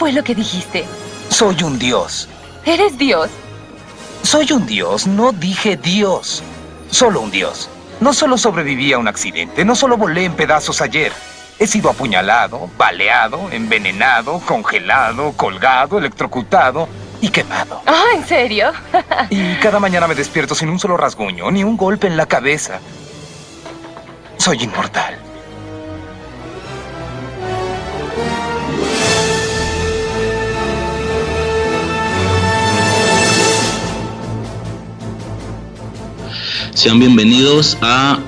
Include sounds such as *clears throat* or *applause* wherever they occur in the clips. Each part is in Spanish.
fue lo que dijiste? Soy un dios. ¿Eres Dios? Soy un dios, no dije dios. Solo un dios. No solo sobreviví a un accidente, no solo volé en pedazos ayer. He sido apuñalado, baleado, envenenado, congelado, colgado, electrocutado y quemado. Ah, ¿en serio? y cada mañana me despierto sin un solo rasguño, ni un golpe en la cabeza. Soy inmortal. Sean bienvenidos a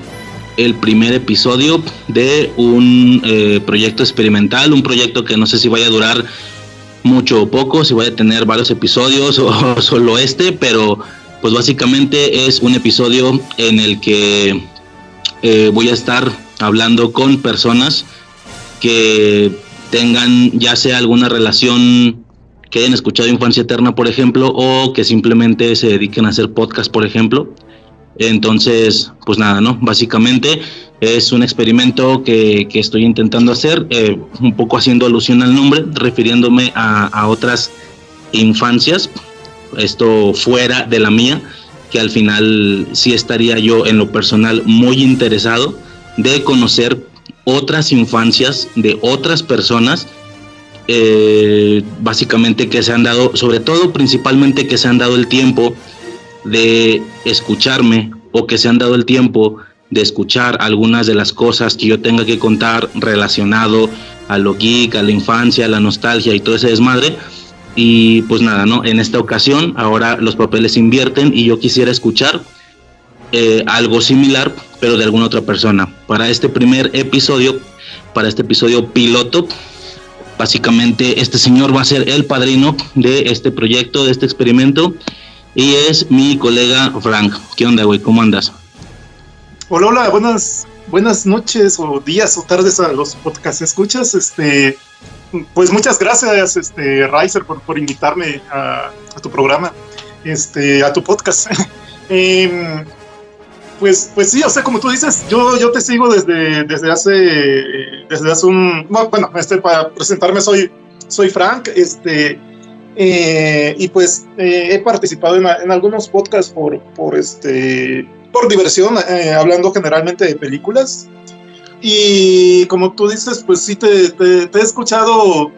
el primer episodio de un eh, proyecto experimental, un proyecto que no sé si vaya a durar mucho o poco, si vaya a tener varios episodios *laughs* o solo este, pero pues básicamente es un episodio en el que eh, voy a estar hablando con personas que tengan ya sea alguna relación que hayan escuchado Infancia Eterna, por ejemplo, o que simplemente se dediquen a hacer podcast, por ejemplo. Entonces, pues nada, ¿no? Básicamente es un experimento que, estoy intentando hacer, eh, un poco haciendo alusión al nombre, refiriéndome a, otras infancias, esto fuera de la mía, que al final sí estaría yo en lo personal muy interesado de conocer otras infancias de otras personas, eh, básicamente que se han dado, sobre todo principalmente que se han dado el tiempo de escucharme o que se han dado el tiempo de escuchar algunas de las cosas que yo tenga que contar relacionado a lo geek, a la infancia, a la nostalgia y todo ese desmadre. Y pues nada, ¿no? En esta ocasión ahora los papeles invierten y yo quisiera escuchar eh, algo similar, pero de alguna otra persona. Para este primer episodio, para este episodio piloto, básicamente este señor va a ser el padrino de este proyecto, de este experimento y es mi colega Frank. ¿Qué onda, güey? ¿Cómo andas? Hola, hola, buenas, buenas noches o días o tardes a los podcast escuchas. Este, pues muchas gracias, este, Riser, por, por invitarme a, tu programa, este, a tu podcast. *laughs* Em, pues, pues sí, o sea, como tú dices, yo, yo te sigo desde, desde hace, desde hace un, bueno, este, para presentarme soy, soy Frank, este, eh, y pues eh, he participado en, algunos podcasts por, por, este, por diversión, eh, hablando generalmente de películas. Y como tú dices, pues sí, te, he escuchado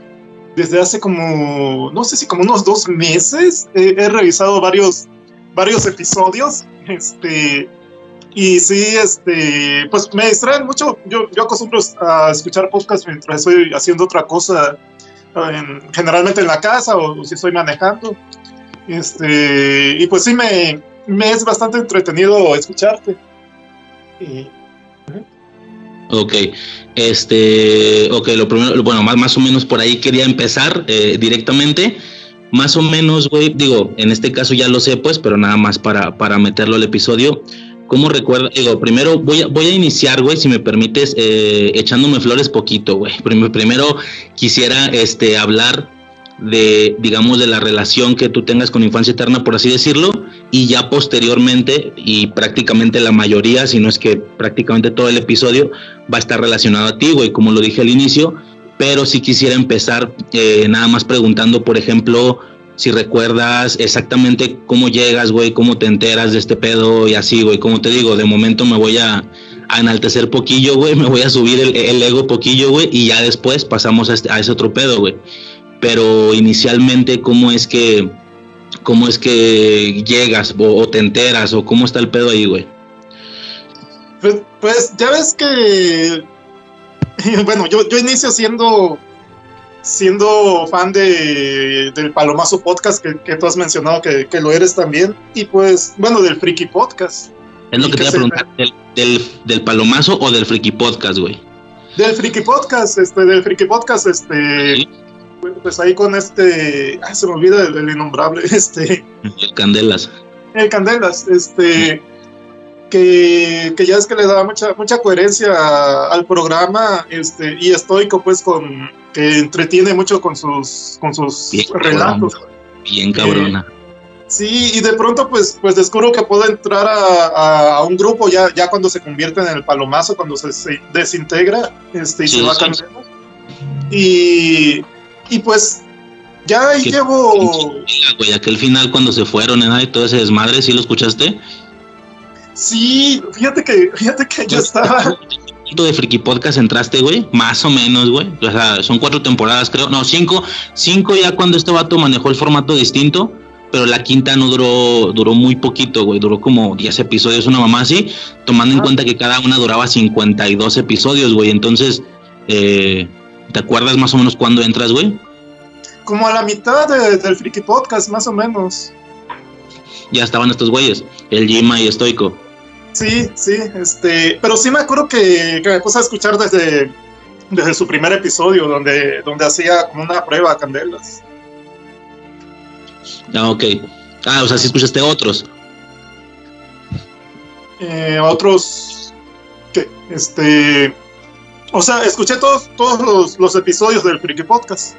desde hace como, no sé si como unos dos meses. he revisado varios, varios episodios. Este, y sí, este, pues me distraen mucho. Yo, yo acostumbro a escuchar podcasts mientras estoy haciendo otra cosa generalmente en la casa o, si estoy manejando. Este, y pues sí, me, me es bastante entretenido escucharte. Ok, este, ok, lo primero, bueno, más, más o menos por ahí quería empezar eh, directamente. Más o menos, güey, digo, en este caso ya lo sé, pues, pero nada más para, para meterlo al episodio. ¿Cómo recuerdo? Digo, primero voy a, voy a iniciar, güey, si me permites, eh, echándome flores poquito, güey. *laughs* Primero quisiera este, hablar de, digamos, de la relación que tú tengas con Infancia Eterna, por así decirlo, y ya posteriormente, y prácticamente la mayoría, si no es que prácticamente todo el episodio, va a estar relacionado a ti, güey, como lo dije al inicio, pero sí quisiera empezar eh, nada más preguntando, por ejemplo, si recuerdas exactamente cómo llegas, güey, cómo te enteras de este pedo y así, güey. Como te digo, de momento me voy a, enaltecer poquillo, güey, me voy a subir el, ego poquillo, güey, y ya después pasamos a, este, a ese otro pedo, güey. Pero inicialmente, ¿cómo es que, cómo es que llegas o, te enteras o cómo está el pedo ahí, güey? Pues, pues ya ves que, *laughs* bueno, yo, yo inicio siendo siendo fan de, del Palomazo Podcast, que, tú has mencionado que, lo eres también, y pues, bueno, del Friki Podcast. Es lo que te iba a preguntar, ¿del, Palomazo o del Friki Podcast, güey? Del Friki Podcast, este, del Friki Podcast, este, pues ahí con este, se me olvida el, innombrable, *laughs* este. El Candelas. El Candelas, este. Que, que, ya es que le da mucha mucha coherencia al programa este y estoico pues con que entretiene mucho con sus, con sus relatos. bien cabrona. Sí, y de pronto pues, pues descubro que puedo entrar a, a, un grupo ya, ya cuando se convierte en el palomazo, cuando se, se desintegra este, y Sí, se va cambiando. Y, y pues ya ahí llevo... Güey, aquel final cuando se fueron ¿eh? y todo ese desmadre, ¿sí lo escuchaste? Sí, fíjate que, fíjate que yo estaba... *laughs* ¿Cuánto de Friki Podcast entraste, güey? Más o menos, güey. O sea, son cuatro temporadas, creo. No, cinco. Cinco ya cuando este vato manejó el formato distinto. Pero la quinta no duró, duró muy poquito, güey. Duró como 10 episodios, una mamá así. Tomando en cuenta que cada una duraba 52 episodios, güey. Entonces, eh, ¿te acuerdas más o menos cuándo entras, güey? como a la mitad de- del Friki Podcast, más o menos. Ya estaban estos güeyes. El Jima y Stoico. Sí, sí, este, pero sí me acuerdo que, que me puse a escuchar desde, desde su primer episodio, donde, donde hacía como una prueba a Candelas. Ah, ok. Ah, o sea, sí escuchaste otros. Eh, otros, que, este, o sea, escuché todos, todos los, los episodios del Friki Podcast.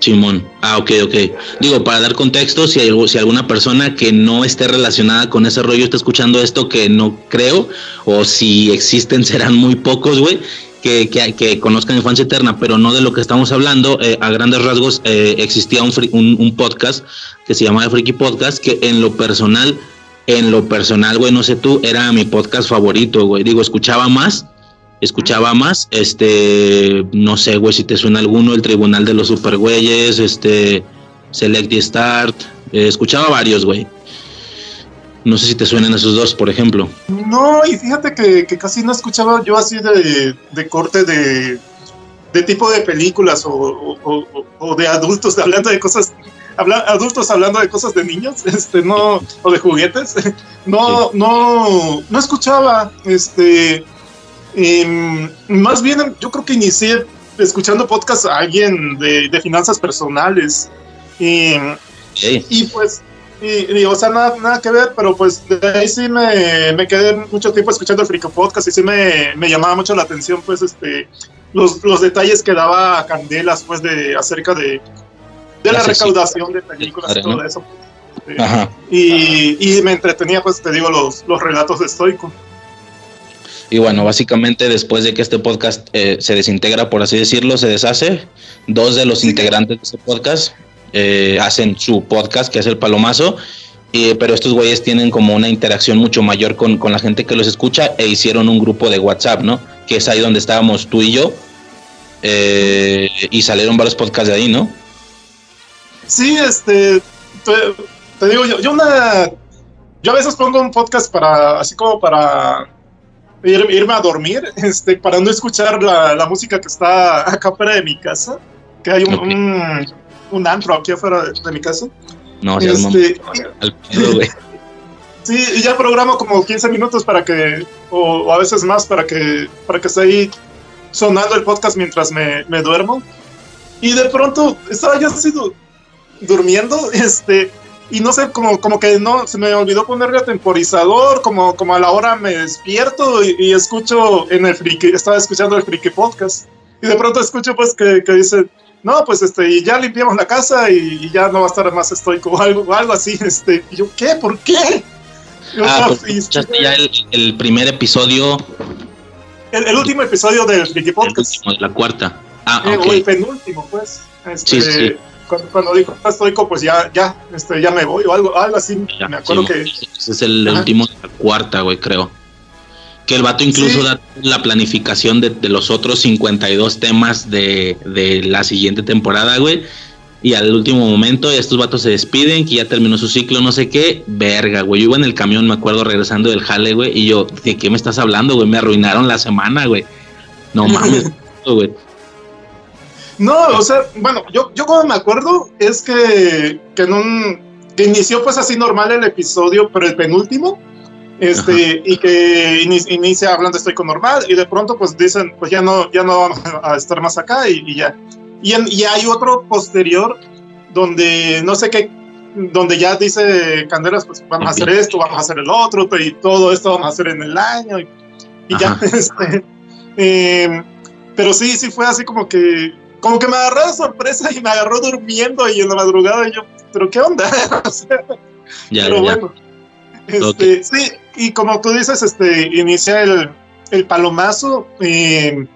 Simón. Ah, ok, ok. Digo, para dar contexto, si, hay, si alguna persona que no esté relacionada con ese rollo está escuchando esto, que no creo, o si existen *laughs* serán muy pocos, güey, que, que, conozcan Infancia Eterna, pero no de lo que estamos hablando, eh, a grandes rasgos eh, existía un, un, un podcast que se llamaba Freaky Podcast, que en lo personal, en lo personal, güey, no sé tú, era mi podcast favorito, güey. Digo, escuchaba más, escuchaba más, este, no sé, güey, si te suena alguno, el Tribunal de los Supergüeyes, este, Select y Start, eh, escuchaba varios, güey. No sé si te suenan esos dos, por ejemplo. No, y fíjate que, que casi no escuchaba yo así de, de corte de, de tipo de películas o, o- o- o de adultos hablando de cosas, habla- adultos hablando de cosas de niños, *laughs* este, no, o de juguetes. *laughs* No, no, no escuchaba, este, em, más bien yo creo que inicié escuchando podcast a alguien de, de finanzas personales. Y, Ey, y pues, y, y, o sea, nada, nada que ver, pero pues de ahí sí me, me quedé mucho tiempo escuchando el Frico Podcast y sí me, me llamaba mucho la atención, pues, este, los, los detalles que daba Candelas, pues, de, acerca de, de la recaudación de películas y todo eso. pues, este, Ajá. y, y me entretenía, pues, te digo, los, los relatos de Stoico. Y bueno, básicamente después de que este podcast eh, se desintegra, por así decirlo, se deshace, dos de los Sí. integrantes de este podcast eh, hacen su podcast, que es el Palomazo, pero estos güeyes tienen como una interacción mucho mayor con, con la gente que los escucha e hicieron un grupo de WhatsApp, ¿no? Que es ahí donde estábamos tú y yo, eh, y salieron varios podcasts de ahí, ¿no? Sí, este, te, te digo, yo, yo una, yo a veces pongo un podcast para, así como para ir- irme a dormir, *laughs* este, para no escuchar la, la música que está acá afuera de mi casa, que hay un, Ok. un, un antro aquí afuera de, de mi casa. No, al, Este, al pedo, güey. *laughs* sí, y ya programo como 15 minutos para que, o, o a veces más para que, para que esté ahí sonando el podcast mientras me, me duermo. Y de pronto estaba yo así du- durmiendo, *laughs* este, y no sé, como, como que no, se me olvidó ponerle a temporizador, como, como a la hora me despierto y, y escucho en el friki, estaba escuchando el friki podcast. Y de pronto escucho pues que, que dice, no, pues este, y ya limpiamos la casa y, y ya no va a estar más estoico o algo, algo así, este, y yo, ¿qué? ¿Por qué? Y, o Ah, pues escuchaste ya el, el primer episodio, el, el último episodio del friki el podcast. último de la cuarta. Ah, Eh, ok. o el penúltimo, pues. Este, Sí, sí, sí. Cuando, dijo estoico, pues ya, ya, este, ya me voy o algo, algo así. Ya, me acuerdo sí, que. Ese es el Ajá. último de la cuarta, güey, creo. Que el vato incluso Sí. da la planificación de, de los otros 52 temas de, de la siguiente temporada, güey. Y al último momento estos vatos se despiden, que ya terminó su ciclo, no sé qué. Verga, güey. Yo iba en el camión, me acuerdo, regresando del jale, güey. Y yo, ¿de qué me estás hablando, güey? Me arruinaron la semana, güey. No *laughs* mames, güey. No, o sea, bueno, yo, yo como me acuerdo es que, que en un. que inició pues así normal el episodio, pero el penúltimo. Este, y que ini- inicia hablando estoy con normal, y de pronto pues dicen, pues ya no, ya no vamos a estar más acá, y, y ya. Y, en- y hay otro posterior donde no sé qué, donde ya dice Candelas, pues vamos a hacer esto, vamos a hacer el otro, y todo esto vamos a hacer en el año, y, y ya, Ajá. *laughs* este, eh, pero sí, sí fue así como que, como que me agarró de sorpresa y me agarró durmiendo y en la madrugada y yo, pero qué onda, *laughs* O sea, Ya, Pero ya. bueno. Este, Sí, y como tú dices, este, inicia el, el palomazo. eh,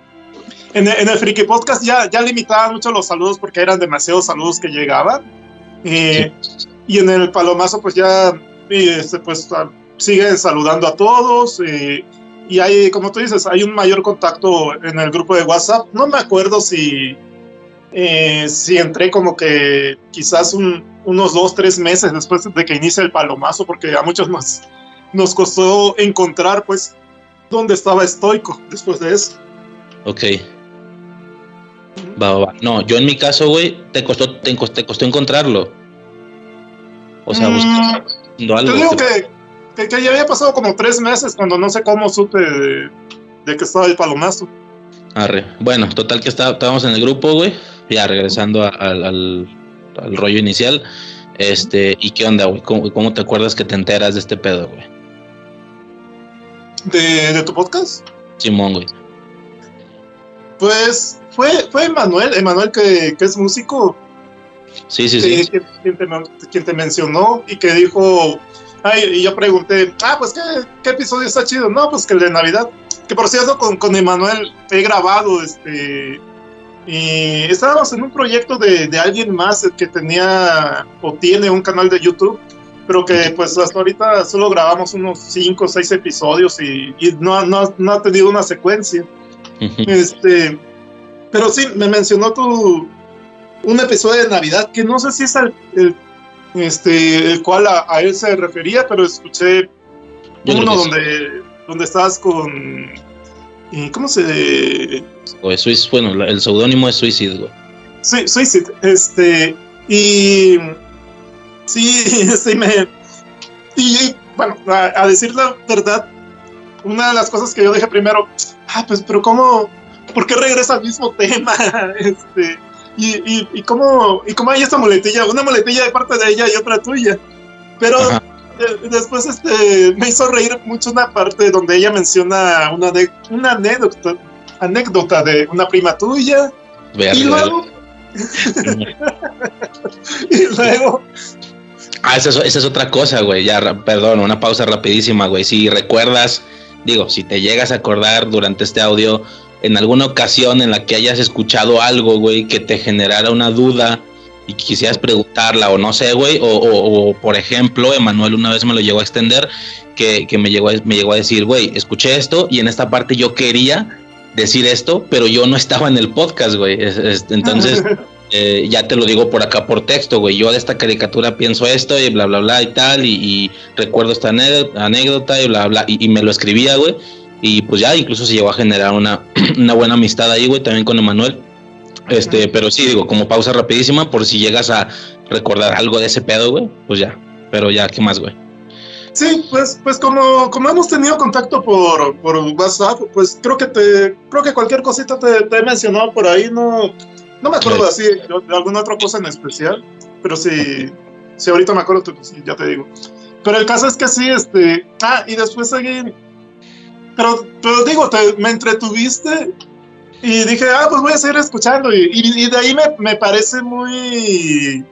en, el- en el Friki Podcast ya, ya limitaban mucho los saludos porque eran demasiados saludos que llegaban. eh, Y en el palomazo, pues ya este, pues, ah, siguen saludando a todos. eh, y hay, como tú dices, hay un mayor contacto en el grupo de WhatsApp. No me acuerdo si, eh, si entré como que quizás un- unos dos, tres meses después de que inicia el palomazo, porque a muchos nos, nos costó encontrar, pues, dónde estaba estoico después de eso. Ok. Va, va, va. No, yo en mi caso, güey, te costó, te, costó, te costó encontrarlo. O sea, Mm, buscando algo. Te digo que, que, que ya había pasado como tres meses cuando no sé cómo supe de, de que estaba el palomazo. Arre. Bueno, total que está- estábamos en el grupo, güey. Ya regresando a- al, al- al rollo inicial. Este, ¿y qué onda, güey? ¿Cómo, cómo te acuerdas que te enteras de este pedo, güey? ¿De, de tu podcast? Simón, güey. Pues fue, fue Emanuel, Emanuel que, que es músico, Sí, sí, que- sí. quien, te, quien te mencionó y que dijo, ay, y yo pregunté, ah, pues ¿qué, qué episodio está chido, no, pues que el de Navidad, que por cierto con, con Emanuel he grabado, este, y estábamos en un proyecto de, de alguien más que tenía o tiene un canal de YouTube, pero que pues hasta ahorita solo grabamos unos 5 o 6 episodios y, y no, ha- no, no ha tenido una secuencia. Este, pero sí, me mencionó tu un episodio de Navidad que no sé si es el, el, este, el cual a, a él se refería, pero escuché Yo uno sí. donde, donde estabas con. ¿Y ¿Cómo se.? Güey, Suiz- bueno, la- el seudónimo es Suicide, güey. Sí, Suicide. Este. Y. Sí, sí, *laughs* me. Y bueno, a, a decir la verdad, una de las cosas que yo dije primero, ah, pues, pero ¿cómo? ¿Por qué regresa al mismo *laughs* tema? Este. Y, y, y cómo, y cómo hay esta muletilla, una muletilla de parte de ella y otra tuya. Pero Ajá. Después este, me hizo reír mucho una parte donde ella menciona una, de, una anécdota, anécdota de una prima tuya. Y luego, *laughs* y luego, Ah, esa es, esa es otra cosa, güey. Ya, perdón, una pausa rapidísima, güey. Si recuerdas, digo, si te llegas a acordar durante este audio, en alguna ocasión en la que hayas escuchado algo, güey, que te generara una duda y quisieras preguntarla, o no sé, güey, o, o- o, por ejemplo, Emanuel una vez me lo llegó a extender, que, que me, llegó a, me llegó a decir, güey, escuché esto y en esta parte yo quería decir esto, pero yo no estaba en el podcast, güey. Es- es- entonces, *laughs* eh, ya te lo digo por acá por texto, güey. Yo de esta caricatura pienso esto y bla, bla, bla y tal, y, y recuerdo esta anécdota y bla, bla, y, y me lo escribía, güey. Y pues ya incluso se llegó a generar una, *clears throat* una buena amistad ahí, güey, también con Emanuel. Este, pero sí, digo, como pausa rapidísima, por si llegas a recordar algo de ese pedo, güey, pues ya. Pero ya, ¿qué más, güey? sí, pues, pues como, como hemos tenido contacto por, por WhatsApp, pues creo que te, creo que cualquier cosita te, te he mencionado por ahí, no, no me acuerdo así de, alguna otra cosa en especial, pero sí, si ahorita me acuerdo, pues, ya te digo. Pero el caso es que sí, este, ah, y después seguí, pero, pero digo, te, me entretuviste y dije, ah, pues voy a seguir escuchando y, y- y de ahí me, me parece muy,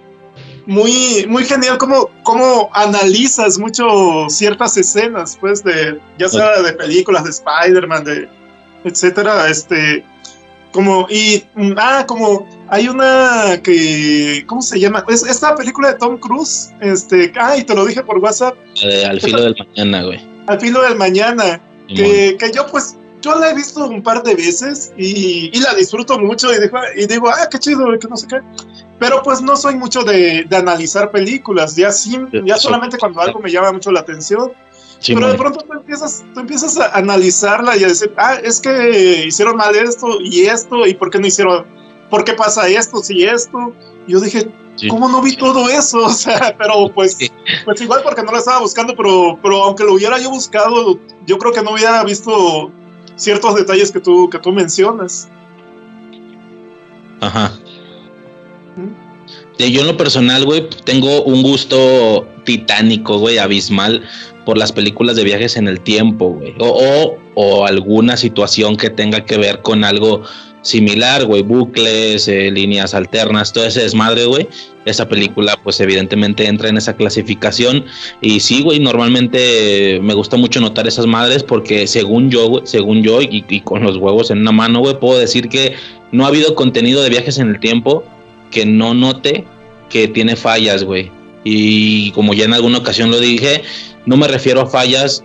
muy, muy genial cómo, cómo analizas mucho ciertas escenas, pues, de, ya sea de películas de Spider-Man, de etcétera, este, como, y, mm, ah, como, hay una que, ¿cómo se llama? Es esta película de Tom Cruise, este, ah, y te lo dije por WhatsApp, Eh, al filo del mañana, güey. al filo del mañana, que, que yo pues yo la he visto un par de veces y, y la disfruto mucho y digo, y digo, ah, qué chido, que no sé qué. Pero pues no soy mucho de, de analizar películas, ya, sí, ya Eso. solamente cuando algo me llama mucho la atención. Simón. Pero de pronto tú empiezas, tú empiezas a analizarla y a decir, ah, es que hicieron mal esto y esto, y por qué no hicieron, por qué pasa esto, si esto. Y yo dije, Sí. ¿cómo no vi todo eso? *laughs* O sea, pero pues, Sí. pues igual porque no lo estaba buscando, pero, pero aunque lo hubiera yo buscado, yo creo que no hubiera visto ciertos detalles que tú, que tú mencionas. Ajá. Yo en lo personal, güey, tengo un gusto titánico, güey, abismal por las películas de viajes en el tiempo, güey. O, o, o alguna situación que tenga que ver con algo similar, güey, bucles, eh, líneas alternas, todo ese desmadre, güey. Esa película, pues evidentemente entra en esa clasificación. Y sí, güey, normalmente me gusta mucho notar esas madres porque según yo, güey, según yo, y, y con los huevos en una mano, güey, puedo decir que no ha habido contenido de viajes en el tiempo que no note que tiene fallas, güey. Y como ya en alguna ocasión lo dije, no me refiero a fallas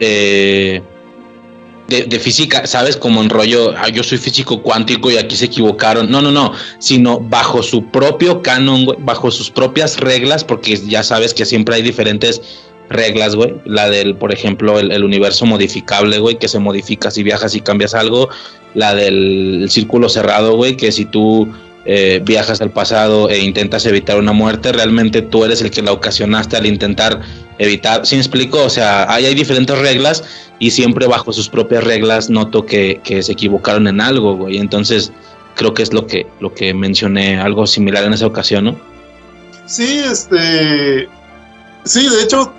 eh, de, física, ¿sabes? Como en rollo, ah, yo soy físico cuántico y aquí se equivocaron. No, no, no, sino bajo su propio canon, bajo sus propias reglas, porque ya sabes que siempre hay diferentes reglas, güey. La del, por ejemplo, el, el universo modificable, güey, que se modifica si viajas y cambias algo. La del círculo cerrado, güey, que si tú eh, viajas al pasado e intentas evitar una muerte, realmente tú eres el que la ocasionaste al intentar evitar. ¿Sí me explico? O sea, ahí hay diferentes reglas y siempre bajo sus propias reglas noto que, se equivocaron en algo, güey. Entonces, creo que es lo que, lo que mencioné, algo similar en esa ocasión, ¿no? Sí, este. Sí, de hecho,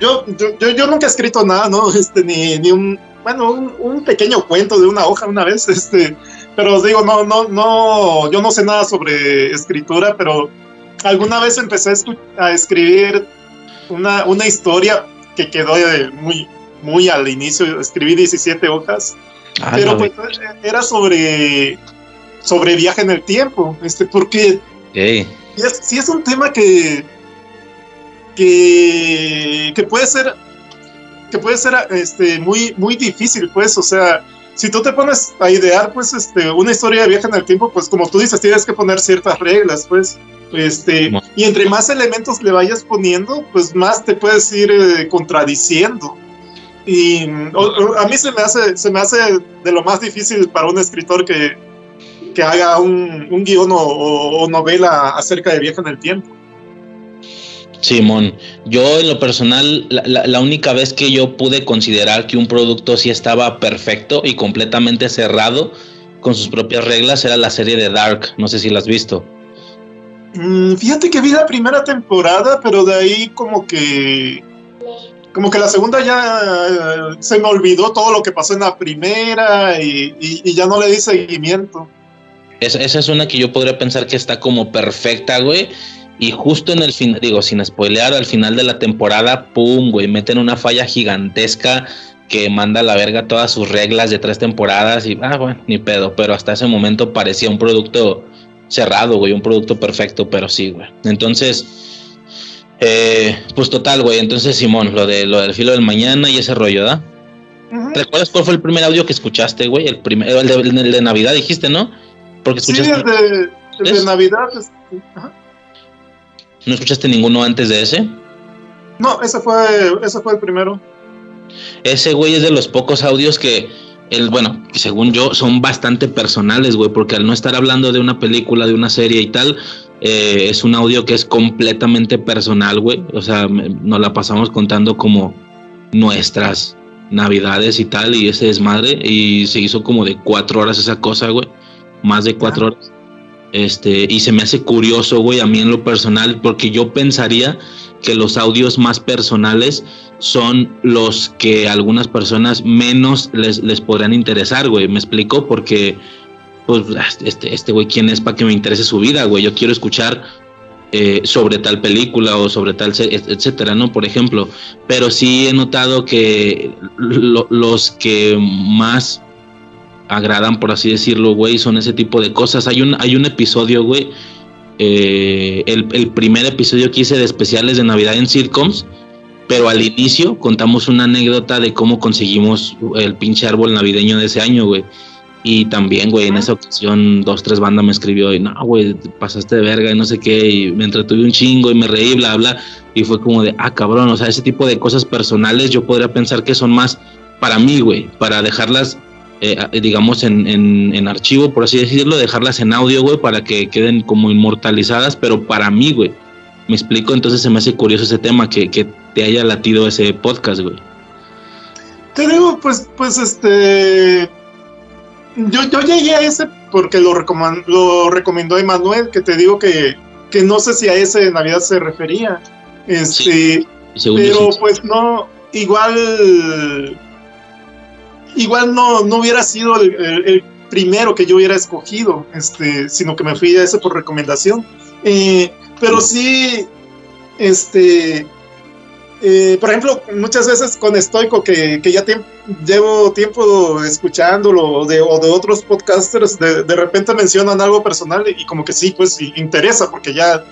yo, yo, yo, yo nunca he escrito nada, ¿no? *laughs* Este, ni, ni un. Bueno, un, un pequeño cuento de una hoja una vez, *laughs* este. Pero os digo, no, no, no, yo no sé nada sobre escritura, pero alguna vez empecé a escribir una, una historia que quedó muy, muy al inicio. Escribí 17 hojas, Ah, pero pues era sobre, sobre viaje en el tiempo, este, porque sí es, sí es un tema que, que, que puede ser que puede ser este, muy, muy difícil, pues, o sea, si tú te pones a idear, pues, este, una historia de viaje en el tiempo, pues, como tú dices, tienes que poner ciertas reglas, pues, este, y entre más elementos le vayas poniendo, pues, más te puedes ir eh, contradiciendo. Y o- a mí se me hace, se me hace de lo más difícil para un escritor que, que haga un, un guion o novela acerca de viaje en el tiempo. Simón, yo en lo personal, la, la- la única vez que yo pude considerar que un producto sí estaba perfecto y completamente cerrado con sus propias reglas era la serie de Dark. No sé si la has visto. Mm, fíjate que vi la primera temporada, pero de ahí como que como que la segunda ya eh, se me olvidó todo lo que pasó en la primera y, y- ya no le di seguimiento. Esa, esa es una que yo podría pensar que está como perfecta, güey. Y justo en el final, digo, sin spoilear, al final de la temporada, pum, güey, meten una falla gigantesca que manda a la verga todas sus reglas de tres temporadas y, ah, bueno, ni pedo. Pero hasta ese momento parecía un producto cerrado, güey, un producto perfecto, pero sí, güey. Entonces, eh, pues total, güey. Entonces, Simón, lo, de, lo del filo del mañana y ese rollo, ¿da? ¿Te recuerdas cuál fue el primer audio que escuchaste, güey? El, primer, el, de, el de Navidad, dijiste, ¿no? Porque Sí, escuchaste. el de, el de ¿Es? Navidad. ajá. ¿No escuchaste ninguno antes de ese? No, ese fue, ese fue el primero. Ese güey es de los pocos audios que, el, bueno, según yo, son bastante personales, güey, porque al no estar hablando de una película, de una serie y tal, eh, es un audio que es completamente personal, güey. O sea, me- nos la pasamos contando como nuestras navidades y tal, y ese desmadre, y se hizo como de cuatro horas esa cosa, güey. Más de cuatro horas. Este, y se me hace curioso, güey, a mí en lo personal, porque yo pensaría que los audios más personales son los que a algunas personas menos les, les podrán interesar, güey. ¿Me explico? Porque, pues, este, este güey, ¿quién es para que me interese su vida, güey? Yo quiero escuchar eh, sobre tal película o sobre tal, etcétera, ¿no? Por ejemplo. Pero sí he notado que lo- los que más agradan, por así decirlo, güey, son ese tipo de cosas. Hay un, hay un episodio, güey, eh, el, el primer episodio que hice de especiales de Navidad en sitcoms, pero al inicio contamos una anécdota de cómo conseguimos el pinche árbol navideño de ese año, güey. Y también, güey, en esa ocasión dos, tres bandas me escribió y no, güey, te pasaste de verga y no sé qué, y me entretuve un chingo y me reí, bla, bla. Y fue como de, ah, cabrón, o sea, ese tipo de cosas personales yo podría pensar que son más para mí, güey, para dejarlas, eh, digamos, en, en, en archivo, por así decirlo, dejarlas en audio, güey, para que queden como inmortalizadas, pero para mí, güey. Me explico, entonces se me hace curioso ese tema, que, que te haya latido ese podcast, güey. Te digo, pues, pues este. Yo, yo llegué a ese porque lo, recoman- lo recomendó Emanuel, que te digo que, que no sé si a ese de Navidad se refería. Este, según yo, pero sí. pues no, igual. Igual no, no hubiera sido el, el- el- primero que yo hubiera escogido, este, sino que me fui a ese por recomendación. Eh, pero sí, este, eh, por ejemplo, muchas veces con Estoico, que, que ya llevo tiempo escuchándolo, de, o de otros podcasters, de, de, repente mencionan algo personal y como que sí, pues interesa, porque ya,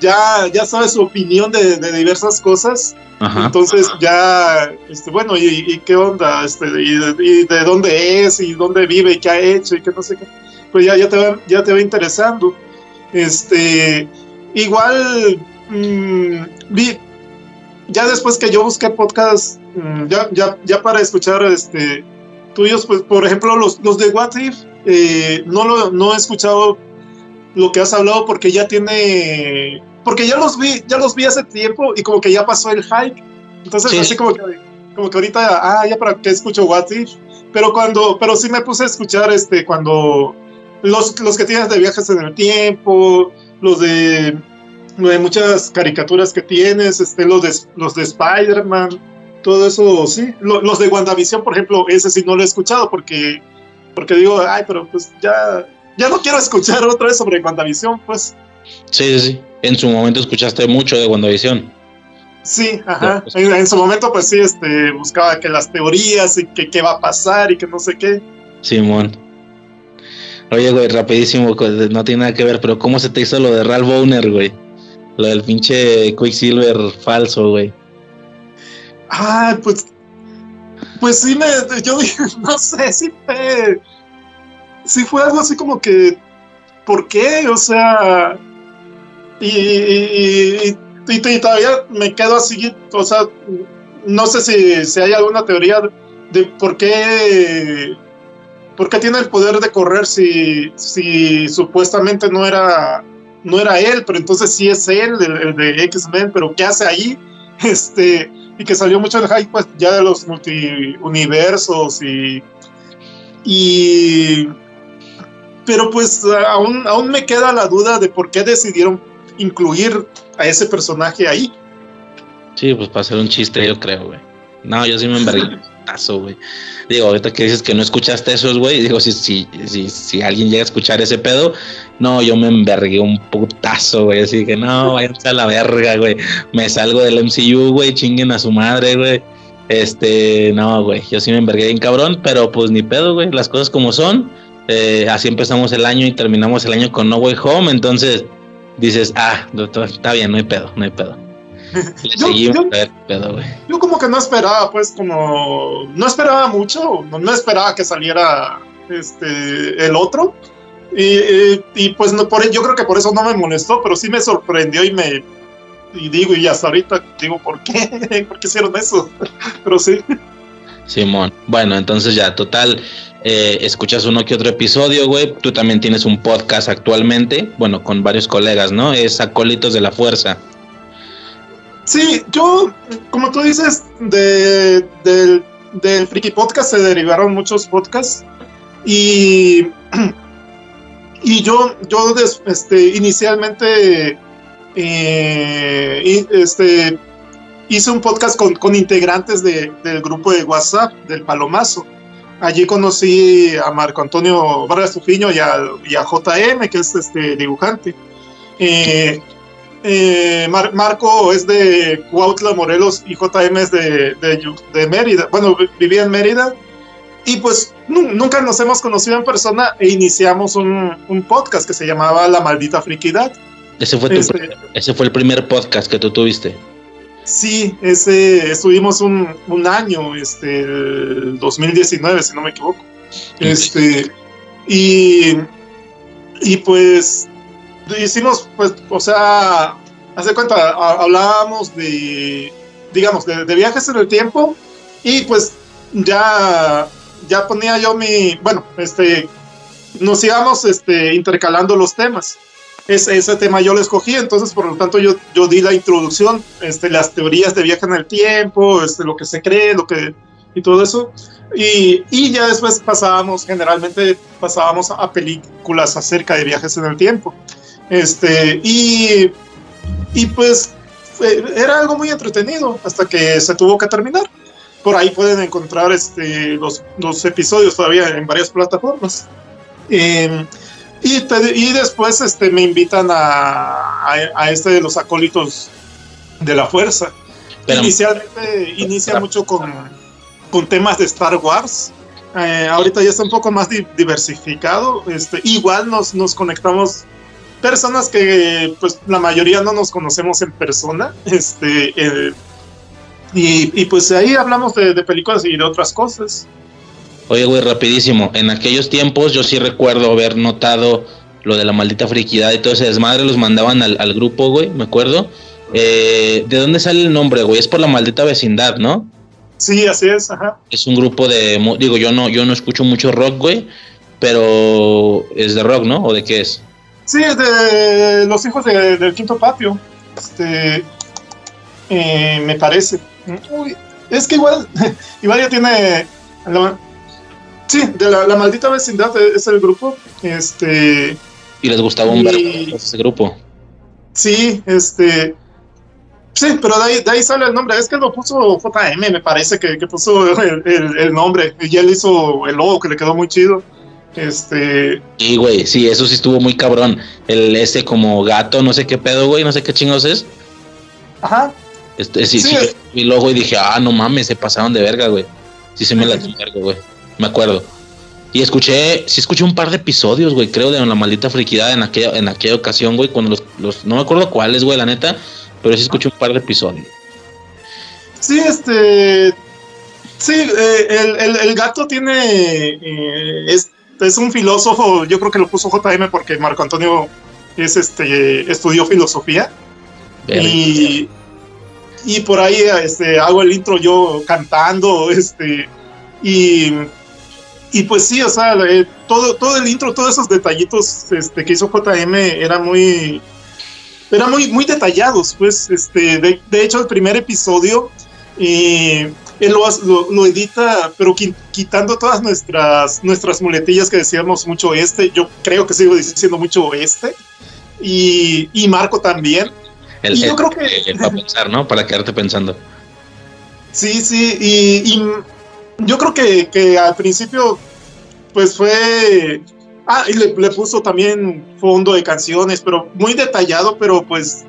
ya, ya sabes su opinión de, de diversas cosas. Ajá. Entonces ya, este, bueno, ¿y, y qué onda? Este, y, y, de dónde es? ¿Y dónde vive? ¿Y qué ha hecho? ¿Y qué no sé qué? Pues ya, ya, te, va, ya te va interesando. Este, igual, mmm, vi, ya después que yo busqué podcast, mm, ya, ya, ya para escuchar este tuyos, pues por ejemplo los, los de What If, eh, no, lo, no he escuchado lo que has hablado porque ya tiene, porque ya los vi, ya los vi hace tiempo y como que ya pasó el hype, entonces sí. así como que, como que ahorita, ah, ya para qué escucho What If, pero cuando, pero sí me puse a escuchar este, cuando los, los que tienes de viajes en el tiempo, los de de muchas caricaturas que tienes, este, los de, los de Spider-Man, todo eso, sí. Los de WandaVision, por ejemplo, ese sí no lo he escuchado porque, porque digo, ay, pero pues ya, ya no quiero escuchar otra vez sobre WandaVision, pues. Sí, sí, sí. En su momento escuchaste mucho de WandaVision. Sí, ajá. Pues. En, en, su momento, pues sí, este, buscaba que las teorías y que qué va a pasar y que no sé qué. Simón. Oye, güey, rapidísimo, no tiene nada que ver, pero ¿cómo se te hizo lo de Ralph Bowner, güey? Lo del pinche Quicksilver falso, güey. Ah, pues. Pues sí, me. Yo *laughs* no sé, sí fue. Sí fue algo así como que. ¿Por qué? O sea. Y, y, todavía me quedo así. O sea, no sé si, si hay alguna teoría de por qué. ¿Por tiene el poder de correr si, si supuestamente no era no era él, pero entonces sí es él, el, el de X-Men, pero ¿qué hace ahí? *laughs* Este, y que salió mucho el hype pues, ya de los multiuniversos y, y pero pues aún, aún me queda la duda de por qué decidieron incluir a ese personaje ahí. Sí, pues para hacer un chiste, yo creo, güey. No, yo sí me envergué. *laughs* güey. Digo, ahorita que dices que no escuchaste esos, güey, digo, si, si, si, si alguien llega a escuchar ese pedo, no, yo me envergué un putazo, güey. Así que no, *laughs* váyanse a la verga, güey. Me salgo del MCU, güey, chinguen a su madre, güey. Este, no, güey, yo sí me envergué bien cabrón, pero pues ni pedo, güey, las cosas como son. Eh, así empezamos el año y terminamos el año con No Way Home, entonces dices, ah, doctor, está bien, no hay pedo, no hay pedo. *laughs* yo, yo, pedo, yo, como que no esperaba, pues, como. No esperaba mucho, no, no esperaba que saliera este el otro. Y, y, y, pues no, por, yo creo que por eso no me molestó, pero sí me sorprendió y me. Y digo, y hasta ahorita digo, ¿por qué? *laughs* ¿Por qué hicieron eso? *laughs* pero sí. Simón, bueno, entonces ya, total, eh, escuchas uno que otro episodio, güey. Tú también tienes un podcast actualmente, bueno, con varios colegas, ¿no? Es Acólitos de la Fuerza. Sí, yo, como tú dices, de, de, del Friki Podcast se derivaron muchos podcasts y, *clears throat* y yo, yo este, inicialmente eh, este, hice un podcast con, con integrantes de, del grupo de WhatsApp del Palomazo. Allí conocí a Marco Antonio Vargas Tufiño y a, y a JM, que es este dibujante. Eh, eh, Mar Marco es de Cuautla, Morelos y JM es de, de, de, Mérida. Bueno, vivía en Mérida. Y pues nunca nos hemos conocido en persona e iniciamos un, un podcast que se llamaba La Maldita Friquidad. Ese fue, este, ese fue el primer podcast que tú tuviste. Sí, ese estuvimos un, año, este, el 2019, si no me equivoco. Este, y, y pues hicimos, pues, o sea, hace cuenta, hablábamos de, digamos, de, de, viajes en el tiempo y pues ya, ya ponía yo mi, bueno, este, nos íbamos este, intercalando los temas. Ese, ese tema yo lo escogí, entonces por lo tanto yo, yo di la introducción, este, las teorías de viaje en el tiempo, este, lo que se cree, lo que, y todo eso. Y, y ya después pasábamos, generalmente pasábamos a películas acerca de viajes en el tiempo. Este, y, y pues era algo muy entretenido hasta que se tuvo que terminar. Por ahí pueden encontrar este, los, los episodios todavía en varias plataformas. Eh, y, te- y después este, me invitan a, a, a este de los acólitos de la fuerza. Pero- Inicialmente inicia mucho con, con temas de Star Wars. Eh, ahorita ya está un poco más di- diversificado. Este, igual nos, nos conectamos personas que pues la mayoría no nos conocemos en persona. Este, eh, y, y, pues ahí hablamos de, de películas y de otras cosas. Oye, güey, rapidísimo. En aquellos tiempos yo sí recuerdo haber notado lo de la maldita friquidad y todo ese desmadre. Los mandaban al, al grupo, güey, me acuerdo. Eh, ¿De dónde sale el nombre, güey? Es por la maldita vecindad, ¿no? Sí, así es, ajá. Es un grupo de... Digo, yo no, yo no escucho mucho rock, güey. Pero es de rock, ¿no? ¿O de qué es? Sí, es de los hijos de- del quinto patio. Este, eh, me parece. Uy, es que igual, *laughs* igual ya tiene. la- sí, de la, la maldita vecindad es el grupo. Este, Y les gustaba un Y- verbo ese grupo. sí, este. Sí, pero de ahí, de ahí sale el nombre. Es que lo puso JM, me parece que, que puso el, el- el nombre. Y él hizo el logo que le quedó muy chido. Este, Sí, güey, sí, eso sí estuvo muy cabrón. El ese como gato, no sé qué pedo, güey, no sé qué chingos es. ajá, Este, sí, Sí, sí, es- el logo y dije, ah, no mames, se pasaron de verga, güey. Sí, se me la verga, güey. Me acuerdo. Y escuché, sí escuché un par de episodios, güey, creo, de la maldita friquidad en aquella, en aquella ocasión, güey, cuando los, los, no me acuerdo cuáles, güey, la neta, pero sí escuché un par de episodios. Sí, este. Sí, eh, el, el- el gato tiene. eh, es, es un filósofo, yo creo que lo puso JM porque Marco Antonio es este estudió filosofía. Y, y por ahí este, hago el intro yo cantando. Este, y, y pues sí, o sea, eh, todo, todo el intro, todos esos detallitos este, que hizo JM era muy. Era muy, muy detallados, pues, este, de, de hecho, el primer episodio, eh, él lo, hace- lo, lo edita, pero qui- quitando todas nuestras, nuestras muletillas que decíamos mucho este, yo creo que sigo diciendo mucho este, y, y Marco también. El, y yo el- creo que- el para pensar, ¿no? Para quedarte pensando. Sí, sí, y, y yo creo que, que al principio, pues fue. Ah, y le, le puso también fondo de canciones, pero muy detallado, pero pues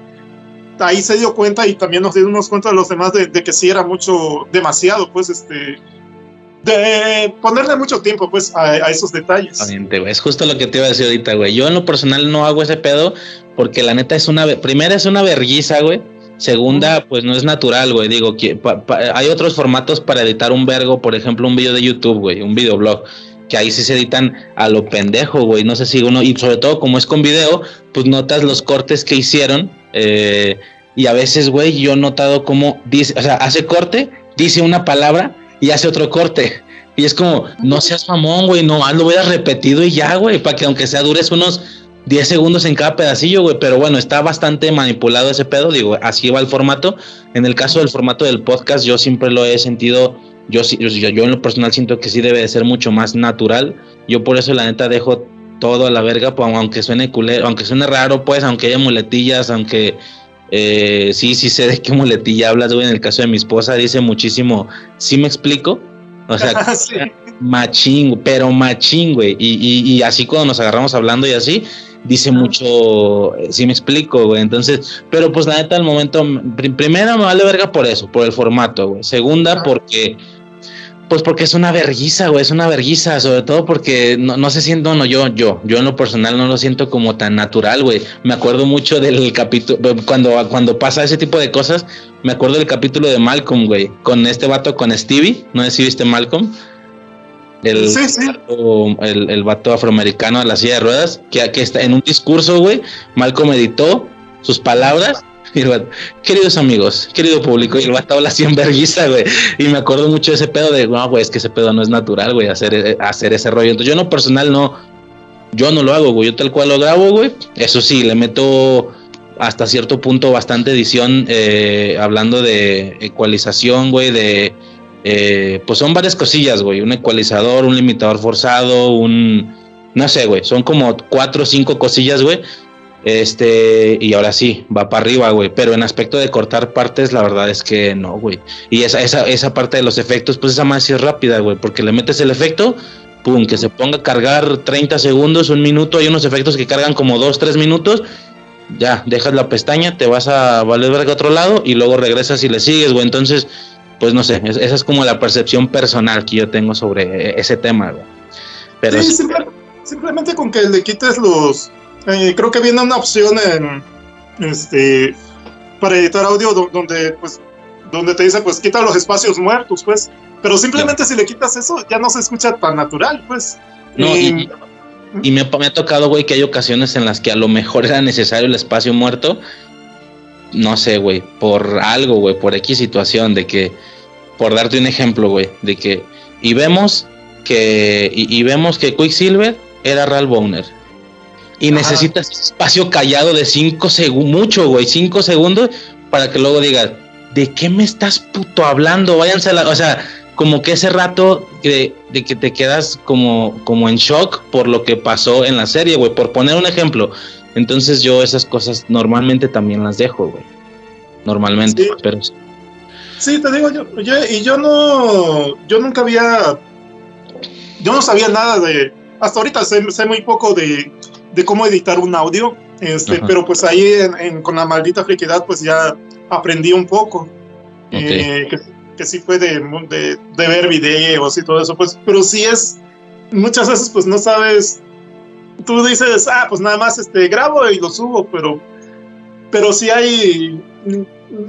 ahí se dio cuenta y también nos dimos cuenta los demás de, de que sí era mucho, demasiado, pues este. De ponerle mucho tiempo, pues, a, esos detalles. Es justo lo que te iba a decir ahorita, güey. Yo en lo personal no hago ese pedo porque la neta es una... Primera es una verguiza, güey. Segunda, pues no es natural, güey. Digo, que pa- pa- hay otros formatos para editar un vergo, por ejemplo, un video de YouTube, güey, un videoblog, que ahí sí se editan a lo pendejo, güey. No sé si uno, y sobre todo como es con video, pues notas los cortes que hicieron. eh, y a veces, güey, yo he notado cómo dice, o sea, hace corte, dice una palabra y hace otro corte. Y es como, no seas mamón, güey, no, lo hubieras repetido y ya, güey, para que aunque sea dures unos 10 segundos en cada pedacillo, güey, pero bueno, está bastante manipulado ese pedo, digo, así va el formato. En el caso del formato del podcast, yo siempre lo he sentido, yo, yo, yo en lo personal siento que sí debe de ser mucho más natural. Yo por eso la neta dejo todo a la verga, pues, aunque suene culero, aunque suene raro, pues, aunque haya muletillas, aunque eh, sí, sí sé de qué muletilla hablas, güey. En el caso de mi esposa dice muchísimo, ¿sí me explico? O sea, *laughs* Sí. machín, pero machín, güey. Y, y, y así cuando nos agarramos hablando y así, dice mucho, eh, sí me explico, güey. Entonces, pero pues la neta, al momento, pr- primero me vale verga por eso, por el formato, güey. Segunda, porque, pues porque es una verguiza, güey, es una verguiza, sobre todo porque no, no se siento, no, yo, yo, yo en lo personal no lo siento como tan natural, güey. Me acuerdo mucho del capítulo, cuando, cuando pasa ese tipo de cosas, me acuerdo del capítulo de Malcolm, güey, con este vato, con Stevie, no sé si viste Malcolm. El, Sí, sí. vato- el, el vato afroamericano de la silla de ruedas, que, que está en un discurso, güey, Malcolm editó sus palabras. Y el vato, queridos amigos, querido público, y el vato habla así en vergüenza, güey. Y me acuerdo mucho de ese pedo de, no, güey, es que ese pedo no es natural, güey, hacer, eh, hacer ese rollo. Entonces, yo en lo personal no, yo no lo hago, güey. Yo tal cual lo grabo, güey. Eso sí, le meto hasta cierto punto bastante edición, eh, hablando de ecualización, güey, de... eh, pues son varias cosillas, güey. Un ecualizador, un limitador forzado, un... No sé, güey. Son como cuatro o cinco cosillas, güey. Este, y ahora sí, va para arriba, güey. Pero en aspecto de cortar partes, la verdad es que no, güey. Y esa, esa, esa parte de los efectos, pues esa más sí es rápida, güey. Porque le metes el efecto, pum, que se ponga a cargar 30 segundos, un minuto, hay unos efectos que cargan como 2, 3 minutos, ya, dejas la pestaña, te vas a valer verga a otro lado y luego regresas y le sigues, güey. Entonces, pues no sé, esa es como la percepción personal que yo tengo sobre ese tema, güey. Pero sí, simplemente con que le quites los... Eh, creo que viene una opción en, este, para editar audio donde, pues, donde te dice, pues, quita los espacios muertos, pues. Pero simplemente si le quitas eso, ya no se escucha tan natural, pues. No, y, me, me, ha tocado, güey, que hay ocasiones en las que a lo mejor era necesario el espacio muerto. No sé, güey, por algo, güey, por X situación, de que, por darte un ejemplo, güey, de que, y vemos que, y, vemos que Quicksilver era Ral Bowner. Y necesitas espacio callado de 5 segundos, mucho, güey, 5 segundos, para que luego digas, ¿de qué me estás puto hablando? Váyanse a la. O sea, como que ese rato de, de, que te quedas como, como en shock por lo que pasó en la serie, güey. Por poner un ejemplo. Entonces yo esas cosas normalmente también las dejo, güey. Normalmente, sí. pero... Sí, te digo, yo, y yo no, yo nunca había, yo no sabía nada de, hasta ahorita sé, sé muy poco de, de, cómo editar un audio, este, pero pues ahí en, con la maldita friquedad pues ya aprendí un poco. Eh, que sí fue de, de, ver videos y todo eso, pues, pero sí es, muchas veces pues no sabes, tú dices, ah, pues nada más este, grabo y lo subo, pero, pero sí hay,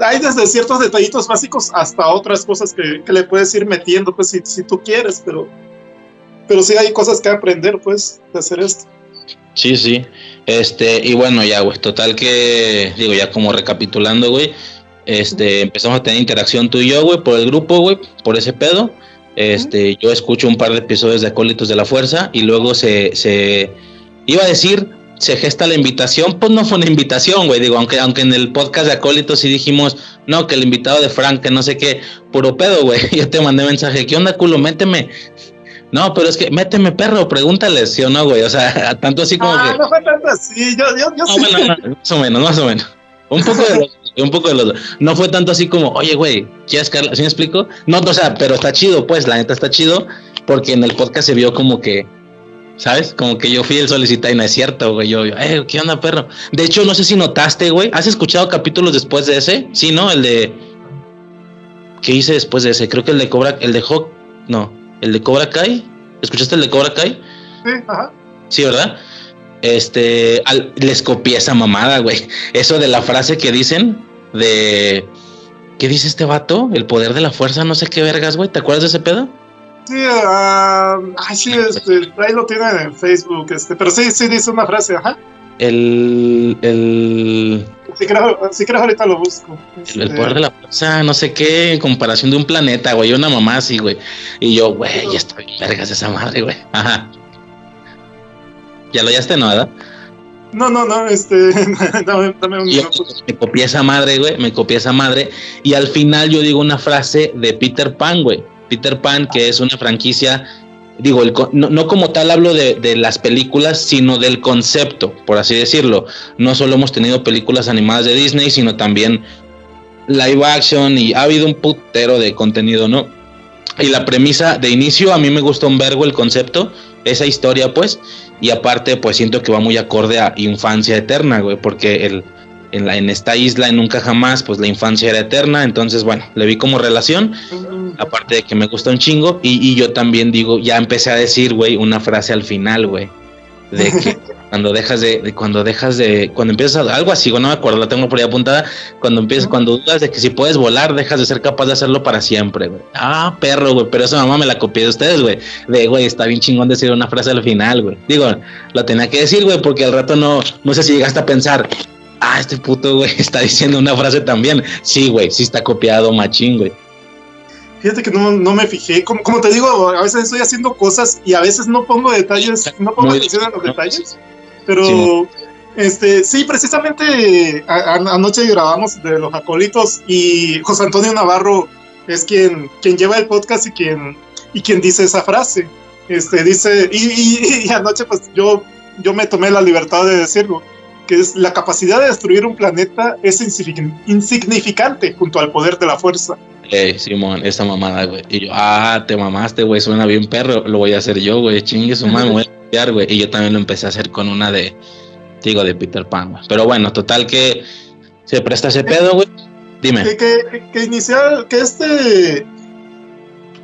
hay desde ciertos detallitos básicos hasta otras cosas que, le puedes ir metiendo, pues si, si tú quieres, pero, pero sí hay cosas que aprender, pues, de hacer esto. Sí, sí. Este, y bueno, ya, güey, total que, digo, ya como recapitulando, güey, este, empezamos a tener interacción tú y yo, güey, por el grupo, güey, por ese pedo. Este, yo escucho un par de episodios de Acólitos de la Fuerza y luego se, se iba a decir, se gesta la invitación, pues no fue una invitación, güey, digo, aunque, aunque en el podcast de Acólitos sí dijimos, no, que el invitado de Frank, que no sé qué, puro pedo, güey, *laughs* yo te mandé mensaje, ¿qué onda, culo? Méteme. No, pero es que méteme, perro, pregúntale, ¿sí o no, güey? O sea, *laughs* tanto así como ah, que... no fue tanto así, yo, yo, yo no, Bueno, más o menos, más o menos. Un poco de los un poco de los No fue tanto así como, oye, güey, ¿quieres Carla? ¿Sí me explico? No, o sea, pero está chido, pues, la neta está chido, porque en el podcast se vio como que, ¿sabes? Como que yo fui el solicitado y no es cierto, güey. Yo, eh, ¿qué onda, perro? De hecho, no sé si notaste, güey. ¿Has escuchado capítulos después de ese? Sí, ¿no? El de. ¿Qué hice después de ese? Creo que el de Cobra. El de Hawk. No. El de Cobra Kai. ¿Escuchaste el de Cobra Kai? Sí, ajá. Sí, ¿verdad? Este, les copié esa mamada, güey. Eso de la frase que dicen de... ¿Qué dice este vato? El poder de la fuerza, no sé qué vergas, güey. ¿Te acuerdas de ese pedo? Sí, uh, ay, sí, este, ahí lo tiene en Facebook, este, pero sí, sí dice una frase, ajá. El, el... Si creo, si creo ahorita lo busco. El, este. poder de la fuerza, no sé qué, en comparación de un planeta, güey, una mamá así, güey. Y yo, güey, ya estoy vergas esa madre, güey. Ajá. Ya lo hallaste, ¿no, verdad? No, no, no, este, *laughs* dame, un minuto. Me copié esa madre, güey, me copié esa madre. Y al final yo digo una frase de Peter Pan, güey. Peter Pan, que es una franquicia, digo, el, no, como tal hablo de, de, las películas, sino del concepto, por así decirlo. No solo hemos tenido películas animadas de Disney, sino también live action y ha habido un putero de contenido, ¿no? Y la premisa de inicio, a mí me gustó un vergo el concepto, esa historia, pues y aparte, pues siento que va muy acorde a infancia eterna, güey, porque el, en, la, en esta isla, en Nunca Jamás, pues la infancia era eterna. Entonces, bueno, le vi como relación. Aparte de que me gusta un chingo. Y, y yo también digo, ya empecé a decir, güey, una frase al final, güey. De que *laughs* cuando dejas de, cuando dejas de, cuando empiezas a, algo así, no me acuerdo, la tengo por ahí apuntada, cuando empiezas, cuando dudas de que si puedes volar, dejas de ser capaz de hacerlo para siempre, güey. Ah, perro, güey, pero esa mamá me la copié de ustedes, güey. De, güey, está bien chingón decir una frase al final, güey. Digo, lo tenía que decir, güey, porque al rato no, no sé si llegaste a pensar, ah, este puto, güey, *laughs* está diciendo una frase también. Sí, güey, sí está copiado machín, güey. Fíjate que no, no me fijé. Como, como, te digo, a veces estoy haciendo cosas y a veces no pongo detalles, no pongo atención a los detalles. Pero, sí. este, sí, precisamente anoche grabamos de los acolitos y José Antonio Navarro es quien, quien lleva el podcast y quien, y quien dice esa frase. Este, dice, y, y, *laughs* anoche pues yo, yo me tomé la libertad de decirlo, que es la capacidad de destruir un planeta es insignificante junto al poder de la fuerza. Ey, Simón, esa mamada, güey. Y yo, ah, te mamaste, güey, suena bien perro, lo voy a hacer yo, güey, chingue su madre, me voy a *laughs* copiar, güey. Y yo también lo empecé a hacer con una de, digo, de Peter Pan, güey. Pero bueno, total que se presta ese pedo, güey. Dime. Que, que, que iniciar, que este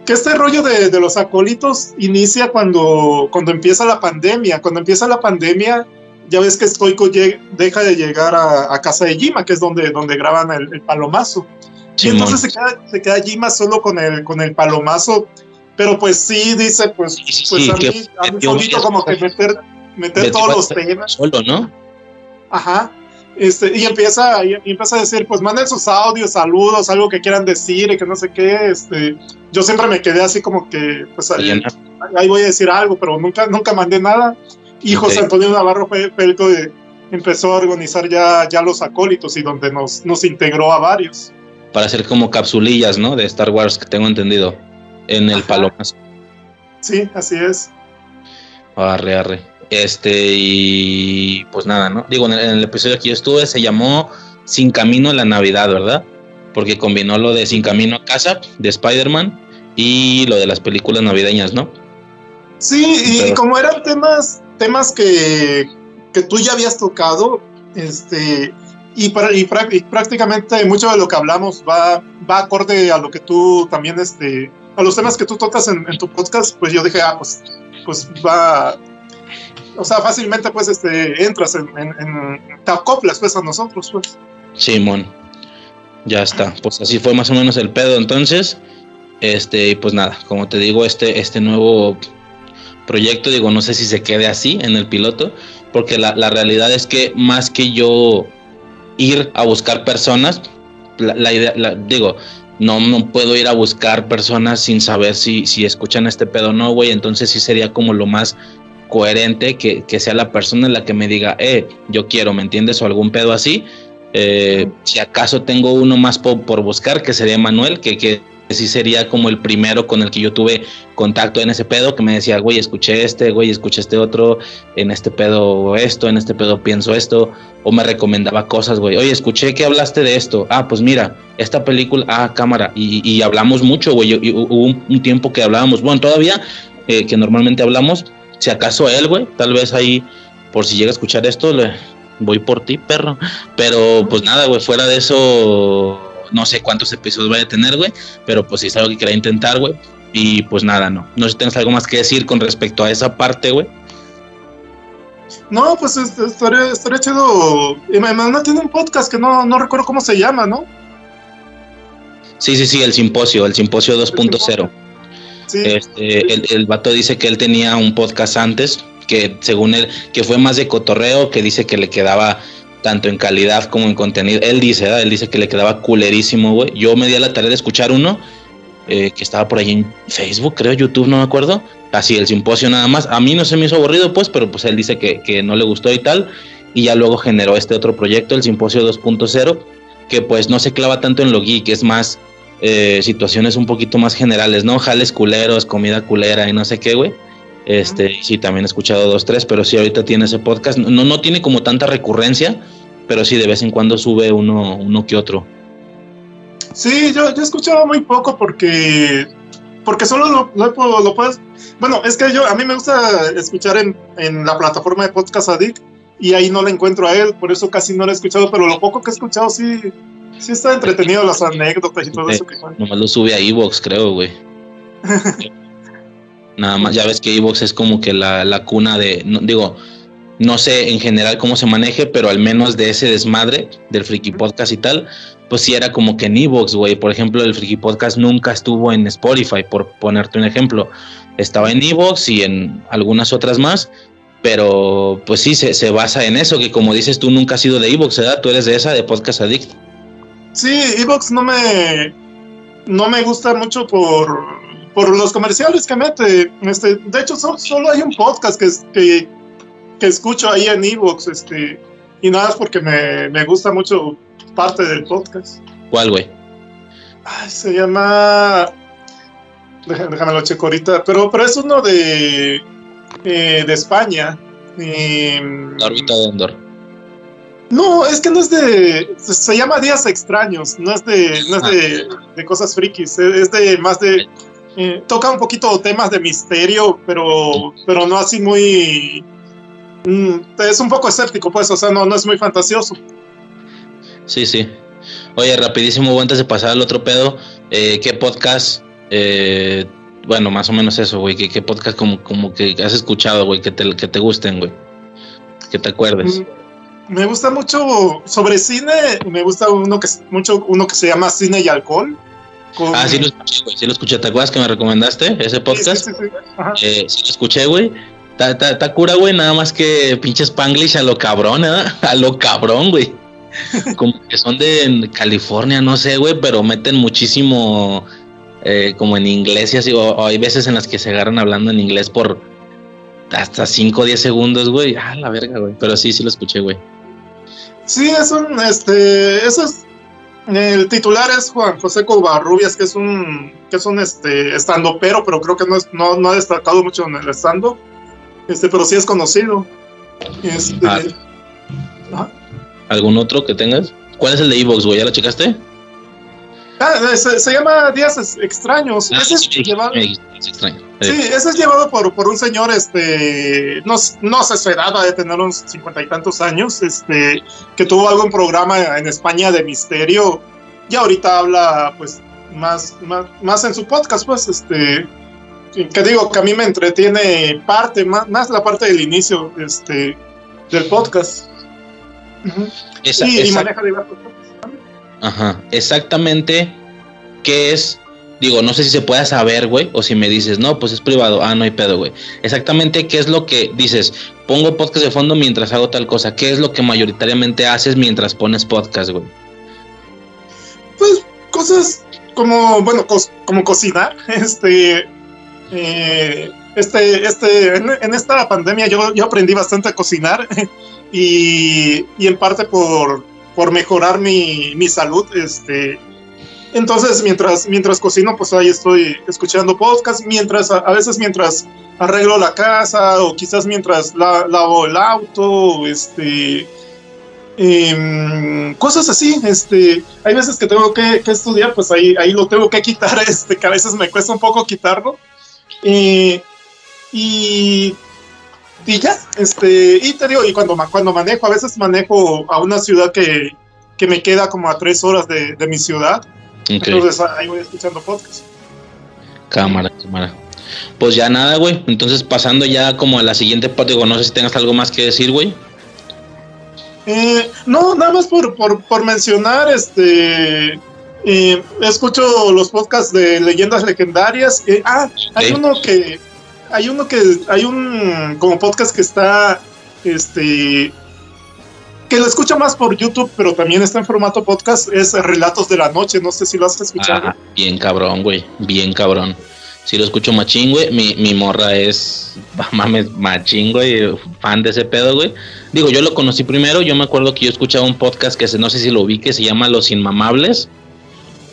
que este rollo de, de, los acólitos inicia cuando, cuando empieza la pandemia. Cuando empieza la pandemia, ya ves que Stoico deja de llegar a, a, casa de Jima, que es donde, donde graban el, el palomazo. Sí, y entonces se queda, se queda, Jima solo con el, con el palomazo. Pero pues sí, dice, pues, sí, pues sí, a mí, que, a mí solito como que meter, meter todos los temas. Solo, ¿no? Ajá. Este, y empieza, y empieza a decir, pues manden sus audios, saludos, algo que quieran decir y que no sé qué. Este, yo siempre me quedé así como que, pues ahí, ahí voy a decir algo, pero nunca, nunca mandé nada. Y José Antonio Navarro fue, fue el que empezó a organizar ya, ya los acólitos y donde nos, nos integró a varios. Para hacer como capsulillas, ¿no? De Star Wars, que tengo entendido, en el Palomas. Sí, así es. Arre, arre. Este, y pues nada, ¿no? Digo, en el, en el, episodio que yo estuve se llamó Sin Camino a la Navidad, ¿verdad? Porque combinó lo de Sin Camino a Casa de Spider-Man y lo de las películas navideñas, ¿no? Sí, y Pero, como eran temas, temas que, que tú ya habías tocado, este, y, para, y, prácticamente mucho de lo que hablamos va, va acorde a lo que tú también, este, a los temas que tú tocas en, en tu podcast, pues yo dije, ah, pues, pues va, o sea, fácilmente pues este entras en, en, en te acoplas pues a nosotros pues. Simón, ya está, pues así fue más o menos el pedo. Entonces, este, y pues nada, como te digo, este, este nuevo proyecto, digo, no sé si se quede así en el piloto, porque la, la realidad es que más que yo ir a buscar personas, la, idea, la, digo, no, no puedo ir a buscar personas sin saber si, si escuchan este pedo o no, güey, entonces sí sería como lo más coherente que, que, sea la persona en la que me diga, eh, yo quiero, ¿me entiendes? O algún pedo así. Eh, si acaso tengo uno más por, por buscar, que sería Manuel, que sí sería como el primero con el que yo tuve contacto en ese pedo, que me decía, güey, escuché este, güey, escuché este otro, en este pedo esto, en este pedo pienso esto, o me recomendaba cosas, güey, oye, escuché que hablaste de esto, ah, pues mira, esta película, ah, cámara, y, hablamos mucho, güey, hubo un, un, tiempo que hablábamos, bueno, todavía, eh, que normalmente hablamos, si acaso él, güey, tal vez ahí, por si llega a escuchar esto, le voy por ti, perro. Pero pues nada, güey, fuera de eso, no sé cuántos episodios vaya a tener, güey, pero pues si es algo que quería intentar, güey. Y pues nada, no. No sé si tienes algo más que decir con respecto a esa parte, güey. No, pues estaría, estaría chido. Y no tiene un podcast que no, no recuerdo cómo se llama, ¿no? Sí, sí, sí, el simposio, el simposio 2.0. Sí. Este, el, el vato dice que él tenía un podcast antes, que según él, que fue más de cotorreo, que dice que le quedaba tanto en calidad como en contenido. Él dice, ¿verdad? él dice que le quedaba culerísimo, güey. Yo me di a la tarea de escuchar uno eh, que estaba por ahí en Facebook, creo, YouTube, no me acuerdo. Así, el simposio nada más. A mí no se me hizo aburrido, pues, pero pues él dice que, que no le gustó y tal. Y ya luego generó este otro proyecto, el simposio 2.0, que pues no se clava tanto en lo geek, es más eh, situaciones un poquito más generales, ¿no? Jales culeros, comida culera y no sé qué, güey. Este, uh -huh. sí, también he escuchado dos, tres, pero sí, ahorita tiene ese podcast. No, no tiene como tanta recurrencia, pero sí, de vez en cuando sube uno, uno que otro. Sí, yo, yo he escuchado muy poco porque, porque solo lo, lo, lo, puedes. Bueno, es que yo, a mí me gusta escuchar en, en la plataforma de Podcast Addict y ahí no le encuentro a él, por eso casi no lo he escuchado, pero lo poco que he escuchado sí, sí está entretenido, las anécdotas y todo eh, eso que Nomás lo sube a Evox, creo, güey. *laughs* Nada más, ya ves que Evox es como que la, la cuna de, no, digo, no sé en general cómo se maneje, pero al menos de ese desmadre del Friki Podcast y tal, pues sí era como que en Evox, güey. Por ejemplo, el Friki Podcast nunca estuvo en Spotify, por ponerte un ejemplo. Estaba en Evox y en algunas otras más, pero pues sí, se, se basa en eso, que como dices tú nunca has sido de Evox, ¿verdad? Tú eres de esa, de Podcast Addict. Sí, Evox no me, no me gusta mucho por, por los comerciales que mete. Este, de hecho, so, solo hay un podcast que, que, que escucho ahí en Evox, este, y nada es porque me, me, gusta mucho parte del podcast. ¿Cuál, güey? Se llama. Déjame, lo checo ahorita. Pero, pero es uno de. Eh, de España. Eh, la órbita de Endor. No, es que no es de. Se llama Días Extraños, no es de, no es de, de cosas frikis, es de más de. eh, toca un poquito temas de misterio, pero, pero no así muy. Mm, es un poco escéptico, pues, o sea, no, no es muy fantasioso. Sí, sí. Oye, rapidísimo, antes de pasar al otro pedo, eh, ¿qué podcast? eh, bueno, más o menos eso, güey. ¿Qué, qué podcast como, como que has escuchado, güey, que te, que te gusten, güey? Que te acuerdes. Mm, Me gusta mucho sobre cine, me gusta uno que, mucho, uno que se llama Cine y Alcohol. con- Ah, sí lo escuché, güey. Sí lo escuché. ¿Te acuerdas que me recomendaste ese podcast? sí, sí, sí. Eh, sí lo escuché, güey. Está- cura, güey. Nada más que pinche Spanglish a lo cabrón, ¿eh? *laughs* A lo cabrón, güey. *laughs* Como que son de California, no sé, güey, pero meten muchísimo eh, como en inglés y así. O, o hay veces en las que se agarran hablando en inglés por hasta 5 o 10 segundos, güey. Ah, la verga, güey. Pero sí, sí lo escuché, güey. Sí, es un, este, eso es, el titular es Juan José Covarrubias, que es un, que es un, este, estando pero, pero creo que no, es, no, no ha destacado mucho en el estando, este, pero sí es conocido. Este, Ah. ¿Algún otro que tengas? ¿Cuál es el de Evox, güey? ¿Ya lo checaste? Ah, se, se llama Días Ex- Extraños. Ah, Ese es sí, llevado-. Sí, Eh, ese es llevado por, por un señor, este, no, no sé su edad, de tener unos cincuenta y tantos años, este, que tuvo algún programa en España de misterio y ahorita habla, pues, más, más, más en su podcast, pues, este, que digo que a mí me entretiene parte, más, más la parte del inicio, este, del podcast. Ujú. esa- y, y esa- maneja diversos. Ajá, exactamente qué es, digo, no sé si se pueda saber, güey, o si me dices, no, pues es privado, ah, no hay pedo, güey. Exactamente qué es lo que dices, pongo podcast de fondo mientras hago tal cosa, qué es lo que mayoritariamente haces mientras pones podcast, güey. pues cosas como bueno cos- como cocinar *laughs* este eh, este este en, en esta pandemia yo, yo aprendí bastante a cocinar *laughs* y, y en parte por por mejorar mi, mi salud este entonces mientras mientras cocino pues ahí estoy escuchando podcast mientras a, a veces mientras arreglo la casa o quizás mientras la- lavo el auto este em, cosas así, este, hay veces que tengo que, que estudiar, pues ahí, ahí lo tengo que quitar, *laughs* este, que a veces me cuesta un poco quitarlo. Eh, y, y ya, este, y te digo, y cuando, cuando manejo, a veces manejo a una ciudad que, que me queda como a tres horas de, de mi ciudad, entonces ahí voy escuchando podcast. cámara, cámara. Pues ya nada, güey. Entonces pasando ya como a la siguiente parte, digo, no sé si tengas algo más que decir, güey. Eh, no, nada más por, por, por mencionar, este, eh, escucho los podcasts de leyendas legendarias. eh, ah, hay uno que, hay uno que, hay un como podcast que está, este, que lo escucho más por YouTube, pero también está en formato podcast, es Relatos de la Noche. No sé si lo has escuchado. Ah, bien cabrón, güey. Bien cabrón. Si lo escucho machín, güey. Mi, mi morra es, *laughs* mames, machín, güey. Fan de ese pedo, güey. Digo, yo lo conocí primero. Yo me acuerdo que yo escuchaba un podcast que se, no sé si lo vi, que se llama Los Inmamables.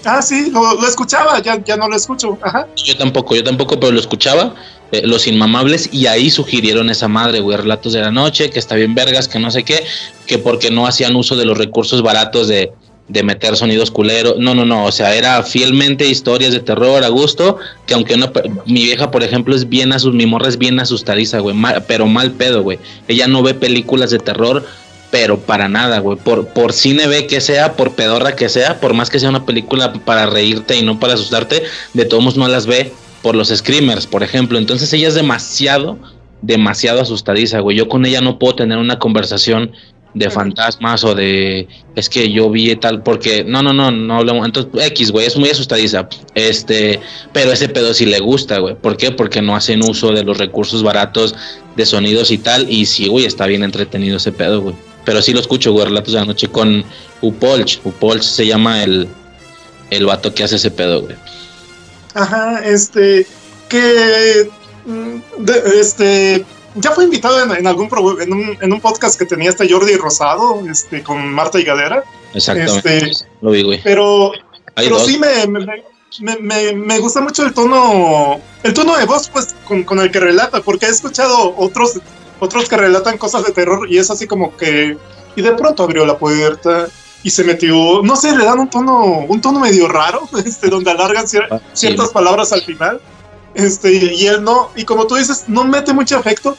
Ah, sí, lo, escuchaba, ya, ya no lo escucho. Ajá. Yo tampoco, yo tampoco, pero lo escuchaba. eh, Los Inmamables. Y ahí sugirieron esa madre, güey. Relatos de la noche, que está bien vergas, que no sé qué. Que porque no hacían uso de los recursos baratos de, de meter sonidos culeros. No, no, no. O sea, era fielmente historias de terror a gusto. Que aunque no, mi vieja, por ejemplo, es bien asus, mi morra es bien asustadiza, güey. mal- pero mal pedo, güey. Ella no ve películas de terror, pero para nada, güey. Por, por cine ve que sea, por pedorra que sea, por más que sea una película para reírte y no para asustarte, de todos modos no las ve por los screamers, por ejemplo. Entonces ella es demasiado, demasiado asustadiza, güey. Yo con ella no puedo tener una conversación de fantasmas o de es que yo vi tal porque no no no no hablamos entonces X güey es muy asustadiza este pero ese pedo sí le gusta güey ¿por qué? porque no hacen uso de los recursos baratos de sonidos y tal y sí güey está bien entretenido ese pedo güey pero sí lo escucho güey relatos de la noche con Upolch. Upolch se llama el el vato que hace ese pedo güey. Ajá, este, que, mm, de- este, ya fue invitado en, en algún pro- en un, en un podcast que tenía este Jordi Rosado, este, con Marta Higadera, exactamente Este- lo vi güey. pero, pero dos. sí me, me, me, me- me gusta mucho el tono, el tono de voz, pues, con, con el que relata, porque he escuchado otros, otros que relatan cosas de terror y es así como que y de pronto abrió la puerta y se metió, no sé, le dan un tono, un tono medio raro, *laughs* este, donde alargan cier- Ah, sí. ciertas palabras al final. Este, y él no, y como tú dices, no mete mucho efecto,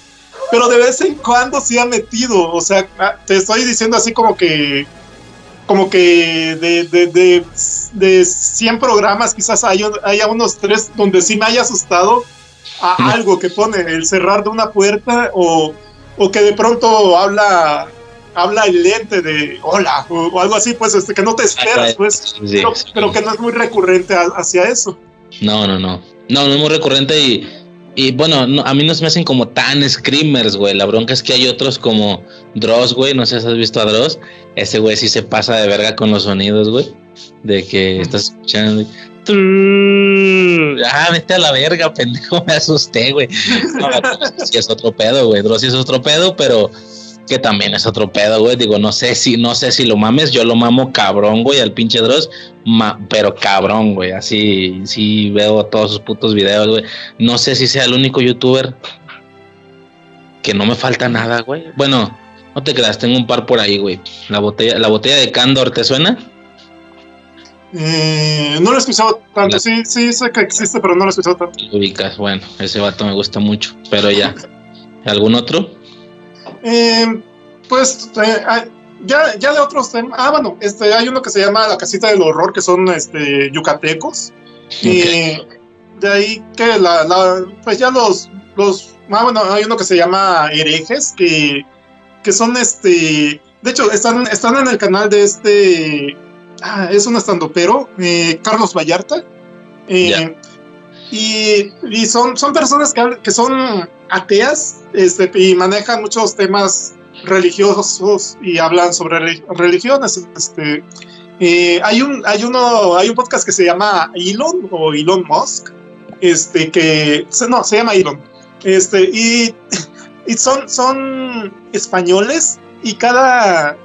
pero de vez en cuando sí ha metido. O sea, ah, te estoy diciendo así como que, como que de, de, de, de 100 programas, quizás hay, haya unos tres donde sí me haya asustado a *laughs* algo que pone el cerrar de una puerta o, o que de pronto habla habla el lente de hola o, o algo así, pues este que no te esperas, pues, Sí, pero, sí. pero que no es muy recurrente a- hacia eso. No, no, no. No, no es muy recurrente y, y bueno, no, a mí no se me hacen como tan screamers, güey. La bronca es que hay otros como Dross, güey. No sé si has visto a Dross. Ese güey sí se pasa de verga con los sonidos, güey. De que estás escuchando. Ah, vete a la verga, pendejo. *laughs* Me asusté, güey. No, sí es otro pedo, güey. Dross sí es otro pedo, pero que también es otro pedo, güey. Digo, no sé si, no sé si lo mames. Yo lo mamo cabrón, güey, al pinche Dross. Ma- pero cabrón, güey. Así, sí veo todos sus putos videos, güey. No sé si sea el único youtuber que no me falta nada, güey. Bueno, no te creas, tengo un par por ahí, güey. La botella, la botella de Candor, ¿te suena? Eh, no lo he escuchado tanto, La- sí, sí sé que existe, pero no lo he escuchado tanto. Ubicas, bueno, ese vato me gusta mucho, pero ya. *laughs* ¿Algún otro? Eh, pues eh, ah, ya, ya de otros temas. Ah, bueno, este, hay uno que se llama La Casita del Horror, que son este, yucatecos. Y de ahí que la, la- pues ya los, los, ah, bueno, hay uno que se llama Herejes, que, que son este, de hecho, están, están en el canal de este, ah, es un estandopero, eh, Carlos Vallarta. Eh, y, y son, son personas que, que son ateas este, y manejan muchos temas religiosos y hablan sobre reli- religiones. Este, eh, hay un hay uno hay un podcast que se llama Elon o Elon Musk, este que no se llama Elon, este y, *laughs* y son son españoles y cada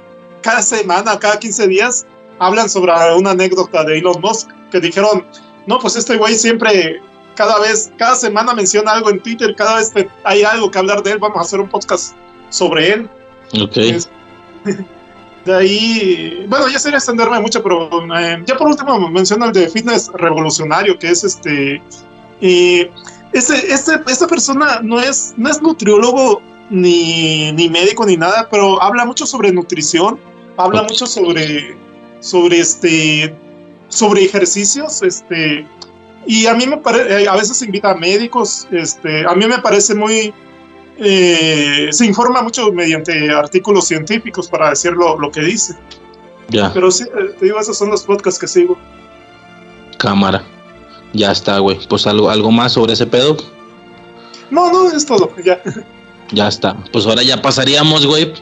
cada semana cada 15 días hablan sobre una anécdota de Elon Musk que dijeron no pues este güey siempre cada vez cada semana menciona algo en Twitter cada vez que hay algo que hablar de él vamos a hacer un podcast sobre él Ok. es- *laughs* de ahí, bueno, ya sería extenderme mucho, pero eh, ya por último menciono el de fitness revolucionario, que es este. Y este, este, esta persona no es, no es nutriólogo ni, ni médico ni nada, pero habla mucho sobre nutrición, habla mucho sobre, sobre este, sobre ejercicios, este, y a mí me parece, a veces invita a médicos, este, a mí me parece muy, eh, se informa mucho mediante artículos científicos para decir lo, lo que dice. Ya, Pero sí, eh, te digo, esos son los podcasts que sigo. cámara. Ya está, güey. Pues algo, algo más sobre ese pedo. No, no, es todo. Ya. Ya está. Pues ahora ya pasaríamos, güey,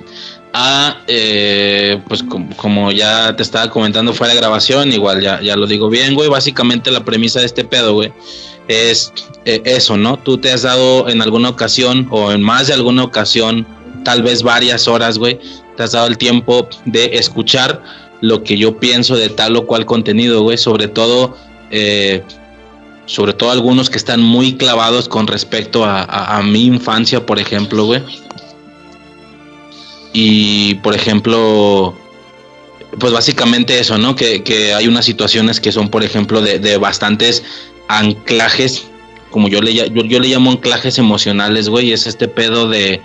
a, eh, pues com- como ya te estaba comentando fuera de grabación, igual ya, ya lo digo bien, güey. Básicamente la premisa de este pedo, güey, es eh, eso, ¿no? Tú te has dado en alguna ocasión o en más de alguna ocasión, tal vez varias horas, güey, te has dado el tiempo de escuchar lo que yo pienso de tal o cual contenido, güey, sobre todo... Eh, sobre todo algunos que están muy clavados con respecto a, a- a mi infancia, por ejemplo, güey. Y, por ejemplo, pues básicamente eso, ¿no? Que, hay unas situaciones que son, por ejemplo, de, de bastantes anclajes, como yo le, yo, yo le llamo anclajes emocionales, güey, es este pedo de,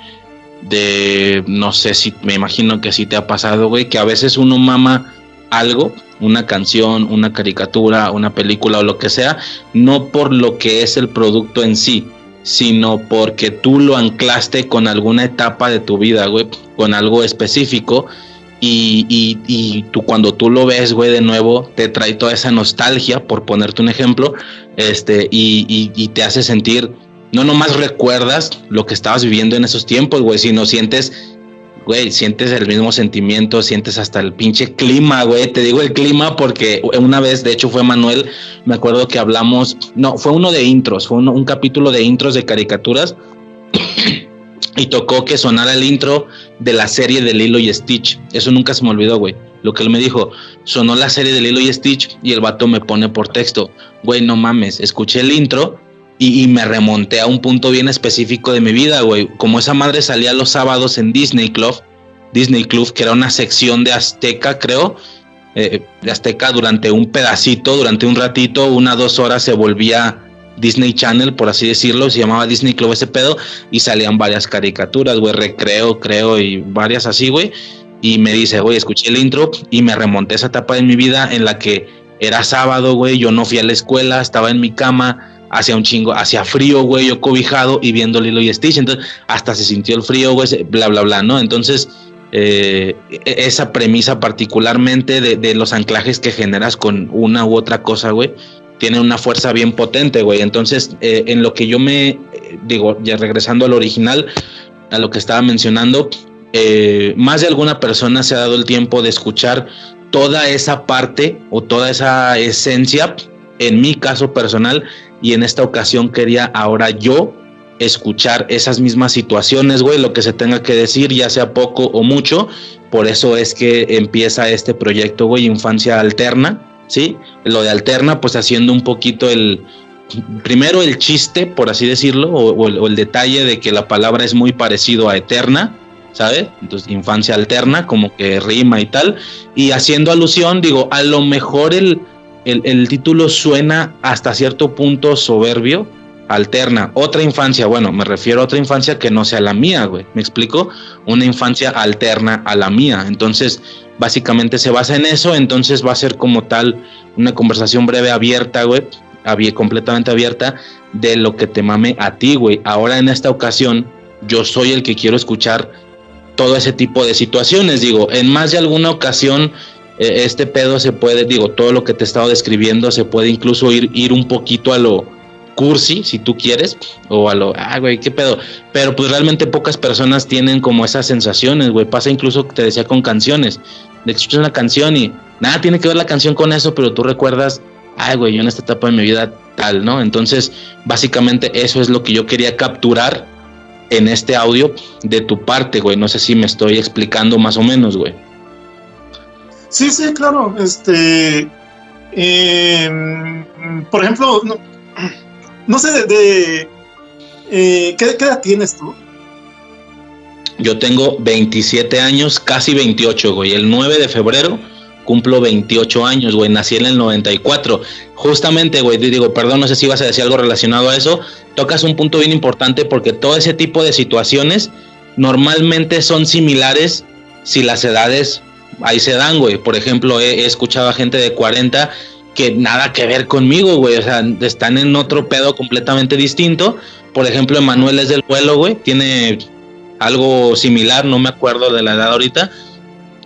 de, no sé si, me imagino que sí te ha pasado, güey, que a veces uno mama algo, una canción, una caricatura, una película o lo que sea, no por lo que es el producto en sí, sino porque tú lo anclaste con alguna etapa de tu vida, güey, con algo específico. Y, y, tú cuando tú lo ves, güey, de nuevo, te trae toda esa nostalgia, por ponerte un ejemplo, este, y, y, y te hace sentir, no nomás recuerdas lo que estabas viviendo en esos tiempos, güey, sino sientes güey, sientes el mismo sentimiento, sientes hasta el pinche clima, güey. Te digo el clima porque una vez, de hecho, fue Manuel, me acuerdo que hablamos, no, fue uno de intros, fue uno- un capítulo de intros de caricaturas *clears throat* y tocó que sonara el intro de la serie de Lilo y Stitch. Eso nunca se me olvidó, güey. Lo que él me dijo, sonó la serie de Lilo y Stitch y el vato me pone por texto, güey, no mames, escuché el intro y, me remonté a un punto bien específico de mi vida, güey. Como esa madre salía los sábados en Disney Club, Disney Club, que era una sección de Azteca, creo, eh, de Azteca durante un pedacito, durante un ratito, una dos horas se volvía Disney Channel, por así decirlo, se llamaba Disney Club ese pedo, y salían varias caricaturas, güey, recreo, creo, y varias así, güey. Y me dice, güey, escuché el intro y me remonté a esa etapa de mi vida en la que era sábado, güey, yo no fui a la escuela, estaba en mi cama, hacía un chingo, hacía frío, güey, yo cobijado y viendo Lilo y Stitch, entonces hasta se sintió el frío, güey, bla, bla, bla, ¿no? Entonces, eh, e-, esa premisa particularmente de, los anclajes que generas con una u otra cosa, güey, tiene una fuerza bien potente, güey. Entonces, eh, en lo que yo me, eh, digo, ya regresando al original, a lo que estaba mencionando, más de alguna persona se ha dado el tiempo de escuchar toda esa parte o toda esa esencia, en mi caso personal, y en esta ocasión quería ahora yo escuchar esas mismas situaciones, güey, lo que se tenga que decir, ya sea poco o mucho. Por eso es que empieza este proyecto, güey, Infancia Alterna, ¿sí? Lo de Alterna, pues haciendo un poquito el, primero el chiste, por así decirlo, o, el, detalle de que la palabra es muy parecido a eterna, ¿sabes? Entonces, infancia alterna, como que rima y tal. Y haciendo alusión, digo, a lo mejor el, el, el título suena hasta cierto punto soberbio, alterna, otra infancia, bueno, me refiero a otra infancia que no sea la mía, güey, ¿me explico? Una infancia alterna a la mía, entonces básicamente se basa en eso, entonces va a ser como tal una conversación breve abierta, güey, completamente abierta de lo que te mame a ti, güey. Ahora en esta ocasión yo soy el que quiero escuchar todo ese tipo de situaciones, digo, en más de alguna ocasión este pedo se puede, digo, todo lo que te he estado describiendo se puede incluso ir, ir un poquito a lo cursi, si tú quieres, o a lo, ah, güey, qué pedo. Pero pues realmente pocas personas tienen como esas sensaciones, güey. Pasa incluso, te decía, con canciones. De escuchas una canción y nada tiene que ver la canción con eso, pero tú recuerdas, ay, güey, yo en esta etapa de mi vida tal, ¿no? Entonces, básicamente eso es lo que yo quería capturar en este audio de tu parte, güey. No sé si me estoy explicando más o menos, güey. Sí, sí, claro. Este, em, por ejemplo, no, sé, de, eh, ¿qué, edad tienes tú? Yo tengo 27 años, casi 28, güey. El 9 de febrero cumplo 28 años, güey. Nací en el 94. Justamente, güey, digo, perdón, no sé si vas a decir algo relacionado a eso. Tocas un punto bien importante porque todo ese tipo de situaciones normalmente son similares si las edades ahí se dan, güey. Por ejemplo, he, escuchado a gente de 40 que nada que ver conmigo, güey. O sea, están en otro pedo completamente distinto. Por ejemplo, Emanuel es del vuelo, güey. Tiene algo similar, no me acuerdo de la edad ahorita.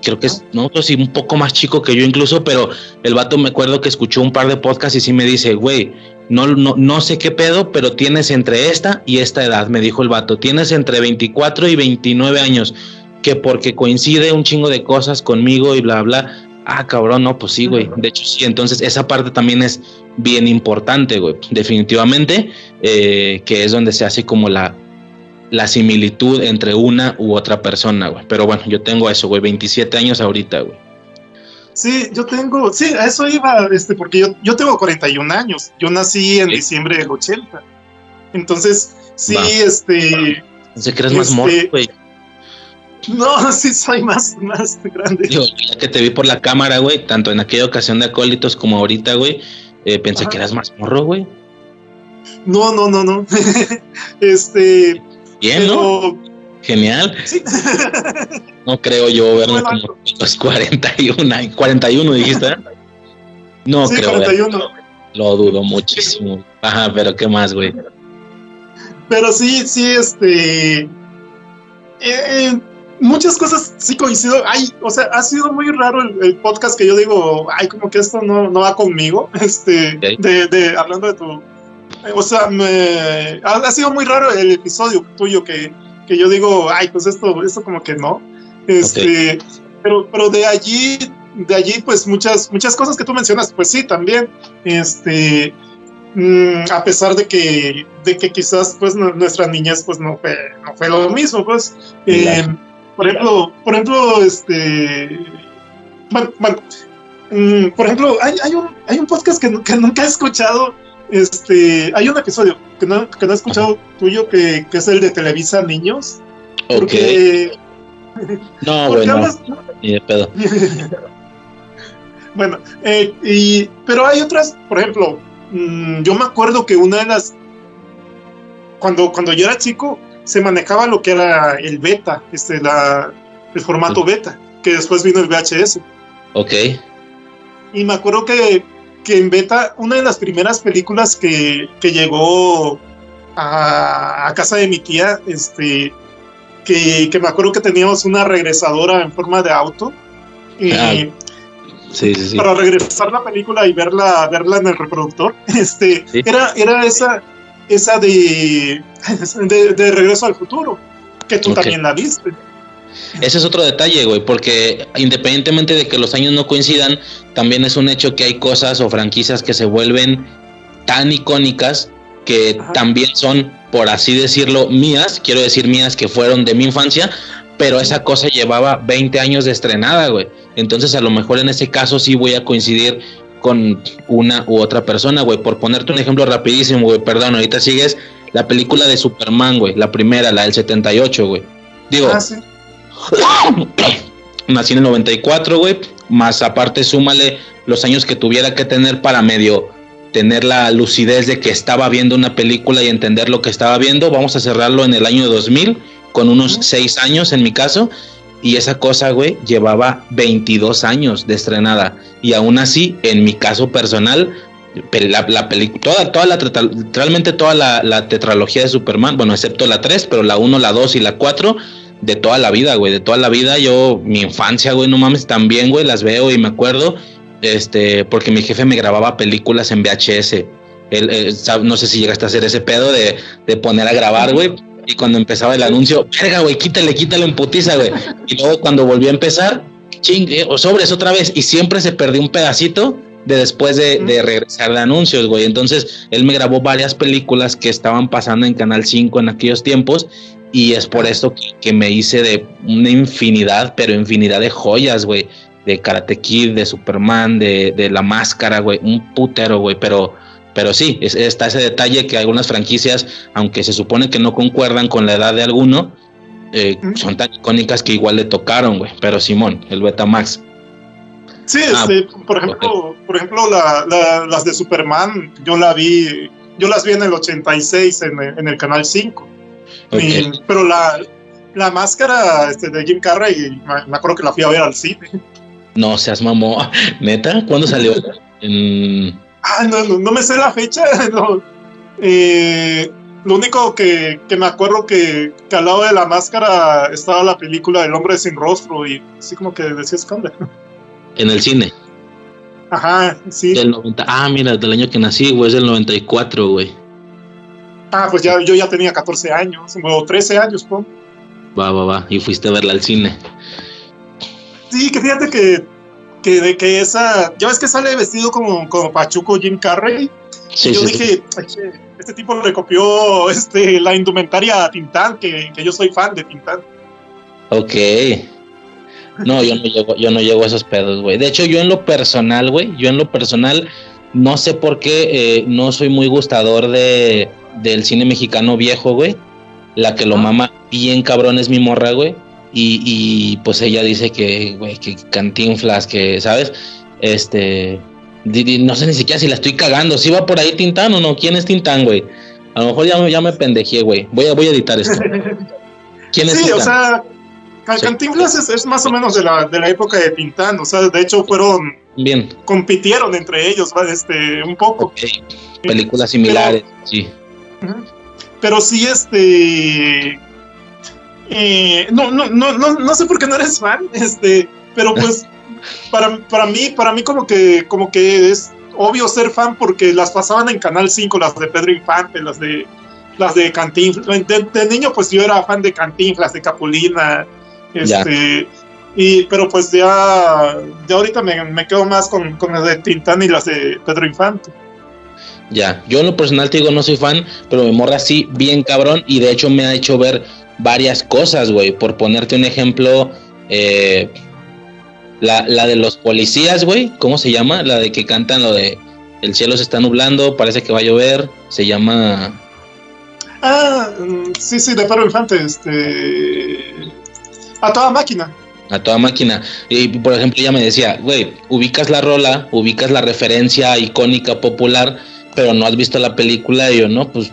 Creo que es, no, sí, un poco más chico que yo incluso, pero el vato me acuerdo que escuchó un par de podcasts y sí me dice, güey, no, no, no sé qué pedo, pero tienes entre esta y esta edad, me dijo el vato. Tienes entre 24 y 29 años, que porque coincide un chingo de cosas conmigo y bla, bla ah, cabrón, no, pues sí, güey. De hecho, sí, entonces esa parte también es bien importante, güey. Definitivamente, eh, que es donde se hace como la, la similitud entre una u otra persona, güey. Pero bueno, yo tengo eso, güey, 27 años ahorita, güey. Sí, yo tengo, sí, a eso iba, este, porque yo, yo tengo 41 años. Yo nací en diciembre del 80. Entonces, sí, este. Que eres más este, güey. *laughs* No, sí soy más, más grande. Yo, ya que te vi por la cámara, güey, tanto en aquella ocasión de acólitos como ahorita, güey, eh, pensé que eras más morro, güey. No, no, no, no. *laughs* este. Bien, ¿no? Genial. Sí. *laughs* no creo yo verme como los 41, 41 dijiste. No creo. 41. Lo dudo muchísimo. Ajá, pero ¿qué más, güey? Pero sí, sí, este. Eh, muchas cosas sí coincido. Ay, o sea, ha sido muy raro el, podcast que yo digo, ay, como que esto no, no va conmigo. *laughs* Este, de, de, hablando de tu. O sea, me, ha, sido muy raro el episodio tuyo que, que yo digo, ay, pues esto, esto como que no. Este, pero, pero de allí, de allí, pues muchas, muchas cosas que tú mencionas, pues sí, también. Este, mm, a pesar de que, de que quizás pues nuestra niñez pues no fue, no fue lo mismo, pues. Eh, por ejemplo, por ejemplo, este. Bueno, bueno. Mm, por ejemplo, hay, hay, un, hay un podcast que, nunca he escuchado. Este, hay un episodio que no, que no he escuchado tuyo que, que, es el de Televisa Niños. Porque, *laughs* *laughs* No, Porque güey, no. además- Ni de pedo. *laughs* bueno, eh, y, pero hay otras, por ejemplo, mm, yo me acuerdo que una de las, cuando, cuando yo era chico, se manejaba lo que era el beta, este, la, el formato beta, que después vino el VHS. Ok. Y me acuerdo que, que en beta, una de las primeras películas que, que llegó a, a casa de mi tía, este, que, que me acuerdo que teníamos una regresadora en forma de auto. Y, Ah, Sí, sí, sí. para regresar la película y verla, verla en el reproductor, *laughs* este, Sí. era, era esa, esa de, *laughs* de, de Regreso al Futuro, que tú también la viste. Ese es otro detalle, güey, porque independientemente de que los años no coincidan, también es un hecho que hay cosas o franquicias que se vuelven tan icónicas que Ajá. también son, por así decirlo, mías, quiero decir mías que fueron de mi infancia, pero esa cosa llevaba 20 años de estrenada, güey. Entonces a lo mejor en ese caso sí voy a coincidir con una u otra persona, güey. Por ponerte un ejemplo rapidísimo, güey, perdón, ahorita sigues la película de Superman, güey, la primera, la del 78, güey. Digo, Ah, sí. *coughs* Nací en el 94, güey. Más aparte, súmale los años que tuviera que tener para medio tener la lucidez de que estaba viendo una película y entender lo que estaba viendo. Vamos a cerrarlo en el año 2000, con unos Ujú. 6 años en mi caso. Y esa cosa, güey, llevaba 22 años de estrenada. Y aún así, en mi caso personal, pe- la, la toda, toda la, realmente toda la, tetralogía de Superman, bueno, excepto la 3, pero la 1, la 2 y la 4, de toda la vida, güey, de toda la vida. Yo, mi infancia, güey, no mames, también, güey, las veo y me acuerdo, este, porque mi jefe me grababa películas en VHS. Él, eh, no sé si llegaste a hacer ese pedo de, de poner a grabar, güey. Y cuando empezaba el anuncio, verga, güey, quítale, quítale en putiza, güey. Y luego cuando volvió a empezar, ching, eh, o sobres otra vez. Y siempre se perdió un pedacito de después de, de regresar de anuncios, güey. Entonces, él me grabó varias películas que estaban pasando en Canal 5 en aquellos tiempos. Y es por esto que, que me hice de una infinidad, pero infinidad de joyas, güey. De Karate Kid, de Superman, de, de La Máscara, güey. Un putero, güey. Pero, pero sí, es- está ese detalle que algunas franquicias, aunque se supone que no concuerdan con la edad de alguno, eh, Mm. son tan icónicas que igual le tocaron, güey. Pero Simón, el Betamax. Sí, Ah, este, por ejemplo, por ejemplo la- la- las de Superman, yo la vi, yo las vi en el 86 en, en el canal 5. Ok. Y- pero la, la máscara este, de Jim Carrey, me, me acuerdo que la fui a ver al cine. No seas mamó. *laughs* ¿Neta? ¿Cuándo salió? *laughs* En... Ah, no, no, no me sé la fecha. *laughs* no. Eh, lo único que, que me acuerdo que, que al lado de la máscara estaba la película del hombre sin rostro y así como que decías, ¿qué onda? en el cine. Ajá, sí. Del 90. Ah, mira, del año que nací, güey, es del 94, güey. Ah, pues ya, yo ya tenía 14 años, o 13 años, pon. Va, va, va. Y fuiste a verla al cine. Sí, que fíjate que, que de que esa, ya ves que sale vestido como, como Pachuco Jim Carrey. Sí, y yo sí, dije, "Ay, che, este tipo le copió este, la indumentaria a Tintán, que, que yo soy fan de Tintán. Ok. No, yo no llego, yo no llego a esos pedos, güey. De hecho, yo en lo personal, güey, yo en lo personal, no sé por qué eh, no soy muy gustador de del cine mexicano viejo, güey. La que lo mama bien cabrón es mi morra, güey. Y, y pues ella dice que, güey, que cantinflas, que, ¿sabes? Este. no sé ni siquiera si la estoy cagando. Si va por ahí Tintán o no. ¿Quién es Tintán, güey? A lo mejor ya, me- ya me pendejé, güey. Voy a, voy a editar esto. *laughs* ¿Quién es Sí, Tintán? o sea, Sí. Cantinflas es, es más o menos de la, de la época de Tintán, o sea, de hecho fueron, Bien. compitieron entre ellos, ¿va? este, un poco. Películas similares, sí. Pero sí, este. Eh, no, no, no, no, no sé por qué no eres fan, *laughs* este, pero pues para, para mí, para mí como que, como que es obvio ser fan porque las pasaban en Canal 5, las de Pedro Infante, las de las de Cantinflas. De, de niño, pues yo era fan de Cantinflas, de Capulina, Ya. este. Y, pero pues ya, ya ahorita me, me quedo más con, con las de Tintán y las de Pedro Infante. Ya. Yo en lo personal te digo, no soy fan, pero mi morra sí, bien cabrón. Y de hecho me ha hecho ver varias cosas, güey. Por ponerte un ejemplo, eh, la, la de los policías, güey. ¿Cómo se llama? La de que cantan lo de el cielo se está nublando, parece que va a llover. Se llama. Ah, sí, sí, de Pedro Infante, este. A toda máquina. A toda máquina. Y por ejemplo, ella me decía, güey, ubicas la rola, ubicas la referencia icónica, popular, pero no has visto la película. Y yo, no, pues,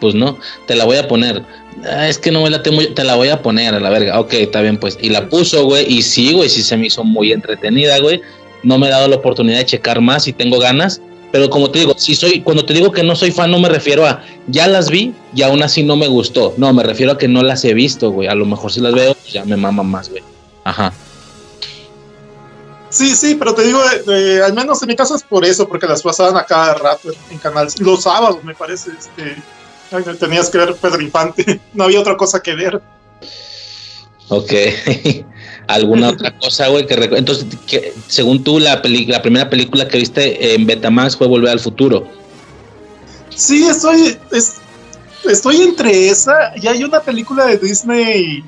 pues no, te la voy a poner. Ah, es que no me la tengo, te la voy a poner a la verga. Ok, está bien, pues. Y la puso, güey, y sí, güey, sí se me hizo muy entretenida, güey. No me he dado la oportunidad de checar más y tengo ganas. Pero como te digo, si soy, cuando te digo que no soy fan, no me refiero a ya las vi y aún así no me gustó. No, me refiero a que no las he visto, güey. A lo mejor si las veo, pues ya me mama más, güey. Ajá. Sí, sí, pero te digo, eh, eh, al menos en mi caso es por eso, porque las pasaban a cada rato en canal. Los sábados, me parece, este, tenías que ver Pedro Infante. *laughs* No había otra cosa que ver. Ok. *laughs* ¿Alguna *laughs* otra cosa, güey? Que Entonces, que, según tú, la, peli- la primera película que viste en Betamax fue Volver al Futuro. Sí, estoy, es- estoy entre esa y hay una película de Disney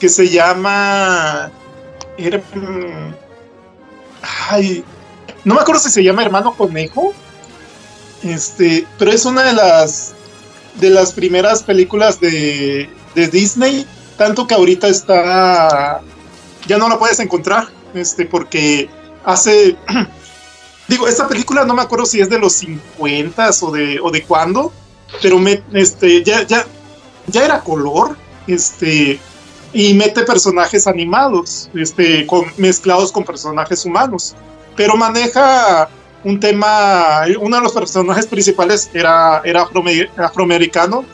que se llama... era, mm, ay, no me acuerdo si se llama Hermano Conejo, este, pero es una de las de las primeras películas de, de Disney, tanto que ahorita está ya no la puedes encontrar, este, porque hace *clears throat* Digo, esta película no me acuerdo si es de los 50 o de, o de cuándo, pero me, este, ya, ya, ya era color, este, y mete personajes animados, este, con, mezclados con personajes humanos, pero maneja un tema, uno de los personajes principales era, era afroame- afroamericano,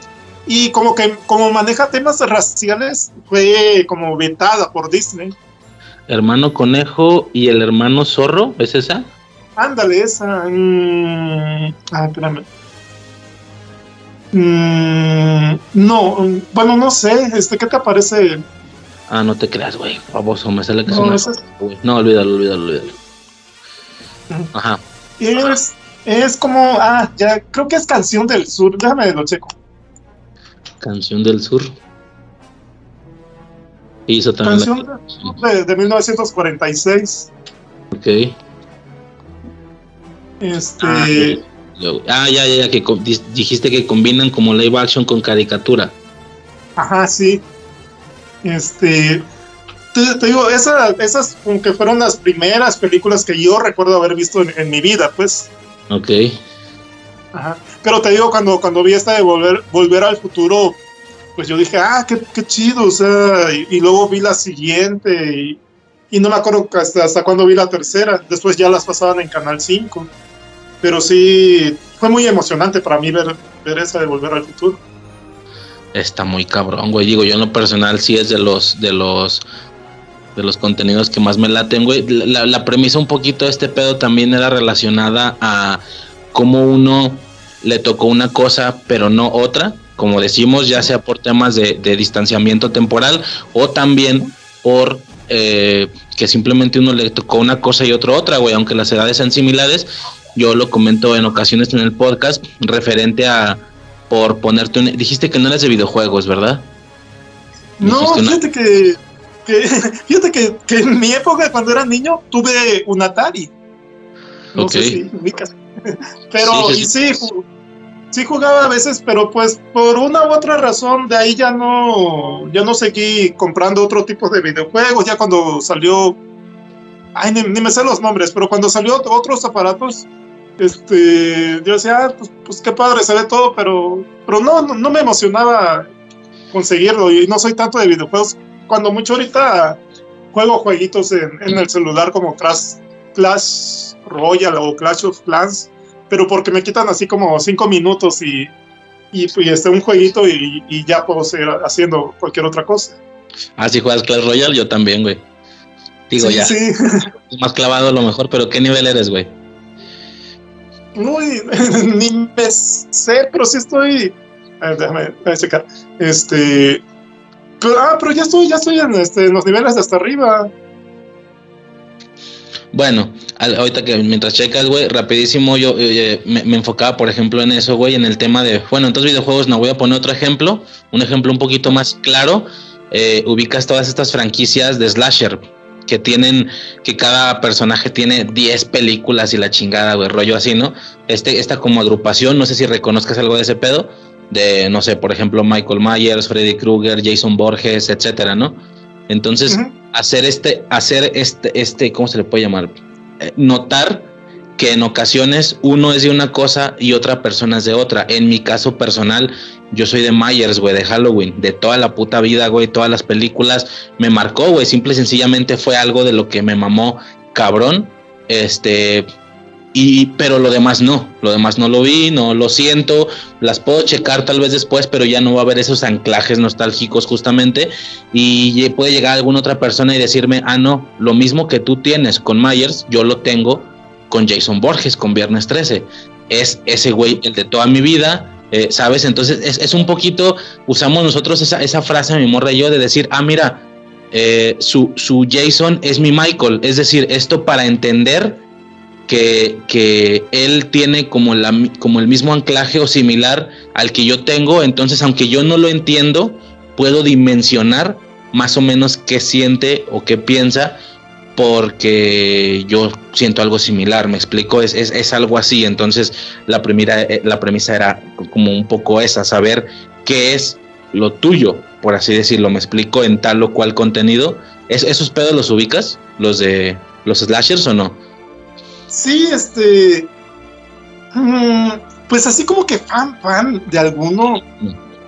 y como que como maneja temas raciales, fue como vetada por Disney. Hermano Conejo y el hermano Zorro, ¿es esa? Ándale, esa. mm, ah, espérame. Mm, no, bueno, no sé. Este, ¿Qué te parece? Ah, no te creas, güey. Baboso, me sale que es No, una. es- güey. No, olvídalo, olvídalo, olvídalo. Ajá. Es, es como. Ah, ya, creo que es Canción del Sur. Déjame lo checo. Canción del Sur. Hizo también. la- Canción del Sur de, de 1946. Ok. Este. Ah, ah, ya, ya, ya, que co- dis- dijiste que combinan como live action con caricatura. Ajá, sí. Este. Te, te digo, esa- esas como que fueron las primeras películas que yo recuerdo haber visto en, en mi vida, pues. Ok. Ajá. Pero te digo, cuando, cuando vi esta de volver, volver al futuro, pues yo dije, ah, qué, qué chido, o sea, y, y luego vi la siguiente, y, y no me acuerdo hasta, hasta cuándo vi la tercera, después ya las pasaban en Canal 5. Pero sí, fue muy emocionante para mí ver, ver esa de volver al futuro. Está muy cabrón, güey. Digo, yo en lo personal sí es de los, de los, de los contenidos que más me laten, güey. La, la premisa un poquito de este pedo también era relacionada a cómo uno le tocó una cosa, pero no otra. Como decimos, ya sea por temas de, de distanciamiento temporal o también por eh, que simplemente uno le tocó una cosa y otro otra, güey. Aunque las edades sean similares, yo lo comento en ocasiones en el podcast referente a por ponerte un... Dijiste que no eres de videojuegos, ¿verdad? No, una- fíjate que, que- *laughs* fíjate que, que en mi época, cuando era niño, tuve un Atari. No sé si ubicas. *laughs* Pero, Sí, sí, y sí, ju- sí jugaba a veces, pero pues por una u otra razón, de ahí ya no, ya no seguí comprando otro tipo de videojuegos. Ya cuando salió, ay, ni, ni me sé los nombres, pero cuando salió otros aparatos, este, yo decía, ah, pues, pues qué padre, se ve todo, pero, pero no, no, no me emocionaba conseguirlo y no soy tanto de videojuegos. Cuando mucho ahorita juego jueguitos en, en el celular como Crash, Clash Royale o Clash of Clans, pero porque me quitan así como cinco minutos y, y, y este, un jueguito y, y ya puedo seguir haciendo cualquier otra cosa. Ah, si juegas Clash Royale, yo también, güey. Digo, sí, ya, sí. *laughs* más clavado a lo mejor, pero ¿qué nivel eres, güey? Uy, *laughs* ni me sé, pero sí estoy. A ver, déjame, déjame checar. Este. Ah, pero ya estoy, ya estoy en, este, en los niveles de hasta arriba. Bueno, ahorita que mientras checas, güey, rapidísimo yo eh, me, me enfocaba, por ejemplo, en eso, güey, en el tema de, bueno, entonces videojuegos, no voy a poner otro ejemplo, un ejemplo un poquito más claro, eh, ubicas todas estas franquicias de slasher que tienen, que cada personaje tiene 10 películas y la chingada, güey, rollo así, ¿no? Este, esta como agrupación, no sé si reconozcas algo de ese pedo, de, no sé, por ejemplo, Michael Myers, Freddy Krueger, Jason Borges, etcétera, ¿no? Entonces, hacer este, hacer este, este, ¿cómo se le puede llamar? Eh, notar que en ocasiones uno es de una cosa y otra persona es de otra. En mi caso personal, yo soy de Myers, güey, de Halloween, de toda la puta vida, güey, todas las películas. Me marcó, güey, simple y sencillamente fue algo de lo que me mamó cabrón. Este, y, pero lo demás no, lo demás no lo vi, no lo siento, las puedo checar tal vez después, pero ya no va a haber esos anclajes nostálgicos justamente. Y puede llegar alguna otra persona y decirme, ah, no, lo mismo que tú tienes con Myers, yo lo tengo con Jason Borges, con Viernes 13. Es ese güey el de toda mi vida, eh, ¿sabes? Entonces es, un poquito, usamos nosotros esa, esa frase, mi morra y yo, de decir, ah, mira, eh, su, su Jason es mi Michael. Es decir, esto para entender que, él tiene como, la, como el mismo anclaje o similar al que yo tengo. Entonces, aunque yo no lo entiendo, puedo dimensionar más o menos qué siente o qué piensa porque yo siento algo similar, me explico, es, es, algo así, entonces la, primera, eh, la premisa era como un poco esa, saber qué es lo tuyo, por así decirlo, me explico en tal o cual contenido. ¿Es, ¿Esos pedos los ubicas? ¿Los de los slashers o no? Sí, este... Mm, pues así como que fan, fan de alguno,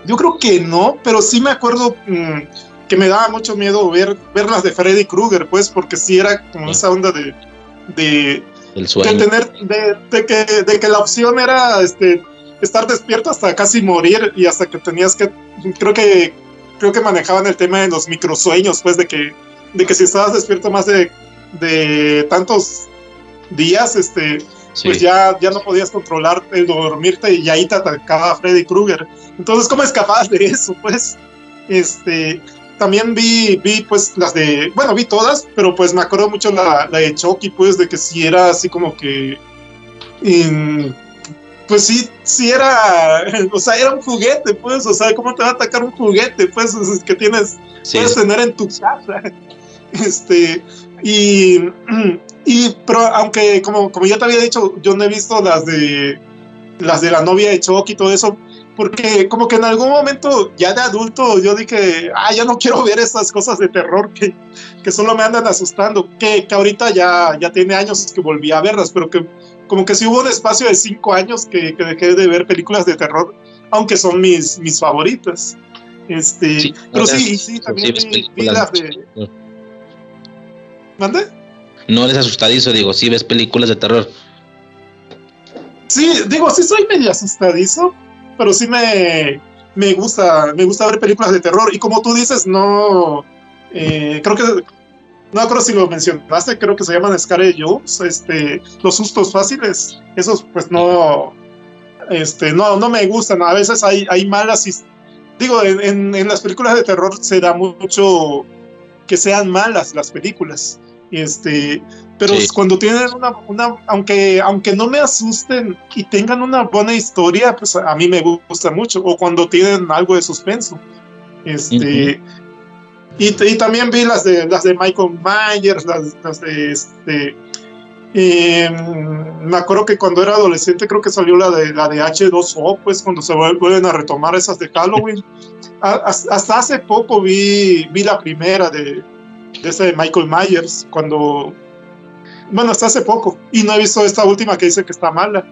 yo creo que no, pero sí me acuerdo... Mm, que me daba mucho miedo ver, ver las de Freddy Krueger, pues, porque sí era como esa onda de, de, tener, de, que, de que la opción era este, estar despierto hasta casi morir y hasta que tenías que, creo que, creo que manejaban el tema de los microsueños, pues, de que, de que si estabas despierto más de, de tantos días, este, pues ya, ya no podías controlar el dormirte y ahí te atacaba Freddy Krueger. Entonces, ¿cómo escapabas de eso? Pues, este, también vi, vi pues las de, bueno, vi todas, pero pues me acuerdo mucho la, la de Chucky, pues de que sí era así como que, pues sí, sí era, *laughs* o sea, era un juguete, pues, o sea, ¿cómo te va a atacar un juguete, pues, que tienes, puedes tener en tu casa? *laughs* Este, y, *clears throat* y, pero aunque, como, como ya te había dicho, yo no he visto las de, las de la novia de Chucky y todo eso, porque como que en algún momento ya de adulto yo dije, ah, ya no quiero ver esas cosas de terror que, que solo me andan asustando, que, que, ahorita ya, ya tiene años que volví a verlas, pero que como que sí hubo un espacio de cinco años que, que dejé de ver películas de terror, aunque son mis, mis favoritas. Este, pero sí, sí, también vi, las de... ¿Mande? No eres asustadizo, digo, sí ves películas de terror. Sí, digo, sí soy medio asustadizo, pero sí me, me gusta, me gusta ver películas de terror. Y como tú dices, no, eh, creo que, no creo si lo mencionaste, creo que se llaman Scary Jones, este, los sustos fáciles, esos pues no, este, no, no me gustan. A veces hay, hay malas, digo, en, en las películas de terror se da mucho que sean malas las películas. Este, pero cuando tienen una, una, aunque, aunque no me asusten y tengan una buena historia, pues a mí me gusta mucho. O cuando tienen algo de suspenso. Este, y, y, también vi las de las de Michael Myers, las, de este. Em, me acuerdo que cuando era adolescente creo que salió la de la de H2O, pues cuando se vuelven a retomar esas de Halloween. *laughs* hasta hace poco vi, vi la primera de, de ese de Michael Myers, cuando, bueno, hasta hace poco, y no he visto esta última que dice que está mala.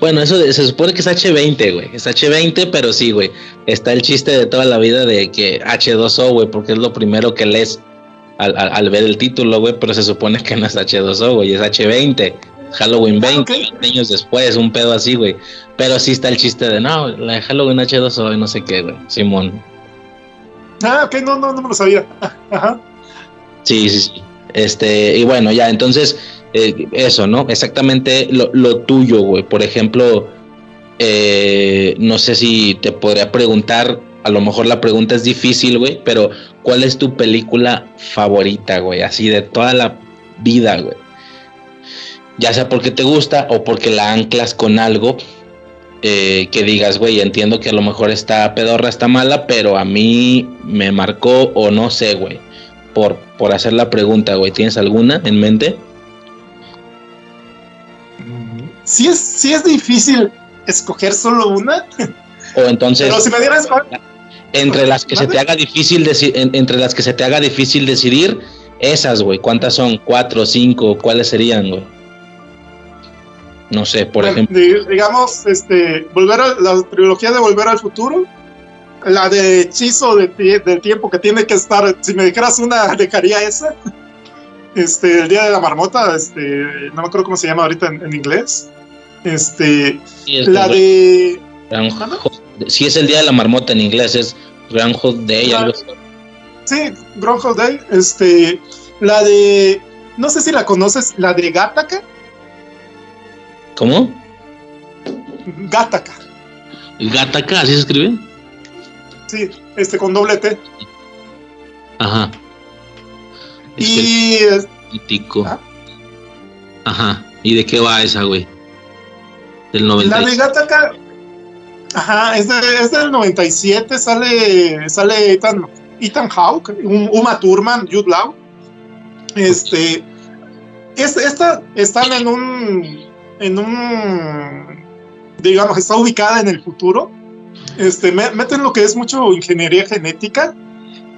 Bueno, eso se supone que es H20, güey. Es H20, pero sí, güey. Está el chiste de toda la vida de que H2O, güey, porque es lo primero que lees al, ver el título, güey, pero se supone que no es H2O, güey, es H20. Halloween 20, ah, años después, un pedo así, güey. Pero sí está el chiste de, no, la de Halloween H2O y no sé qué, güey. Simón. Ah, ok, no, no, no me lo sabía. *laughs* Ajá. Sí, sí, sí. Este, y bueno, ya, entonces, eh, eso, ¿no? Exactamente lo, lo tuyo, güey. Por ejemplo, eh, no sé si te podría preguntar, a lo mejor la pregunta es difícil, güey, pero ¿cuál es tu película favorita, güey? Así de toda la vida, güey. Ya sea porque te gusta o porque la anclas con algo eh, que digas, güey, entiendo que a lo mejor esta pedorra está mala, pero a mí me marcó o no sé, güey. Por, por hacer la pregunta, güey, ¿tienes alguna en mente? Sí es, es difícil escoger solo una. O entonces. Pero si me dieras Entre las que se te haga difícil deci- en- entre las que se te haga difícil decidir, esas, güey, ¿cuántas son? ¿Cuatro, cinco? ¿Cuáles serían, güey? No sé, por Bueno, ejemplo. di- digamos, este, volver a la trilogía de Volver al Futuro, la de hechizo de tie- del tiempo que tiene que estar, si me dijeras una, *laughs* dejaría esa. Este, el día de la marmota, este, no me acuerdo cómo se llama ahorita en, en inglés. Este, Sí, es la de, sí, es el día de la marmota en inglés, es Groundhog Day, algo así. sí, Groundhog Day, este, la de, no sé si la conoces, la de Gattaca, ¿Cómo? Gattaca, Gataka, ¿así se escribe? Sí, este, con doble T. Ajá. Es Y es- político. ¿Ah? Ajá. ¿Y de qué va esa, güey? Del La 90. de Gattaca, ajá, es, de- es del 97, sale, sale Ethan, Ethan Hawke, Uma Thurman, Jude Law. Este, es, esta están en un, en un, digamos, está ubicada en el futuro. Este, me- meten lo que es mucho ingeniería genética.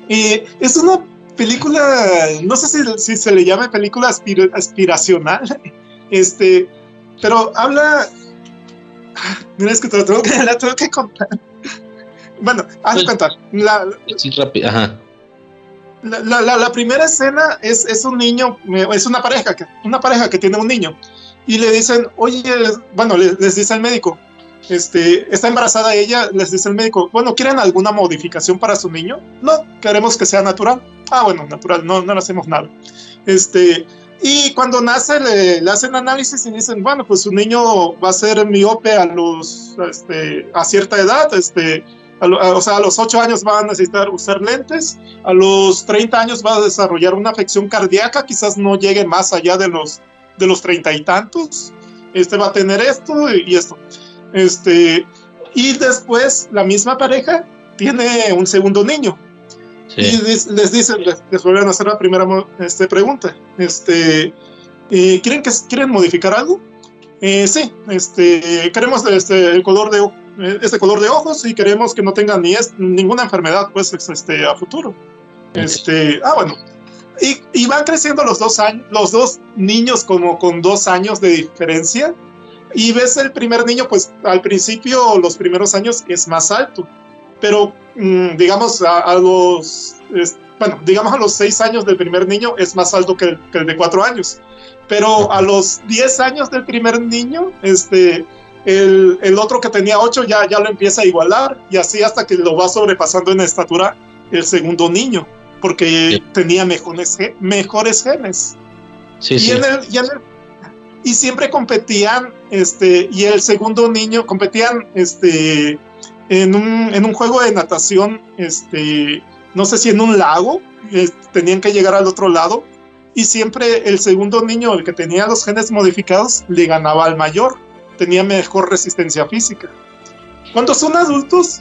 Y es una película, no sé si, si se le llama película aspira- aspiracional, *laughs* este, pero habla *sighs* Mira, es que te lo tengo que, *laughs* la tengo que contar. Bueno, haz Pues- cuenta. La, Sí, rápido. Ajá. la, la- la- la primera escena es, es un niño, eh, es una pareja, que, una pareja que tiene un niño. Y le dicen, oye, bueno, le- les, dice el médico, este, está embarazada ella, les dice el médico, bueno, ¿quieren alguna modificación para su niño? No, queremos que sea natural. Ah, bueno, natural, no, no le hacemos nada. Este, y cuando nace le, hacen análisis y dicen, bueno, pues su niño va a ser miope a los, este, a cierta edad, este, a o sea, a los 8 años va a necesitar usar lentes, a los 30 años va a desarrollar una afección cardíaca, quizás no llegue más allá de los, de los 30 y tantos, este va a tener esto y esto. Este, y después la misma pareja tiene un segundo niño, y Sí. les, les dicen, les, les vuelven a hacer la primera este, pregunta. Este, eh, ¿quieren, que, ¿Quieren modificar algo? Eh, sí, este, queremos este, el color de, eh, este color de ojos y queremos que no tengan ni es- ninguna enfermedad pues, este, a futuro. Este, ah, bueno. Y, y van creciendo los dos, años, los dos niños como con dos años de diferencia. Y ves el primer niño, pues al principio, los primeros años es más alto. Pero mm, digamos, a, a los, es- bueno, digamos a los seis años del primer niño es más alto que el, que el de cuatro años. Pero a los 10 años del primer niño, este, el, el otro que tenía ocho ya, ya lo empieza a igualar y así hasta que lo va sobrepasando en estatura el segundo niño, porque Sí. tenía mejores, mejores genes. Sí, Y, sí. en el- y en el- y siempre competían, este, y el segundo niño competían, este, en un, en un juego de natación, este, no sé si en un lago, eh, tenían que llegar al otro lado, y siempre el segundo niño, el que tenía los genes modificados, le ganaba al mayor, tenía mejor resistencia física. Cuando son adultos,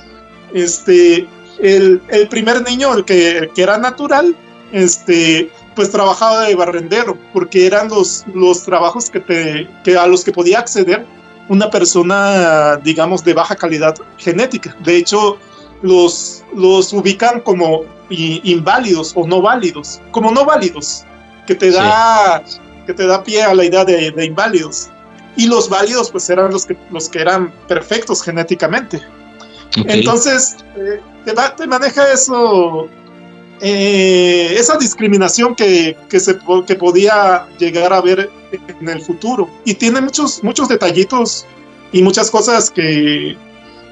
este, el, el primer niño, el que, que era natural, este, pues trabajaba de barrendero, porque eran los, los trabajos que, te, que a los que podía acceder una persona, digamos, de baja calidad genética. De hecho, los, los ubican como inválidos o no válidos, como no válidos, que te da, que te da pie a la idea de, de inválidos. Y los válidos, pues eran los que, los que eran perfectos genéticamente. Ok. Entonces, eh, te, va- te maneja eso, eh, esa discriminación que, que, se, que podía llegar a ver en el futuro. Y tiene muchos, muchos detallitos y muchas cosas que...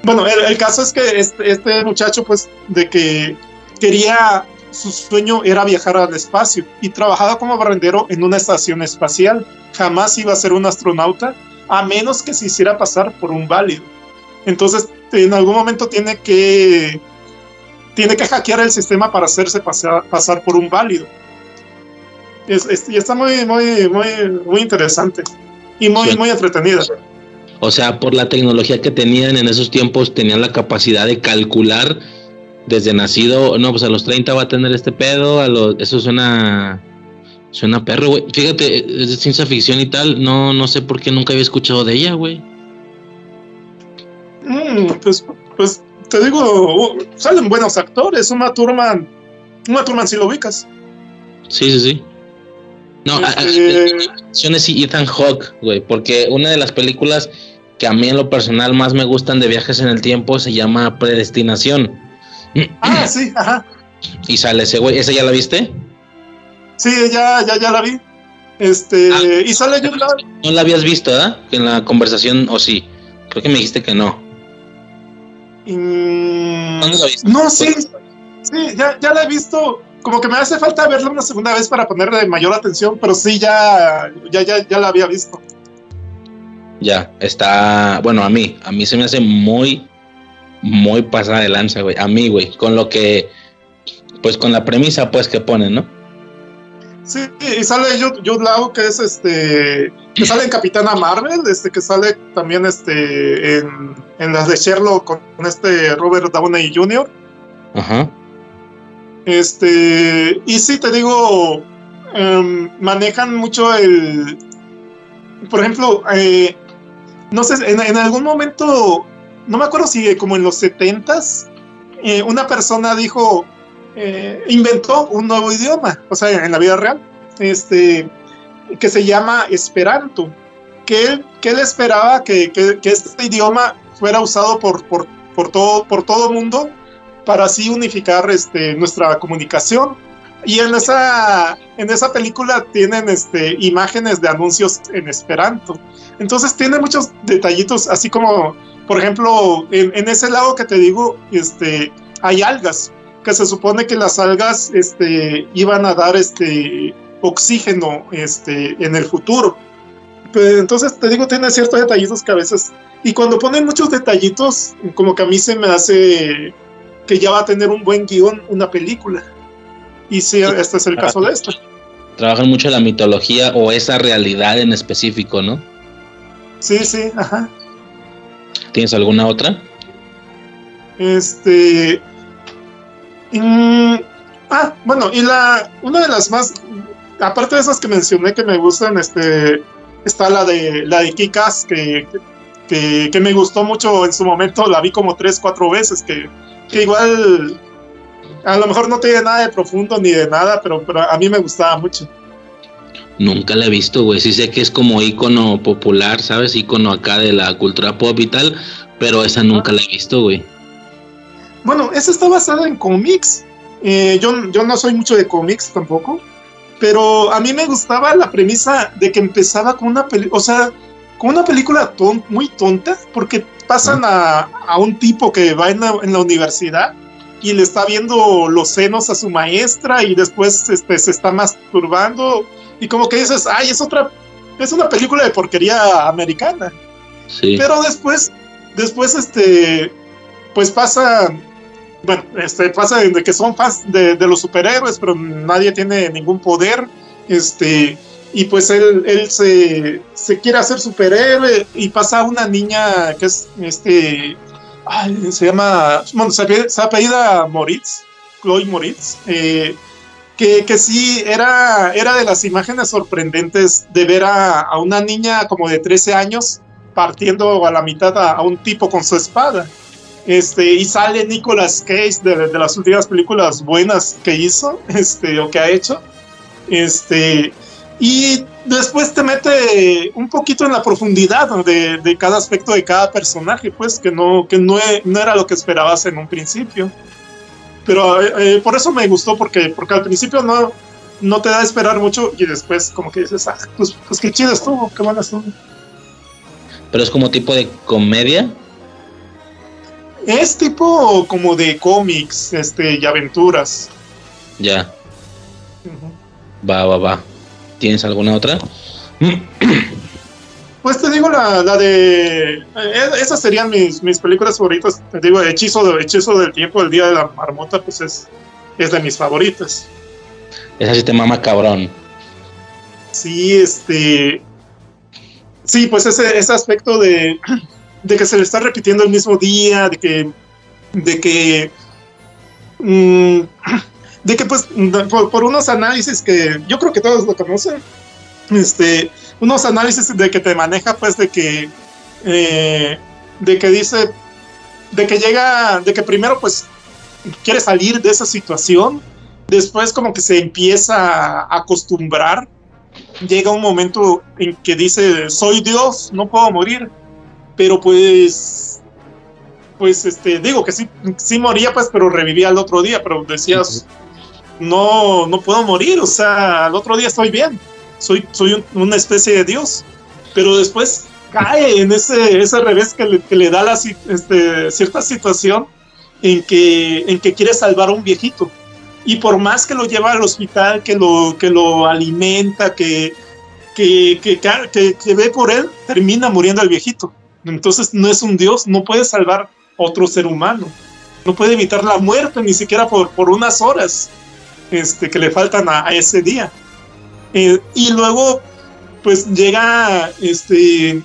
Bueno, el, el caso es que este, este muchacho, pues, de que quería, su sueño era viajar al espacio y trabajaba como barrendero en una estación espacial. Jamás iba a ser un astronauta, a menos que se hiciera pasar por un válido. Entonces, en algún momento tiene que tiene que hackear el sistema para hacerse pasar, pasar por un válido. Es- es- y está muy, muy, muy, muy interesante y muy, Sí. muy entretenida. O sea, por la tecnología que tenían en esos tiempos, tenían la capacidad de calcular desde nacido, no, pues a los 30 va a tener este pedo, a los, eso suena, suena perro, güey. Fíjate, es de ciencia ficción y tal, no, no sé por qué nunca había escuchado de ella, güey. Mm, pues, pues te digo, uh, salen buenos actores. Uma Thurman, Uma Thurman si lo ubicas. Sí, sí, sí. No, Este- es Ethan Hawke, güey, porque una de las películas que a mí en lo personal más me gustan de viajes en el tiempo se llama Predestinación. Ah, sí, ajá. Y sale ese güey, ¿esa ya la viste? Sí, ya, ya, ya la vi. Este, Ah. y sale Law. No la habías visto, ¿verdad? En la conversación, o sí. Creo que me dijiste que no. Mm, ¿Dónde la viste? No, sí, sí, ya, ya la he visto. Como que me hace falta verla una segunda vez para ponerle mayor atención, pero sí, ya, ya, ya, ya la había visto. Ya, está. Bueno, a mí, a mí se me hace muy, muy pasada de lanza, güey. A mí, güey, con lo que. Pues con la premisa, pues, que ponen, ¿no? Sí, y sale Jude, Jude Law, que es este, que sale en Capitana Marvel, este, que sale también este, en, en las de Sherlock con este Robert Downey Jr. Ajá. Este, y sí, te digo, em, manejan mucho el. Por ejemplo, eh, no sé, en, en algún momento, no me acuerdo si como en los 70s, eh, una persona dijo, eh, inventó un nuevo idioma, o sea, en la vida real, este, que se llama Esperanto, que él, que él esperaba que, que- este idioma fuera usado por, por, por todo, por todo mundo para así unificar este, nuestra comunicación. Y en esa, en esa película tienen este, imágenes de anuncios en Esperanto. Entonces tiene muchos detallitos, así como, por ejemplo, en, en ese lado que te digo, este, hay algas, que se supone que las algas este, iban a dar este, oxígeno este, en el futuro. Pero entonces te digo, tiene ciertos detallitos que a veces... Y cuando ponen muchos detallitos, como que a mí se me hace que ya va a tener un buen guion una película. Y sí, este es el caso de esta. Trabajan mucho la mitología o esa realidad en específico, ¿no? Sí, sí, ajá. ¿Tienes alguna otra? Este. mm, ah, bueno, y la. Una de las más. Aparte de esas que mencioné que me gustan, este. Está la de la de Kikas, que, que, que me gustó mucho en su momento. La vi como tres, cuatro veces. Que, que igual. A lo mejor no tiene nada de profundo ni de nada, pero, pero a mí me gustaba mucho. Nunca la he visto, güey. Sí sé que es como ícono popular, ¿sabes? Ícono acá de la cultura pop y tal, pero esa nunca la he visto, güey. Bueno, esa está basada en cómics. Eh, yo, yo no soy mucho de cómics tampoco. Pero a mí me gustaba la premisa de que empezaba con una película, o sea, con una película ton- muy tonta, porque pasan a, a un tipo que va en la, en la universidad y le está viendo los senos a su maestra y después este, se está masturbando y como que dices, ay, es otra, es una película de porquería americana. Sí. Pero después, después, este, pues pasa, bueno, este, pasa de que son fans de, de los superhéroes, pero nadie tiene ningún poder, este, y pues él, él se, se quiere hacer superhéroe y pasa una niña que es, este, ay, se llama, bueno, se, se apellida Moritz, Chloe Moritz, eh, que, que sí era, era de las imágenes sorprendentes de ver a, a una niña como de 13 años partiendo a la mitad a, a un tipo con su espada. Este, y sale Nicolas Cage de, de las últimas películas buenas que hizo, *laughs* este, o que ha hecho. Este, y después te mete un poquito en la profundidad de, de cada aspecto de cada personaje, pues, que no, que no, e- no era lo que esperabas en un principio. Pero eh, eh, por eso me gustó, porque, porque al principio no, no te da a esperar mucho y después como que dices, ah, pues, pues qué chido estuvo, qué buena estuvo. Pero es como tipo de comedia. Es tipo como de cómics este, y aventuras. Ya, va, va, va. ¿Tienes alguna otra? *clears throat* Pues te digo la, la de... eh, esas serían mis, mis películas favoritas. Te digo, Hechizo, de, Hechizo del Tiempo, El Día de la Marmota, pues es, es de mis favoritas. Esa sí te mama cabrón. Sí, este... Sí, pues ese, ese aspecto de, de que se le está repitiendo el mismo día, de que... De que... mm, de que pues por, unos análisis que yo creo que todos lo conocen, este, unos análisis de que te maneja pues de que, eh, de que dice de que llega, de que primero pues quiere salir de esa situación, después como que se empieza a acostumbrar, llega un momento en que dice, soy Dios, no puedo morir, pero pues, pues este, digo que sí, sí moría pues, pero revivía al otro día, pero decías, no, no puedo morir, o sea, al otro día estoy bien, soy, soy una especie de Dios, pero después cae en ese, ese revés que le, que le da la, este, cierta situación en que, en que quiere salvar a un viejito. Y por más que lo lleva al hospital, que lo, que lo alimenta, que, que, que, que, ve por él, termina muriendo el viejito. Entonces no es un Dios, no puede salvar otro ser humano. No puede evitar la muerte ni siquiera por, por unas horas este, que le faltan a, ese día. Eh, y luego, pues llega este,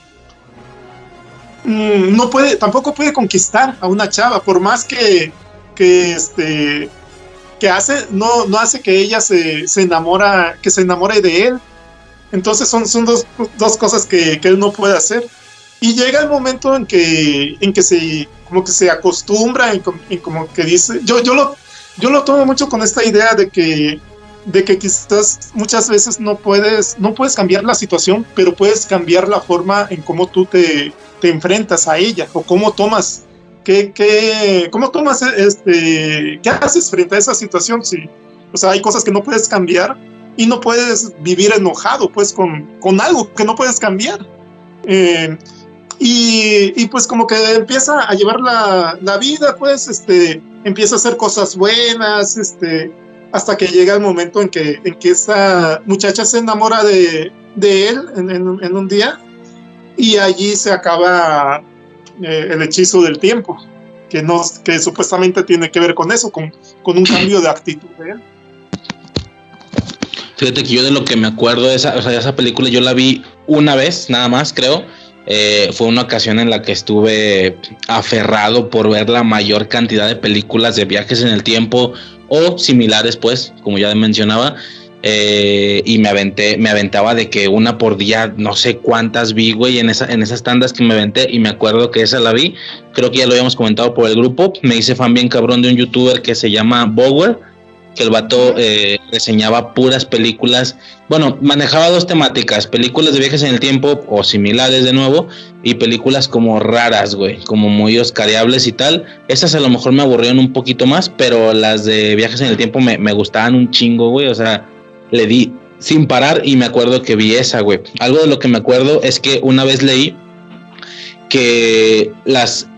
Mm, no puede, tampoco puede conquistar a una chava, por más que, que este que hace, no, no hace que ella se, se enamora, que se enamore de él. Entonces son, son dos, dos cosas que, que, él no puede hacer. Y llega el momento en que, en que se, como que se acostumbra, y como que dice, yo, yo lo, yo lo tomo mucho con esta idea de que, de que quizás muchas veces no puedes, no puedes cambiar la situación, pero puedes cambiar la forma en cómo tú te, te enfrentas a ella o cómo tomas, qué, qué, cómo tomas, este, qué haces frente a esa situación. Si, o sea, hay cosas que no puedes cambiar y no puedes vivir enojado, pues, con, con algo que no puedes cambiar. Eh, y, pues como que empieza a llevar la, la, vida, pues, este, empieza a hacer cosas buenas, este, hasta que llega el momento en que, en que esa muchacha se enamora de, de él en, en, un día y allí se acaba eh, el hechizo del tiempo, que, no, que supuestamente tiene que ver con eso, con, con un cambio de actitud de. Fíjate que yo de lo que me acuerdo de esa, sea, esa película, yo la vi una vez, nada más, creo. Eh, fue una ocasión en la que estuve aferrado por ver la mayor cantidad de películas de viajes en el tiempo o similares, pues, como ya mencionaba. Eh, y me aventé, me aventaba de que una por día, no sé cuántas vi, güey, en, esa, en esas tandas que me aventé, y me acuerdo que esa la vi, creo que ya lo habíamos comentado por el grupo, me hice fan bien cabrón de un youtuber que se llama Bower, que el vato eh, reseñaba puras películas, bueno, manejaba dos temáticas, películas de viajes en el tiempo o similares de nuevo, y películas como raras, güey, como muy oscariables y tal. Esas a lo mejor me aburrieron un poquito más, pero las de viajes en el tiempo me, me gustaban un chingo, güey, o sea, le di sin parar y me acuerdo que vi esa, güey. Algo de lo que me acuerdo es que una vez leí que las,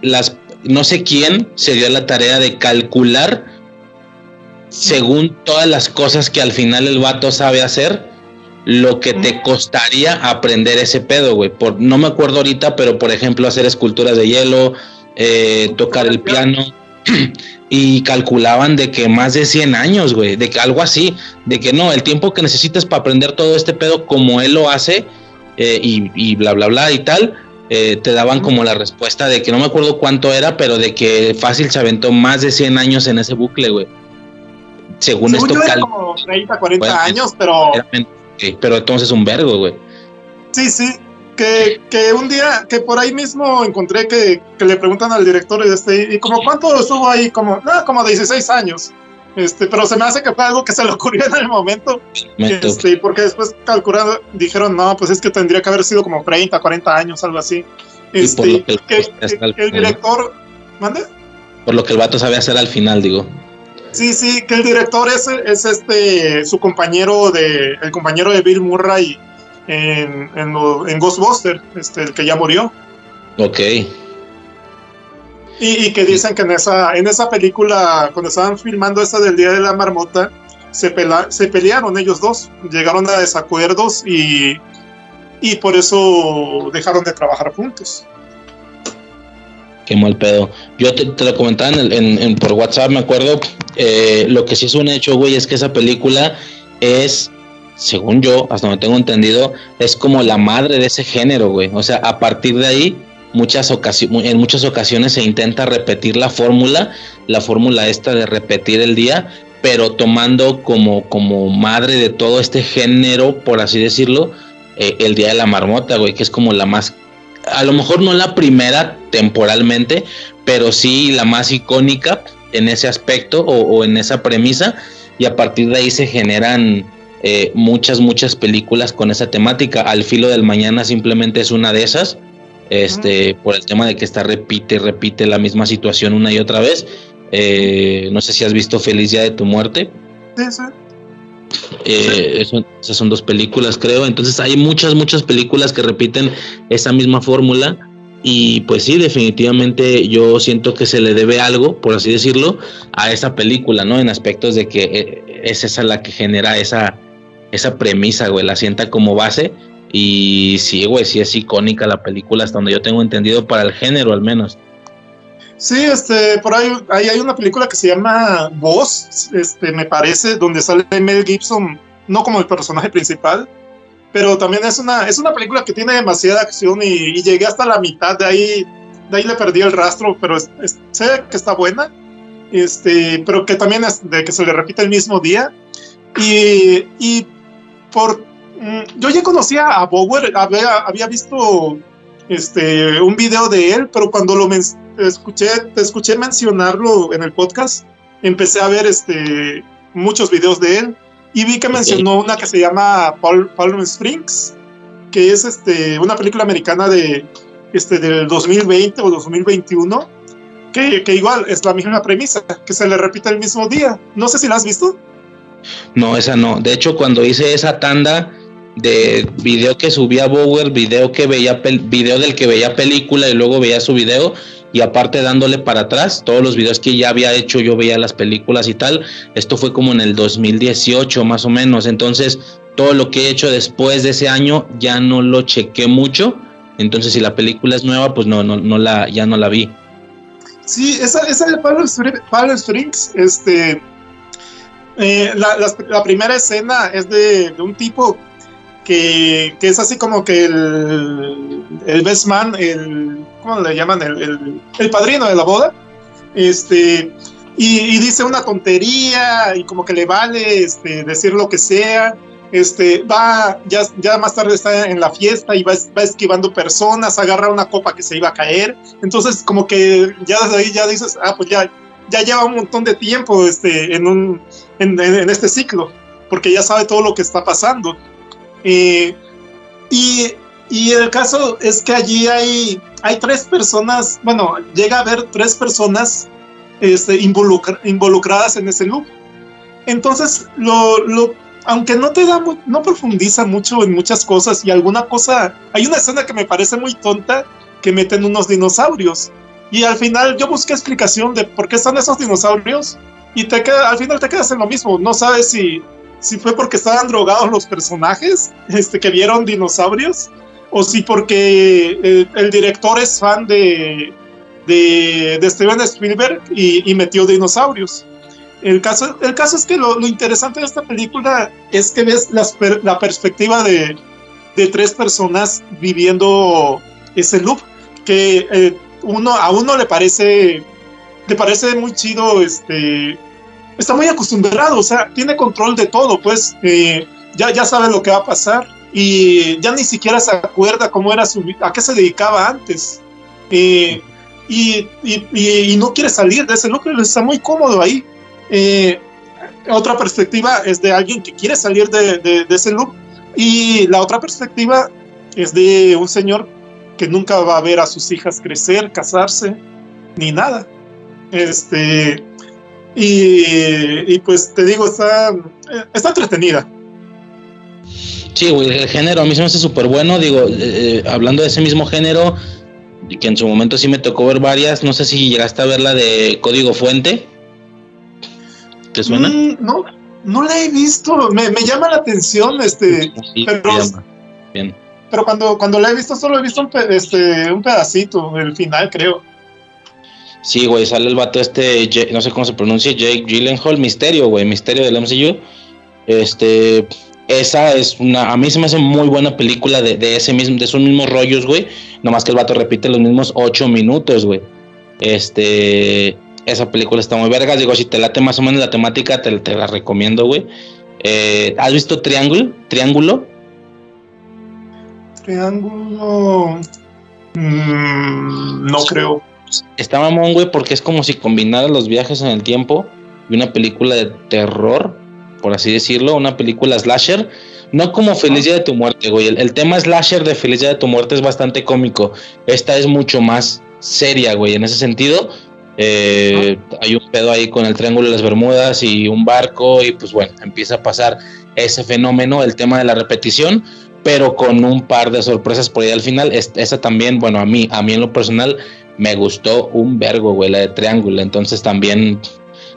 las, no sé quién se dio la tarea de calcular según todas las cosas que al final el vato sabe hacer, lo que te costaría aprender ese pedo, güey. Por, no me acuerdo ahorita, pero por ejemplo, hacer esculturas de hielo, eh, tocar el piano *clears throat* y calculaban de que más de 100 años, güey, de que algo así, de que no, el tiempo que necesitas para aprender todo este pedo como él lo hace eh, y, bla, bla, bla y tal, eh, te daban como la respuesta de que no me acuerdo cuánto era, pero de que fácil se aventó más de 100 años en ese bucle, güey. Según, esto, como 30, 40 años, pero... pero entonces un vergo, güey. Sí, sí, que, que, un día, que por ahí mismo encontré que, que, le preguntan al director este, y como cuánto estuvo ahí, como, no, como 16 años. Este, pero se me hace que fue algo que se le ocurrió en el momento. Este, porque después calculando, dijeron, no, pues es que tendría que haber sido como 30, 40 años, algo así. Este, que, que, el director, ¿mande? Por lo que el vato sabe hacer al final, digo. Sí, sí, que el director es, es este, su compañero de, el compañero de Bill Murray en, en, en Ghostbuster, este, el que ya murió. Ok. Y, y, que dicen que en esa, en esa película, cuando estaban filmando esta del Día de la Marmota, se, pela, se pelearon ellos dos, llegaron a desacuerdos y, y por eso dejaron de trabajar juntos. Qué mal pedo. Yo te, lo comentaba en, en, por WhatsApp, me acuerdo. Eh, lo que sí es un hecho, güey, es que esa película es según yo, hasta donde tengo entendido, es como la madre de ese género, güey. O sea, a partir de ahí, muchas en muchas ocasiones se intenta repetir la fórmula, la fórmula esta de repetir el día, pero tomando como, como madre de todo este género, por así decirlo, eh, el Día de la Marmota, güey, que es como la más, a lo mejor no la primera temporalmente, pero sí la más icónica en ese aspecto o, en esa premisa, y a partir de ahí se generan eh, muchas, muchas películas con esa temática. Al filo del mañana simplemente es una de esas, este, por el tema de que está repite, repite la misma situación una y otra vez. Eh, no sé si has visto Feliz Día de tu Muerte. Sí, sí. Eh, esas son dos películas, creo. Entonces hay muchas, muchas películas que repiten esa misma fórmula. Y pues sí, definitivamente yo siento que se le debe algo, por así decirlo, a esa película, ¿no? En aspectos de que eh, es esa la que genera esa, esa premisa, güey, la sienta como base. Y sí, güey, sí es icónica la película, hasta donde yo tengo entendido, para el género al menos. Sí, este, por ahí, ahí hay una película que se llama Voz, este, me parece, donde sale Mel Gibson, no como el personaje principal, pero también es una, es una película que tiene demasiada acción y, llegué hasta la mitad, de ahí, de ahí le perdí el rastro, pero sé que está buena, este, pero que también es de que se le repite el mismo día. Y, y por, mm, yo ya conocía a Bower, había, había visto este, un video de él, pero cuando lo escuché, te escuché mencionarlo en el podcast, empecé a ver este, muchos videos de él y vi que mencionó una que se llama Palm Springs, que es este, una película americana de, este, del 2020 o 2021, que, que igual es la misma premisa, que se le repite el mismo día. No sé si la has visto. No, esa no. De hecho, cuando hice esa tanda, de video que subía Bower, video que veía video del que veía película y luego veía su video y aparte dándole para atrás todos los videos que ya había hecho, yo veía las películas y tal. Esto fue como en el 2018 más o menos. Entonces, todo lo que he hecho después de ese año ya no lo chequé mucho. Entonces, si la película es nueva, pues no no no la ya no la vi. Sí, esa, esa de Palo Springs, este eh, la, la, primera escena es de un tipo que, es así como que el, el best man, el, ¿cómo le llaman? El, el, padrino de la boda, este, y, dice una tontería y como que le vale este, decir lo que sea, este, va, ya, ya más tarde está en la fiesta y va, va, esquivando personas, agarra una copa que se iba a caer, entonces como que ya desde ahí ya dices, ah, pues ya, ya lleva un montón de tiempo este, en, un, en, en este ciclo, porque ya sabe todo lo que está pasando. Eh, y, y, el caso es que allí hay, hay tres personas, bueno, llega a haber tres personas este, involucradas en ese loop. Entonces, lo, lo, aunque no te da, no profundiza mucho en muchas cosas y alguna cosa, hay una escena que me parece muy tonta que meten unos dinosaurios. Y al final yo busqué explicación de por qué están esos dinosaurios y te queda, al final te quedas en lo mismo. No sabes si si fue porque estaban drogados los personajes este, que vieron dinosaurios o si porque eh, el, director es fan de, de, Steven Spielberg y, metió dinosaurios. El caso, el caso es que lo, interesante de esta película es que ves la perspectiva de, de, tres personas viviendo ese loop, que eh, uno, a uno le parece, le parece muy chido este, está muy acostumbrado, o sea, tiene control de todo, pues eh, ya, ya sabe lo que va a pasar y ya ni siquiera se acuerda cómo era su a qué se dedicaba antes. Eh, y, y, no quiere salir de ese núcleo, está muy cómodo ahí. Eh, otra perspectiva es de alguien que quiere salir de, de, de, ese loop y la otra perspectiva es de un señor que nunca va a ver a sus hijas crecer, casarse, ni nada. Este, y, pues te digo, está, está entretenida. Sí, güey, el género a mí se me hace súper bueno. Digo, eh, eh, hablando de ese mismo género, que en su momento sí me tocó ver varias. No sé si llegaste a ver la de Código Fuente. ¿Te suena? Mm, no, no la he visto. Me, llama la atención, este. pero, Bien. pero cuando, cuando la he visto, solo he visto un, este, un pedacito, el final, creo. Sí, güey, sale el vato este, no sé cómo se pronuncia, Jake Gyllenhaal, Misterio, güey, Misterio del MCU. Este, esa es una, a mí se me hace muy buena película de, de ese mismo, de esos mismos rollos, güey. Nomás que el vato repite los mismos ocho minutos, güey. Este, esa película está muy verga. Digo, si te late más o menos la temática, te, te la recomiendo, güey. Eh, ¿Has visto Triángulo? ¿Triángulo? Triángulo. Mm, no creo. Está mamón, güey, porque es como si combinara los viajes en el tiempo y una película de terror, por así decirlo, una película slasher. No como Feliz Día de tu Muerte, güey. El, el tema slasher de Feliz Día de tu Muerte es bastante cómico. Esta es mucho más seria, güey, en ese sentido. Eh, hay un pedo ahí con el Triángulo de las Bermudas y un barco y pues bueno, empieza a pasar ese fenómeno, el tema de la repetición, pero con un par de sorpresas por ahí al final. Es- esa también, bueno, a mí, a mí en lo personal me gustó un vergo, güey, la de Triángulo. Entonces también,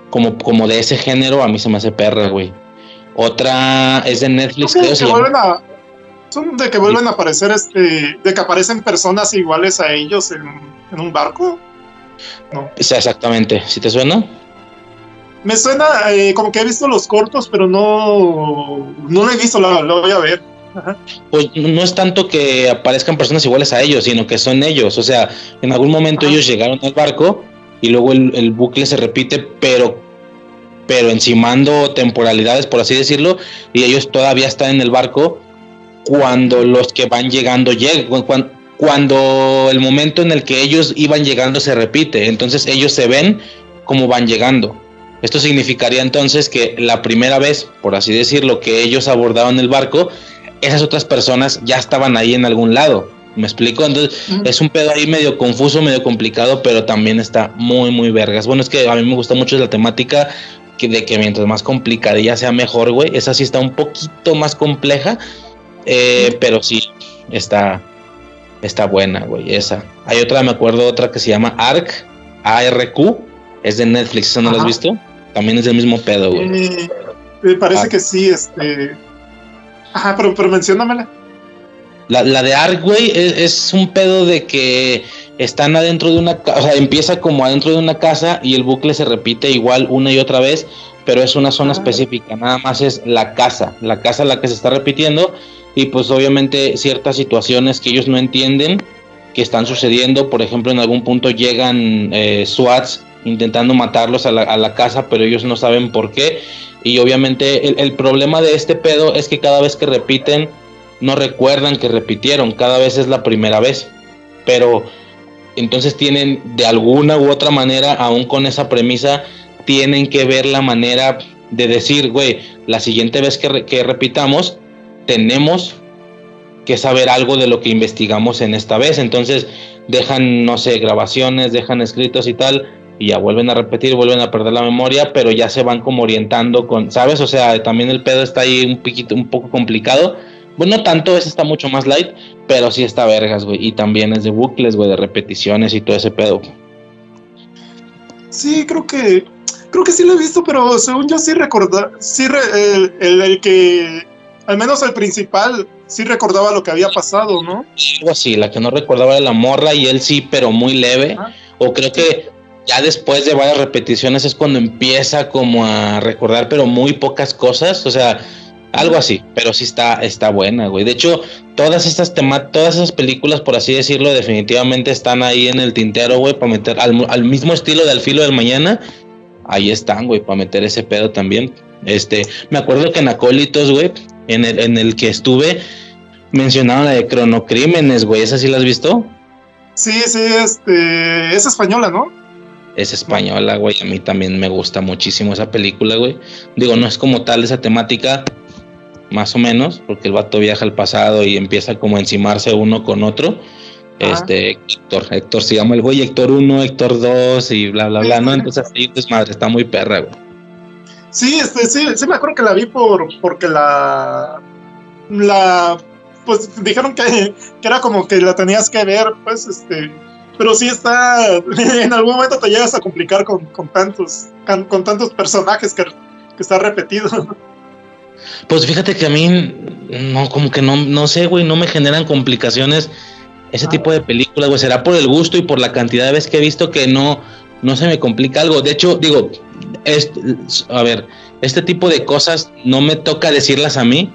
como, como de ese género, a mí se me hace perra, güey. Otra es de Netflix, Creo que- se vuelven a, son de que vuelven a aparecer, este, de que aparecen personas iguales a ellos en, en un barco. Sí, exactamente. ¿Sí te suena? Me suena eh, como que he visto los cortos, pero no, no lo he visto, lo, lo voy a ver. Ajá. Pues no es tanto que aparezcan personas iguales a ellos, sino que son ellos. O sea, en algún momento Ajá. ellos llegaron al barco y luego el, el bucle se repite, pero, pero encimando temporalidades, por así decirlo, y ellos todavía están en el barco cuando los que van llegando llegan. Cuando, cuando el momento en el que ellos iban llegando se repite, entonces ellos se ven como van llegando. Esto significaría entonces que la primera vez, por así decirlo, que ellos abordaron el barco, esas otras personas ya estaban ahí en algún lado. ¿Me explico? Entonces es un pedo ahí medio confuso, medio complicado, pero también está muy, muy vergas. Bueno, es que a mí me gusta mucho la temática que de que mientras más complicadilla sea mejor, güey. Esa sí está un poquito más compleja, eh, pero sí está, está buena, güey. Esa. Hay otra, me acuerdo, otra que se llama ARC, ARQ, es de Netflix, ¿esa no la has visto? También es del mismo pedo, güey. Eh, me parece Ah. que sí, este. Ajá, pero, pero menciónamela. La, la de Ark, güey, es, es un pedo de que están adentro de una casa, o sea, empieza como adentro de una casa y el bucle se repite igual una y otra vez, pero es una zona Ah. específica, nada más es la casa, la casa la que se está repitiendo y pues obviamente ciertas situaciones que ellos no entienden que están sucediendo, por ejemplo, en algún punto llegan eh, SWATs intentando matarlos a la, a la casa, pero ellos no saben por qué. Y obviamente el, el problema de este pedo es que cada vez que repiten, no recuerdan que repitieron, cada vez es la primera vez. Pero entonces tienen de alguna u otra manera, aún con esa premisa, tienen que ver la manera de decir, güey, la siguiente vez que, re- que repitamos, tenemos que saber algo de lo que investigamos en esta vez. Entonces dejan, no sé, grabaciones, dejan escritos y tal, y ya vuelven a repetir, vuelven a perder la memoria, pero ya se van como orientando con, ¿sabes? O sea, también el pedo está ahí un poquito, un poco complicado. Bueno, no tanto, ese está mucho más light, pero sí está vergas, güey. Y también es de bucles, güey, de repeticiones y todo ese pedo. Sí, creo que. Creo que sí lo he visto, pero según yo sí recordaba. Sí, re- el, el- el que. Al menos el principal, sí recordaba lo que había pasado, ¿no? Algo así, la que no recordaba era la morra y él sí, pero muy leve. O creo que ya después de varias repeticiones es cuando empieza como a recordar, pero muy pocas cosas. O sea, algo así, pero sí está, está buena, güey. De hecho, todas estas temas, todas esas películas, por así decirlo, definitivamente están ahí en el tintero, güey, para meter al, al mismo estilo de Al filo del mañana. Ahí están, güey, para meter ese pedo también. Este, me acuerdo que en Acólitos, güey, en el, en el que estuve, mencionaron la de Cronocrímenes, güey. ¿Esa sí la has visto? Sí, sí, este. Es española, ¿no? Es española, güey. A mí también me gusta muchísimo esa película, güey. Digo, no es como tal esa temática, más o menos, porque el vato viaja al pasado y empieza como a encimarse uno con otro. Este, Héctor, Héctor se llama el güey, Héctor 1, Héctor 2 y bla, bla, bla, ¿no? Entonces, ahí desmadre, está muy perra, güey. Sí, este, sí, sí me acuerdo que la vi por porque la la pues dijeron que, que era como que la tenías que ver, pues este, pero sí está *laughs* en algún momento te llegas a complicar con, con tantos con, tantos personajes que, que está repetido. Pues fíjate que a mí, no, como que no, no sé, güey, no me generan complicaciones ese tipo de películas, güey. Será por el gusto y por la cantidad de veces que he visto que no, no se me complica algo. De hecho, digo, es, a ver, este tipo de cosas no me toca decirlas a mí.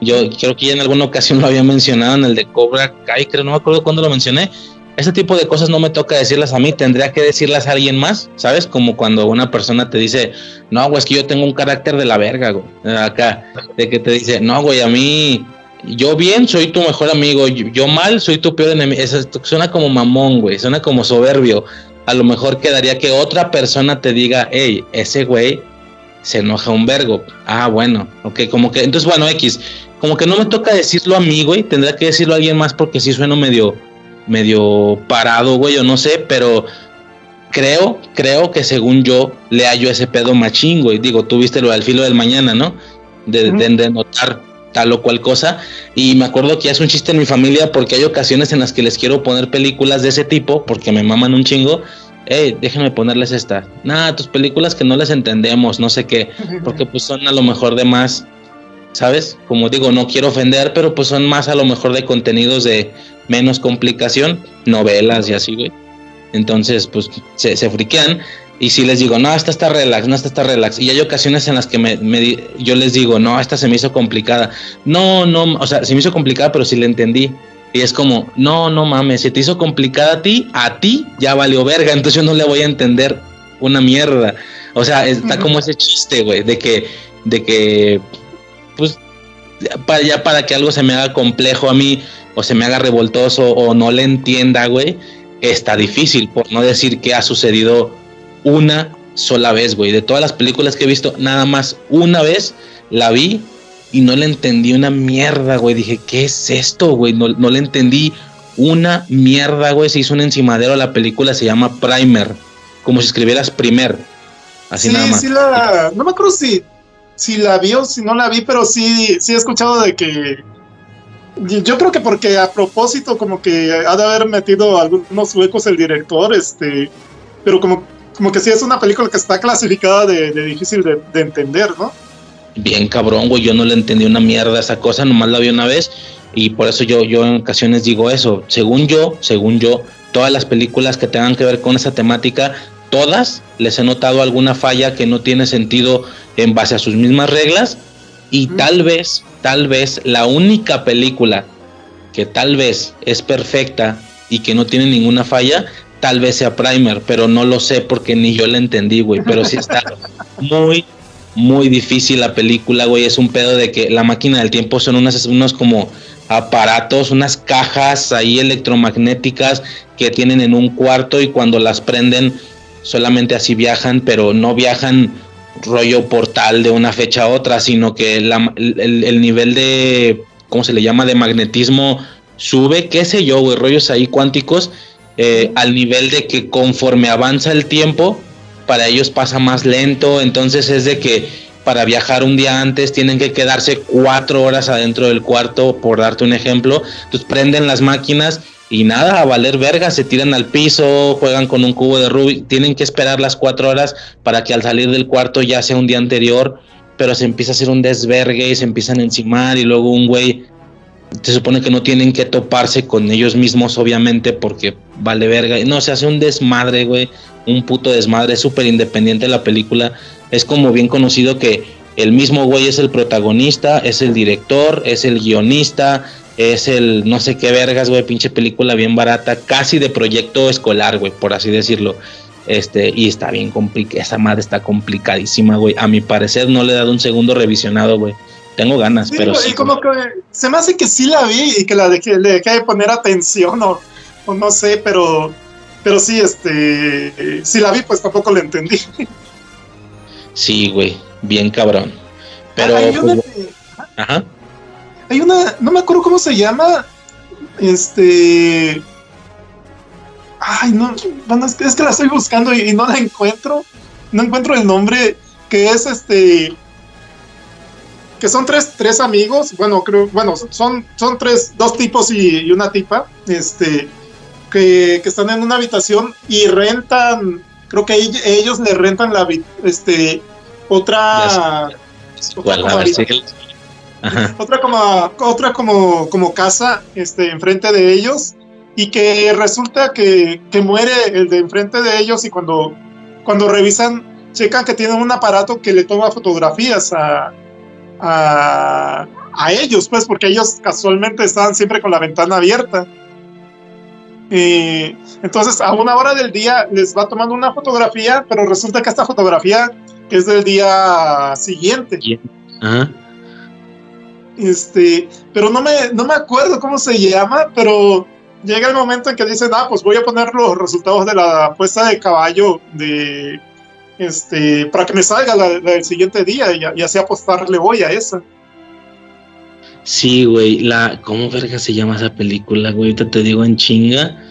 Yo creo que ya en alguna ocasión lo había mencionado en el de Cobra Kai, creo, no me acuerdo cuándo lo mencioné. Ese tipo de cosas no me toca decirlas a mí, tendría que decirlas a alguien más, ¿sabes? Como cuando una persona te dice, no, güey, es que yo tengo un carácter de la verga, güey. Acá, de que te dice, no, güey, a mí, yo bien soy tu mejor amigo, yo, mal soy tu peor enemigo. Eso suena como mamón, güey, suena como soberbio. a lo mejor quedaría que otra persona te diga, hey, ese güey se enoja un vergo. Ah, bueno, ok, como que, entonces, bueno, X, como que no me toca decirlo a mí, güey, tendría que decirlo a alguien más porque sí sueno medio, medio parado, güey, o no sé, pero creo, creo que según yo le hallo ese pedo machín, güey. Digo, tú viste lo del filo del mañana, ¿no? De, de, notar tal o cual cosa. Y me acuerdo que es un chiste en mi familia porque hay ocasiones en las que les quiero poner películas de ese tipo porque me maman un chingo. Hey, déjenme ponerles esta. Nada, tus películas que no les entendemos, no sé qué. *laughs* Porque pues son a lo mejor de más, ¿sabes? Como digo, no quiero ofender, pero pues son más a lo mejor de contenidos de menos complicación, novelas y así, güey. Entonces, pues se, se friquean. Y si les digo, no, esta está relax, no, esta está relax. Y hay ocasiones en las que me, yo les digo, no, esta se me hizo complicada. No, no, o sea, se me hizo complicada, pero sí la entendí. Y es como, no, no mames, si te hizo complicada a ti, a ti ya valió verga, *laughs* entonces yo no le voy a entender una mierda. O sea, está como ese chiste, güey, de que, de que, pues, para, ya para que algo se me haga complejo a mí, o se me haga revoltoso, o no le entienda, güey, está difícil, por no decir que ha sucedido una sola vez, güey. De todas las películas que he visto, nada más una vez la vi y no le entendí una mierda, güey. Dije, ¿qué es esto, güey? No, no le entendí una mierda, güey. Se hizo un encimadero a la película, se llama Primer. Como si escribieras primer. Así nada más. Sí la, no me acuerdo si, si la vi o si no la vi, pero sí, sí he escuchado de que yo creo que porque a propósito como que ha de haber metido algunos huecos el director, este, pero como, como que sí es una película que está clasificada de, difícil de, entender, ¿no? Bien cabrón, güey, yo no le entendí una mierda esa cosa, nomás la vi una vez y por eso yo, yo en ocasiones digo eso. Según yo, según yo, todas las películas que tengan que ver con esa temática, todas les he notado alguna falla que no tiene sentido en base a sus mismas reglas y tal vez tal vez la única película que tal vez es perfecta y que no tiene ninguna falla, tal vez sea Primer, pero no lo sé porque ni yo la entendí, güey. Pero sí está *laughs* muy, muy difícil la película, güey. Es un pedo de que la máquina del tiempo son unas, unos como aparatos, unas cajas ahí electromagnéticas que tienen en un cuarto y cuando las prenden solamente así viajan, pero no viajan rollo portal de una fecha a otra, sino que el, nivel de, ¿cómo se le llama?, de magnetismo sube, qué sé yo, güey, rollos ahí cuánticos, eh, al nivel de que conforme avanza el tiempo, para ellos pasa más lento, entonces es de que para viajar un día antes tienen que quedarse cuatro horas adentro del cuarto, por darte un ejemplo, entonces prenden las máquinas y nada, a valer verga, se tiran al piso, juegan con un cubo de Rubik, tienen que esperar las cuatro horas para que al salir del cuarto ya sea un día anterior, pero se empieza a hacer un desvergue y se empiezan a encimar y luego un güey, se supone que no tienen que toparse con ellos mismos, obviamente, porque vale verga, no, se hace un desmadre, güey, un puto desmadre, es súper independiente la película, es como bien conocido que el mismo güey es el protagonista, es el director, es el guionista, es el no sé qué vergas, güey, pinche película bien barata, casi de proyecto escolar, güey, por así decirlo. Este, y está bien complicada, esa madre está complicadísima, güey. A mi parecer no le he dado un segundo revisionado, güey. Tengo ganas, pero sí. como que se me hace que sí la vi y que la dejé, le dejé de poner atención o, no sé, pero pero sí, este, si la vi, pues tampoco la entendí. Sí, güey, bien cabrón. Pero, pues, ajá. Hay una, no me acuerdo cómo se llama. Este. Ay, no, es, que, la estoy buscando y, no la encuentro. No encuentro el nombre. Que es este. Que son tres, tres amigos. Bueno, creo. Bueno, son, son tres, dos tipos y, una tipa. Este. Que, están en una habitación y rentan. Creo que ellos le rentan la este otra. otra *laughs* otra como otra como, como casa este, enfrente de ellos y que resulta que, muere el de enfrente de ellos y cuando, cuando revisan checan que tienen un aparato que le toma fotografías a, a, ellos, pues porque ellos casualmente estaban siempre con la ventana abierta. Y entonces a una hora del día les va tomando una fotografía, pero resulta que esta fotografía es del día siguiente. Ajá. Este, pero no me, no me acuerdo cómo se llama, pero llega el momento en que dicen, ah, pues voy a poner los resultados de la apuesta de caballo de este para que me salga la, del siguiente día y, así apostarle voy a esa. Sí, güey, la ¿cómo verga se llama esa película, güey? Ahorita te digo en chinga.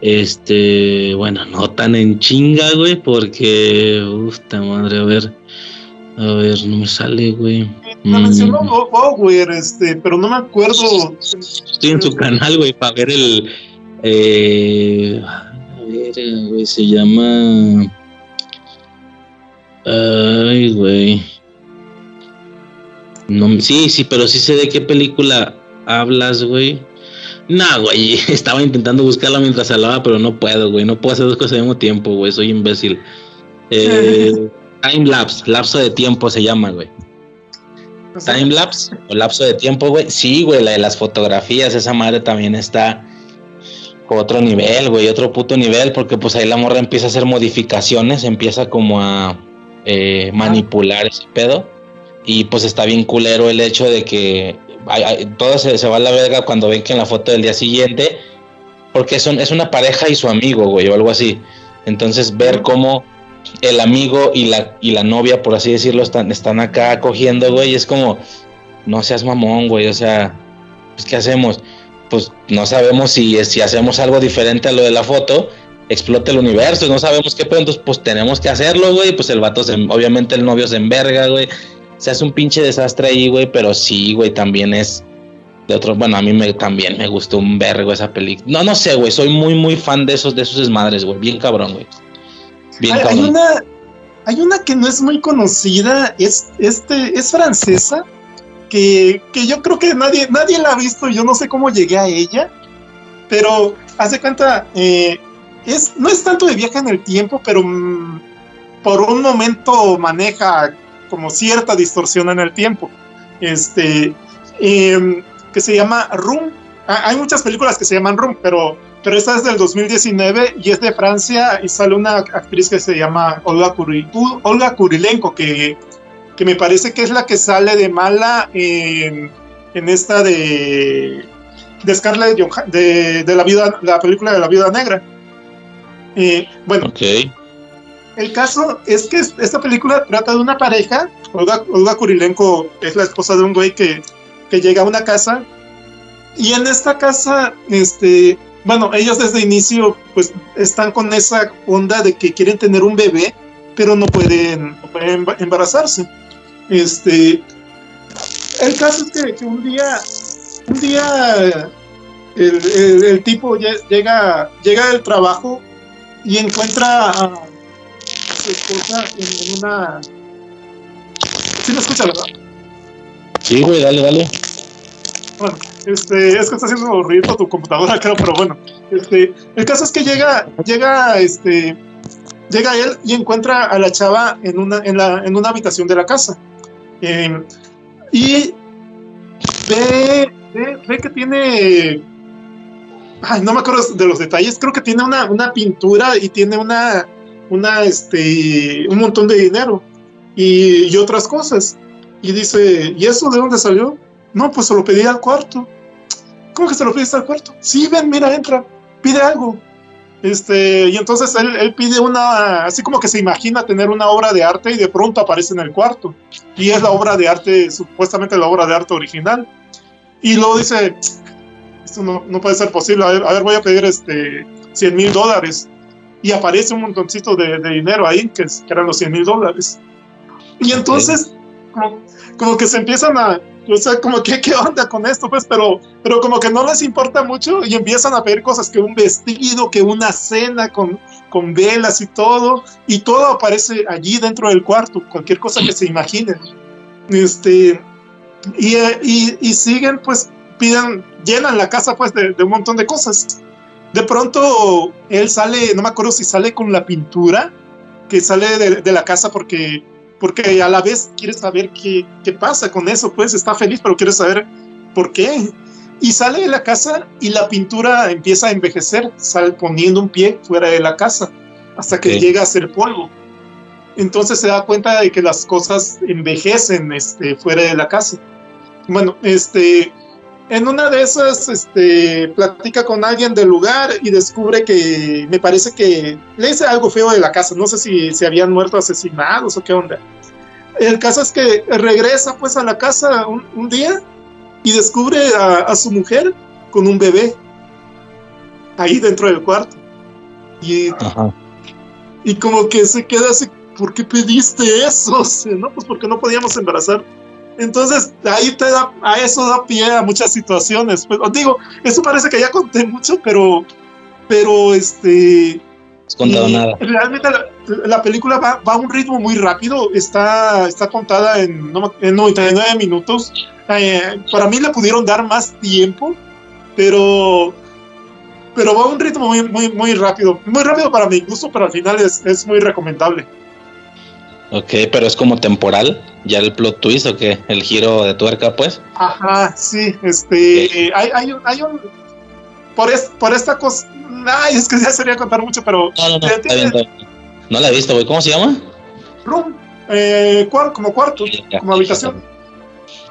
Este, bueno, no tan en chinga, güey, porque uf, madre, a ver. A ver, no me sale, güey. La mencionó mm. este, pero no me acuerdo. Estoy en su canal, güey, para ver el. Eh, a ver, güey, se llama. Ay, güey. No, sí, sí, pero sí sé de qué película hablas, güey. Nah, güey, *laughs* estaba intentando buscarla mientras hablaba, pero no puedo, güey. No puedo hacer dos cosas al mismo tiempo, güey. Soy imbécil. Eh, time lapse, lapso de tiempo se llama, güey. Time lapse o lapso de tiempo, güey. Sí, güey, la de las fotografías, esa madre también está otro nivel, güey, otro puto nivel, porque pues ahí la morra empieza a hacer modificaciones, empieza como a eh, manipular ese pedo. Y pues está bien culero el hecho de que todo se, se, va a la verga cuando ven que en la foto del día siguiente, porque son, es una pareja y su amigo, güey, o algo así. Entonces ver cómo el amigo y la, y la novia, por así decirlo, están, están acá cogiendo, güey, es como, no seas mamón, güey, o sea, pues ¿qué hacemos? Pues no sabemos si, si hacemos algo diferente a lo de la foto, explota el universo, no sabemos qué, pero entonces pues tenemos que hacerlo, güey, pues el vato, obviamente el novio se enverga, güey, se hace un pinche desastre ahí, güey, pero sí, güey, también es de otro, bueno, a mí también me gustó un vergo esa película. No, no sé, güey, soy muy, muy fan de esos, de esos desmadres, güey, bien cabrón, güey. Bien hay, cabrón. Hay una, hay una que no es muy conocida, es, este, es francesa, que, que yo creo que nadie, nadie la ha visto, yo no sé cómo llegué a ella, pero hace cuenta, eh, es, no es tanto de viaje en el tiempo, pero mm, por un momento maneja como cierta distorsión en el tiempo. Este, em, que se llama Room. Ah, hay muchas películas que se llaman Room, pero, pero esta es del 2019 y es de Francia y sale una actriz que se llama Olga, Olga Kurilenko, que, que me parece que es la que sale de mala en, en esta de, de Scarlett de, de, la, vida, la película de la Vida Negra. Eh, bueno, el caso es que esta película trata de una pareja. Olga, Olga Kurilenko es la esposa de un güey que, que llega a una casa. Y en esta casa, este, bueno, ellos desde inicio, pues están con esa onda de que quieren tener un bebé, pero no pueden, embarazarse. Este, el caso es que, un día, un día el, el, tipo llega, llega del trabajo y encuentra a su esposa en, una. ¿Sí me escucha, verdad? Sí, güey, dale, dale. Bueno, este, es que está haciendo ruido tu computadora, *laughs* creo, pero bueno. Este, el caso es que llega, llega, este, llega él y encuentra a la chava en una, en la, en una habitación de la casa. Eh, y ve, ve, ve que tiene ay, no me acuerdo de los detalles, creo que tiene una, una pintura y tiene una, una, este, un montón de dinero y, y, otras cosas. Y dice, ¿y eso de dónde salió? No, pues se lo pedí al cuarto. ¿Cómo que se lo pediste al cuarto? Sí, ven, mira, entra, pide algo. Este, y entonces él, él, pide una, así como que se imagina tener una obra de arte y de pronto aparece en el cuarto. Y es la obra de arte, supuestamente la obra de arte original. Y luego dice, esto no, no, puede ser posible, a ver, a ver, voy a pedir este 100 mil dólares. Y aparece un montoncito de, de dinero ahí, que, que, eran los 100 mil dólares. Y entonces, como, como, que se empiezan a, o sea, como que, ¿qué onda con esto? Pues, pero, pero como que no les importa mucho y empiezan a pedir cosas que un vestido, que una cena con, con velas y todo, y todo aparece allí dentro del cuarto, cualquier cosa que se imaginen. Este, y, y, y siguen pues piden, llenan la casa pues de, un montón de cosas. De pronto él sale, no me acuerdo si sale con la pintura, que sale de, la casa porque, porque a la vez quiere saber qué, qué, pasa con eso, pues está feliz, pero quiere saber por qué. Y sale de la casa y la pintura empieza a envejecer, sale poniendo un pie fuera de la casa, hasta que llega a ser polvo. Entonces se da cuenta de que las cosas envejecen este, fuera de la casa. Bueno, este, en una de esas, este, platica con alguien del lugar y descubre que me parece que le dice algo feo de la casa. No sé si se habían muerto asesinados o qué onda. El caso es que regresa pues a la casa un, un día y descubre a, a, su mujer con un bebé ahí dentro del cuarto. Y, y como que se queda así, ¿por qué pediste eso? *laughs* no, pues porque no podíamos embarazar entonces, ahí te da, a eso da pie a muchas situaciones. Pues, digo, eso parece que ya conté mucho, pero, pero este. contado nada. Realmente la, la película va, va, a un ritmo muy rápido, está, está contada en, en 99 minutos. Eh, para mí le pudieron dar más tiempo, pero, pero va a un ritmo muy, muy, muy rápido. Muy rápido para mi gusto, pero al final es, es muy recomendable. Ok, pero es como temporal, ya el plot twist o qué, el giro de tuerca, pues. Ajá, sí, este, okay. hay, hay, un, hay un, por, es, por esta cosa, ay, es que ya sería contar mucho, pero... No, no, no, está bien, está bien. no la he visto, güey, ¿cómo se llama? Room, eh, cuar, como cuarto, ya, como habitación.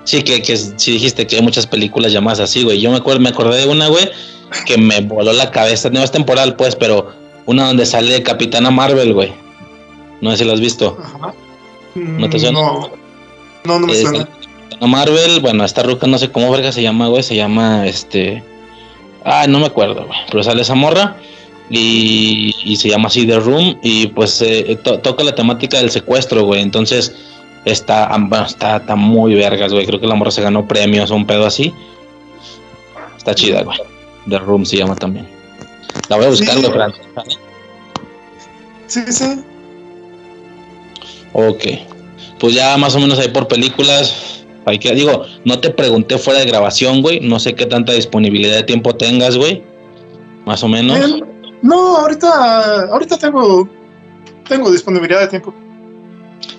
Sí, que, que sí dijiste que hay muchas películas llamadas así, güey, yo me, acuerdo, me acordé de una, güey, que me voló la cabeza, no es temporal, pues, pero una donde sale Capitana Marvel, güey. No sé si lo has visto. Ajá. ¿No te suena? No, no, no me Eh, suena. Marvel, bueno, esta ruca no sé cómo verga se llama, güey, se llama este. Ah, no me acuerdo, güey. Pero sale esa morra y, y se llama así The Room y pues eh, to- toca la temática del secuestro, güey. Entonces está, bueno, está, está muy vergas, güey. Creo que la morra se ganó premios o un pedo así. Está chida, güey. The Room se llama también. La voy a buscar, Sí. Sí, sí. Ok. Pues ya más o menos ahí por películas. Hay que, digo, no te pregunté fuera de grabación, güey. No sé qué tanta disponibilidad de tiempo tengas, güey. Más o menos. Eh, no, ahorita, ahorita tengo, tengo disponibilidad de tiempo.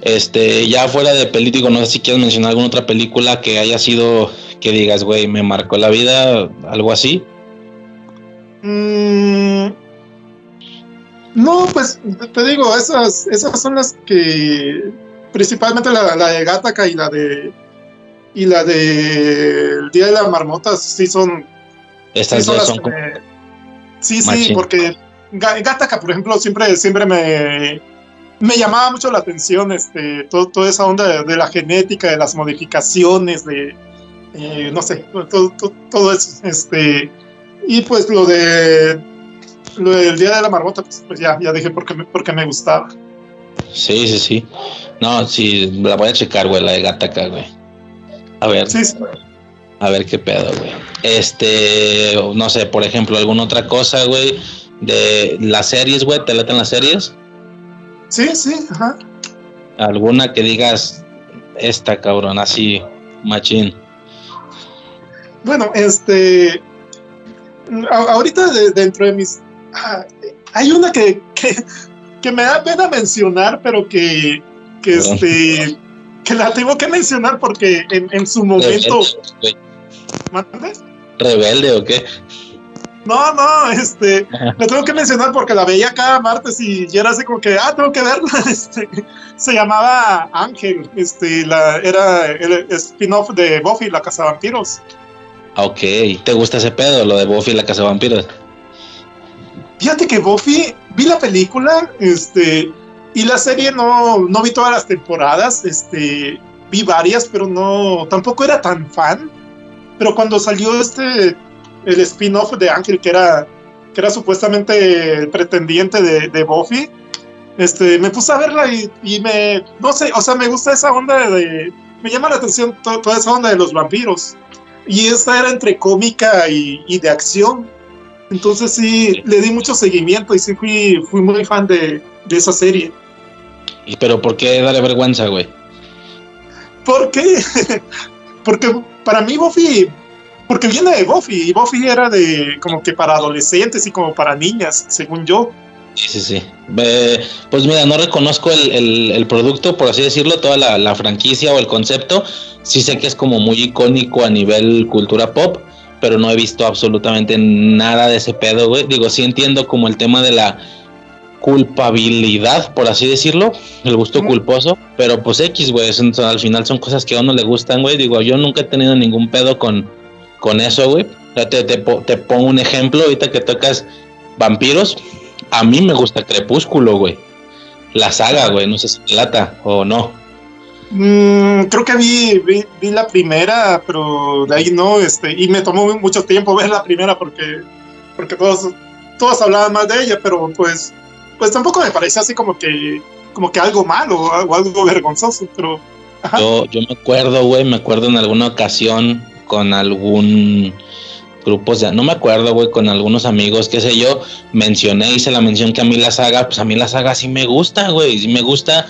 Este, ya fuera de película, no sé si quieres mencionar alguna otra película que haya sido, que digas, güey, me marcó la vida, algo así. Mm, no, pues te digo, esas, esas son las que principalmente la, la de Gataca y la de y la de El Día de la Marmota sí son Estas sí son son que como- me- sí, sí, porque Ga- Gattaca, por ejemplo, siempre, siempre me, me llamaba mucho la atención este, todo, toda esa onda de, de la genética, de las modificaciones, de eh, no sé, todo, todo, todo eso. Este, y pues lo de lo del Día de la Marmota, pues, pues ya, ya dije porque me, porque me gustaba. Sí, sí, sí. No, sí, la voy a checar, güey, la de Gataca, güey. A ver, Sí, sí. a ver qué pedo, güey. Este, no sé, por ejemplo, alguna otra cosa, güey, de las series, güey, ¿te laten las series? Sí, sí, ajá. Alguna que digas, esta cabrón, así, machín. Bueno, este. ahorita de- dentro de mis. Ah, *laughs* hay una que, que, que me da pena mencionar, pero que. que este. que la tengo que mencionar porque en, en su momento. Rebelde, güey. ¿Mande? ¿Rebelde o qué? No, no, este. La tengo que mencionar porque la veía cada martes y ya era así como que, ah, tengo que verla. *laughs* Este, se llamaba Ángel, este, la, era el spin-off de Buffy, la Casa de Vampiros. Ok, ¿te gusta ese pedo, lo de Buffy y la Casa de Vampiros? Fíjate que Buffy, vi la película, este, y la serie no, no vi todas las temporadas, este, vi varias, pero no, tampoco era tan fan. Pero cuando salió este, el spin-off de Ángel, que era, que era supuestamente el pretendiente de, de Buffy, este, me puse a verla y, y me, no sé, o sea, me gusta esa onda de, me llama la atención to- toda esa onda de los vampiros. Y esta era entre cómica y, y de acción. Entonces sí, le di mucho seguimiento y sí fui, fui muy fan de, de esa serie. ¿Y pero por qué darle vergüenza, güey? ¿Por qué? *laughs* porque para mí Buffy, porque viene de Buffy y Buffy era de como que para adolescentes y como para niñas, según yo. Sí, sí, sí. Eh, pues mira, no reconozco el, el- el producto, por así decirlo, toda la, la franquicia o el concepto. Sí sé que es como muy icónico a nivel cultura pop, pero no he visto absolutamente nada de ese pedo, güey. Digo, sí entiendo como el tema de la culpabilidad, por así decirlo, el gusto culposo, pero pues X, güey, al final son cosas que a uno le gustan, güey. Digo, yo nunca he tenido ningún pedo con, con eso, güey. Te, te, te pongo un ejemplo, ahorita que tocas vampiros, a mí me gusta Crepúsculo, güey. La saga, güey, no sé si te lata o no. Mm, creo que vi, vi, la primera, pero de ahí no, este, y me tomó mucho tiempo ver la primera porque, porque todos, todos hablaban más de ella, pero pues, pues tampoco me parecía así como que, como que algo malo o algo vergonzoso, pero. Yo, yo me acuerdo, güey, me acuerdo en alguna ocasión con algún grupo, ya no me acuerdo, güey, con algunos amigos, qué sé yo, mencioné, hice la mención que a mí la saga, pues a mí la saga sí me gusta, güey, sí me gusta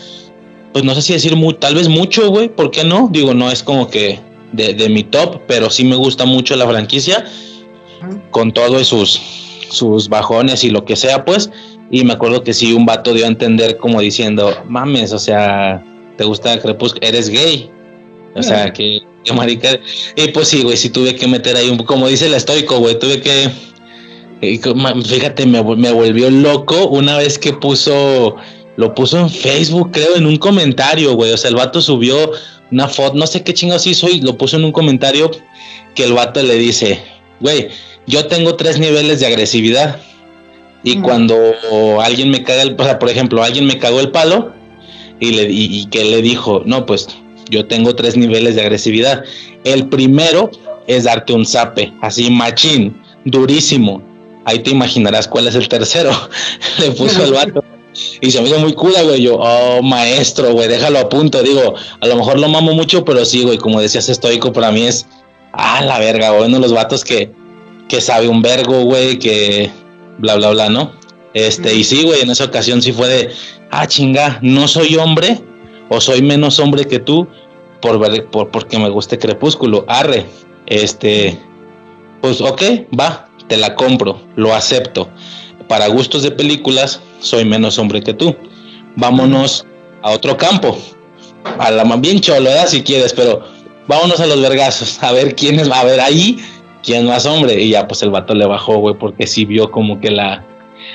pues no sé si decir muy, tal vez mucho, güey, ¿por qué no? Digo, no es como que de, mi top, pero sí me gusta mucho la franquicia, con todos sus, sus bajones y lo que sea, pues. Y me acuerdo que sí, un vato dio a entender como diciendo, mames, o sea, ¿te gusta Crepúsculo? Eres gay. O sea, que, marica. Y pues sí, güey, sí tuve que meter ahí un como dice el estoico, güey, tuve que. Fíjate, me, me volvió loco una vez que puso lo puso en Facebook, creo, en un comentario, güey. O sea, el vato subió una foto, no sé qué chingados hizo y lo puso en un comentario que el vato le dice, güey, yo tengo tres niveles de agresividad. Y cuando alguien me caga el, o sea, por ejemplo, alguien me cagó el palo y, le, y que le dijo, no, pues yo tengo tres niveles de agresividad. El primero es darte un zape, así machín, durísimo. Ahí te imaginarás cuál es el tercero. *laughs* le puso el vato. Y se me hizo muy cool, güey. Yo, oh, maestro, güey, déjalo a punto. Digo, a lo mejor lo mamo mucho, pero sí, güey, como decías, estoico para mí es, ah, la verga, güey, uno de los vatos que, que sabe un vergo, güey, que bla, bla, bla, ¿no? Este, y sí, güey, en esa ocasión sí fue de, ah, chinga, no soy hombre o soy menos hombre que tú por ver, por, porque me guste Crepúsculo. Arre, este, pues ok, va, te la compro, lo acepto. Para gustos de películas, soy menos hombre que tú. Vámonos a otro campo. A la más bien cholo, ¿verdad? Si quieres, pero vámonos a los vergazos. A ver quién es, a ver ahí quién más hombre. Y ya, pues el vato le bajó, güey, porque sí vio como que la,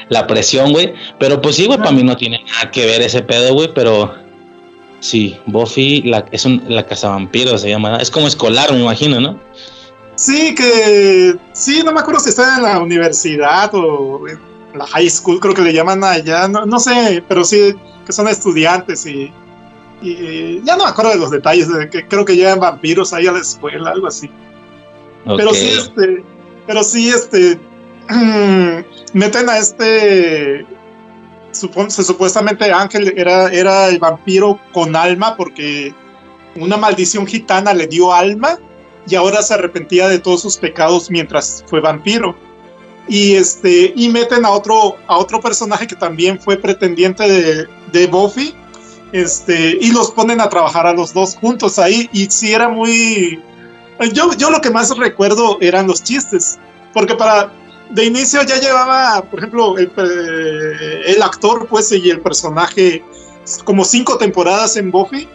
la presión, güey. Pero pues sí, güey, para mí no tiene nada que ver ese pedo, güey, pero sí, Buffy es un, la vampiro se llama. Es como escolar, me imagino, ¿no? Sí, que sí, no me acuerdo si está en la universidad o la high school, creo que le llaman allá, no, no sé, pero sí que son estudiantes y, ya no me acuerdo de los detalles, de que creo que llegan vampiros ahí a la escuela, algo así. Pero sí, este, pero sí, este, *clears throat* meten a este, se, supuestamente Ángel era, era el vampiro con alma porque una maldición gitana le dio alma y ahora se arrepentía de todos sus pecados mientras fue vampiro y este y meten a otro a otro personaje que también fue pretendiente de, de Buffy este y los ponen a trabajar a los dos juntos ahí y sí era muy yo, yo lo que más recuerdo eran los chistes porque para de inicio ya llevaba por ejemplo el, eh, el actor pues y el personaje como cinco temporadas en Buffy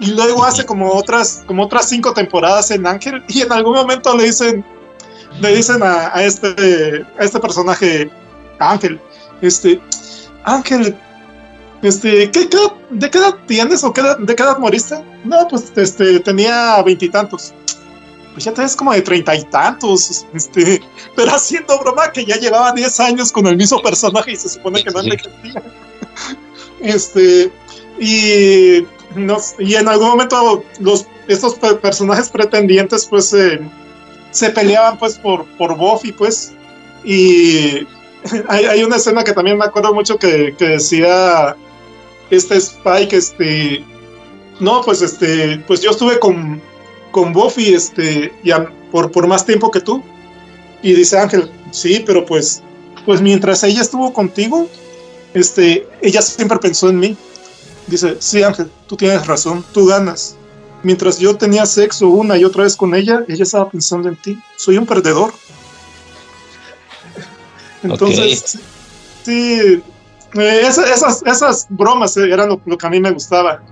y luego hace como otras como otras cinco temporadas en Ángel y en algún momento le dicen le dicen a, este, a este personaje, Ángel, este, Ángel, este, ¿qué, ¿de qué edad tienes o qué de qué edad moriste? No, pues este, tenía veintitantos. Pues ya tenés como de treinta y tantos, este, pero haciendo broma que ya llevaba diez años con el mismo personaje y se supone que no envejecía. *laughs* Este, y, y en algún momento los, estos personajes pretendientes, pues, eh, se peleaban pues por, por Buffy, pues. Y *laughs* hay, una escena que también me acuerdo mucho que, decía este Spike, este, no, pues este, pues yo estuve con, con Buffy, este, ya por, por más tiempo que tú. Y dice Ángel, sí, pero pues, pues mientras ella estuvo contigo, este, ella siempre pensó en mí. Dice, sí Ángel, tú tienes razón, tú ganas mientras yo tenía sexo una y otra vez con ella, ella estaba pensando en ti. Soy un perdedor. Entonces, sí, eh, esas, esas, bromas eh, eran lo, que a mí me gustaba.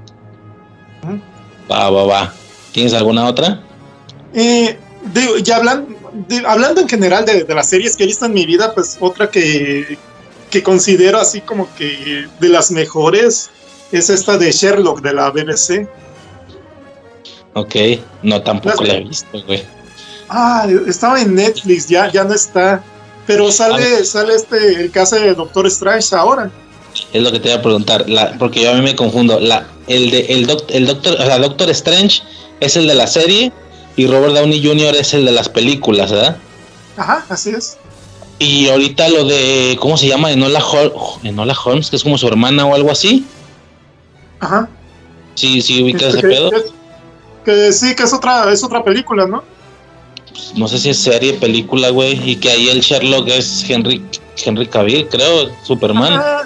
Va, va, va. ¿Tienes alguna otra? Eh, ya hablando, hablando en general de, las series que he visto en mi vida, pues otra que, que considero así como que de las mejores es esta de Sherlock de la BBC. Ok, no tampoco la he visto, güey. Ah, estaba en Netflix, ya, ya no está. Pero sale, sale este, el que hace Doctor Strange ahora. Es lo que te iba a preguntar, la, porque yo a mí me confundo. La, el de el, el Doctor, o sea, Doctor Strange es el de la serie y Robert Downey Jr. es el de las películas, ¿verdad? Ajá, así es. Y ahorita lo de, ¿cómo se llama? Enola, Enola Holmes, que es como su hermana o algo así. Ajá. Sí, sí, ubicas Este, ese pedo. Que sí, que es otra, es otra película, ¿no? No sé si es serie, película, güey. Y que ahí el Sherlock es Henry, Henry Cavill, creo, Superman. Ah,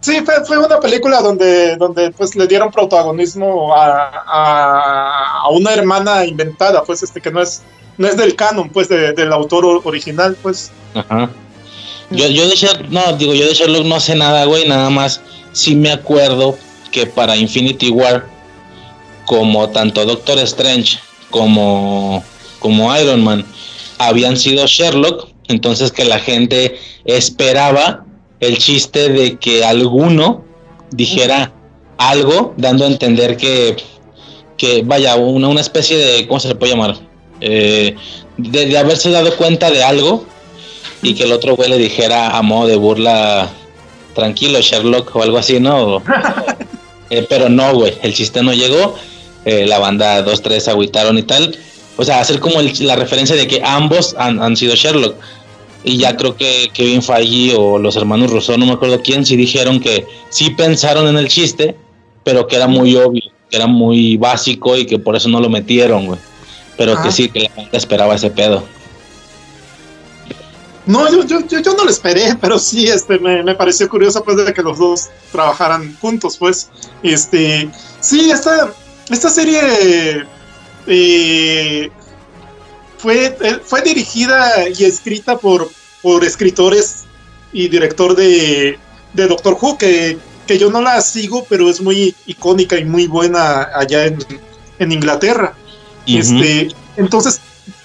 Sí, fue, fue una película donde, donde pues le dieron protagonismo a, a, a una hermana inventada, pues este que no es, no es del canon, pues de- del autor original, pues. Ajá. Yo, yo de Sherlock, no, digo, yo de Sherlock no sé nada, güey, nada más sí me acuerdo que para Infinity War, como tanto Doctor Strange como, como Iron Man habían sido Sherlock, entonces que la gente esperaba el chiste de que alguno dijera algo, dando a entender que, que vaya, una, una especie de, ¿cómo se le puede llamar? Eh, de, haberse dado cuenta de algo y que el otro güey le dijera a modo de burla, tranquilo Sherlock o algo así, ¿no? *laughs* Eh, pero no, güey, el chiste no llegó, eh, la banda 2-3 agüitaron y tal. O sea, hacer como el- la referencia de que ambos han, han sido Sherlock. Y ya creo que Kevin Feige o los hermanos Rousseau, no me acuerdo quién, sí dijeron que sí pensaron en el chiste, pero que era muy obvio, que era muy básico y que por eso no lo metieron, güey. Pero Ah. que sí, que la banda esperaba ese pedo. No, yo, yo, yo, yo no lo esperé, pero sí, este, me, me pareció curioso pues de que los dos trabajaran juntos, pues. Este, sí, esta, esta serie eh, fue, eh, fue dirigida y escrita por, por escritores y director de, de Doctor Who, que, que yo no la sigo, pero es muy icónica y muy buena allá en, en Inglaterra. Este, entonces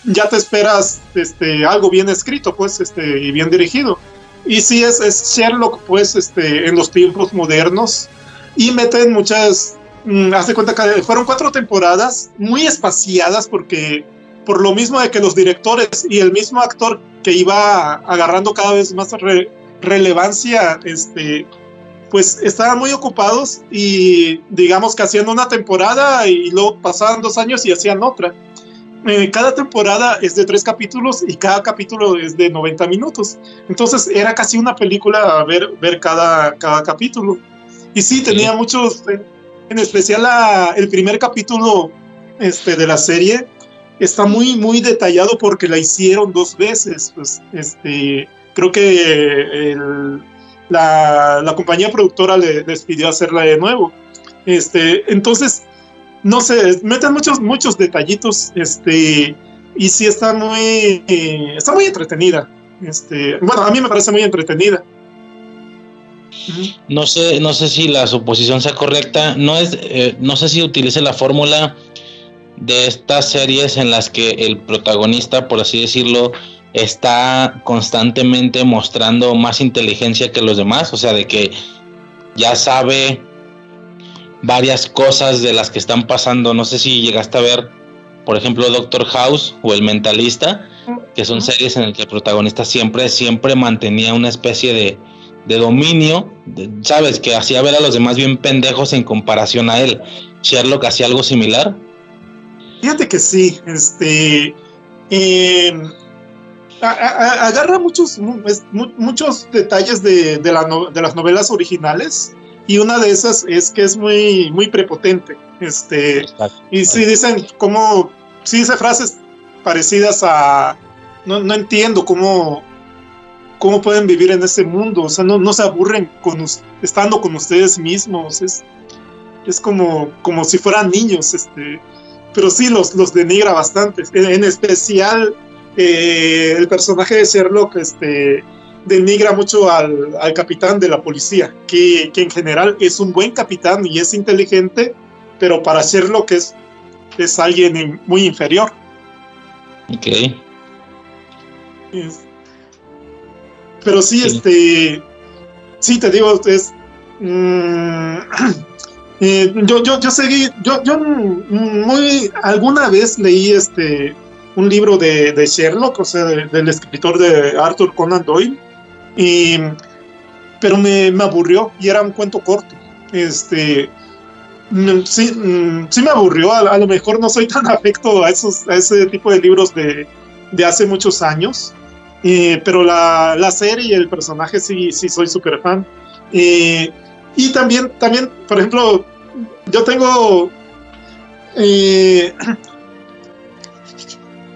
ya te esperas este, algo bien escrito, pues, este, y bien dirigido. Y sí es, es Sherlock, pues, este, en los tiempos modernos. Y meten muchas, mm, haz de cuenta que fueron cuatro temporadas muy espaciadas porque por lo mismo de que los directores y el mismo actor que iba agarrando cada vez más re- relevancia, este, pues estaban muy ocupados y digamos que hacían una temporada y luego pasaban dos años y hacían otra. Eh, cada temporada es de tres capítulos y cada capítulo es de 90 minutos. Entonces era casi una película ver, ver cada, cada capítulo. Y sí, tenía Sí. muchos, eh, en especial la- el primer capítulo este, de la serie está muy, muy detallado porque la hicieron dos veces. Pues, este, creo que la compañía productora le, les pidió hacerla de nuevo. Este, entonces, no sé, meten muchos, muchos detallitos, este, y sí está muy, eh, está muy entretenida. Este, bueno, a mí me parece muy entretenida. No sé, no sé si la suposición sea correcta. No es, eh, no sé si utilice la fórmula de estas series en las que el protagonista, por así decirlo, está constantemente mostrando más inteligencia que los demás. O sea, de que ya sabe varias cosas de las que están pasando. No sé si llegaste a ver, por ejemplo, Doctor House o El Mentalista, que son series en las que el protagonista siempre, siempre mantenía una especie de, de dominio, de- sabes, que hacía ver a los demás bien pendejos en comparación a él. Sherlock hacía algo similar. Fíjate que sí, este, eh, a- a- agarra muchos, muchos detalles de, de la no- de las novelas originales y una de esas es que es muy, muy prepotente. Este, y sí dicen como, sí dice frases parecidas a, no, no entiendo cómo, cómo pueden vivir en ese mundo, o sea, no, no se aburren con, estando con ustedes mismos, es, es como, como si fueran niños, este, pero sí los, los denigra bastante, en, en especial eh, el personaje de Sherlock, este, denigra mucho al, al capitán de la policía, que, que en general es un buen capitán y es inteligente, pero para Sherlock es, es alguien muy inferior. Ok. Es- Pero sí, Sí. este. Sí, te digo, es. mm, *clears throat* eh, yo, yo, yo seguí. Yo, yo muy. Alguna vez leí este. un libro de, de Sherlock, o sea, de- del escritor de Arthur Conan Doyle, y, pero me, me aburrió y era un cuento corto. Este, mm, sí, mm, sí me aburrió, a, a lo mejor no soy tan *laughs* afecto a, esos, a ese tipo de libros de, de hace muchos años, eh, pero la, la serie y el personaje sí, sí soy súper fan. Eh, y también, también, por ejemplo, yo tengo... eh, *clears throat*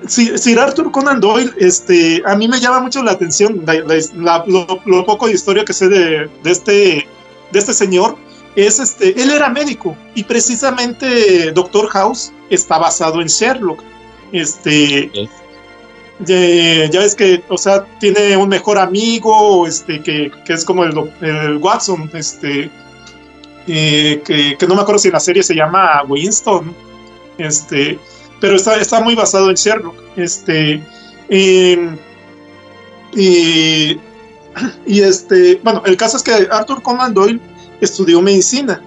Sir Arthur Conan Doyle, este, a mí me llama mucho la atención lo, lo poco de historia que sé de, este, de este señor. Es este, él era médico y precisamente Doctor House está basado en Sherlock. Este, Ok. Ya, ves que, o sea, tiene un mejor amigo, este, que, que es como el, Watson, este, que, no me acuerdo si en la serie se llama Winston, este, pero está, está muy basado en Sherlock. Este, y, y este, bueno, el caso es que Arthur Conan Doyle estudió medicina.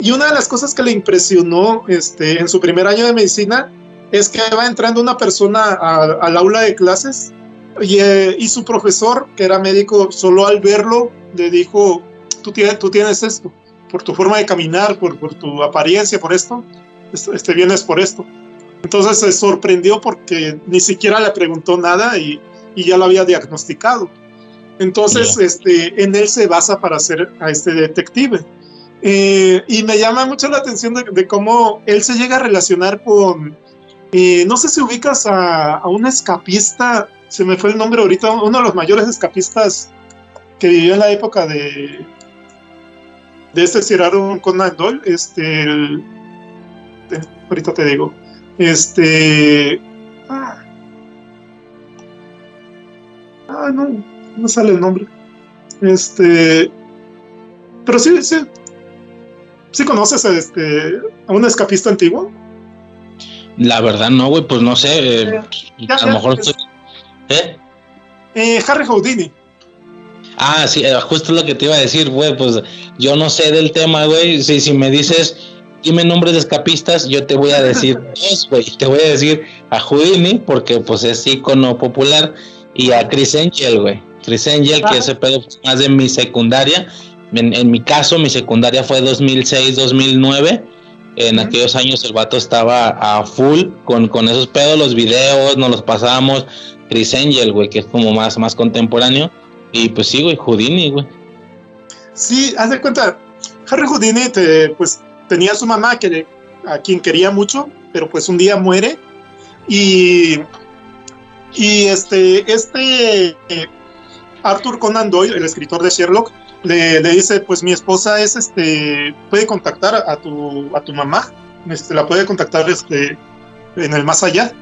Y una de las cosas que le impresionó este, en su primer año de medicina es que va entrando una persona al aula de clases y, eh, y su profesor, que era médico, solo al verlo le dijo, tú tienes, tú tienes esto, por tu forma de caminar, por, por tu apariencia, por esto, es- este, vienes por esto. Entonces se sorprendió porque ni siquiera le preguntó nada y, y ya lo había diagnosticado. Entonces, este, en él se basa para ser a este detective. Eh, y me llama mucho la atención de, de cómo él se llega a relacionar con, eh, no sé si ubicas a, a un escapista, se me fue el nombre ahorita, uno de los mayores escapistas que vivió en la época de, de este Sir Arthur Conan Doyle, este, el- ahorita te digo, este, ah, ah, no, no sale el nombre, este, pero sí, sí, sí conoces a este, a un escapista antiguo. La verdad no, güey, pues no sé. eh, Ya, a lo mejor es- estoy- ¿Eh? Eh, Harry Houdini. Ah, sí, eh, justo lo que te iba a decir, güey, pues yo no sé del tema, güey. Si, si me dices, dime nombres de escapistas, yo te voy a decir *laughs* güey. Te voy a decir a Houdini, porque pues es ícono popular, y a Chris Angel, güey. Chris Angel, Ah. que ese pedo fue más de mi secundaria. En, en mi caso, mi secundaria fue 2006-2009. En aquellos años el vato estaba a full con, con esos pedos, los videos, nos los pasábamos. Chris Angel, güey, que es como más, más contemporáneo. Y pues sí, güey, Houdini, güey. Sí, haz de cuenta, Harry Houdini te, pues, tenía a su mamá que, a quien quería mucho, pero pues un día muere. Y, y este, este eh, Arthur Conan Doyle, el escritor de Sherlock, le, le dice, pues mi esposa es, este, puede contactar a tu, a tu mamá, este, la puede contactar este, en el más allá.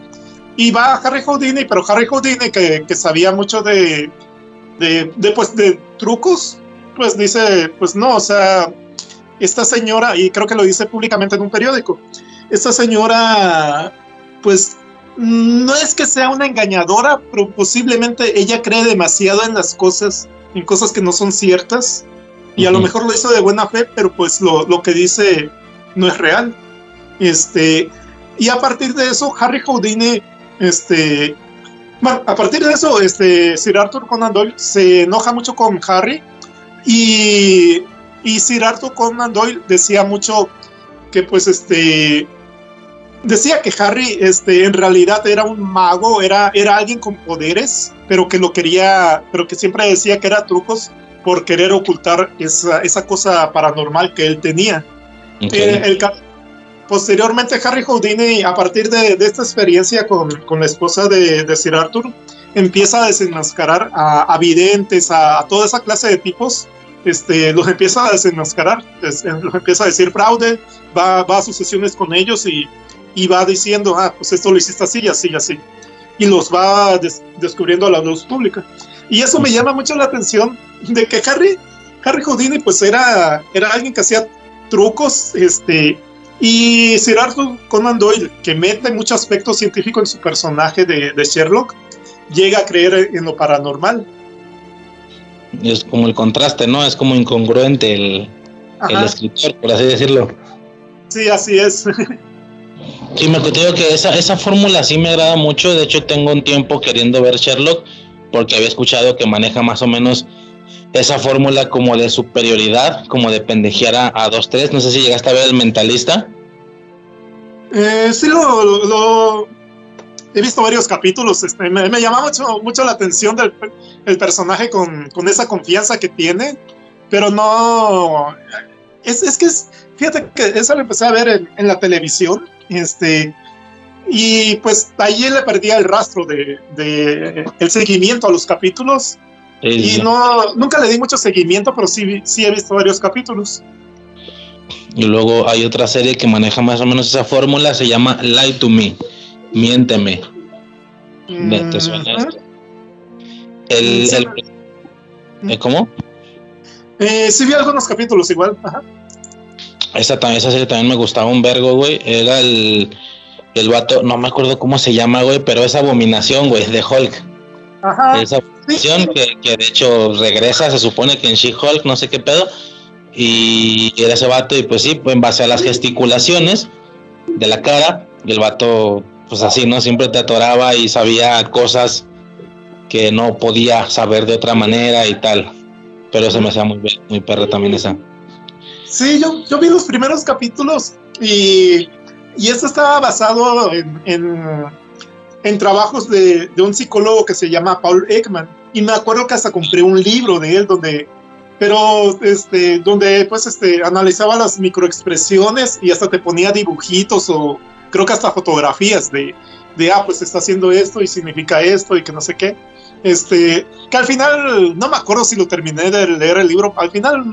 Y va Harry Houdini, pero Harry Houdini, que, que sabía mucho de, de, de, pues, de trucos, pues dice, pues no, o sea, esta señora, y creo que lo dice públicamente en un periódico, esta señora, pues no es que sea una engañadora, pero posiblemente ella cree demasiado en las cosas, en cosas que no son ciertas, y a lo mejor lo hizo de buena fe, pero pues lo, lo que dice no es real. Este, y a partir de eso, Harry Houdini, este, bueno, a partir de eso, este, Sir Arthur Conan Doyle se enoja mucho con Harry y, y Sir Arthur Conan Doyle decía mucho que pues este decía que Harry este en realidad era un mago, era, era alguien con poderes, pero que lo quería, pero que siempre decía que era trucos por querer ocultar esa, esa cosa paranormal que él tenía. Eh, el posteriormente, Harry Houdini, a partir de, de esta experiencia con, con la esposa de, de Sir Arthur, empieza a desenmascarar a, a videntes, a, a toda esa clase de tipos. Este, los empieza a desenmascarar, es- los empieza a decir fraude, va, va a sus sesiones con ellos y, y va diciendo, ah, pues esto lo hiciste así así así. Y los va des- descubriendo a la luz pública. Y eso me llama mucho la atención de que Harry, Harry Houdini, pues era, era alguien que hacía trucos, este, y Sir Arthur Conan Doyle, que mete mucho aspecto científico en su personaje de, de Sherlock, llega a creer en lo paranormal. Es como el contraste, ¿no? Es como incongruente el, el escritor, por así decirlo. sí, así es. *laughs* Sí, me digo que esa, esa fórmula sí me agrada mucho. De hecho, tengo un tiempo queriendo ver Sherlock porque había escuchado que maneja más o menos esa fórmula como de superioridad, como de pendejear a, a 2-3. No sé si llegaste a ver el mentalista. Eh, sí, lo, lo- he visto varios capítulos. Este, me, me llama mucho, mucho la atención del el personaje con, con esa confianza que tiene, pero no. Es, es que es, fíjate que eso lo empecé a ver en, en la televisión. Este, y pues ahí le perdía el rastro de, de el seguimiento a los capítulos. Sí, Y no, nunca le di mucho seguimiento, pero sí, sí he visto varios capítulos. Y luego hay otra serie que maneja más o menos esa fórmula, se llama Lie to Me, Miénteme. ¿Me- ¿Te suena Mm, esto? El, Sí, el- ¿eh, ¿Cómo? eh, sí vi algunos capítulos igual. Ajá. Esa, también, esa serie también me gustaba un vergo, güey. Era el, el vato, no me acuerdo cómo se llama, güey, pero esa abominación, güey, de Hulk. Ajá. Esa abominación que, que de hecho regresa, se supone que en She-Hulk, no sé qué pedo. Y era ese vato, y pues sí, en base a las gesticulaciones de la cara, el vato, pues así, ¿no? Siempre te atoraba y sabía cosas que no podía saber de otra manera y tal. Pero se me hacía muy, muy perra también esa. Sí, yo, yo vi los primeros capítulos y, y esto estaba basado en, en, trabajos de, de un psicólogo que se llama Paul Ekman. Y me acuerdo que hasta compré un libro de él donde, pero este, donde pues este, analizaba las microexpresiones y hasta te ponía dibujitos o creo que hasta fotografías de, de ah, pues está haciendo esto y significa esto y que no sé qué. Este, que al final, no me acuerdo si lo terminé de leer el libro, al final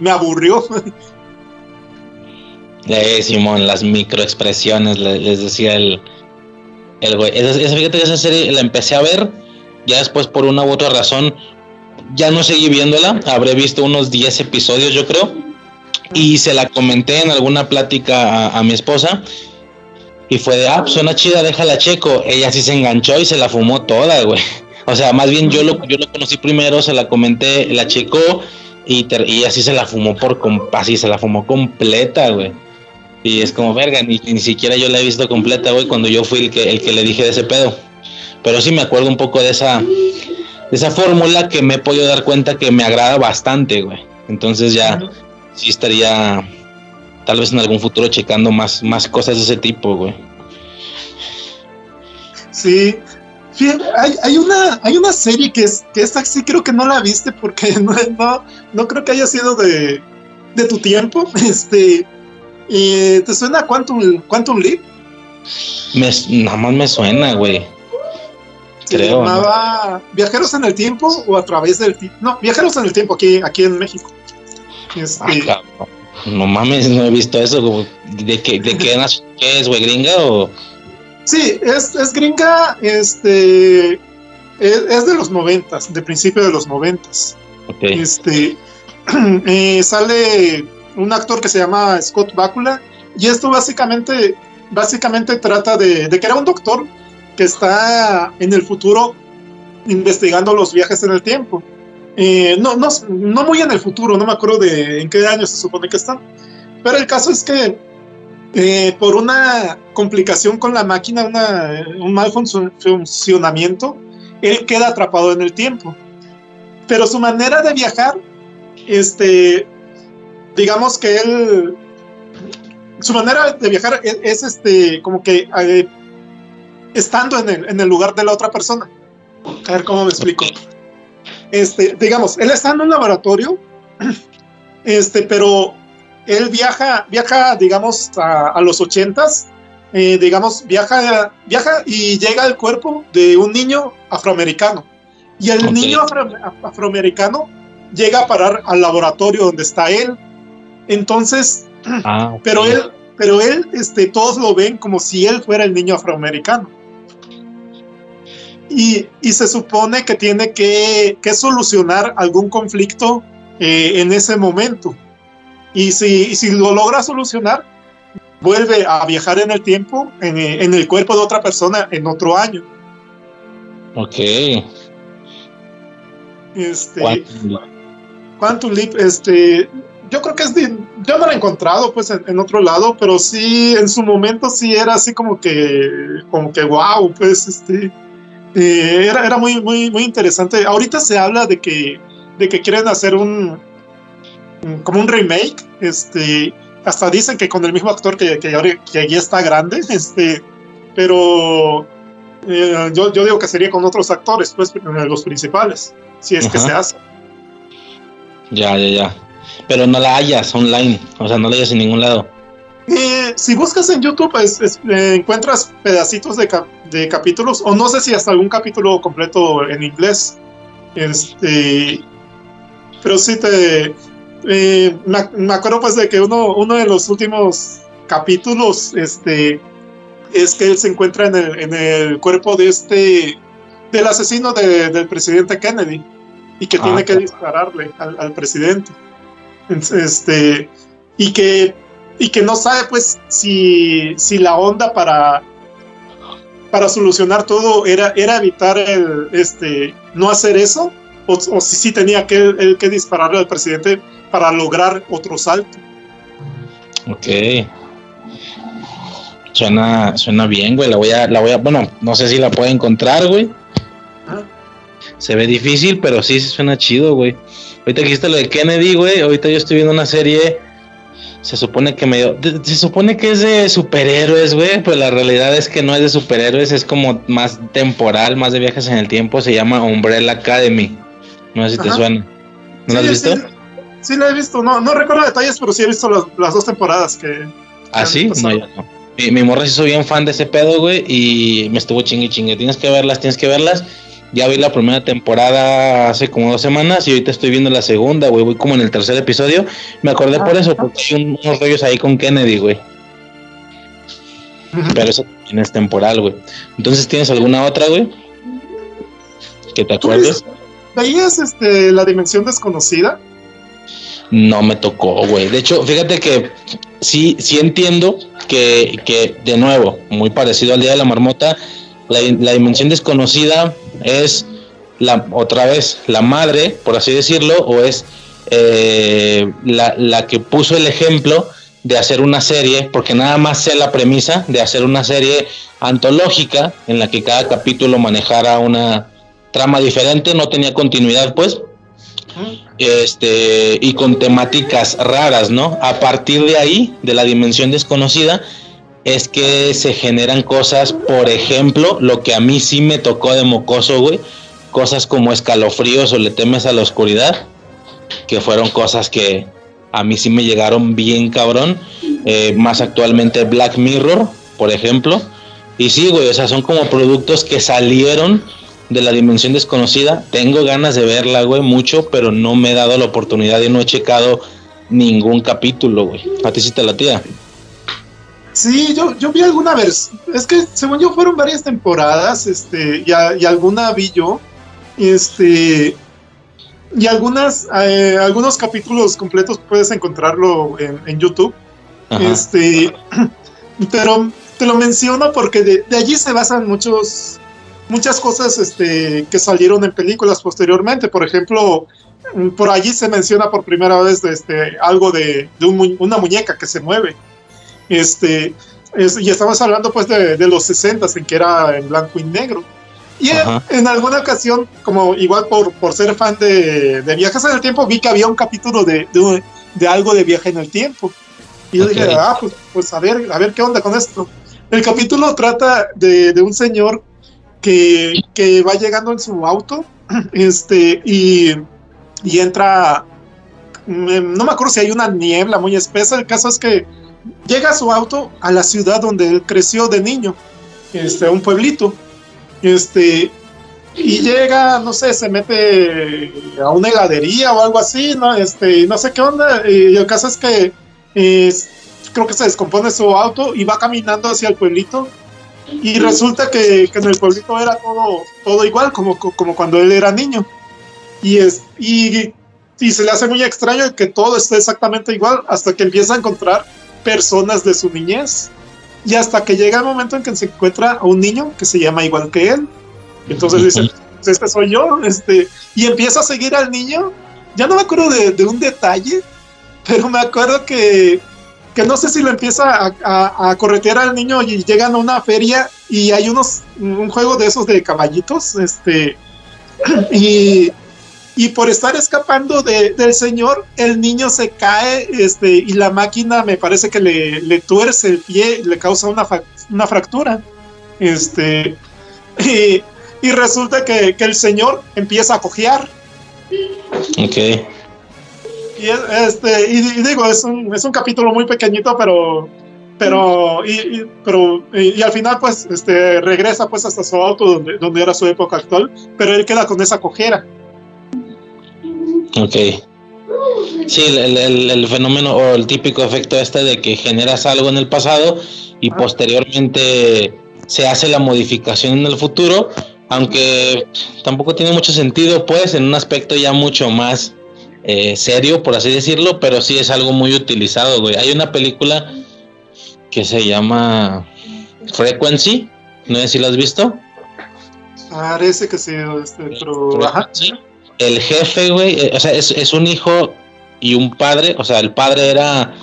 me aburrió. Eh, Simón, las microexpresiones, le- les decía el, el güey. Esa, fíjate que esa serie la empecé a ver, ya después por una u otra razón, ya no seguí viéndola, habré visto unos 10 episodios yo creo, y se la comenté en alguna plática a, a mi esposa, y fue de, ah, pues suena chida, déjala checo. Ella sí se enganchó y se la fumó toda, güey. O sea, más bien yo lo, yo lo conocí primero, se la comenté, la checó, y, ter- y así se la fumó por así se la fumó completa, güey. Y es como, verga, ni, ni siquiera yo la he visto completa, güey, cuando yo fui el que, el que le dije de ese pedo. Pero sí me acuerdo un poco de esa, de esa fórmula que me he podido dar cuenta que me agrada bastante, güey. Entonces ya sí estaría tal vez en algún futuro checando más, más cosas de ese tipo, güey. Sí. Fíjate, hay, hay una, hay una serie que es, que esta sí creo que no la viste porque *laughs* no, no, no creo que haya sido de, de tu tiempo. *laughs* Este, ¿Te suena Quantum, Quantum Leap? Me, nada más me suena, güey. Se Creo, ¿no? llamaba Viajeros en el Tiempo o a través del tiempo. No, Viajeros en el Tiempo aquí, aquí en México. Este, Ah. No mames, no he visto eso. ¿De qué, de qué, *laughs* qué es, güey, gringa o...? Sí, es, es gringa, este, es, es de los noventas, de principio de los noventas. Ok. Este, *clears throat* eh, sale un actor que se llama Scott Bakula y esto básicamente, básicamente trata de, de que era un doctor que está en el futuro investigando los viajes en el tiempo. Eh, no, no, no muy en el futuro, no me acuerdo de en qué año se supone que están. Pero el caso es que eh, por una complicación con la máquina, un mal funcio- funcionamiento, él queda atrapado en el tiempo. Pero su manera de viajar, este, digamos que él, su manera de viajar es, es, este, como que eh, estando en el, en el lugar de la otra persona. A ver cómo me explico. Este, digamos, él está en un laboratorio, *clears throat* este, pero él viaja, viaja, digamos, a, a los ochentas, eh, digamos, viaja, viaja y llega al cuerpo de un niño afroamericano. Y el niño afro- afroamericano llega a parar al laboratorio donde está él. Entonces, Ah, *clears throat* pero él, pero él, este, todos lo ven como si él fuera el niño afroamericano. Y, y se supone que tiene que, que solucionar algún conflicto eh, en ese momento. Y si, y si lo logra solucionar, vuelve a viajar en el tiempo, en, eh, en el cuerpo de otra persona, en otro año. Ok. Este, Quantum Leap. Quantum Leap, este, yo creo que es de, yo no lo he encontrado pues en, otro lado, pero sí en su momento sí era así como que como que wow, pues este eh, era, era muy muy muy interesante. Ahorita se habla de que de que quieren hacer un como un remake, este hasta dicen que con el mismo actor que, que, que ya está grande, *laughs* este pero eh, yo, yo digo que sería con otros actores, pues los principales, si es que se hace. Ya, ya, ya. Pero no la hayas online, o sea, no la hayas en ningún lado. Eh, si buscas en YouTube, eh, encuentras pedacitos de, de, capítulos, o no sé si hasta algún capítulo completo en inglés. Este, pero sí te. Eh, me, acuerdo, pues, de que uno, uno de los últimos capítulos este, es que él se encuentra en el, en el cuerpo de este. del asesino del presidente Kennedy y que tiene ah, que dispararle al, al presidente este, y que, y que no sabe pues si, si la onda para, para solucionar todo era, era evitar el, este, no hacer eso, o, si sí tenía que, el, que dispararle al presidente para lograr otro salto. Ok. Suena, suena bien, güey. La voy a, la voy a, bueno, no sé si la puedo encontrar, güey. Se ve difícil, pero sí suena chido, güey. Ahorita que dijiste lo de Kennedy, güey. Ahorita yo estoy viendo una serie. Se supone que medio. Se supone que es de superhéroes, güey. Pero la realidad es que no es de superhéroes. Es como más temporal, más de viajes en el tiempo. Se llama Umbrella Academy. No sé si te suena. ¿No la has visto? Sí, la he visto. No, no recuerdo detalles, pero sí he visto las, dos temporadas que. ¿Ah, sí? No, yo no. Mi, mi morra sí soy bien fan de ese pedo, güey. Y me estuvo chingue chingue. Tienes que verlas, tienes que verlas. Ya vi la primera temporada hace como dos semanas y ahorita estoy viendo la segunda, güey. Voy como en el tercer episodio. Me acordé por eso, porque hay unos rollos ahí con Kennedy, güey. Pero eso también es temporal, güey. Entonces, ¿tienes alguna otra, güey? Que te acuerdes. ¿Veías este, la dimensión desconocida? No me tocó, güey. De hecho, fíjate que sí, sí entiendo que, que, de nuevo, muy parecido al Día de la Marmota, la, dimensión desconocida es la otra vez la madre, por así decirlo, o es eh, la, que puso el ejemplo de hacer una serie, porque nada más sé la premisa de hacer una serie antológica en la que cada capítulo manejara una trama diferente, no tenía continuidad, pues, este, y con temáticas raras, ¿no? A partir de ahí, de la dimensión desconocida, es que se generan cosas, por ejemplo, lo que a mí sí me tocó de mocoso, güey, cosas como escalofríos o le temes a la oscuridad, que fueron cosas que a mí sí me llegaron bien cabrón, eh, más actualmente Black Mirror, por ejemplo, y sí, güey, o sea, son como productos que salieron de la dimensión desconocida, tengo ganas de verla, güey, mucho, pero no me he dado la oportunidad y no he checado ningún capítulo, güey. ¿A ti sí te la tía? Sí, yo, yo vi alguna vez. Es que según yo fueron varias temporadas, este, y, y alguna vi yo. Este. Y algunas, eh, algunos capítulos completos puedes encontrarlo en, YouTube. Este. *clears throat* Pero te lo menciono porque de, allí se basan muchos. Muchas cosas este, que salieron en películas posteriormente. Por ejemplo, por allí se menciona por primera vez este, algo de, una muñeca que se mueve. Este, y estamos hablando pues de, los 60 en que era en blanco y negro. Y en, alguna ocasión, como igual por, por ser fan de, viajes en el tiempo, vi que había un capítulo de, de, algo de viaje en el tiempo. Y yo dije, ah, pues, pues, a ver, a ver qué onda con esto. El capítulo trata de, un señor que, va llegando en su auto *clears throat* este, y, y entra, mm, no me acuerdo si hay una niebla muy espesa, el caso es que llega su auto a la ciudad donde él creció de niño, este, un pueblito, este, y llega, no sé, se mete a una heladería o algo así, ¿no? Este, no sé qué onda, y el caso es que creo que se descompone su auto y va caminando hacia el pueblito, y resulta que, en el pueblito era todo, todo igual, como, como cuando él era niño. Y, es, y, y se le hace muy extraño que todo esté exactamente igual hasta que empieza a encontrar personas de su niñez. Y hasta que llega el momento en que se encuentra a un niño que se llama igual que él. Entonces dice, pues este soy yo, este, y empieza a seguir al niño. Ya no me acuerdo de, un detalle pero me acuerdo que, que no sé si lo empieza a, a, a corretear al niño y llegan a una feria y hay unos, un juego de esos de caballitos, este, *clears throat* y, y por estar escapando de, del señor, el niño se cae, este, y la máquina me parece que le, le tuerce el pie, le causa una, una fractura, este, *clears throat* y, y resulta que, que el señor empieza a cojear. Ok. Y, es- este, y, y digo, es un, es un capítulo muy pequeñito, pero pero y, y- pero y, al final pues este regresa pues hasta su auto donde, donde era su época actual, pero él queda con esa cojera. Ok. Sí, el, el- el fenómeno o el típico efecto este de que generas algo en el pasado y posteriormente se hace la modificación en el futuro, aunque tampoco tiene mucho sentido, pues, en un aspecto ya mucho más eh, serio, por así decirlo, pero sí es algo muy utilizado, güey. Hay una película que se llama Frequency, no sé si la has visto. Parece que sí, este, pero ajá. Sí. El jefe, güey, eh, o sea, es, es un hijo y un padre, o sea, el padre era,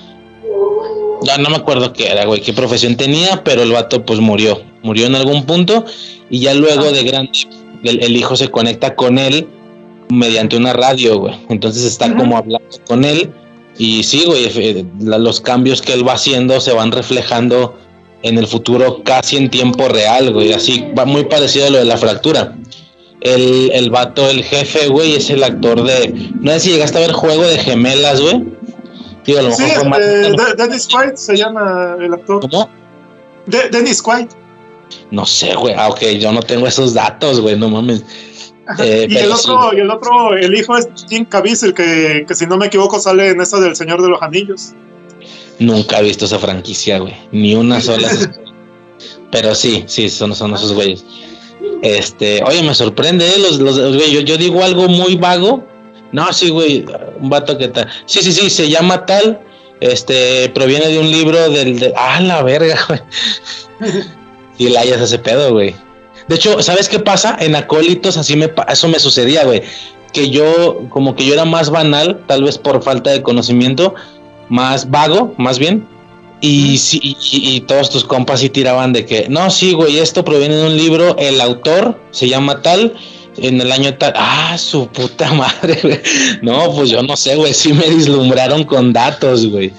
ya no me acuerdo qué era, güey, qué profesión tenía, pero el vato pues murió, murió en algún punto y ya luego de grande el, el hijo se conecta con él mediante una radio, güey, entonces está como hablando con él y sí, güey, la- los cambios que él va haciendo se van reflejando en el futuro casi en tiempo real, güey, así va muy parecido a lo de la fractura el, el vato, el jefe, güey, es el actor de. No sé si llegaste a ver juego de gemelas, güey. Digo, a lo Sí, mejor más- De- Dennis Quaid se llama el actor. ¿Cómo? De- Dennis Quaid. No sé, güey. Ah, ok, yo no tengo esos datos, güey, no mames. Eh, *laughs* y el otro, sí. y el otro, el hijo es Jim Caviezel, que, que si no me equivoco sale en esa del Señor de los Anillos. Nunca he visto esa franquicia, güey. Ni una sola. *laughs* pero sí, sí, son, son esos güeyes. Este, oye, me sorprende, ¿eh? Los, los, güey, yo, yo digo algo muy vago. No, sí, güey, un vato que tal. Sí, sí, sí, se llama tal. Este, proviene de un libro del. De, ah, la verga, güey. *laughs* Y la hayas ese pedo, güey. De hecho, ¿sabes qué pasa? En acólitos así me eso me sucedía, güey. Que yo, como que yo era más banal, tal vez por falta de conocimiento, más vago, más bien. Y, sí, y, todos tus compas sí tiraban de que, no, sí, güey, esto proviene de un libro, el autor se llama tal, en el año tal. Ah, su puta *laughs* madre, güey. No, pues yo no sé, güey, sí me vislumbraron con datos, güey.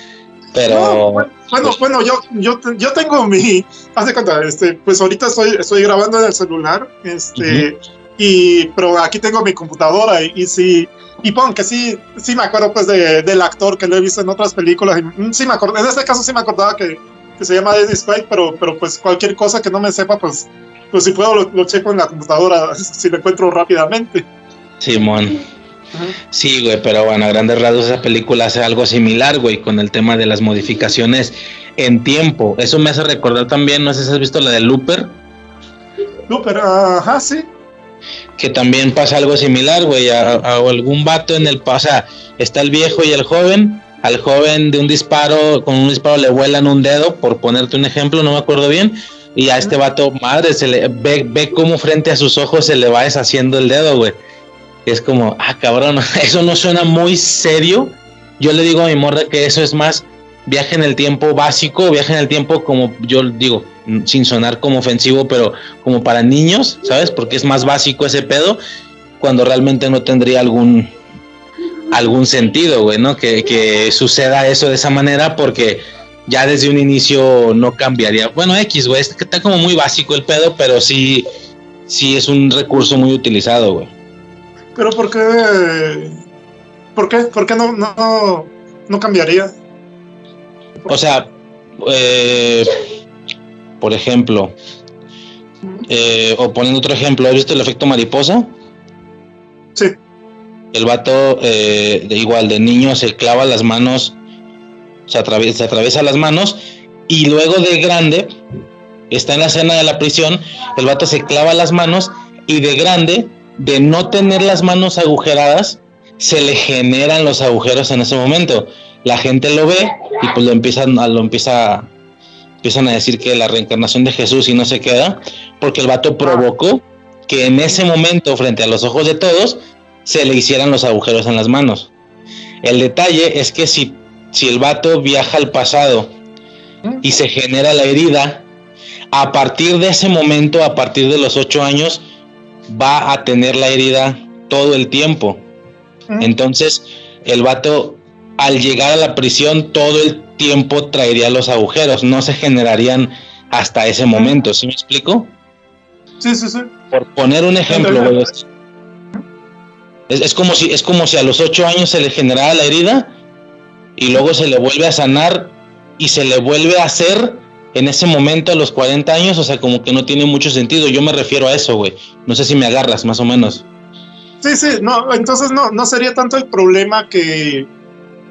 Pero... No, bueno, bueno, bueno, yo, yo, yo tengo mi. Haz de cuenta, este, pues ahorita estoy, estoy grabando en el celular, este, y pero aquí tengo mi computadora y, y sí, y pon que sí, sí me acuerdo pues de, del actor que lo he visto en otras películas. y, mm, sí me acuerdo, en este caso sí me acordaba que, que se llama Dennis Quaid, pero, pero pues cualquier cosa que no me sepa, pues, pues si puedo lo, lo checo en la computadora *laughs* si lo encuentro rápidamente. Simón. Sí, güey, pero bueno, a grandes rasgos esa película hace algo similar, güey, con el tema de las modificaciones en tiempo. Eso me hace recordar también, no sé si has visto la de Looper, Super, ajá, sí. que también pasa algo similar, güey, a, a algún vato en el, o sea, está el viejo y el joven, al joven de un disparo, con un disparo le vuelan un dedo, por ponerte un ejemplo, no me acuerdo bien, y a este vato, madre, se le ve, ve cómo frente a sus ojos se le va deshaciendo el dedo, güey. Es como, ah, cabrón, *laughs* eso no suena muy serio. Yo le digo a mi morra que eso es más viaje en el tiempo básico, viaje en el tiempo como yo digo, sin sonar como ofensivo, pero como para niños, ¿sabes? Porque es más básico ese pedo, cuando realmente no tendría algún algún sentido, güey, ¿no? Que, que suceda eso de esa manera porque ya desde un inicio no cambiaría. Bueno, X, güey, está como muy básico el pedo, pero sí, sí es un recurso muy utilizado, güey. Pero ¿por qué? ¿Por qué? ¿Por qué no, no, no cambiaría? O sea, eh, por ejemplo, eh, o poniendo otro ejemplo, ¿has visto el efecto mariposa? Sí. El vato, eh, de igual, de niño se clava las manos, se atraviesa, se atraviesa las manos, y luego de grande, está en la escena de la prisión, el vato se clava las manos, y de grande, de no tener las manos agujeradas, se le generan los agujeros en ese momento. La gente lo ve y pues lo empiezan lo empieza empiezan a decir que la reencarnación de Jesús y no se queda, porque el vato provocó que en ese momento, frente a los ojos de todos, se le hicieran los agujeros en las manos. El detalle es que si si el vato viaja al pasado y se genera la herida, a partir de ese momento, a partir de los ocho años, va a tener la herida todo el tiempo. Entonces, el vato, al llegar a la prisión, todo el tiempo traería los agujeros, no se generarían hasta ese momento. ¿Sí me explico? Sí, sí, sí. Por poner un ejemplo, güey, es, es como si, es como si a los ocho años se le generara la herida y luego se le vuelve a sanar y se le vuelve a hacer en ese momento a los 40 años, o sea, como que no tiene mucho sentido. Yo me refiero a eso, güey. No sé si me agarras, más o menos. Sí, sí, no, entonces no, no sería tanto el problema que,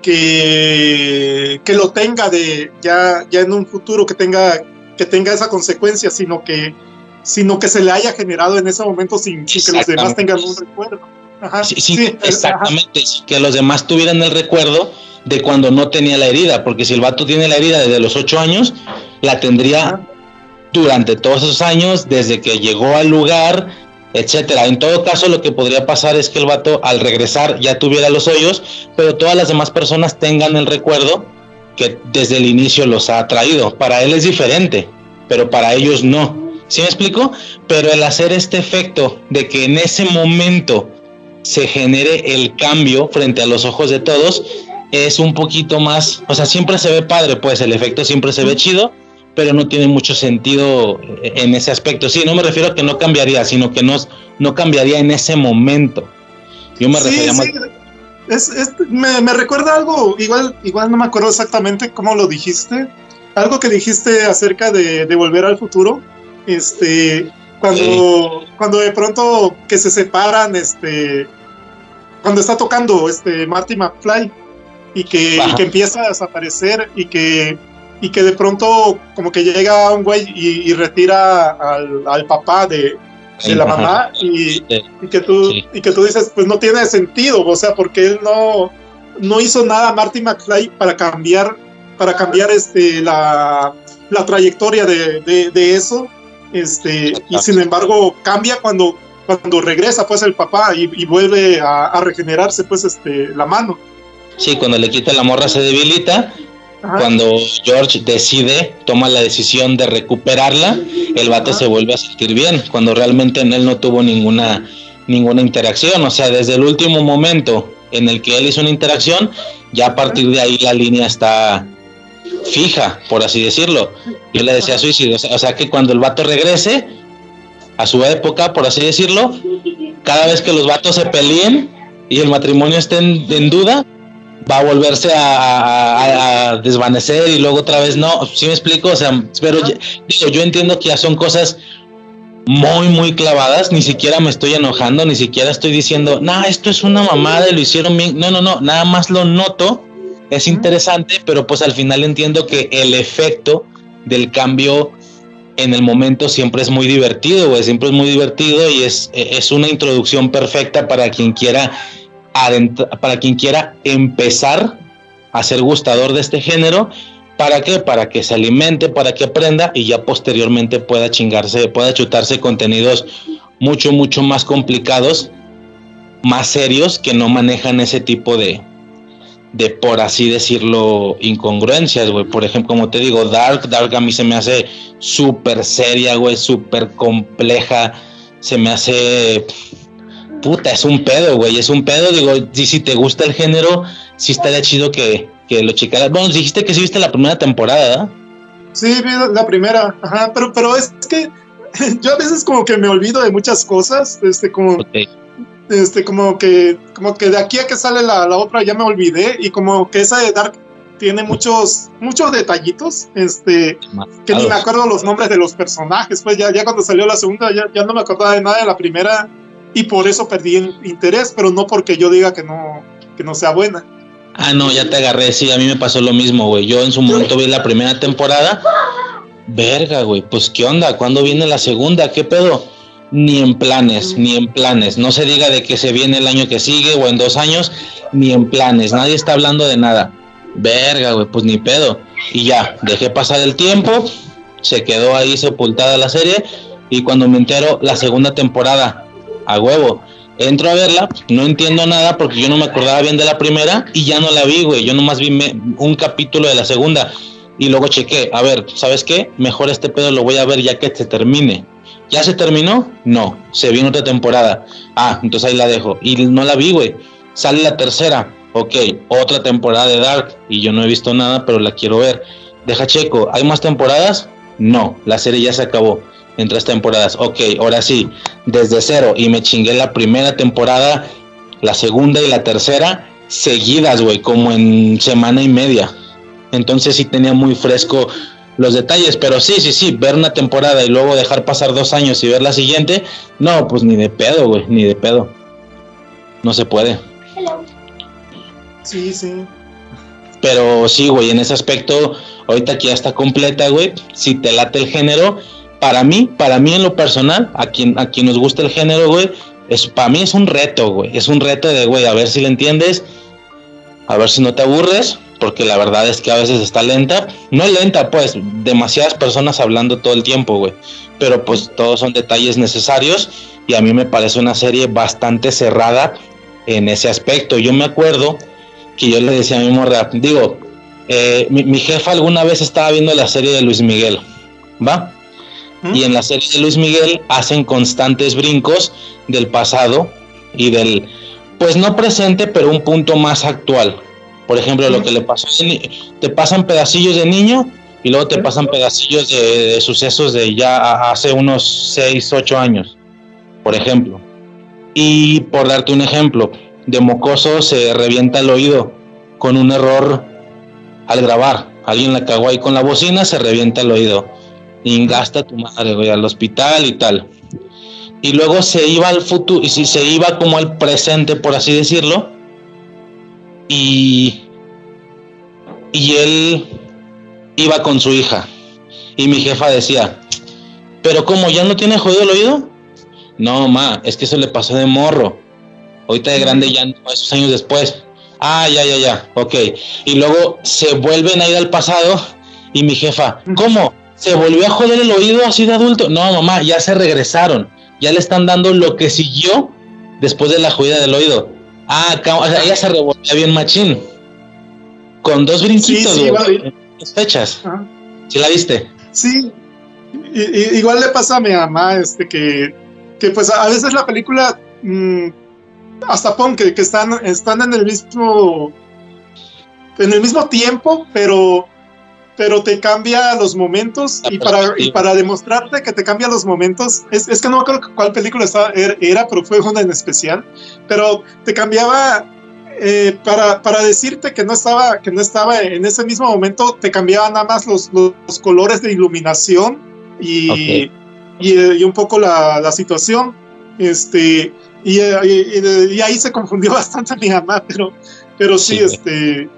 que, que lo tenga de ya, ya en un futuro, que tenga, que tenga esa consecuencia, sino que, sino que se le haya generado en ese momento sin, sin que los demás tengan un recuerdo. Ajá, sí, sí, exactamente, ajá. que los demás tuvieran el recuerdo de cuando no tenía la herida, porque si el vato tiene la herida desde los ocho años, la tendría durante todos esos años, desde que llegó al lugar, etcétera. En todo caso, lo que podría pasar es que el vato al regresar ya tuviera los hoyos, pero todas las demás personas tengan el recuerdo que desde el inicio los ha traído. Para él es diferente, pero para ellos no. ¿Sí me explico? Pero el hacer este efecto de que en ese momento se genere el cambio frente a los ojos de todos es un poquito más, o sea, siempre se ve padre, pues el efecto siempre se ve chido, pero no tiene mucho sentido en ese aspecto. Sí, no me refiero a que no cambiaría, sino que no, no cambiaría en ese momento. Yo me sí, refería sí. más... Es, es, me, me, recuerda algo, igual, igual no me acuerdo exactamente cómo lo dijiste, algo que dijiste acerca de, de volver al futuro, este, cuando, sí. cuando de pronto que se separan, este, cuando está tocando este Marty McFly y que, y que empieza a desaparecer y que y que de pronto como que llega un güey y, y retira al, al, papá de, de la mamá y, y, que tú sí. y que tú dices pues no tiene sentido o sea porque él no no hizo nada Marty McFly para cambiar para cambiar este la, la trayectoria de, de, de eso este y sin embargo cambia cuando cuando regresa pues el papá y, y vuelve a, a, regenerarse pues este la mano. Sí cuando le quita la morra se debilita Ajá. cuando George decide toma la decisión de recuperarla el vato Ajá. se vuelve a sentir bien cuando realmente en él no tuvo ninguna ninguna interacción o sea desde el último momento en el que él hizo una interacción ya a partir de ahí la línea está fija, por así decirlo. Yo le decía suicidio, o sea que cuando el vato regrese a su época, por así decirlo, cada vez que los vatos se peleen y el matrimonio esté en, en duda, va a volverse a, a, a, desvanecer y luego otra vez no. ¿Sí me explico? O sea, pero ya, digo, yo entiendo que ya son cosas muy, muy clavadas, ni siquiera me estoy enojando, ni siquiera estoy diciendo, nah, esto es una mamada y lo hicieron bien. No, no, no, nada más lo noto es interesante, pero pues al final entiendo que el efecto del cambio en el momento siempre es muy divertido, güey, siempre es muy divertido y es, es una introducción perfecta para quien quiera para quien quiera empezar a ser gustador de este género. ¿Para qué? Para que se alimente, para que aprenda y ya posteriormente pueda chingarse, pueda chutarse contenidos mucho, mucho más complicados, más serios, que no manejan ese tipo de, de por así decirlo, incongruencias, güey. Por ejemplo, como te digo, Dark, Dark a mí se me hace súper seria, güey, súper compleja. Se me hace. Puta, es un pedo, güey, es un pedo. Digo, si, si te gusta el género, sí estaría chido que, que lo checaras. Bueno, dijiste que sí viste la primera temporada, ¿verdad? Sí, vi la primera, ajá, pero, pero es que *laughs* yo a veces como que me olvido de muchas cosas, este, como. Okay este, como que, como que de aquí a que sale la, la, otra ya me olvidé y como que esa de Dark tiene muchos, muchos detallitos, este, que ni me acuerdo los nombres de los personajes, pues ya, ya cuando salió la segunda ya, ya no me acordaba de nada de la primera y por eso perdí el interés, pero no porque yo diga que no, que no sea buena. Ah, no, ya te agarré, sí, a mí me pasó lo mismo, güey. Yo en su momento vi la primera temporada. Verga, güey, pues qué onda, ¿cuándo viene la segunda? ¿Qué pedo? ni en planes, ni en planes. No se diga de que se viene el año que sigue o en dos años, ni en planes. Nadie está hablando de nada. Verga, güey, pues ni pedo. Y ya, dejé pasar el tiempo, se quedó ahí sepultada la serie y cuando me entero la segunda temporada, a huevo, Entro a verla, no entiendo nada porque yo no me acordaba bien de la primera y ya no la vi, güey. Yo nomás vi un capítulo de la segunda y luego chequé. A ver, ¿sabes qué? Mejor este pedo lo voy a ver ya que se termine. ¿Ya se terminó? No, se viene otra temporada. Ah, entonces ahí la dejo. Y no la vi, güey. Sale la tercera. Ok, otra temporada de Dark. Y yo no he visto nada, pero la quiero ver. Deja checo. ¿Hay más temporadas? No, la serie ya se acabó en tres temporadas. Ok, ahora sí, desde cero. Y me chingué la primera temporada, la segunda y la tercera seguidas, güey, como en semana y media. Entonces sí tenía muy fresco los detalles, pero sí, sí, sí, ver una temporada y luego dejar pasar dos años y ver la siguiente, no, pues ni de pedo, güey, ni de pedo. No se puede. Sí, sí. Pero sí, güey, en ese aspecto, ahorita que ya está completa, güey, si te late el género, para mí, para mí en lo personal, a quien, a quien nos gusta el género, güey, es, para mí es un reto, güey, es un reto de, güey, a ver si le entiendes, a ver si no te aburres, porque la verdad es que a veces está lenta, no lenta, pues, demasiadas personas hablando todo el tiempo, güey, pero pues todos son detalles necesarios y a mí me parece una serie bastante cerrada en ese aspecto. Yo me acuerdo que yo le decía a mi morra, digo, eh, mi jefa alguna vez estaba viendo la serie de Luis Miguel, ¿va? ¿Mm? Y en la serie de Luis Miguel hacen constantes brincos del pasado y del, pues no presente, pero un punto más actual. Por ejemplo, lo que le pasó, te pasan pedacillos de niño y luego te pasan pedacillos de, de sucesos de ya hace unos 6, 8 años, por ejemplo. Y por darte un ejemplo, de mocoso se revienta el oído con un error al grabar. Alguien la cagó ahí con la bocina, se revienta el oído. Y gasta tu madre, güey, al hospital y tal. Y luego se iba al futuro, y si se iba como al presente, por así decirlo. Y. Y él iba con su hija. Y mi jefa decía, pero como ya no tiene jodido el oído, no, ma, es que eso le pasó de morro. Ahorita de grande ya no, esos años después. Ah, ya, ya, ya, ok. Y luego se vuelven a ir al pasado y mi jefa, ¿cómo? ¿Se volvió a joder el oído así de adulto? No, mamá, ya se regresaron. Ya le están dando lo que siguió después de la jodida del oído. Ah, ca- o sea, ella se revolvía bien machín. Con dos brinquitos, Sí, sí, güey, fechas. Ajá. ¿Sí la viste? Sí, I- i- igual le pasa a mi mamá, este, que, que pues a veces la película, mm, hasta pon que, que están, están en el mismo, en el mismo tiempo, pero, pero te cambia los momentos y para, y para demostrarte que te cambia los momentos, es, es que no me acuerdo cuál película estaba, er- era, pero fue una en especial, pero te cambiaba eh, para, para decirte que no estaba que no estaba en ese mismo momento te cambiaban nada más los, los, los colores de iluminación y, Ok. y, eh, y un poco la, la situación este y, eh, y- ahí se confundió *laughs* bastante mi mamá pero pero sí, Sí, este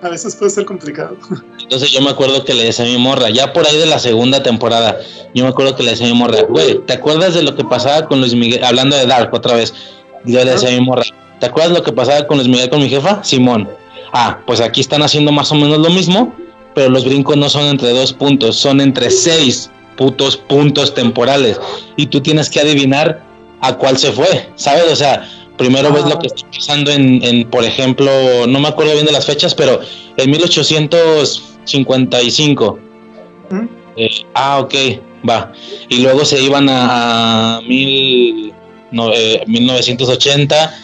a veces puede ser complicado *laughs* Entonces yo me acuerdo que le decía a mi morra, ya por ahí de la segunda temporada, yo me acuerdo que le decía a mi morra, güey, ¿te acuerdas de lo que pasaba con Luis Miguel? Hablando de Dark otra vez, yo le decía a mi morra, ¿te acuerdas lo que pasaba con Luis Miguel con mi jefa? Simón. Ah, pues aquí están haciendo más o menos lo mismo, pero los brincos no son entre dos puntos, son entre seis putos puntos temporales. Y tú tienes que adivinar a cuál se fue, ¿sabes? O sea, primero ves lo que está pasando en, en, por ejemplo, no me acuerdo bien de las fechas, pero en 1855. ¿Mm? Eh, ah, ok, va. Y luego se iban a, a mil, no, eh, 1980.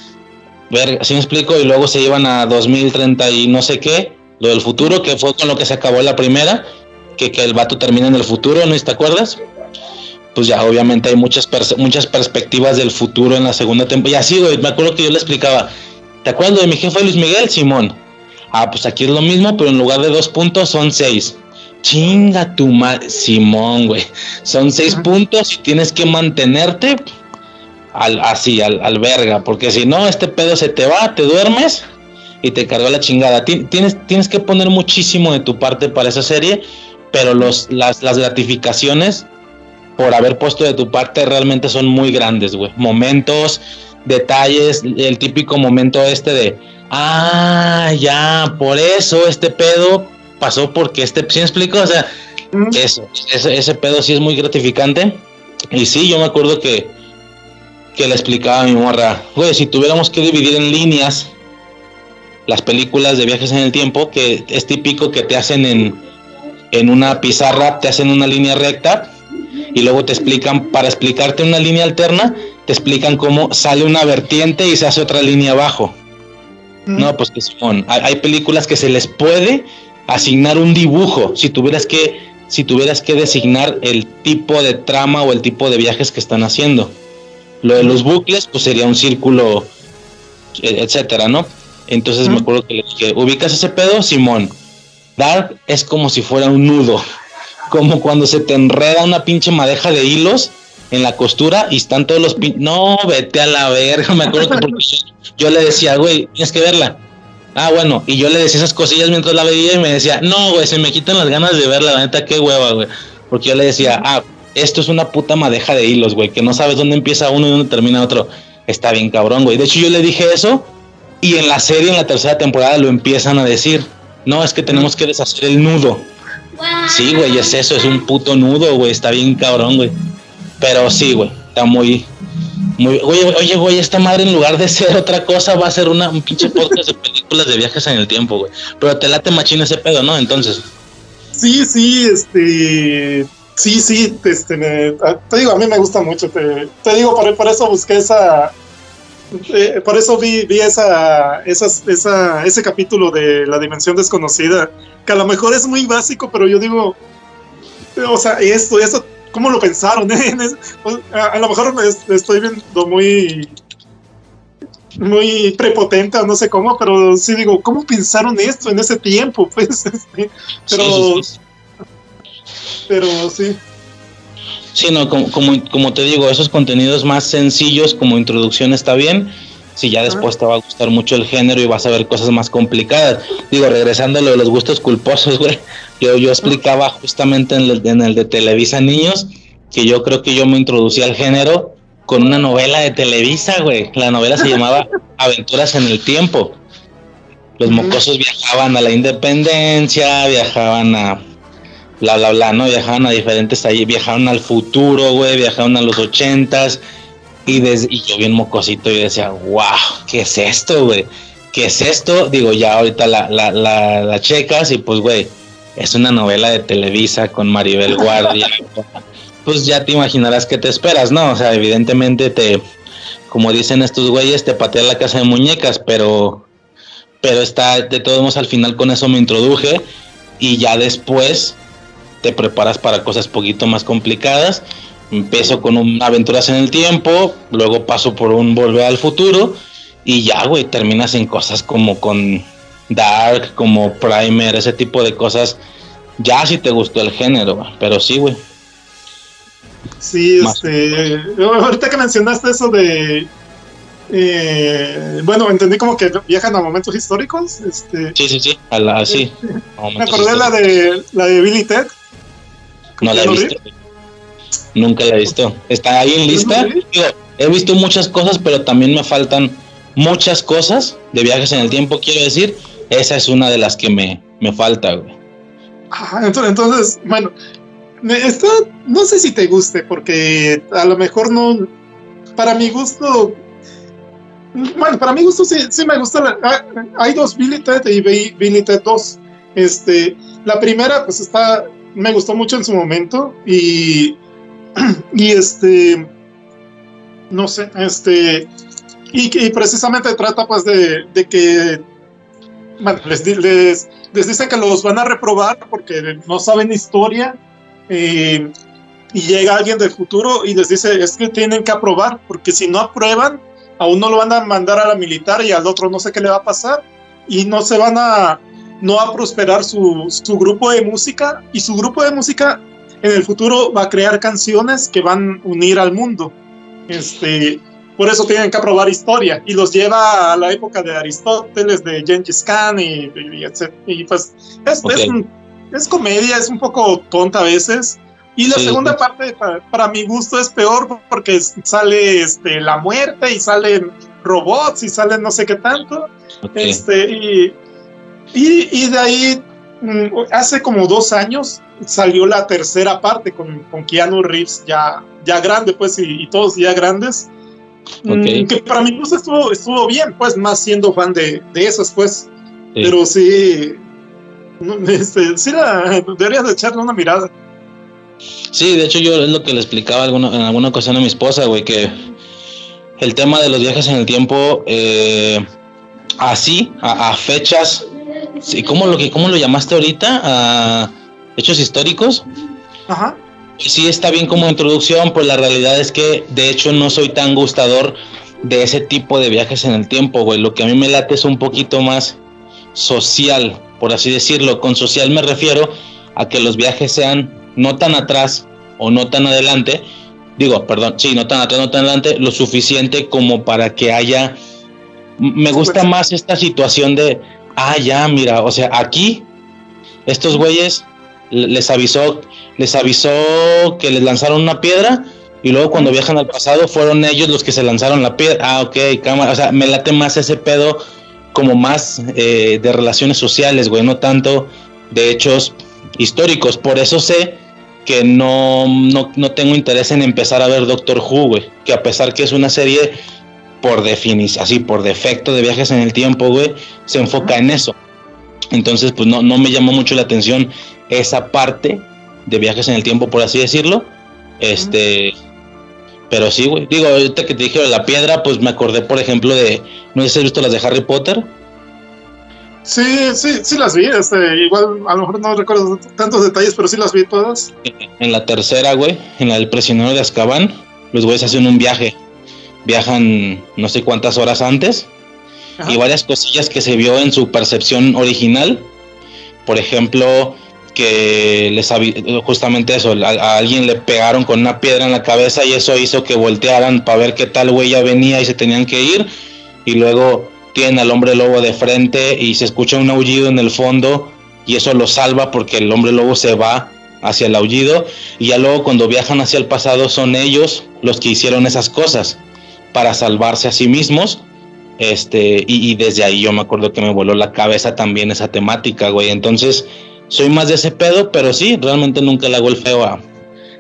Ver, ¿sí me explico? Y luego se iban a 2030 y no sé qué, lo del futuro, que fue con lo que se acabó la primera, que, que el vato termina en el futuro, ¿no te acuerdas? Pues ya, obviamente hay muchas, pers- muchas perspectivas del futuro en la segunda temporada. Y así, güey, me acuerdo que yo le explicaba, ¿te acuerdas de mi jefe Luis Miguel? Simón. Ah, pues aquí es lo mismo, pero en lugar de dos puntos son seis. Chinga tu madre, Simón, güey. Son seis Ajá. puntos y tienes que mantenerte al, así, al, al verga, porque si no, este pedo se te va, te duermes y te cargó la chingada. Ti- Tienes, tienes que poner muchísimo de tu parte para esa serie, pero los, las, las gratificaciones por haber puesto de tu parte realmente son muy grandes, güey. Momentos, detalles, el típico momento este de, ah, ya, por eso este pedo pasó porque este, ¿sí me explico? O sea, ¿Mm? eso, ese, ese pedo sí es muy gratificante. Y sí, yo me acuerdo que que le explicaba a mi morra, güey, si tuviéramos que dividir en líneas las películas de viajes en el tiempo, que es típico que te hacen en, en una pizarra, te hacen una línea recta y luego te explican, para explicarte una línea alterna, te explican cómo sale una vertiente y se hace otra línea abajo. No, pues que son, hay, hay películas que se les puede asignar un dibujo, si tuvieras que, si tuvieras que designar el tipo de trama o el tipo de viajes que están haciendo. Lo de los bucles, pues sería un círculo, e- etcétera, ¿no? Entonces me acuerdo que le dije, ¿ubicas ese pedo, Simón? Dark es como si fuera un nudo, *laughs* como cuando se te enreda una pinche madeja de hilos en la costura y están todos los pin... No, vete a la verga, me acuerdo que *laughs* porque yo, yo le decía, güey, tienes que verla. Ah, bueno, y yo le decía esas cosillas mientras la veía y me decía, no, güey, se me quitan las ganas de verla, la neta, qué hueva, güey. Porque yo le decía, ah, esto es una puta madeja de hilos, güey, que no sabes dónde empieza uno y dónde termina otro. Está bien cabrón, güey. De hecho, yo le dije eso y en la serie, en la tercera temporada, lo empiezan a decir. No, es que tenemos que deshacer el nudo. Sí, güey, es eso, es un puto nudo, güey, está bien cabrón, güey. Pero sí, güey, está muy, muy... Oye, oye, güey, esta madre en lugar de ser otra cosa va a ser una, un pinche podcast de películas de viajes en el tiempo, güey. Pero te late machín ese pedo, ¿no? Entonces... Sí, sí, este. Sí, sí, este, me- te digo, a mí me gusta mucho. Te, te digo, por, por eso busqué esa. eh, por eso vi, vi esa, esas- esa, ese capítulo de la dimensión desconocida, que a lo mejor es muy básico, pero yo digo, o sea, esto, esto, ¿cómo lo pensaron? eh? *laughs* En es- o- a, a lo mejor me es- estoy viendo muy, muy prepotente o no sé cómo, pero sí digo, ¿cómo pensaron esto en ese tiempo? *laughs* Pues, este, pero, Sí, sí, sí. pero sí. Sí, no, como, como, como te digo, esos contenidos más sencillos como introducción está bien. Si ya después te va a gustar mucho el género y vas a ver cosas más complicadas. Digo, regresando a lo de los gustos culposos, *laughs* güey. Yo, yo explicaba justamente en el, en el de Televisa Niños que yo creo que yo me introducí al género con una novela de Televisa, güey. La novela se llamaba *laughs* Aventuras en el Tiempo. Los mocosos viajaban a la independencia, viajaban a bla bla bla, ¿no? Viajaban a diferentes ahí, viajaban al futuro, güey, viajaban a los ochentas y, des- y yo bien mocosito y decía, wow, ¿qué es esto, güey? ¿Qué es esto? Digo, ya ahorita la, la, la, la checas y pues, güey, es una novela de Televisa con Maribel Guardia. *laughs* pues ya te imaginarás qué te esperas, ¿no? O sea, evidentemente te, como dicen estos güeyes, te patea la casa de muñecas, pero, pero está, de todos modos, al final con eso me introduje y ya después te preparas para cosas poquito más complicadas. Empiezo con un aventuras en el tiempo, luego paso por un volver al futuro y ya, güey, terminas en cosas como con Dark, como Primer, ese tipo de cosas. Ya si te gustó el género, pero sí, güey. Sí, Más. este, ahorita que mencionaste eso de, eh, bueno, entendí como que viajan a momentos históricos, este, Sí, sí, sí, a la, así. *laughs* me acordé la de, la de Billy Ted. No la he ¿Ya lo visto. Nunca la he visto. Está ahí en lista. He visto muchas cosas, pero también me faltan muchas cosas de viajes en el tiempo, quiero decir. Esa es una de las que me, me falta, güey. Entonces, bueno, esto no sé si te guste, porque a lo mejor no, para mi gusto, bueno, para mi gusto sí, sí me gusta, la- ah, hay dos Billy Ted y Bi- Billy Ted 2, este, la primera pues está, me gustó mucho en su momento y, *clears throat* y este, no sé, este, y, y precisamente trata pues de, de que, bueno, les, les, les dicen que los van a reprobar porque no saben historia eh, y llega alguien del futuro y les dice es que tienen que aprobar porque si no aprueban a uno lo van a mandar a la militar y al otro no sé qué le va a pasar y no se van a no va a prosperar su, su grupo de música y su grupo de música en el futuro va a crear canciones que van a unir al mundo este por eso tienen que aprobar historia y los lleva a la época de Aristóteles, de Gengis Khan y, y, y pues es, Ok. es, un- es comedia, es un poco tonta a veces. Y la Sí, segunda sí. parte, para, para mi gusto, es peor porque sale este, la muerte y salen robots y salen no sé qué tanto. Ok. Este, y, y, y de ahí, hace como dos años, salió la tercera parte con, con Keanu Reeves ya, ya grande, pues, y, y todos ya grandes. Mm. Que para mi gusto estuvo, estuvo bien, pues, más siendo fan de, de esas, pues. Pero sí. *laughs* Este, sí, la, deberías de echarle una mirada. Sí, de hecho yo es lo que le explicaba alguna, en alguna ocasión a mi esposa, güey, que el tema de los viajes en el tiempo, eh, así, a, a fechas, sí, ¿cómo lo, que, ¿cómo lo llamaste ahorita? Hechos históricos. Ajá. Sí está bien como introducción, pues la realidad es que de hecho no soy tan gustador de ese tipo de viajes en el tiempo, güey. Lo que a mí me late es un poquito más social, por así decirlo. Con social me refiero a que los viajes sean no tan atrás o no tan adelante, digo, perdón, sí, no tan atrás, no tan adelante, lo suficiente como para que haya... Me gusta más esta situación de, ah, ya, mira, o sea, aquí estos güeyes le- les avisó, les avisó que les lanzaron una piedra y luego cuando viajan al pasado fueron ellos los que se lanzaron la piedra. Ah, ok, cámara, o sea, me late más ese pedo como más eh, de relaciones sociales, güey, no tanto de hechos históricos. Por eso sé que no, no, no tengo interés en empezar a ver Doctor Who, güey, que a pesar que es una serie por definición, así por defecto de viajes en el tiempo, güey, se enfoca en eso. Entonces, pues no, no me llamó mucho la atención esa parte de viajes en el tiempo, por así decirlo. Este, pero sí, güey. Digo, ahorita que te dije la piedra, pues me acordé, por ejemplo, de. No sé si has visto las de Harry Potter. Sí, sí, sí las vi. Este, igual, a lo mejor no recuerdo tantos detalles, pero sí las vi todas. En la tercera, güey, en la del prisionero de Azkaban, los güeyes hacen un viaje. Viajan no sé cuántas horas antes. Ajá. y varias cosillas que se vio en su percepción original. Por ejemplo, que les justamente eso, a, a alguien le pegaron con una piedra en la cabeza y eso hizo que voltearan para ver qué tal ya venía y se tenían que ir. Y luego tienen al hombre lobo de frente y se escucha un aullido en el fondo y eso lo salva porque el hombre lobo se va hacia el aullido y ya luego cuando viajan hacia el pasado son ellos los que hicieron esas cosas para salvarse a sí mismos este, y, y desde ahí yo me acuerdo que me voló la cabeza también esa temática, güey. Entonces, soy más de ese pedo, pero sí, realmente nunca le hago el feo a,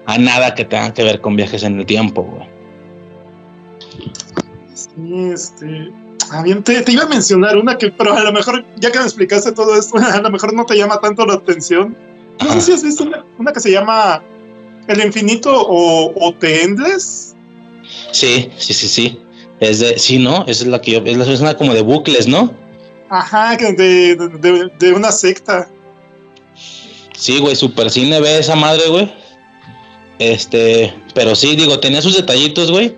a nada que tenga que ver con viajes en el tiempo, güey. Sí, este. Ah, bien, te, te iba a mencionar una que, pero a lo mejor, ya que me explicaste todo esto, *laughs* a lo mejor no te llama tanto la atención. No Ajá. sé si has visto una, una que se llama El Infinito o, o The Endless. Sí, sí, sí, sí. Es de, sí, ¿no? Esa es la que yo, es, la, como de bucles, ¿no? Ajá, de, de, de- una secta. Sí, güey, super cine ve esa madre, güey. Este, pero sí, digo, tenía sus detallitos, güey.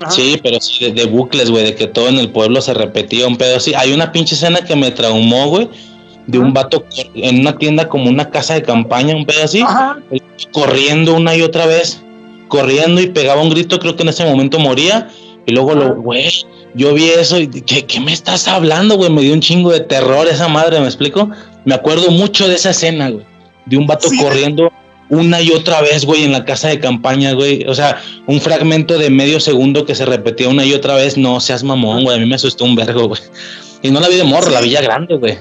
Ajá. Sí, pero sí, de, de bucles, güey, de que todo en el pueblo se repetía un pedo así. Hay una pinche escena que me traumó, güey, de un vato en una tienda como una casa de campaña, un pedo así, Ajá. corriendo una y otra vez, corriendo y pegaba un grito, creo que en ese momento moría. Y luego lo, güey, yo vi eso y ¿qué, qué me estás hablando, güey? Me dio un chingo de terror esa madre, ¿me explico? Me acuerdo mucho de esa escena, güey, de un vato Sí. corriendo una y otra vez, güey, en la casa de campaña, güey. O sea, un fragmento de medio segundo que se repetía una y otra vez. No seas mamón, güey. A mí me asustó un vergo, güey. Y no la vi de morro, la vi ya grande, güey.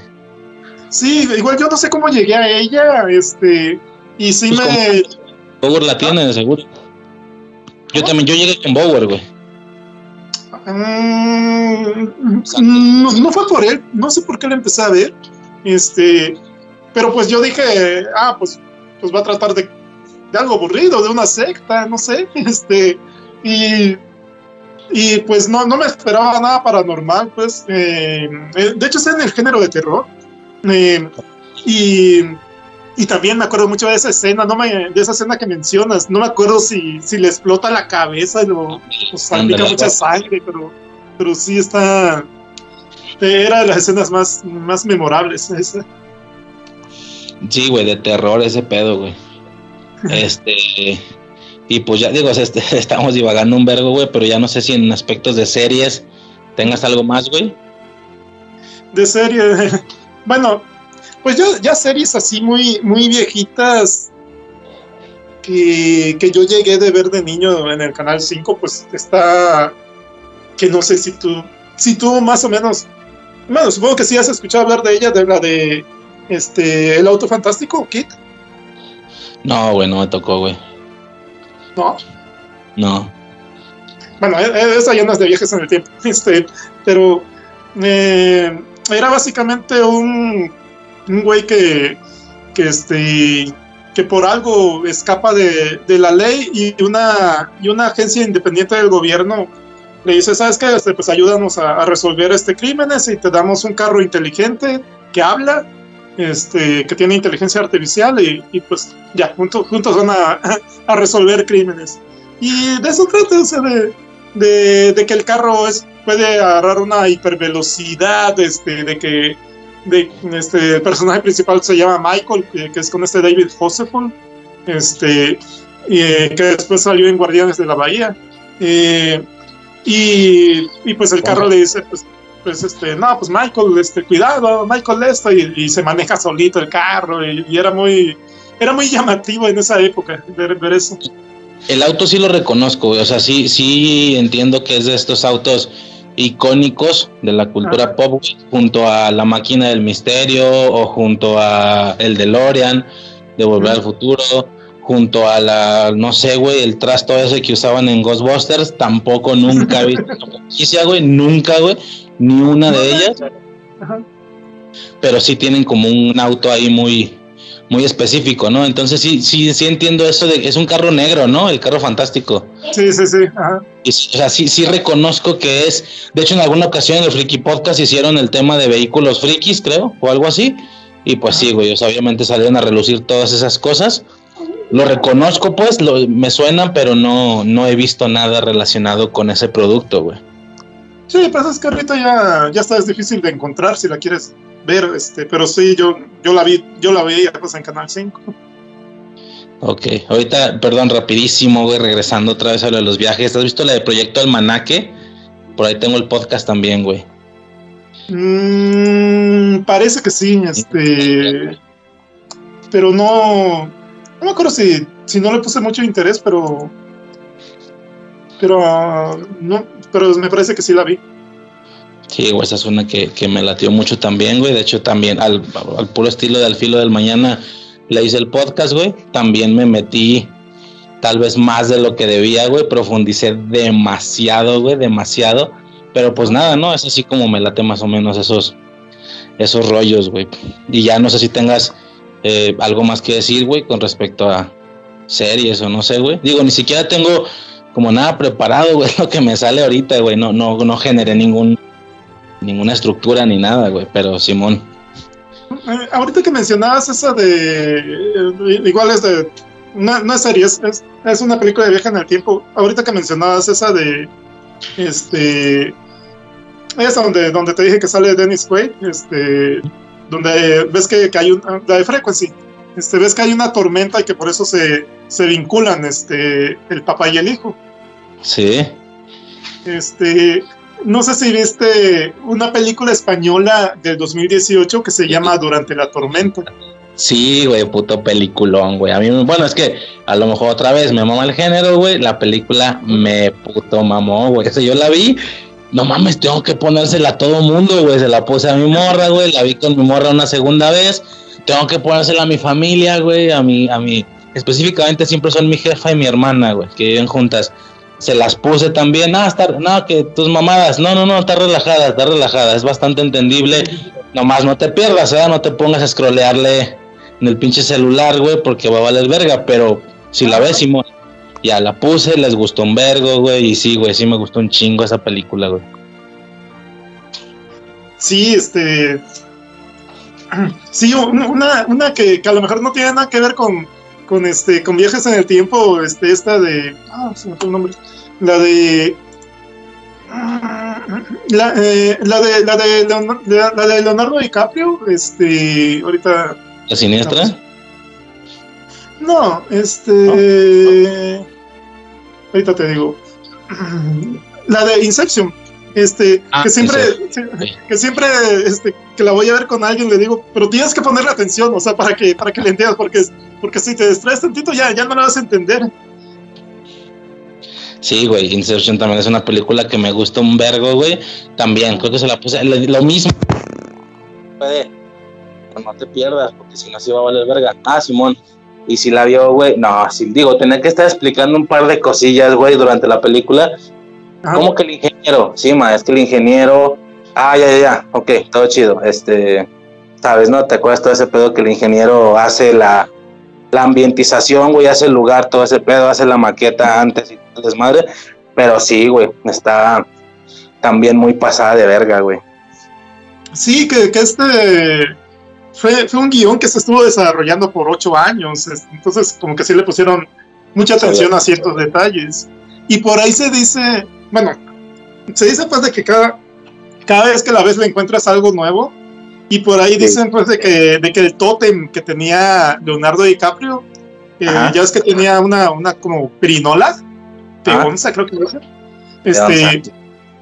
Sí, igual yo no sé cómo llegué a ella, este. Y sí Pues me. Bower la tiene, de seguro. Yo también, yo llegué con Bower, güey. Mm, no, no fue por él, no sé por qué lo empecé a ver. Este, pero pues yo dije, ah, pues, pues va a tratar de, de algo aburrido, de una secta, no sé. *laughs* Este, y, y pues no, no me esperaba nada paranormal, pues. eh, eh, de hecho, está en el género de terror. Eh, y, y también me acuerdo mucho de esa escena, no me, de esa escena que mencionas. No me acuerdo si, si le explota la cabeza lo, pues salpica mucha sangre, pero, pero sí está. Era de las escenas más, más memorables. Esa. Sí, güey, de terror ese pedo, güey. *laughs* Este. Y pues ya digo, o *laughs* este, estamos divagando un vergo, güey, pero ya no sé si en aspectos de series tengas algo más, güey. De serie. *laughs* Bueno, pues yo ya series así muy, muy viejitas que, que yo llegué de ver de niño en el canal 5, pues está. Que no sé si tú. Si tú más o menos. Bueno, supongo que sí has escuchado hablar de ella, de la de. Este. El auto fantástico, Kit, No, güey, no me tocó, güey. ¿no? No. bueno, e- e- esa ya no es de viajes en el tiempo, *laughs* este, pero eh, era básicamente un, un güey que, que, este, que por algo escapa de, de la ley y una, y una agencia independiente del gobierno le dice, ¿sabes qué? Este, pues ayúdanos a, a resolver este crímenes y te damos un carro inteligente que habla, este, que tiene inteligencia artificial y, y pues ya, juntos, juntos van a, a resolver crímenes. Y de eso trata, o sea, de, de, de que el carro es, puede agarrar una hipervelocidad, este, de que de, este, el personaje principal se llama Michael, que, que es con este David Josephson, este, eh, que después salió en Guardianes de la Bahía. Eh, y, y pues el carro le dice, pues, pues este, no, pues Michael, este, cuidado, Michael esto, y, y se maneja solito el carro, y, y era muy, era muy llamativo en esa época ver, ver eso. El auto sí lo reconozco. O sea, sí, sí entiendo que es de estos autos icónicos de la cultura Ajá. pop, junto a la máquina del misterio o junto a el DeLorean de Volver al Futuro, junto a la, no sé, güey, el trasto ese que usaban en Ghostbusters, tampoco nunca he visto franquicia, güey, nunca, güey, ni una de ellas, Ajá. pero sí tienen como un auto ahí muy muy específico, ¿no? Entonces sí, sí, sí entiendo eso de es un carro negro, ¿no? El carro fantástico. Sí, sí, sí. Ajá. Y, o sea, sí, sí reconozco que es. De hecho, en alguna ocasión en el Friki Podcast hicieron el tema de vehículos frikis, creo, o algo así. Y pues sí, güey, obviamente salieron a relucir todas esas cosas. Lo reconozco, pues, lo, me suenan, pero no, no he visto nada relacionado con ese producto, güey. Sí, pues es que ahorita ya, ya está, es difícil de encontrar si la quieres ver, este, pero sí, yo, yo la vi, yo la veía pues en Canal 5. Ok, ahorita, perdón, rapidísimo, güey, regresando otra vez a lo de los viajes. ¿Has visto la de Proyecto Almanaque? Por ahí tengo el podcast también, güey. Mm, parece que sí, este, pero no, no me acuerdo si, si no le puse mucho interés, pero, pero ah, no, pero me parece que sí la vi. Sí, güey, esa es una que, que me latió mucho también, güey. De hecho, también al, al puro estilo de Al filo del mañana le hice el podcast, güey. También me metí tal vez más de lo que debía, güey. Profundicé demasiado, güey, demasiado. Pero pues nada, ¿no? Es así como me late más o menos esos, esos rollos, güey. Y ya no sé si tengas eh, algo más que decir, güey, con respecto a series o no sé, güey. Digo, ni siquiera tengo como nada preparado, *laughs* güey, lo que me sale ahorita, güey. No, no, no generé ningún ninguna estructura ni nada, güey, pero Simón. Eh, ahorita que mencionabas esa de, eh, igual es de, no, no es serie, es, es, es una película de viaje en el tiempo. Ahorita que mencionabas esa de, este, esa donde, donde te dije que sale Dennis Quaid, este, donde ves que, que hay un, la de Frequency, este, ves que hay una tormenta y que por eso se, se vinculan, este, el papá y el hijo. Sí. Este, no sé si viste una película española del 2018 que se llama Durante la tormenta. Sí, güey, puto peliculón, güey. A mí, bueno, es que a lo mejor otra vez me mama el género, güey. La película me puto mamó, güey. O sea, yo la vi, no mames, tengo que ponérsela a todo mundo, güey. Se la puse a mi morra, güey. La vi con mi morra una segunda vez. Tengo que ponérsela a mi familia, güey. A mi, a mi, específicamente siempre son mi jefa y mi hermana, güey, que viven juntas. Se las puse también. No, está, no, que tus mamadas. No, no, no, está relajada, está relajada. Es bastante entendible. Nomás no te pierdas, ¿eh? No te pongas a scrollearle en el pinche celular, güey, porque va a valer verga. Pero si la ves, Simón, ya la puse, les gustó un vergo, güey. Y sí, güey, sí me gustó un chingo esa película, güey. Sí, este. *clears throat* Sí, una, una que, que, a lo mejor no tiene nada que ver con, con este con viajes en el tiempo, este, esta de. Ah, se me fue el nombre. La de. La, eh, la de la de Leonardo, la de Leonardo DiCaprio, este, ahorita. ¿La siniestra? No, este. Ahorita te digo. La de Inception. Este, ah, que siempre, sí. que siempre, este, que la voy a ver con alguien, le digo, pero tienes que ponerle atención, o sea, para que, para que le entiendas, porque, porque si te distraes tantito ya, ya no la vas a entender. Sí, güey, Inception también es una película que me gusta un vergo, güey. También, creo que se la puse, lo, lo mismo. Puede, no te pierdas, porque si no, sí va a valer verga. Ah, Simón. Y si la vio, güey, no, sí, digo, tener que estar explicando un par de cosillas, güey, durante la película, Ajá. ¿Cómo que el ingeniero? Sí, ma, es que el ingeniero. Ah, ya, ya, ya. Ok, todo chido. Este. ¿Sabes, no? ¿Te acuerdas todo ese pedo que el ingeniero hace la, la ambientización, güey? Hace el lugar, todo ese pedo, hace la maqueta antes y todo el desmadre. Pero sí, güey, está también muy pasada de verga, güey. Sí, que, que este fue, fue un guion que se estuvo desarrollando por ocho años, es- entonces como que sí le pusieron mucha atención a ciertos detalles. Y por ahí se dice, bueno, se dice pues de que cada, cada vez que la ves le encuentras algo nuevo, y por ahí dicen pues de que, de que el tótem que tenía Leonardo DiCaprio, eh, Ajá. ya ves que tenía una, una como pirinola, peonza creo que era, este,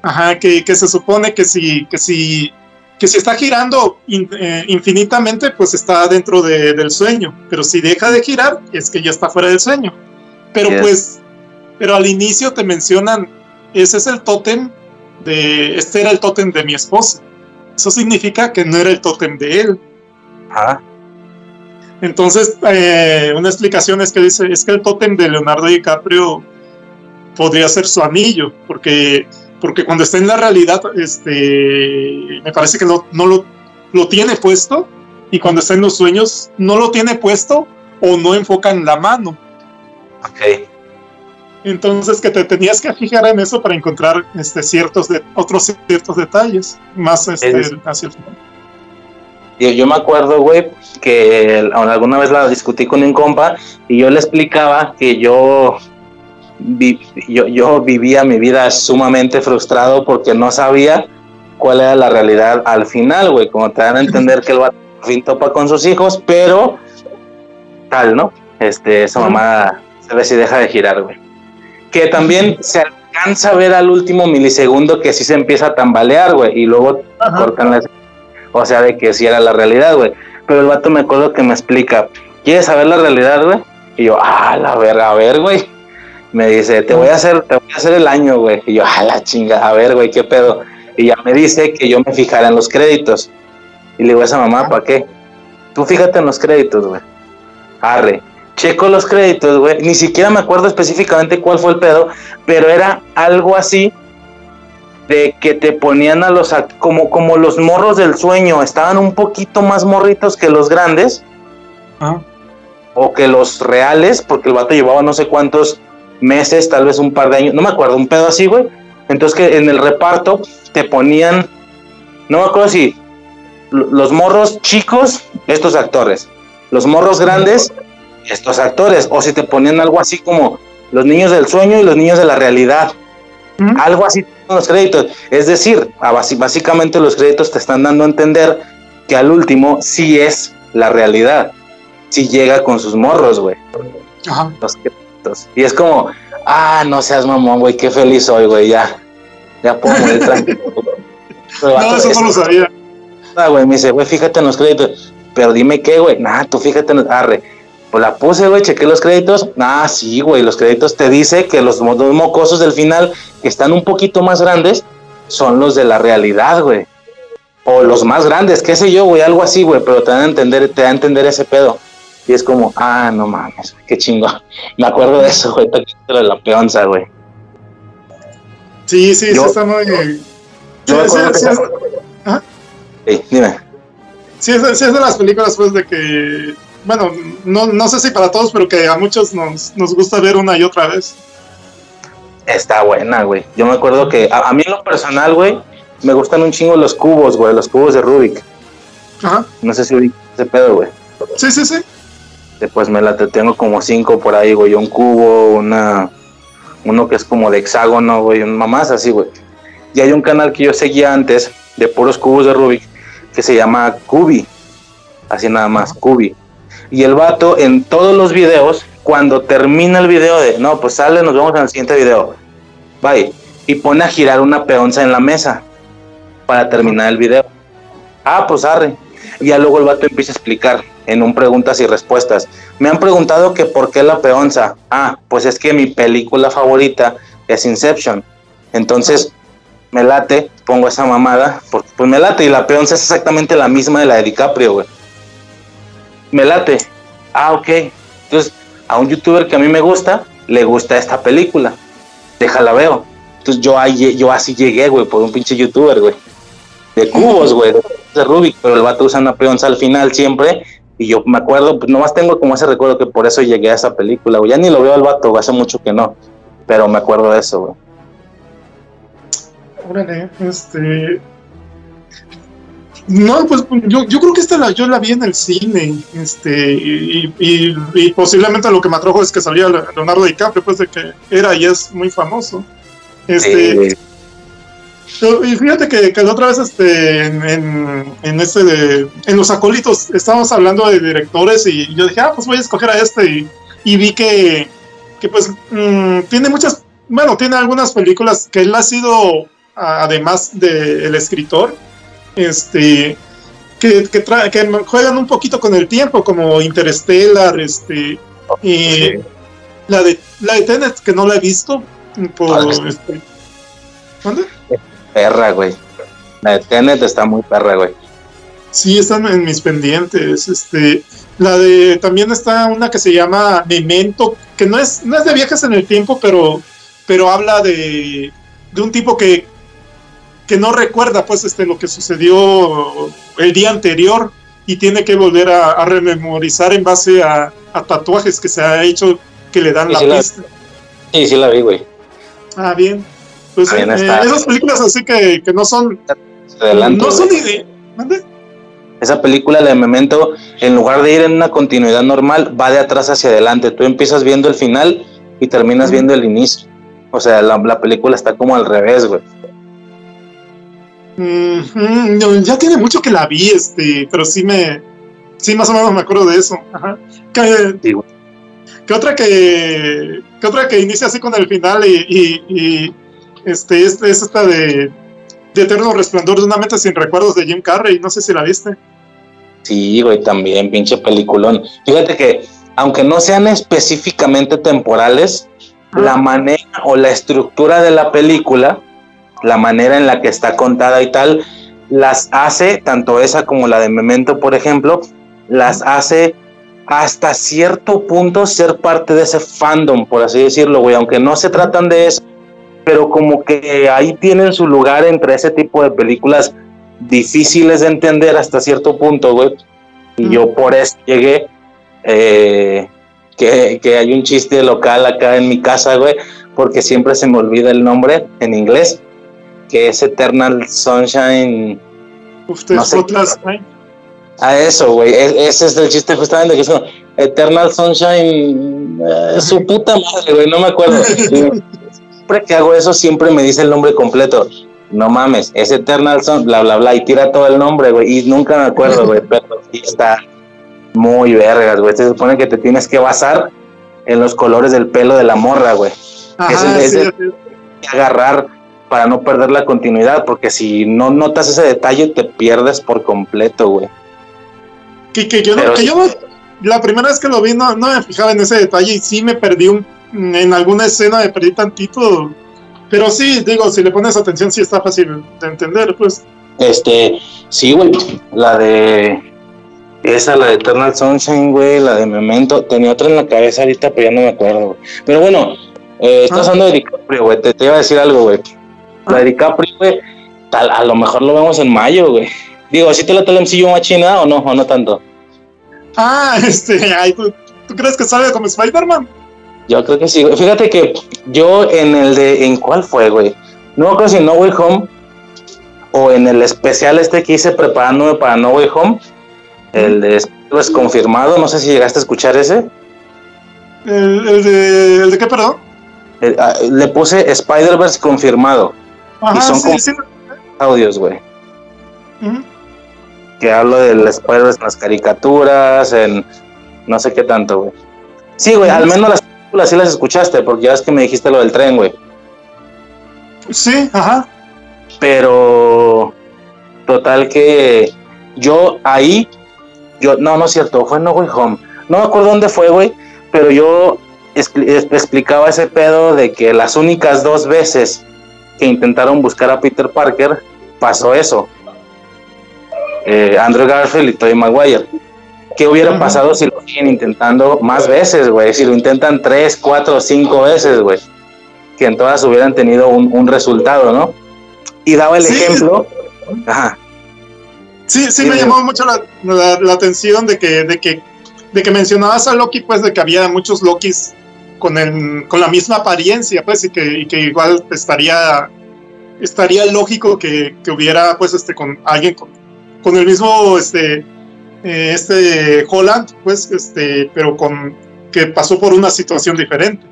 ajá, que, que se supone que si, que si que si está girando in- eh, infinitamente, pues está dentro de- del sueño. Pero si deja de girar, es que ya está fuera del sueño. Pero pues, pero al inicio te mencionan, ese es el tótem de, este era el tótem de mi esposa. Eso significa que no era el tótem de él. Ajá. Entonces, eh, una explicación es que dice, es que el tótem de Leonardo DiCaprio podría ser su anillo, porque, porque cuando está en la realidad, este, me parece que no, no lo, lo tiene puesto, y cuando está en los sueños, no lo tiene puesto o no enfoca en la mano. Ok. Entonces, que te tenías que fijar en eso para encontrar este, ciertos de, otros ciertos detalles, más este, Es- hacia el final. Yo, yo me acuerdo, güey, que alguna vez la discutí con un compa y yo le explicaba que yo, vi- yo, yo vivía mi vida sumamente frustrado porque no sabía cuál era la realidad al final, güey. Como te dan a entender que el vato por fin topa con sus hijos, pero tal, ¿no? Este, esa mamá se ve si deja de girar, güey. Que también se alcanza a ver al último milisegundo que sí se empieza a tambalear, güey, y luego cortan la o sea, de que sí era la realidad, güey. Pero el vato me acuerdo que me explica, ¿quieres saber la realidad, güey? Y yo, ah, la verga, a ver, güey. Me dice, te voy a hacer, te voy a hacer el año, güey. Y yo, ah, la chinga, a ver, güey, qué pedo. Y ya me dice que yo me fijara en los créditos. Y le digo a esa mamá, ¿para qué? Tú fíjate en los créditos, güey. Arre. Checo los créditos, güey. Ni siquiera me acuerdo específicamente cuál fue el pedo, pero era algo así de que te ponían a los como como los morros del sueño, estaban un poquito más morritos que los grandes Ajá. o que los reales, porque el vato llevaba no sé cuántos meses, tal vez un par de años, no me acuerdo, un pedo así, güey. Entonces que en el reparto te ponían, no me acuerdo si los morros chicos, estos actores, los morros grandes, estos actores, o si te ponían algo así como los niños del sueño y los niños de la realidad. Algo así con los créditos. Es decir, básicamente los créditos te están dando a entender que al último sí es la realidad. Sí llega con sus morros, güey. Ajá. Los créditos. Y es como, ah, no seas mamón, güey, qué feliz soy, güey, ya. Ya puedo morir *laughs* tranquilo. El No, eso es- no lo sabía. Ah, güey, me dice, güey, fíjate en los créditos. Pero dime qué, güey. Nah, tú fíjate en los. Arre. Pues la puse, güey, chequé los créditos. Ah, sí, güey, los créditos te dice que los, los mocosos del final, que están un poquito más grandes, son los de la realidad, güey. O los más grandes, qué sé yo, güey, algo así, güey, pero te dan a entender, te da a entender ese pedo. Y es como, ah, no mames, qué chingo. *laughs* Me acuerdo de eso, güey, de la peonza, güey. Sí, sí, Yo- sí está muy... Sí, yo me sí, que sí, es- Sí, dime. sí, es, sí es de las películas, pues, de que... Bueno, no, no sé si para todos, pero que a muchos nos, nos gusta ver una y otra vez. Está buena, güey. Yo me acuerdo que a, a mí en lo personal, güey, me gustan un chingo los cubos, güey, los cubos de Rubik. Ajá. No sé si ubicas ese pedo, güey. Sí, sí, sí. Después me la te- tengo como cinco por ahí, güey. Un cubo, una. Uno que es como de hexágono, güey. un- Mamás así, güey. Y hay un canal que yo seguía antes de puros cubos de Rubik que se llama Cubi. Así nada más, Cubi. Y el vato en todos los videos, cuando termina el video de, no, pues sale, nos vemos en el siguiente video. Bye. Y pone a girar una peonza en la mesa para terminar el video. Ah, pues arre. Y ya luego el vato empieza a explicar en un preguntas y respuestas. Me han preguntado que por qué la peonza. Ah, pues es que mi película favorita es Inception. Entonces, me late, pongo esa mamada, pues me late y la peonza es exactamente la misma de la de DiCaprio, güey. Me late. Ah, ok. Entonces, a un youtuber que a mí me gusta, le gusta esta película. Déjala veo. Entonces yo, ahí, yo así llegué, güey, por un pinche youtuber, güey. De cubos, güey, de Rubik, pero el vato usa una peonza al final siempre. Y yo me acuerdo, pues nomás tengo como ese recuerdo que por eso llegué a esa película, güey. Ya ni lo veo al vato, hace mucho que no. Pero me acuerdo de eso, güey. Órale, este. No, pues yo, yo creo que esta la, yo la vi en el cine, este, y, y- y posiblemente lo que me atrajo es que salía Leonardo DiCaprio, pues de que era y es muy famoso. Este, Eh, Y fíjate que, que la otra vez este, en, en, en este de, en los acólitos estábamos hablando de directores y yo dije, ah, pues voy a escoger a este y, y vi que, que pues mm, tiene muchas, bueno, tiene algunas películas que él ha sido, además del escritor, este, que, que, tra- que juegan un poquito con el tiempo, como Interstellar, este, y la de, la de Tenet, que no la he visto, por, Ah, sí. este, ¿dónde? perra, güey. La de Tenet está muy perra, güey. Sí, están en mis pendientes. Este, la de también está una que se llama Memento, que no es, no es de viajes en el tiempo, pero, pero habla de, de un tipo que, que no recuerda pues este lo que sucedió el día anterior y tiene que volver a, a rememorizar en base a, a tatuajes que se ha hecho que le dan Sí, la sí la- pista. Sí, sí la vi, güey. Ah, bien. Pues Bien, eh, esas películas así que, que no son, Adelante, no son ni. Esa película, la de Memento, en lugar de ir en una continuidad normal, va de atrás hacia adelante. Tú empiezas viendo el final y terminas viendo el inicio. O sea, la, la película está como al revés, güey. Ujú, no, ya tiene mucho que la vi, este, pero sí me, sí más o menos me acuerdo de eso. Ajá. ¿Qué, Sí, güey. qué otra que, qué otra que inicia así con el final y, y- y, este, es, es esta de, de Eterno Resplandor de una mente sin recuerdos de Jim Carrey, no sé si la viste. Sí, güey, también, pinche peliculón. Fíjate que, aunque no sean específicamente temporales, la manera o la estructura de la película, la manera en la que está contada y tal, las hace, tanto esa como la de Memento, por ejemplo, las hace hasta cierto punto ser parte de ese fandom, por así decirlo, güey, aunque no se tratan de eso, pero como que ahí tienen su lugar entre ese tipo de películas difíciles de entender hasta cierto punto, güey. Y yo por eso llegué, eh, que, que hay un chiste local acá en mi casa, güey, porque siempre se me olvida el nombre en inglés, que es Eternal Sunshine. Uf, te No ¿eh? A eso, güey, e- ese es el chiste justamente, que es como Eternal Sunshine, eh, su *laughs* puta madre, güey, no me acuerdo. Siempre que hago eso, siempre me dice el nombre completo. No mames, es Eternal Sun, bla, bla, bla, y tira todo el nombre, güey, y nunca me acuerdo, güey, pero sí está muy vergas, güey. Se supone que te tienes que basar en los colores del pelo de la morra, güey. Ajá, Ese- sí, te- que agarrar para no perder la continuidad, porque si no notas ese detalle, te pierdes por completo, güey. Que, que yo, no- que sí. yo la primera vez que lo vi no, no me fijaba en ese detalle y sí me perdí un, en alguna escena me perdí tantito. Pero sí, digo, si le pones atención sí está fácil de entender, pues. Este, sí, güey, la de esa, la de Eternal Sunshine, güey, la de Memento, tenía otra en la cabeza ahorita, pero ya no me acuerdo, güey. Pero bueno, eh, estás Ah. hablando de DiCaprio, güey, te, te iba a decir algo, güey. La de DiCaprio, güey, tal- a lo mejor lo vemos en mayo, güey. Digo, ¿sí te la MCU machina o no? ¿O no tanto? Ah, *laughs* este, ay, ¿tú, tú crees que sale como Spider-Man? Yo creo que sí, güey. Fíjate que yo en el de, ¿en cuál fue, güey? No acuerdo si en No Way Home o en el especial este que hice preparándome para No Way Home, el de pues confirmado, no sé si llegaste a escuchar ese. ¿El, el de, ¿El de qué, perdón? Eh, ah, le puse Spider-Verse confirmado, Ajá, son sí, como- sí. audios, güey. Que hablo del Spider-Verse en las caricaturas, en no sé qué tanto, güey. Sí, güey, al menos las películas sí las escuchaste, porque ya es que me dijiste lo del tren, güey. Sí, ajá. pero total que yo ahí, yo, no, no es cierto, fue en No Way Home, no me acuerdo dónde fue, güey, pero yo es- explicaba ese pedo de que las únicas dos veces que intentaron buscar a Peter Parker, pasó eso. Eh, Andrew Garfield y Tobey Maguire. ¿Qué hubiera pasado si lo siguen intentando más veces, güey? Si lo intentan tres, cuatro, cinco veces, güey. que en todas hubieran tenido un, un resultado, ¿no? Y daba el Sí. ejemplo. Ajá. Sí, sí Sí, me me- llamó mucho la, la- la atención de que, de que de que mencionabas a Loki, pues de que había muchos Lokis con el, con la misma apariencia, pues, y que, y que igual estaría estaría lógico que, que hubiera pues este con alguien con, con el mismo este eh, este Holland, pues este, pero con que pasó por una situación diferente.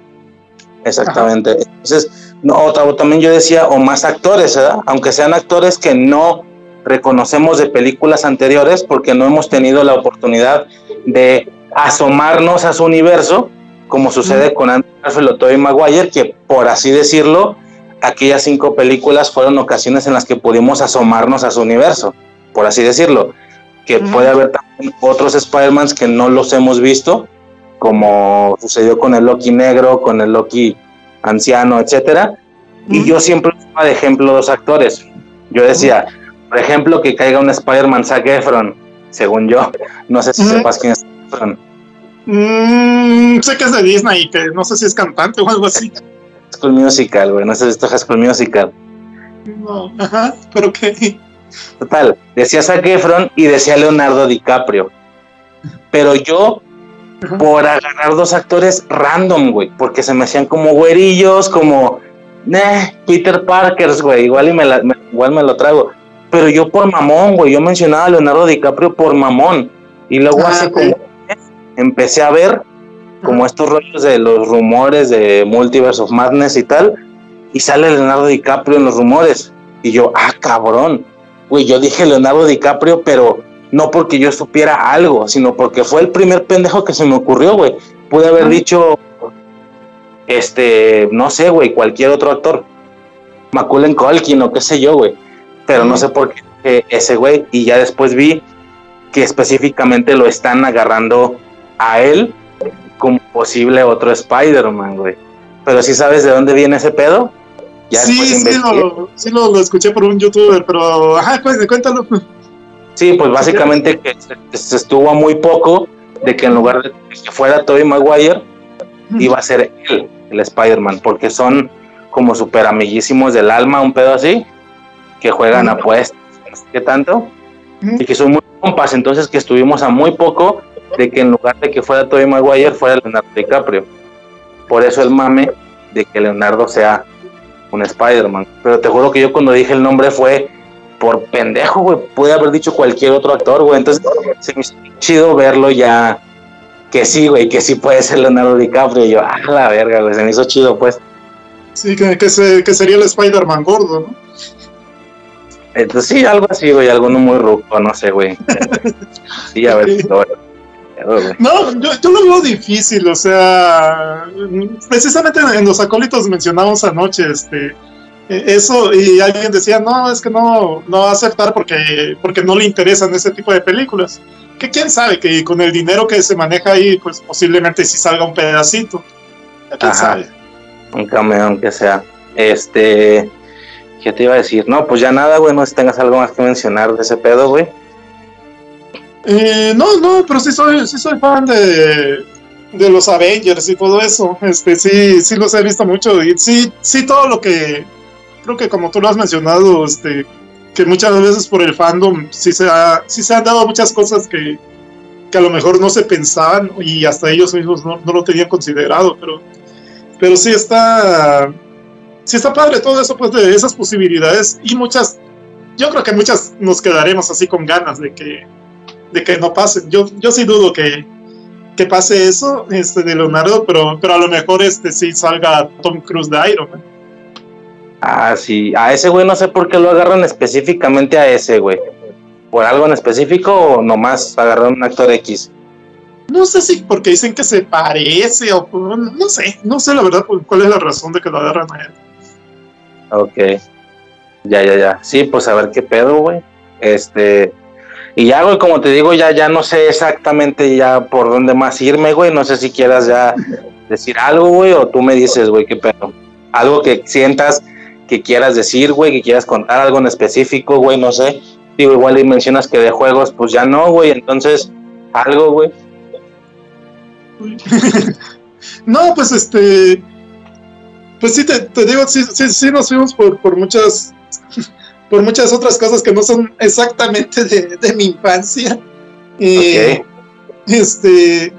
Exactamente. Entonces, no, también yo decía, o más actores. Aunque sean actores que no reconocemos de películas anteriores porque no hemos tenido la oportunidad de asomarnos a su universo, como sucede con Andrew Garfield o Tobey Maguire, que por así decirlo, aquellas cinco películas fueron ocasiones en las que pudimos asomarnos a su universo, por así decirlo. Que puede haber también otros Spider-Mans que no los hemos visto, como sucedió con el Loki negro, con el Loki anciano, etcétera. Y yo siempre usaba de ejemplo dos actores. Yo decía, por ejemplo, que caiga un Spider-Man Zac Efron, según yo. No sé si sepas quién es Efron. Mm, sé que es de Disney que no sé si es cantante o algo así. High School Musical, güey. No sé si esto es High School Musical. No, ajá, pero que Total, decía Zac Efron y decía Leonardo DiCaprio. Pero yo, Ajá. por agarrar dos actores random, güey, porque se me hacían como güerillos, como eh, Peter Parkers, güey, igual, y me la- me- igual me lo trago. Pero yo por mamón, güey, yo mencionaba a Leonardo DiCaprio por mamón. Y luego Ah, hace como empecé a ver como estos rollos de los rumores de Multiverse of Madness y tal, y sale Leonardo DiCaprio en los rumores. Y yo, ah, cabrón. Güey, yo dije Leonardo DiCaprio, pero no porque yo supiera algo, sino porque fue el primer pendejo que se me ocurrió, güey. Pude haber dicho, este, no sé, güey, cualquier otro actor. Macaulay Culkin o qué sé yo, güey. Pero no sé por qué ese güey. Y ya después vi que específicamente lo están agarrando a él como posible otro Spider-Man, güey. Pero si sabes de dónde viene ese pedo. Ya sí, sí, lo, sí lo, lo escuché por un youtuber, pero ajá, cuéntalo. cuéntalo. Sí, pues básicamente que se, se estuvo a muy poco de que en lugar de que fuera Tobey Maguire, iba a ser él, el Spider-Man, porque son como super amiguísimos del alma, un pedo así, que juegan apuestas, no sé qué tanto, y que son muy compas, entonces que estuvimos a muy poco de que en lugar de que fuera Tobey Maguire, fuera Leonardo DiCaprio. Por eso el mame de que Leonardo sea un Spider-Man. Pero te juro que yo cuando dije el nombre fue por pendejo, güey. Pude haber dicho cualquier otro actor, güey. Entonces se me hizo chido verlo ya. Que sí, güey, que sí puede ser Leonardo DiCaprio. Y yo, ah, la verga, güey. Se me hizo chido, pues. Sí, que, que, se- que sería el Spider-Man gordo, ¿no? Entonces sí, algo así, güey. Alguno muy ruco, no sé, güey. *laughs* Sí, a ver. lo güey. No, yo, yo lo veo difícil, o sea, precisamente en los acólitos mencionamos anoche, este, eh, eso, y alguien decía, no, es que no, no va a aceptar porque, porque no le interesan ese tipo de películas. Que quién sabe, que con el dinero que se maneja ahí, pues posiblemente sí salga un pedacito. ¿Quién Ajá. sabe? Un cameo, aunque sea. Este. ¿Qué te iba a decir? No, pues ya nada, güey. No si tengas algo más que mencionar de ese pedo, güey. Eh, no, no, pero sí soy, sí soy fan de, de los Avengers y todo eso. Este, sí, sí los he visto mucho. Y sí, sí, todo lo que creo que como tú lo has mencionado, este, que muchas veces por el fandom sí se, ha, sí se han dado muchas cosas que, que a lo mejor no se pensaban y hasta ellos mismos no, no lo tenían considerado, pero, pero sí está, sí está padre todo eso, pues de esas posibilidades y muchas, yo creo que muchas nos quedaremos así con ganas de que, de que no pasen. Yo, yo sí dudo que, que pase eso este, de Leonardo, pero, pero a lo mejor este sí salga Tom Cruise de Iron Man. Ah, sí. A ese güey no sé por qué lo agarran específicamente a ese, güey. ¿Por algo en específico o nomás agarraron un actor X? No sé si porque dicen que se parece o no sé, no sé la verdad cuál es la razón de que lo agarran a él. Ok. Ya, ya, ya. Sí, pues a ver qué pedo, güey. Este. Y ya, güey, como te digo, ya, ya no sé exactamente ya por dónde más irme, güey. No sé si quieras ya decir algo, güey, o tú me dices, güey, qué pedo. Algo que sientas que quieras decir, güey, que quieras contar algo en específico, güey, no sé. Digo, igual y mencionas que de juegos, pues ya no, güey. Entonces, algo, güey. *laughs* no, pues este. pues sí, te, te digo, sí, sí, sí, nos fuimos por, por muchas por muchas otras cosas que no son exactamente de, de mi infancia. Eh, Este.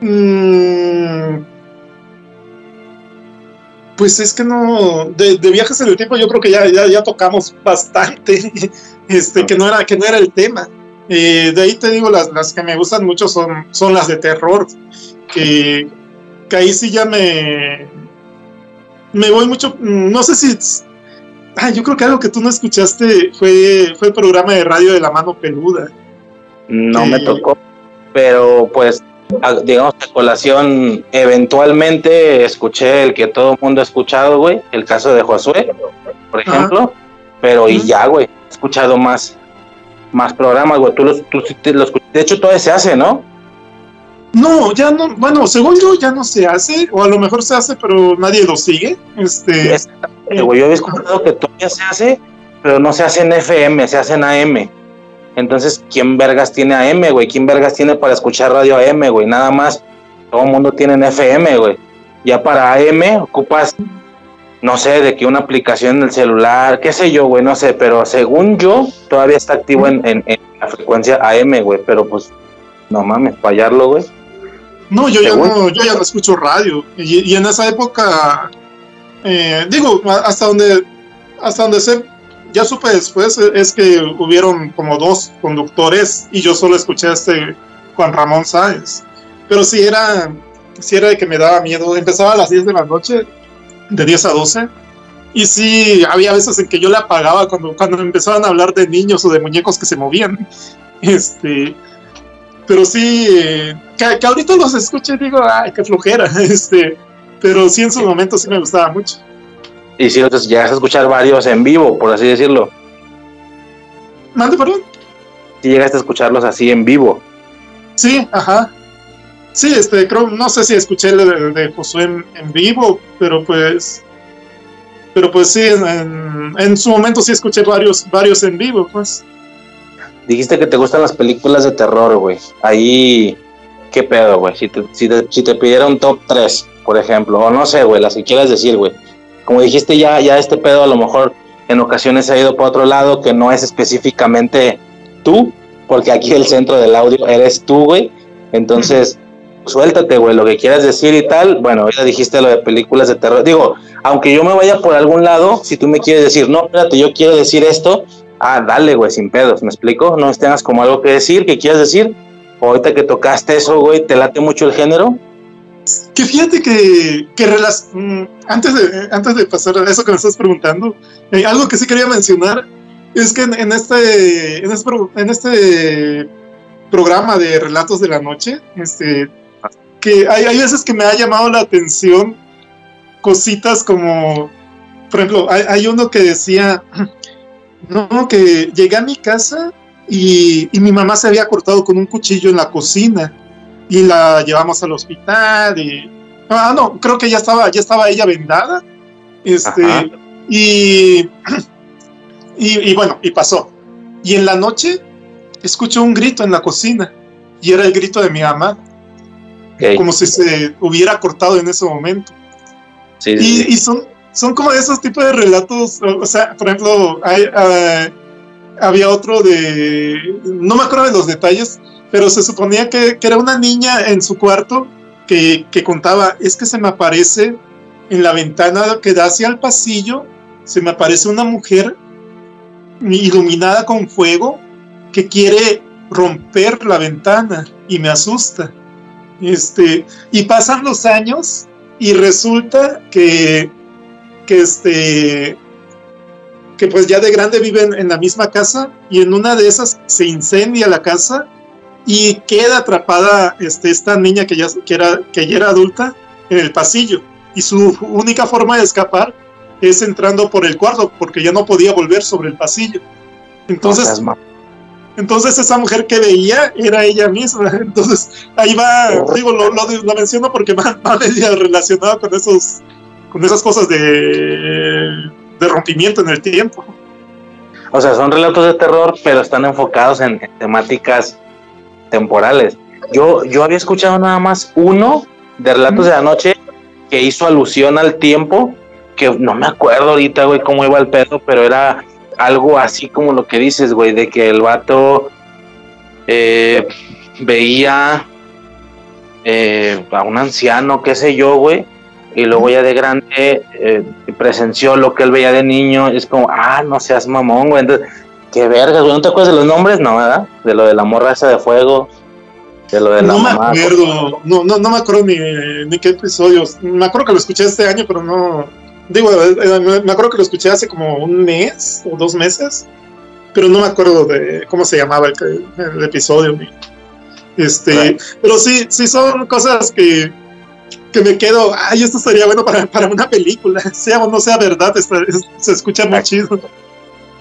mm, pues es que no. De, de viajes en el tiempo, yo creo que ya, ya, ya tocamos bastante. *laughs* Este, que no era, que no era el tema. Eh, de ahí te digo, las, las que me gustan mucho son, son las de terror. Que, que ahí sí ya me. Me voy mucho. mm, No sé si. Ah, yo creo que algo que tú no escuchaste fue, fue el programa de radio de la mano peluda. No me tocó, pero pues, digamos a colación, eventualmente escuché el que todo el mundo ha escuchado, güey, el caso de Josué, por Ajá. ejemplo, pero y ya, güey, he escuchado más, más programas, güey, tú los, tú los de hecho todavía se hace, ¿no? No, ya no, bueno, según yo ya no se hace, o a lo mejor se hace, pero nadie lo sigue. Este, Güey, yo había escuchado que todavía se hace, pero no se hace en FM, se hace en AM. Entonces, ¿quién vergas tiene AM, güey? ¿Quién vergas tiene para escuchar radio AM, güey? Nada más, todo el mundo tiene en FM, güey. Ya para AM ocupas, no sé, de que una aplicación en el celular, qué sé yo, güey, no sé, pero según yo, todavía está activo en, en- en la frecuencia AM, güey, pero pues, no mames, fallarlo, güey. no, yo ya no, yo ya no escucho radio. Y, y en esa época, eh, digo, hasta donde, hasta donde sé, ya supe después, eh, es que hubieron como dos conductores y yo solo escuché a este Juan Ramón Sáenz. Pero sí era, sí era de que me daba miedo. Empezaba a las 10 de la noche, de 10 a 12. Y sí, había veces en que yo le apagaba cuando, cuando empezaban a hablar de niños o de muñecos que se movían. *laughs* Este, pero sí, eh, que, que ahorita los escucho y digo, ay, qué flojera. *laughs* Este, pero sí en su momento sí me gustaba mucho. Y si los llegas a escuchar varios en vivo, por así decirlo, Mande, perdón. si llegaste a escucharlos así en vivo. Sí, ajá. Sí, este, creo, no sé si escuché el de, de Josué en, en vivo, pero pues. Pero pues sí, en, en- en su momento sí escuché varios, varios en vivo, pues. Dijiste que te gustan las películas de terror, güey. Ahí, ¿qué pedo, güey? Si te, si, te, si te pidiera un top 3, por ejemplo, o no sé, güey, las que quieras decir, güey. Como dijiste, ya, ya este pedo a lo mejor en ocasiones ha ido para otro lado que no es específicamente tú, porque aquí el centro del audio eres tú, güey. Entonces, suéltate, güey, lo que quieras decir y tal. Bueno, ya dijiste lo de películas de terror. Digo, aunque yo me vaya por algún lado, si tú me quieres decir, no, espérate, yo quiero decir esto, ah, dale, güey, sin pedos, ¿me explico? No tengas como algo que decir, que quieras decir. Ahorita que tocaste eso, güey, ¿te late mucho el género? Que fíjate que, mm, antes, de, antes de pasar a eso que me estás preguntando, eh, algo que sí quería mencionar es que en, este, en, este, en este programa de relatos de la noche, este, que hay, hay veces que me ha llamado la atención cositas como, por ejemplo, hay, hay uno que decía, *clears throat* no, que llegué a mi casa y, y mi mamá se había cortado con un cuchillo en la cocina y la llevamos al hospital y ah no creo que ya estaba ya estaba ella vendada este y, y y bueno y pasó. Y en la noche escucho un grito en la cocina y era el grito de mi mamá Ok, como si se hubiera cortado en ese momento. Sí, y, sí. y son, son como esos tipos de relatos, o sea, por ejemplo, hay, ah, había otro de, no me acuerdo de los detalles, pero se suponía que, era una niña en su cuarto que, que contaba, es que se me aparece en la ventana que da hacia el pasillo, se me aparece una mujer iluminada con fuego que quiere romper la ventana y me asusta. Este, y pasan los años y resulta que, que este que pues ya de grande viven en la misma casa y en una de esas se incendia la casa y queda atrapada este, esta niña que ya, que, era, que ya era adulta en el pasillo y su única forma de escapar es entrando por el cuarto porque ya no podía volver sobre el pasillo. Entonces, entonces esa mujer que veía era ella misma. *laughs* Entonces ahí va, digo, lo, lo, lo menciono porque va, va relacionado con esos, con esas cosas de, de rompimiento en el tiempo. O sea, son relatos de terror, pero están enfocados en, temáticas temporales. Yo, yo había escuchado nada más uno de relatos de la noche que hizo alusión al tiempo, que no me acuerdo ahorita, güey, cómo iba el pedo, pero era algo así como lo que dices, güey, de que el vato eh, veía eh, a un anciano, qué sé yo, güey, y luego ya de grande eh, presenció lo que él veía de niño, es como, ah, no seas mamón, güey, entonces, qué vergas, güey, ¿no te acuerdas de los nombres? No, ¿verdad? De lo de la morra esa de fuego, de lo de la no me mamá. acuerdo, no, no, no me acuerdo ni, ni qué episodios. Me acuerdo que lo escuché este año, pero no. Digo, eh, eh, me acuerdo que lo escuché hace como un mes o dos meses, pero no me acuerdo de cómo se llamaba el, episodio. ni- Este, Right. pero sí, sí son cosas que, que me quedo, ay, esto estaría bueno para, para una película, *laughs* sea o no sea verdad, está- es- se escucha muy chido.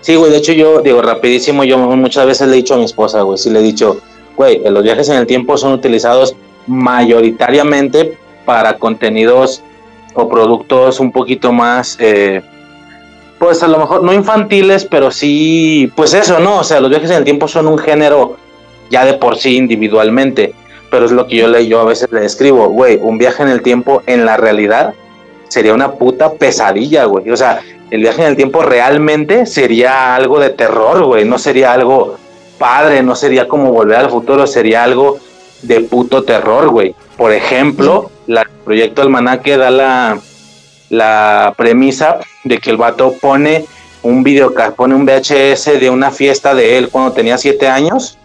Sí, güey, de hecho yo, digo, rapidísimo, yo muchas veces le he dicho a mi esposa, güey, sí le he dicho, güey, los viajes en el tiempo son utilizados mayoritariamente para contenidos o productos un poquito más, eh, pues a lo mejor no infantiles, pero sí, pues eso, ¿no? O sea, los viajes en el tiempo son un género ya de por sí individualmente, pero es lo que yo le, yo a veces le describo, güey, un viaje en el tiempo en la realidad sería una puta pesadilla, güey. O sea, el viaje en el tiempo realmente sería algo de terror, güey. No sería algo padre, no sería como volver al futuro, sería algo de puto terror, güey. Por ejemplo, la, el proyecto Almanaque da la, la premisa de que el vato pone un video, pone un VHS de una fiesta de él cuando tenía siete años.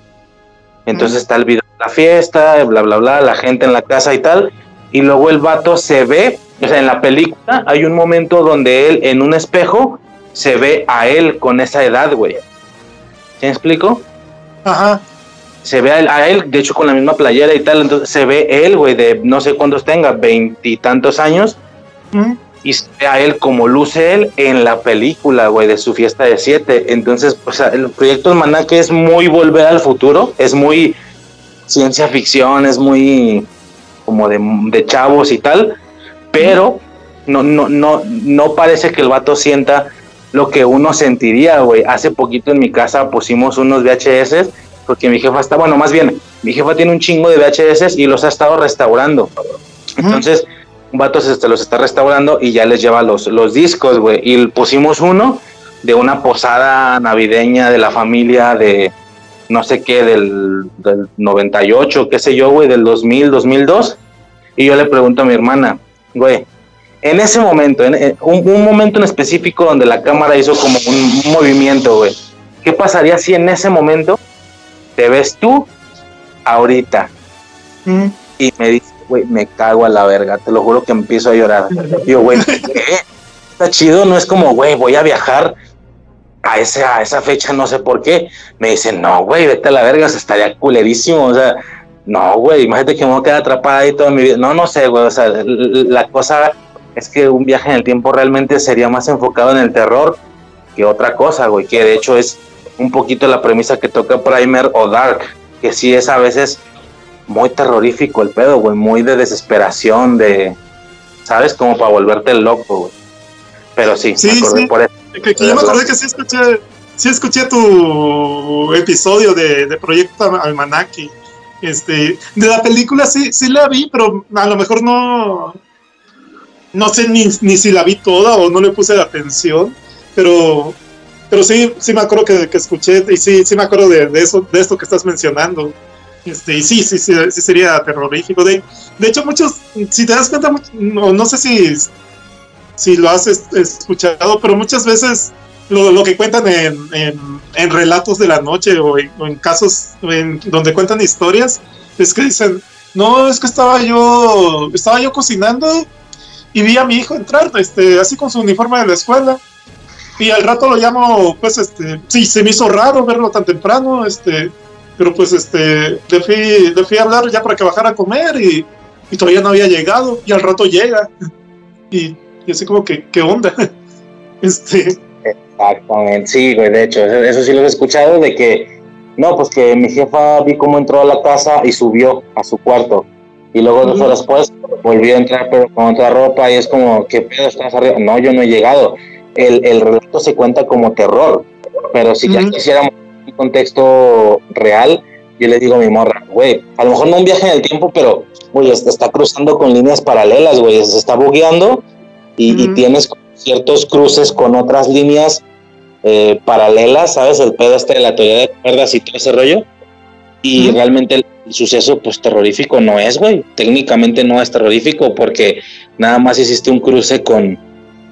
Entonces está el video de la fiesta, bla, bla, bla, la gente en la casa y tal. Y luego el vato se ve, o sea, en la película hay un momento donde él en un espejo se ve a él con esa edad, güey. ¿Sí me explico? Ajá. Se ve a él, a él, de hecho con la misma playera y tal, entonces se ve él, güey, de no sé cuántos tenga, veintitantos años, Mm. Y se ve a él como luce él en la película, güey, de su fiesta de siete. Entonces, o sea, el proyecto Almanaque es muy volver al futuro, es muy ciencia ficción, es muy como de, de chavos y tal, pero no, no, no, no parece que el vato sienta lo que uno sentiría, güey. Hace poquito en mi casa pusimos unos VHS, porque mi jefa está, bueno, más bien, mi jefa tiene un chingo de VHS y los ha estado restaurando. Entonces, un vato se, se los está restaurando y ya les lleva los, los discos, güey. Y pusimos uno de una posada navideña de la familia de no sé qué, del, del 98, qué sé yo, güey, del 2000, 2002. Y yo le pregunto a mi hermana, güey, en ese momento, en, en un, un momento en específico donde la cámara hizo como un, un movimiento, güey, ¿qué pasaría si en ese momento te ves tú ahorita? Mm. Y me dice, güey, me cago a la verga, te lo juro que empiezo a llorar. Yo, güey. Está chido, no es como, güey, voy a viajar a, ese, a esa fecha, no sé por qué. Me dicen, no, güey, vete a la verga, se estaría culerísimo, o sea, no, güey, imagínate que me voy a quedar atrapada ahí toda mi vida. No, no sé, güey, o sea, la cosa es que un viaje en el tiempo realmente sería más enfocado en el terror que otra cosa, güey, que de hecho es un poquito la premisa que toca Primer o Dark, que sí es a veces muy terrorífico el pedo, güey, muy de desesperación, de, ¿sabes? Como para volverte loco, güey. Pero sí, Sí, me acordé sí. por eso. Que, que yo me acordé que sí escuché, sí escuché tu episodio de, de Proyecto Almanaque. Este, de la película sí, sí la vi, pero a lo mejor no, no sé ni, ni si la vi toda o no le puse la atención, pero, pero sí, sí me acuerdo que, que escuché y sí, sí me acuerdo de, de eso, de esto que estás mencionando. Este, y sí, sí, sí, sí sería terrorífico. De, de hecho, muchos, si te das cuenta, no, no sé si, si lo has es- escuchado, pero muchas veces lo, lo que cuentan en, en, en relatos de la noche o en, o en casos en donde cuentan historias es que dicen, no, es que estaba yo, estaba yo cocinando y vi a mi hijo entrar, este, así con su uniforme de la escuela. Y al rato lo llamo, pues, este, sí, se me hizo raro verlo tan temprano, este, pero pues, este, le fui, le fui a hablar ya para que bajara a comer y, y todavía no había llegado, y al rato llega. Y, y así como que, ¿qué onda? *laughs* Este, Exactamente, sí, güey, de hecho, eso, eso sí lo he escuchado de que, no, pues que mi jefa vi cómo entró a la casa y subió a su cuarto. Y luego dos horas después volvió a entrar, pero con otra ropa y es como, ¿qué pedo estás arriba? No, yo no he llegado. El, el relato se cuenta como terror, pero si ya Ujú. quisiéramos un contexto real, yo le digo a mi morra, güey, a lo mejor no un viaje en el tiempo, pero, güey, est- está cruzando con líneas paralelas, güey, se está bugueando y, tienes ciertos cruces con otras líneas eh, paralelas, ¿sabes? El pedo este de la teoría de cuerdas y todo ese rollo. Y realmente el, suceso, pues terrorífico no es, güey. Técnicamente no es terrorífico porque nada más hiciste un cruce con,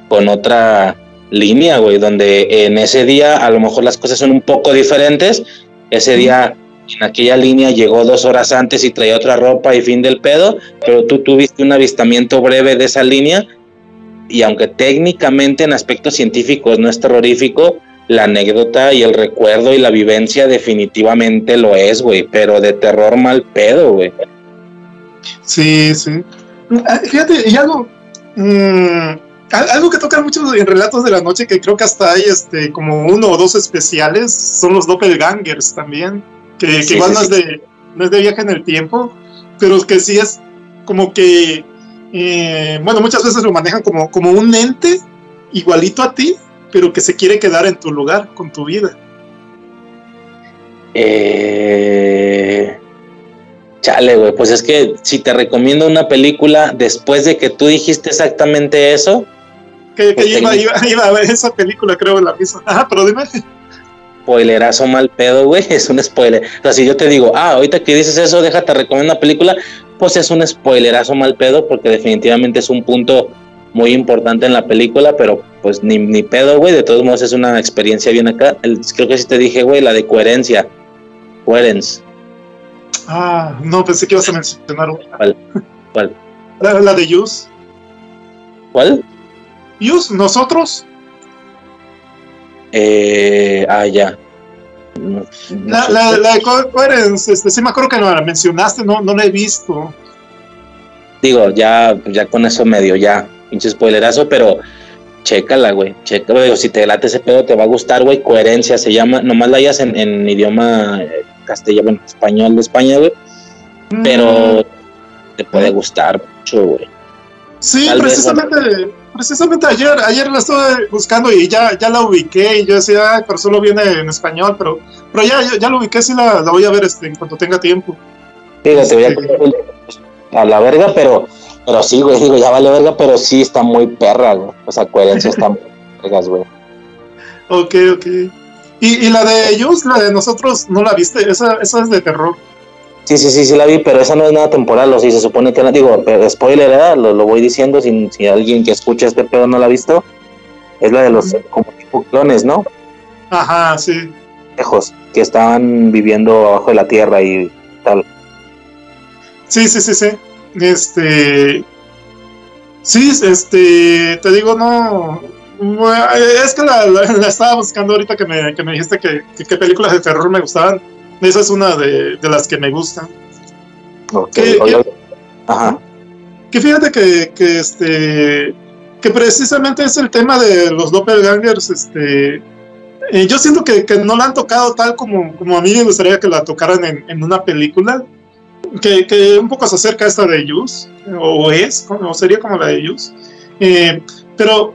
con otra línea, güey, donde en ese día a lo mejor las cosas son un poco diferentes. Ese día en aquella línea llegó dos horas antes y traía otra ropa y fin del pedo, pero tú tuviste un avistamiento breve de esa línea y aunque técnicamente en aspectos científicos no es terrorífico, la anécdota y el recuerdo y la vivencia definitivamente lo es, güey, pero de terror mal pedo, güey. Sí, sí. Ah, fíjate, y algo, mm, algo que toca mucho en Relatos de la Noche, que creo que hasta hay este, como uno o dos especiales, son los doppelgangers también, que, igual no, Es de, no es de viaje en el tiempo, pero que sí es como que, eh, bueno, muchas veces lo manejan como, como un ente igualito a ti, pero que se quiere quedar en tu lugar, con tu vida. Eh... Chale, güey, pues es que si te recomiendo una película después de que tú dijiste exactamente eso. Que, pues iba, a ver esa película, creo, en la misma. Ajá, pero dime. Spoilerazo mal pedo, güey, *laughs* es un spoiler. O sea, si yo te digo, ah, ahorita que dices eso, déjate recomiendo una película, pues es un spoilerazo mal pedo, porque definitivamente es un punto muy importante en la película, pero pues ni, ni pedo, güey. De todos modos es una experiencia bien acá. creo que sí te dije, güey, la de coherencia. Coherence. Ah, no, pensé que ibas a mencionar una. ¿Cuál? ¿Cuál? *laughs* La, de Yus. ¿Cuál? Yus, nosotros. Eh, ah, ya. la, la, la, de Coherence, este, sí me acuerdo que no la mencionaste, no, no la he visto. Digo, ya, ya con eso medio, ya, pinche spoilerazo, pero chécala, güey. Chécala, digo, si te late ese pedo, te va a gustar, güey. Coherencia se llama, nomás la hayas en, idioma eh, castellano, bueno, español de España, güey. Pero mm. te puede gustar mucho, güey. Sí, precisamente, precisamente ayer, ayer la estuve buscando y ya, ya la ubiqué y yo decía, pero solo viene en español, pero, pero ya, ya, lo ubiqué, sí la, la, voy a ver este, en cuanto tenga tiempo. Fíjate, voy a, este, a la verga, pero pero sí, güey, digo, ya vale verga, pero sí está muy perra, güey. O sea, coherencia está *laughs* muy vergas, güey. Ok, ok. ¿Y, ¿Y, la de ellos, la de nosotros, no la viste? Esa, esa es de terror. Sí, sí, sí, sí la vi, pero esa no es nada temporal, o sea, se supone que, digo, spoiler, ¿verdad? Lo, lo voy diciendo, si, si alguien que escucha este pedo no la ha visto, es la de los como tipo clones, ¿no? Ajá, sí. Lejos, que estaban viviendo abajo de la tierra y tal. Sí, sí, sí, sí. Este. Sí, este. Te digo, no. Es que la, estaba buscando ahorita que me, que me dijiste que, que, películas de terror me gustaban. Esa es una de, de las que me gustan. Okay, que, Ajá. que fíjate que, que, este que precisamente es el tema de los doppelgangers este eh, yo siento que, que, no la han tocado tal como, como a mí me gustaría que la tocaran en, en una película que, un poco se acerca a esta de Yus, o es, o sería como la de Yus. Eh, pero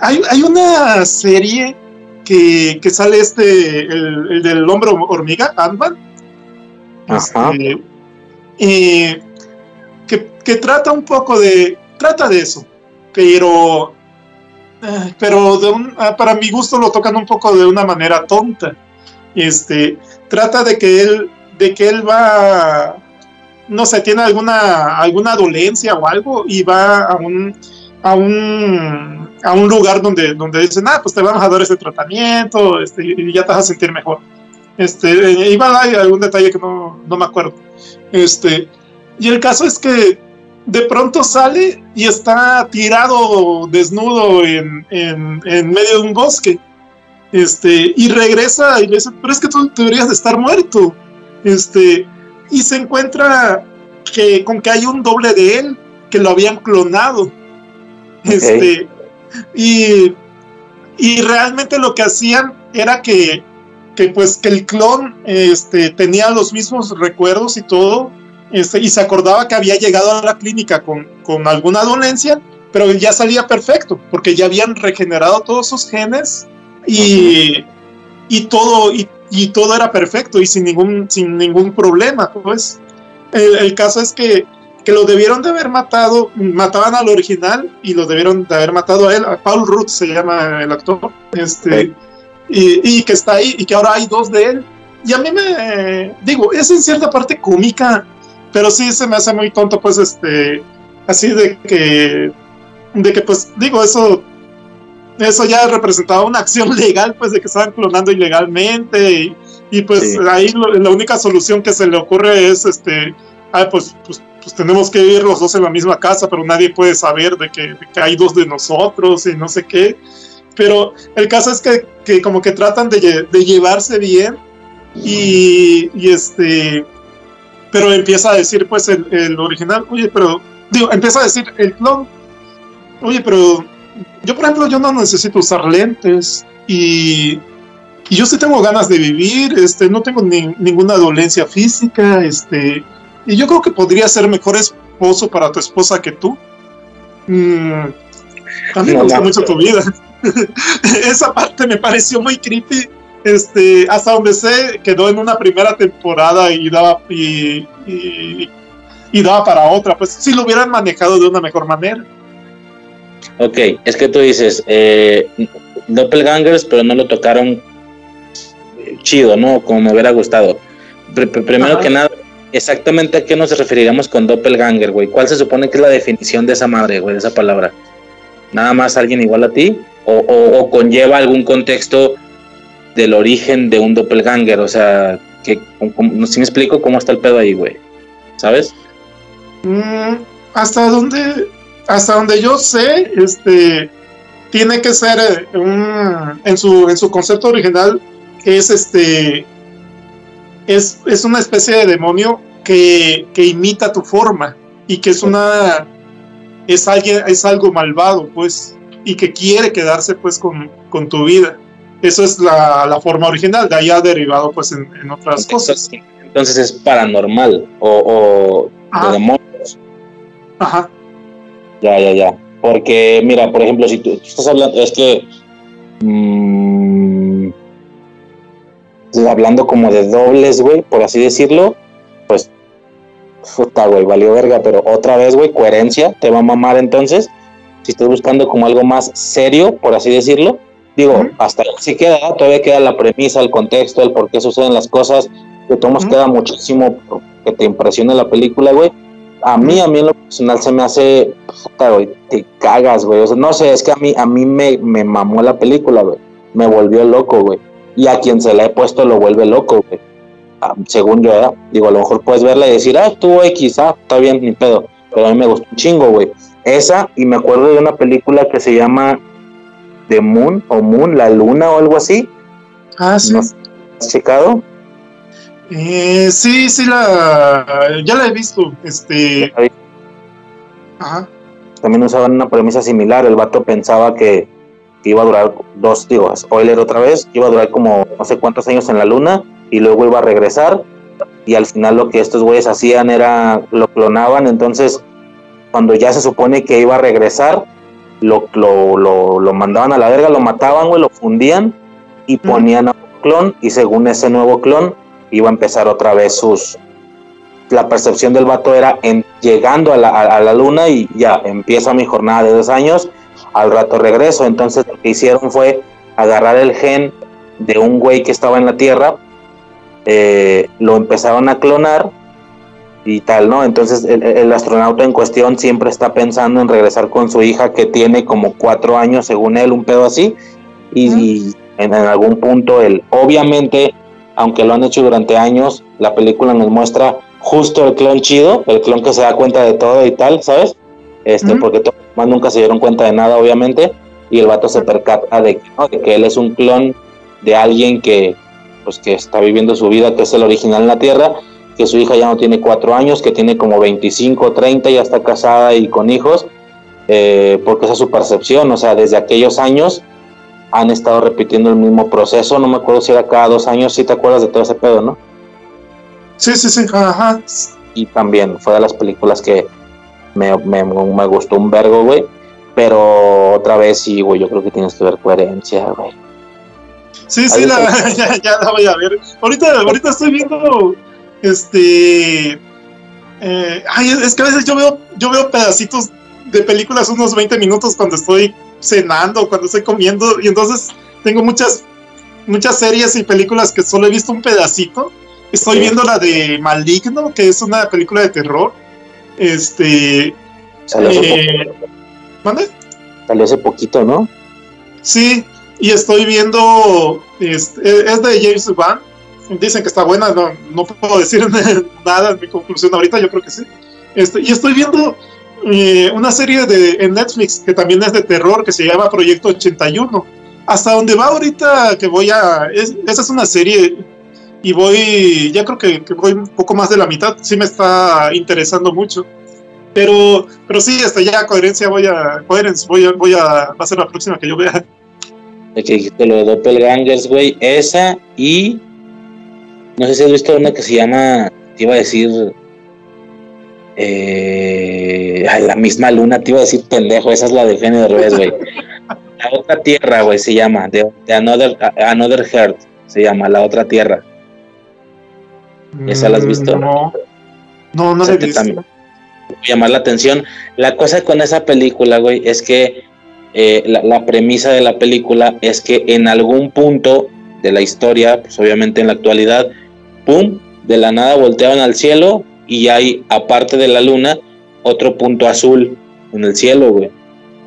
hay, hay, una serie que, que sale este, el, del hombre hormiga, Ant-Man. Este, que, que, trata un poco de. Trata de eso. Pero. Eh, pero de un, ah, para mi gusto lo tocan un poco de una manera tonta. Este, trata de que él, de que él va no sé, tiene alguna, alguna dolencia o algo y va a un, a un, a un lugar donde, donde dicen, ah, pues te vamos a dar ese tratamiento este, y ya te vas a sentir mejor. Este, iba a algún detalle que no, no me acuerdo. Este, y el caso es que de pronto sale y está tirado desnudo en, en, en, medio de un bosque. Este, y regresa y le dice, pero es que tú deberías de estar muerto. Este, y se encuentra que, con que hay un doble de él, que lo habían clonado. Este, y, y realmente lo que hacían era que, que pues que el clon este, tenía los mismos recuerdos y todo, este, y se acordaba que había llegado a la clínica con, con alguna dolencia, pero ya salía perfecto, porque ya habían regenerado todos sus genes y, y todo, y todo era perfecto y sin ningún, sin ningún problema, pues. El, caso es que, que lo debieron de haber matado, mataban al original y lo debieron de haber matado a él, a Paul Rudd se llama el actor, este, y, y, que está ahí, y que ahora hay dos de él. Y a mí me, digo, es en cierta parte cómica, pero sí se me hace muy tonto, pues, este, así de que, de que, pues, digo, eso, eso ya representaba una acción *laughs* legal, pues, de que estaban clonando ilegalmente, y, y pues ahí la única solución que se le ocurre es, este, ah, pues, pues pues tenemos que ir los dos en la misma casa, pero nadie puede saber de que, hay dos de nosotros y no sé qué. Pero el caso es que, que como que tratan de, de llevarse bien y, este, pero empieza a decir pues el, el, original, oye, pero, digo, empieza a decir el clon, oye, pero yo por ejemplo yo no necesito usar lentes y, y yo sí tengo ganas de vivir, este, no tengo ni, ninguna dolencia física, este, y yo creo que podría ser mejor esposo para tu esposa que tú. Mm, a mí me gusta mucho tu vida. *laughs* Esa parte me pareció muy creepy. Este, hasta donde sé, quedó en una primera temporada y daba, y, y, daba para otra. Pues si lo hubieran manejado de una mejor manera. Ok, es que tú dices eh, Doppelgangers, pero no lo tocaron chido, ¿no? Como me hubiera gustado. primero que nada, exactamente a qué nos referiríamos con doppelganger, güey. ¿Cuál se supone que es la definición de esa madre, güey, de esa palabra? ¿Nada más alguien igual a ti? ¿O, conlleva algún contexto del origen de un doppelganger? O sea, que, si me explico cómo está el pedo ahí, güey. ¿Sabes? Mm, hasta donde, hasta donde yo sé, este, tiene que ser eh, en su, en su concepto original, es este, es, es una especie de demonio que, que, imita tu forma y que es una es alguien es algo malvado pues y que quiere quedarse pues con, con tu vida. Eso es la, la, forma original de ahí ha derivado pues en, en otras cosas. entonces es paranormal o, o de demonios. Ajá. Ya ya ya. Porque mira por ejemplo si tú, estás hablando es que mmm, hablando como de dobles, güey, por así decirlo, pues, puta, güey, valió verga, pero otra vez, güey, coherencia, te va a mamar entonces. Si estás buscando como algo más serio, por así decirlo, digo, hasta si queda, todavía queda la premisa, el contexto, el por qué suceden las cosas, que todos queda muchísimo que te impresione la película, güey. A mí, a mí en lo personal se me hace, puta, güey, te cagas, güey. O sea, no sé, es que a mí, a mí me, me mamó la película, güey. Me volvió loco, güey y a quien se la he puesto lo vuelve loco, güey. Ah, según yo, ¿eh? digo, a lo mejor puedes verla y decir, ah, estuvo X, ah, está bien, ni pedo. Pero a mí me gustó un chingo, güey. Esa, y me acuerdo de una película que se llama The Moon o Moon, La Luna o algo así. Ah, sí. has checado? Eh, sí, sí, la, ya la he visto. Este. Ajá. También usaban una premisa similar. El vato pensaba que que iba a durar dos, digo, spoiler otra vez, iba a durar como no sé cuántos años en la luna y luego iba a regresar y al final lo que estos güeyes hacían era lo clonaban, entonces cuando ya se supone que iba a regresar, lo, lo, lo, lo mandaban a la verga, lo mataban, güey, lo fundían y ponían a un clon y según ese nuevo clon iba a empezar otra vez sus... La percepción del vato era en, llegando a la, a la luna y ya, empieza mi jornada de dos años al rato regreso. Entonces lo que hicieron fue agarrar el gen de un güey que estaba en la Tierra, eh, lo empezaron a clonar y tal, ¿no? Entonces el, astronauta en cuestión siempre está pensando en regresar con su hija que tiene como cuatro años, según él, un pedo así, y, en, algún punto él, obviamente, aunque lo han hecho durante años, la película nos muestra justo el clon chido, el clon que se da cuenta de todo y tal, ¿sabes? Este, porque todos más nunca se dieron cuenta de nada, obviamente, y el vato se percata de, que él es un clon de alguien que, pues, que está viviendo su vida, que es el original en la Tierra, que su hija ya no tiene cuatro años, que tiene como 25, 30, ya está casada y con hijos, eh, porque esa es su percepción, o sea, desde aquellos años han estado repitiendo el mismo proceso, no me acuerdo si era cada dos años, si te acuerdas de todo ese pedo, ¿no? Sí, sí, sí, ajá. Y también fue de las películas que me, me, me gustó un vergo, güey. Pero otra vez sí, güey, yo creo que tienes que ver coherencia, güey. Sí, sí, la, *laughs* ya, la voy a ver. Ahorita, ahorita estoy viendo, este, Eh, ay, es que a veces yo veo, yo veo pedacitos de películas unos 20 minutos cuando estoy cenando, cuando estoy comiendo, y entonces tengo muchas, muchas series y películas que solo he visto un pedacito. Estoy viendo la de Maligno, que es una película de terror. Este. Salió hace, eh, ¿mande? salió hace poquito, ¿no? Sí, y estoy viendo. Es, es de James Wan. Dicen que está buena, no, no puedo *laughs* decir nada en mi conclusión ahorita, yo creo que sí. Este, y estoy viendo eh, una serie de, en Netflix que también es de terror que se llama Proyecto 81. Hasta donde va ahorita que voy a... Es, esa es una serie y voy, ya creo que, que, voy un poco más de la mitad, sí me está interesando mucho. Pero, pero sí, hasta ya coherencia voy a, coherence voy a, voy a, va a ser la próxima que yo vea. *laughs* Que dijiste lo de Doppelgangers, güey, esa y no sé si has visto una que se llama, te iba a decir, eh, la misma luna, te iba a decir pendejo, esa es la de Genio de Revés, güey. *laughs* La otra tierra, güey, se llama, de, de Another, Another Heart, se llama, la otra tierra. ¿Esa la has visto? No, no, no O sea, la he visto. llamar la atención. La cosa con esa película, güey, es que eh, la, la premisa de la película es que en algún punto de la historia, pues obviamente en la actualidad, pum, de la nada volteaban al cielo y hay, aparte de la luna, otro punto azul en el cielo, güey.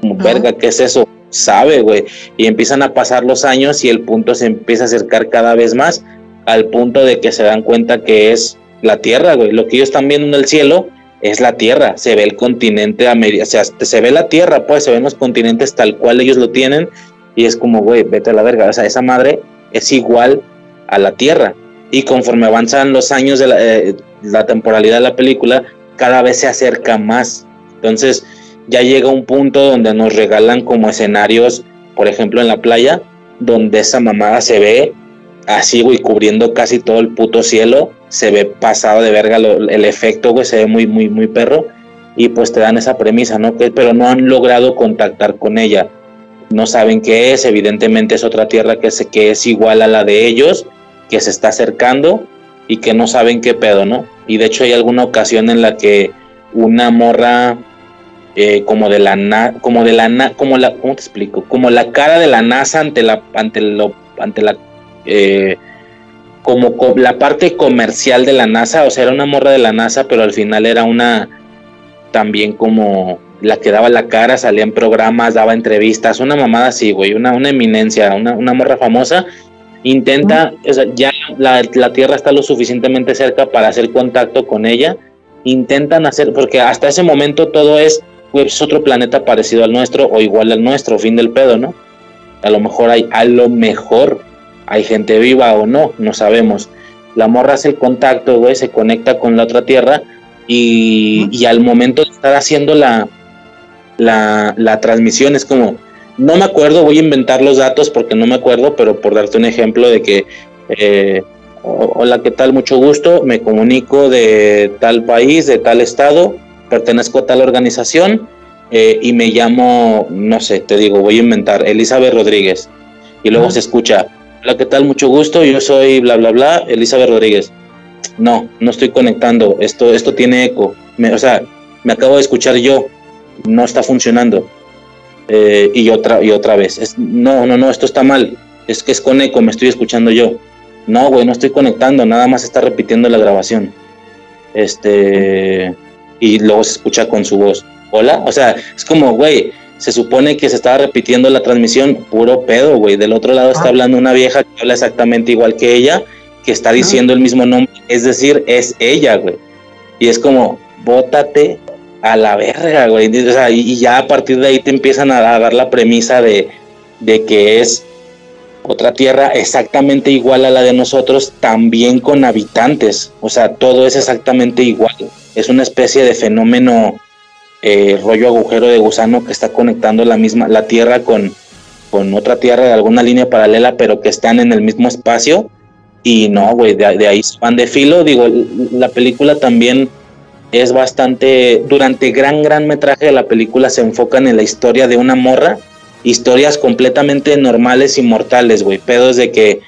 Como, verga, ¿qué es eso? Sabe, güey. Y empiezan a pasar los años y el punto se empieza a acercar cada vez más al punto de que se dan cuenta que es la Tierra, güey. Lo que ellos están viendo en el cielo es la Tierra. Se ve el continente o sea, se ve la Tierra, pues, se ven los continentes tal cual ellos lo tienen y es como, güey, vete a la verga. O sea, esa madre es igual a la Tierra. Y conforme avanzan los años de la, eh, la temporalidad de la película, cada vez se acerca más. Entonces, ya llega un punto donde nos regalan como escenarios, por ejemplo, en la playa, donde esa mamada se ve así, güey, cubriendo casi todo el puto cielo. Se ve pasado de verga el efecto, güey, se ve muy, muy, muy perro. Y pues te dan esa premisa, ¿no? Que, pero no han logrado contactar con ella. No saben qué es, evidentemente es otra tierra que, se, que es igual a la de ellos, que se está acercando y que no saben qué pedo, ¿no? Y de hecho hay alguna ocasión en la que una morra eh, como de la na- como de la na- como la cómo te explico como la cara de la NASA ante la ante lo ante la eh, como co- la parte comercial de la NASA o sea era una morra de la NASA pero al final era una también como la que daba la cara salía en programas daba entrevistas una mamada así güey una una eminencia una, una morra famosa. Intenta o sea, ya la, la Tierra está lo suficientemente cerca para hacer contacto con ella. Intentan hacer porque hasta ese momento todo es pues, es otro planeta parecido al nuestro o igual al nuestro, fin del pedo, ¿no? A lo mejor hay, a lo mejor hay gente viva o no, no sabemos. La morra hace el contacto, güey, se conecta con la otra tierra y, y al momento de estar haciendo la, la, la transmisión es como, no me acuerdo, voy a inventar los datos porque no me acuerdo, pero por darte un ejemplo de que, eh, o- hola, ¿qué tal? Mucho gusto, me comunico de tal país, de tal estado, pertenezco a tal organización eh, y me llamo, no sé, te digo, voy a inventar, Elizabeth Rodríguez. Y luego se escucha, hola, ¿qué tal? Mucho gusto, yo soy bla, bla, bla, Elizabeth Rodríguez. No, no estoy conectando, esto, esto tiene eco. Me- o sea, me acabo de escuchar yo, no está funcionando. Eh, y otra, y otra vez, no, no, no, esto está mal, es que es con eco, me estoy escuchando yo. No, güey, no estoy conectando, nada más está repitiendo la grabación. Este, y luego se escucha con su voz. Hola, o sea, es como, güey, se supone que se estaba repitiendo la transmisión, puro pedo, güey. Del otro lado está Ah. hablando una vieja que habla exactamente igual que ella, que está diciendo el mismo nombre, es decir, es ella, güey. Y es como, bótate a la verga, güey. O sea, y, y ya a partir de ahí te empiezan a dar la premisa de, de que es otra tierra exactamente igual a la de nosotros, también con habitantes. O sea, todo es exactamente igual. Es una especie de fenómeno eh, rollo agujero de gusano que está conectando la misma, la tierra con, con otra tierra de alguna línea paralela, pero que están en el mismo espacio. Y no, güey, de, de ahí van de filo. Digo, la película también es bastante. Durante gran, gran metraje de la película se enfocan en la historia de una morra. Historias completamente normales y mortales, güey. Pedos de que,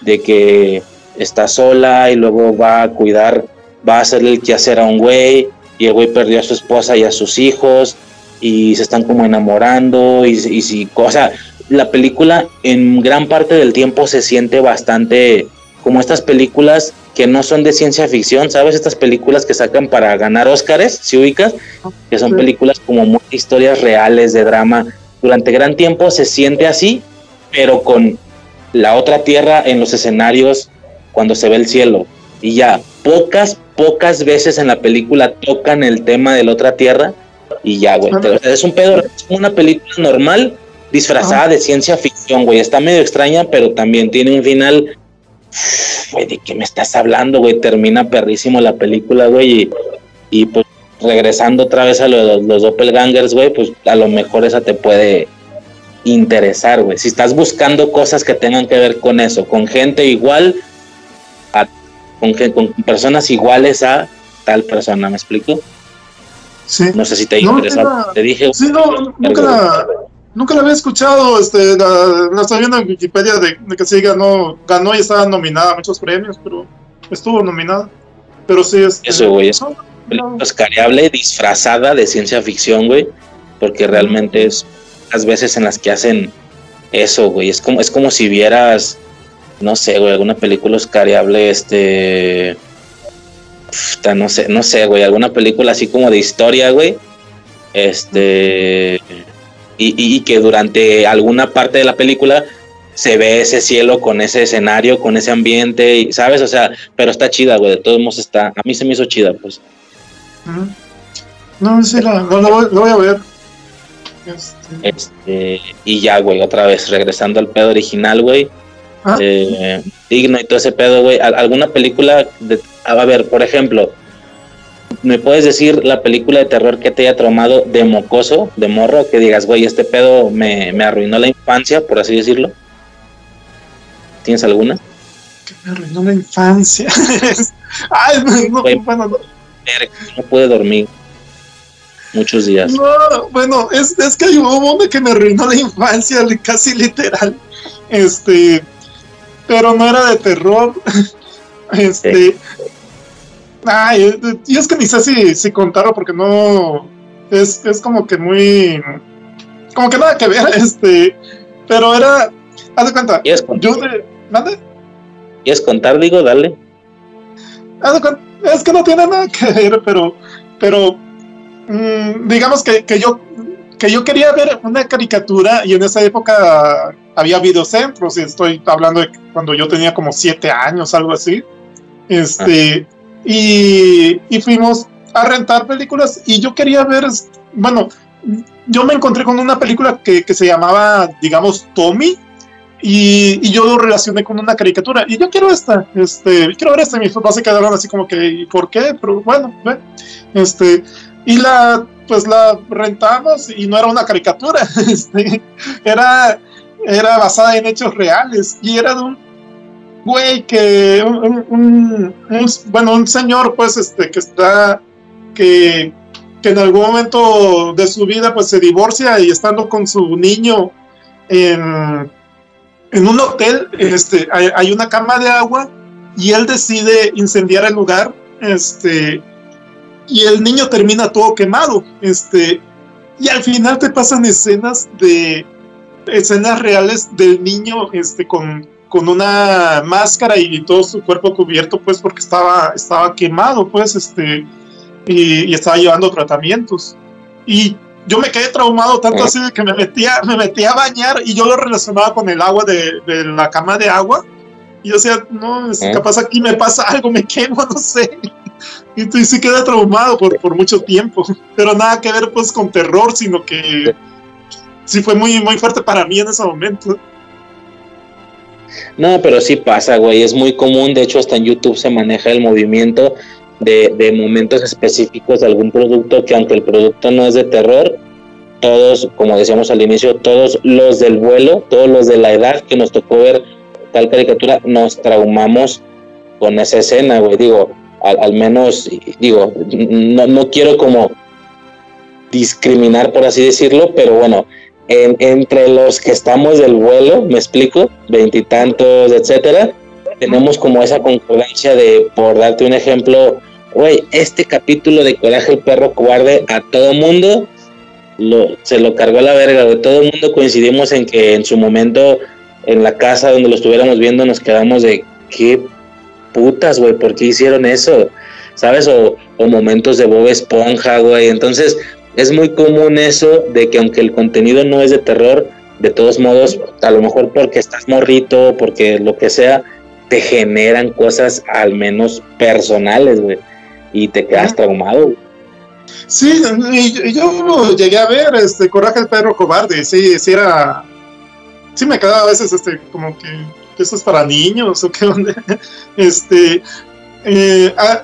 de que está sola y luego va a cuidar va a hacerle el quehacer a un güey y el güey perdió a su esposa y a sus hijos y se están como enamorando y, y si, o sea, la película en gran parte del tiempo se siente bastante como estas películas que no son de ciencia ficción, ¿sabes? Estas películas que sacan para ganar Óscares, si ubicas, que son películas como muy historias reales de drama. Durante gran tiempo se siente así, pero con la otra tierra en los escenarios cuando se ve el cielo. Y ya, pocas, pocas veces en la película tocan el tema de la otra tierra y ya, güey. Es un pedo, es una película normal disfrazada de ciencia ficción, güey. Está medio extraña, pero también tiene un final güey, ¿de qué me estás hablando, güey? Termina perrísimo la película, güey, y, pues regresando otra vez a los, los doppelgangers, güey, pues a lo mejor esa te puede interesar, güey. Si estás buscando cosas que tengan que ver con eso, con gente igual, con, con personas iguales a tal persona, ¿me explico? Sí. No sé si te interesa. Te dije. Sí, no, nunca la, nunca la había escuchado. Este, la, la estoy viendo en Wikipedia de, que sí ganó, ganó y estaba nominada a muchos premios, pero estuvo nominada. Pero sí es. Eso, güey, es escariable, disfrazada de ciencia ficción, güey, porque realmente es las veces en las que hacen eso, güey. Es como, es como si vieras, no sé, güey, alguna película oscariable, este. no sé, no sé, güey, alguna película así como de historia, güey. Este. Y, y, que durante alguna parte de la película se ve ese cielo con ese escenario, con ese ambiente, y, ¿sabes? O sea, pero está chida, güey, de todos modos está. A mí se me hizo chida, pues. No, sí, la, no, lo, voy a ver. Este... este... y ya, güey, otra vez, regresando al pedo original, güey. ¿Ah? Eh, digno y todo ese pedo, güey. ¿Alguna película? De, a ver, por ejemplo, ¿me puedes decir la película de terror que te haya traumado de mocoso, de morro? Que digas, güey, este pedo me, me arruinó la infancia, por así decirlo. ¿Tienes alguna? Que me arruinó la infancia. *laughs* Ay, no, güey, bueno, no. no pude dormir muchos días. No, bueno, es, es que hubo una que me arruinó la infancia, casi literal. Este, pero no era de terror. *laughs* Este. Ay, y es que ni sé si, si contarlo porque no. Es, es como que muy. Como que nada que ver, *laughs* este. Pero era. Haz de cuenta. ¿Quieres contar? Yo de. ¿Mande? ¿Quieres contar? Digo, dale. Haz de cuenta. Es que no tiene nada que ver, pero. Pero. Mmm, digamos que, que yo que yo quería ver una caricatura y en esa época había videocentros y estoy hablando de cuando yo tenía como siete años, algo así. Este, y, y, fuimos a rentar películas y yo quería ver, bueno, yo me encontré con una película que, que se llamaba, digamos, Tommy. Y, y, yo lo relacioné con una caricatura. Y yo quiero esta, este, quiero ver esta. Y mis papás se quedaron así como que, ¿y por qué? Pero bueno, este, y la pues la rentamos y no era una caricatura, *laughs* este, era, era basada en hechos reales y era de un güey que, un, bueno, un señor pues este, que está, que, que en algún momento de su vida pues se divorcia y estando con su niño en, en un hotel, este, hay, hay una cama de agua y él decide incendiar el lugar, este, y el niño termina todo quemado. Este, y al final te pasan escenas de escenas reales del niño este, con, con una máscara y todo su cuerpo cubierto, pues, porque estaba, estaba quemado, pues, este, y, y estaba llevando tratamientos. Y yo me quedé traumado tanto así de que me metía, me metía a bañar y yo lo relacionaba con el agua de, de la cama de agua. Y yo decía, no, es, capaz aquí me pasa *laughs* algo, me quemo, no sé. Y sí queda traumado por, por mucho tiempo. Pero nada que ver pues con terror, sino que sí fue muy, muy fuerte para mí en ese momento. No, pero sí pasa, güey. Es muy común. De hecho, hasta en YouTube se maneja el movimiento de, de momentos específicos de algún producto que aunque el producto no es de terror, todos, como decíamos al inicio, todos los del vuelo, todos los de la edad que nos tocó ver tal caricatura, nos traumamos con esa escena, güey. Digo, al, menos, digo, no, no, quiero como discriminar, por así decirlo, pero bueno, en, entre los que estamos del vuelo, me explico, veintitantos, etcétera, tenemos como esa concordancia de, por darte un ejemplo, Güey, este capítulo de Coraje el perro cobarde a todo mundo lo, se lo cargó a la verga, güey. Todo el mundo coincidimos en que en su momento en la casa donde lo estuviéramos viendo nos quedamos de qué putas, güey, ¿por qué hicieron eso? ¿Sabes? O, o momentos de Bob Esponja, güey. Entonces, es muy común eso de que aunque el contenido no es de terror, de todos modos, a lo mejor porque estás morrito, porque lo que sea, te generan cosas al menos personales, güey. Y te quedas traumado. güey. Sí, y yo llegué a ver este Coraje el perro cobarde, sí, sí era sí me quedaba a veces este como que eso es para niños o qué onda. *laughs* Este eh, ah,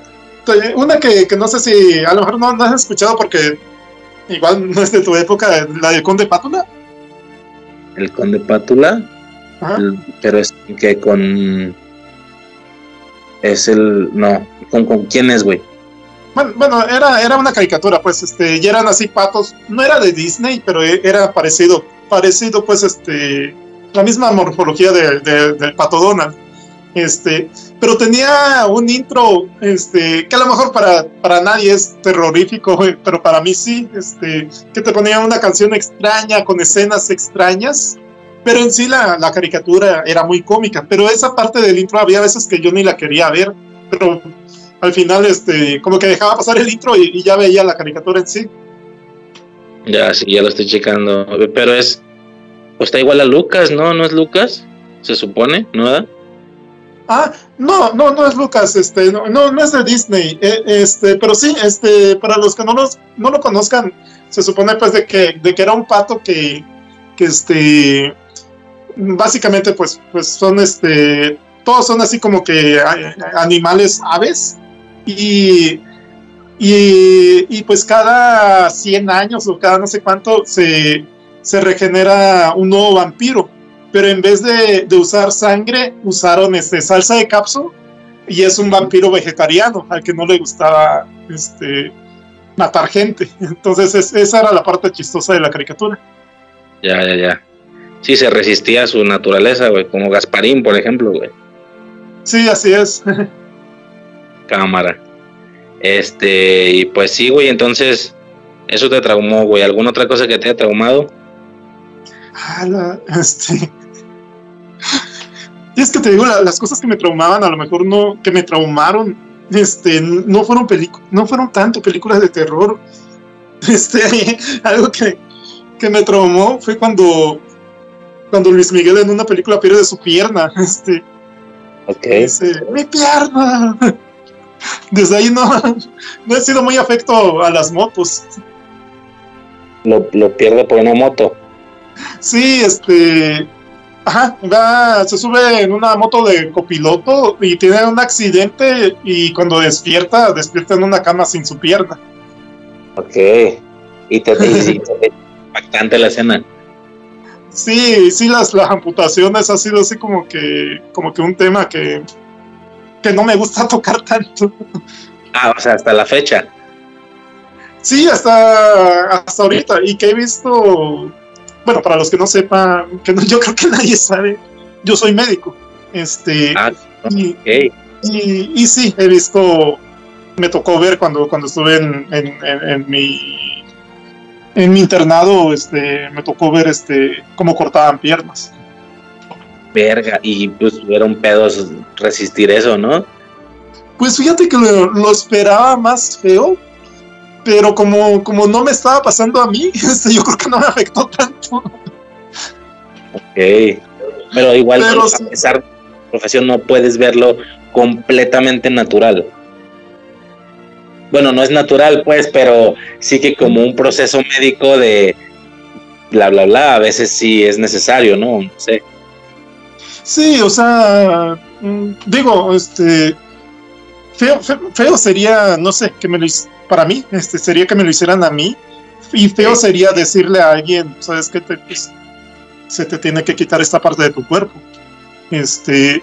una que, que no sé si a lo mejor no, no has escuchado porque igual no es de tu época, la del Conde Pátula. El conde Pátula, Ajá. el- pero es que con. Es el. No, ¿con, con quién es, güey? Bueno, bueno, era, era una caricatura, pues, este, y eran así patos, no era de Disney, pero e- era parecido, parecido, pues, este, la misma morfología de- de- del pato Donald, este, pero tenía un intro, este, que a lo mejor para, para nadie es terrorífico, pero para mí sí, este, que te ponía una canción extraña, con escenas extrañas, pero en sí la, la caricatura era muy cómica, pero esa parte del intro había veces que yo ni la quería ver, pero al final, este, como que dejaba pasar el intro y, ya veía la caricatura en sí. Ya, sí, ya lo estoy checando. Pero es. Está igual a Lucas, ¿no? ¿No es Lucas? Se supone, ¿no? Ah, no, no, no es Lucas, este, no, no, es de Disney, eh, este, pero sí, este, para los que no, los, no lo conozcan, se supone pues de que, de que era un pato que, que este, básicamente pues, pues son este, todos son así como que animales aves. Y, y, y pues cada 100 años o cada no sé cuánto se, se regenera un nuevo vampiro pero en vez de, de usar sangre, usaron este, salsa de capsu y es un vampiro vegetariano al que no le gustaba este, matar gente. *laughs* Entonces es- esa era la parte chistosa de la caricatura. Ya, ya, ya. Sí, se resistía a su naturaleza, güey. Como Gasparín, por ejemplo, güey. Sí, así es. *laughs* Cámara. Este, y pues sí, güey. Entonces, eso te traumó, güey. ¿Alguna otra cosa que te haya traumado? Ah, la- *laughs* este... Y es que te digo, la- las cosas que me traumaban, a lo mejor no, que me traumaron, este, no fueron películas, no fueron tanto películas de terror. *laughs* Este, *laughs* algo que, que me traumó fue cuando, cuando Luis Miguel en una película pierde su pierna. Este, Ok. mi pierna. Desde ahí no, no he sido muy afecto a las motos. Lo, lo pierde por una moto. Sí, este. Ajá, va, se sube en una moto de copiloto y tiene un accidente y cuando despierta, despierta en una cama sin su pierna. Ok. Y te, te- *laughs* impactante la escena. Sí, sí, las, las amputaciones ha sido así como que, como que un tema que, que no me gusta *laughs* tocar tanto. Ah, o sea, hasta la fecha. Sí, hasta, hasta ahorita. Y que he visto, bueno, para los que no sepan, que no- *laughs* yo creo que nadie sabe, yo soy médico. Este, Ah, y, ok. Y, y sí, he visto, me tocó ver cuando, cuando estuve en, en, en- en mi en mi internado, este, me tocó ver este cómo cortaban piernas. Verga. Y pues era un pedo resistir eso, ¿no? Pues fíjate que lo, lo esperaba más feo, pero como, como no me estaba pasando a mí, *laughs* este, yo creo que no me afectó tanto. Ok. Pero igual, Pero a pesar de tu profesión, no puedes verlo completamente natural. Bueno, no es natural, pues, pero sí que como un proceso médico de bla, bla, bla, a veces sí es necesario, ¿no? No sé. Sí, o sea, mm, digo, este, feo, feo, feo sería, no sé, que me lo hic- para mí, este, sería que me lo hicieran a mí, y feo Sí. sería decirle a alguien, sabes que te, pues, se te tiene que quitar esta parte de tu cuerpo, este,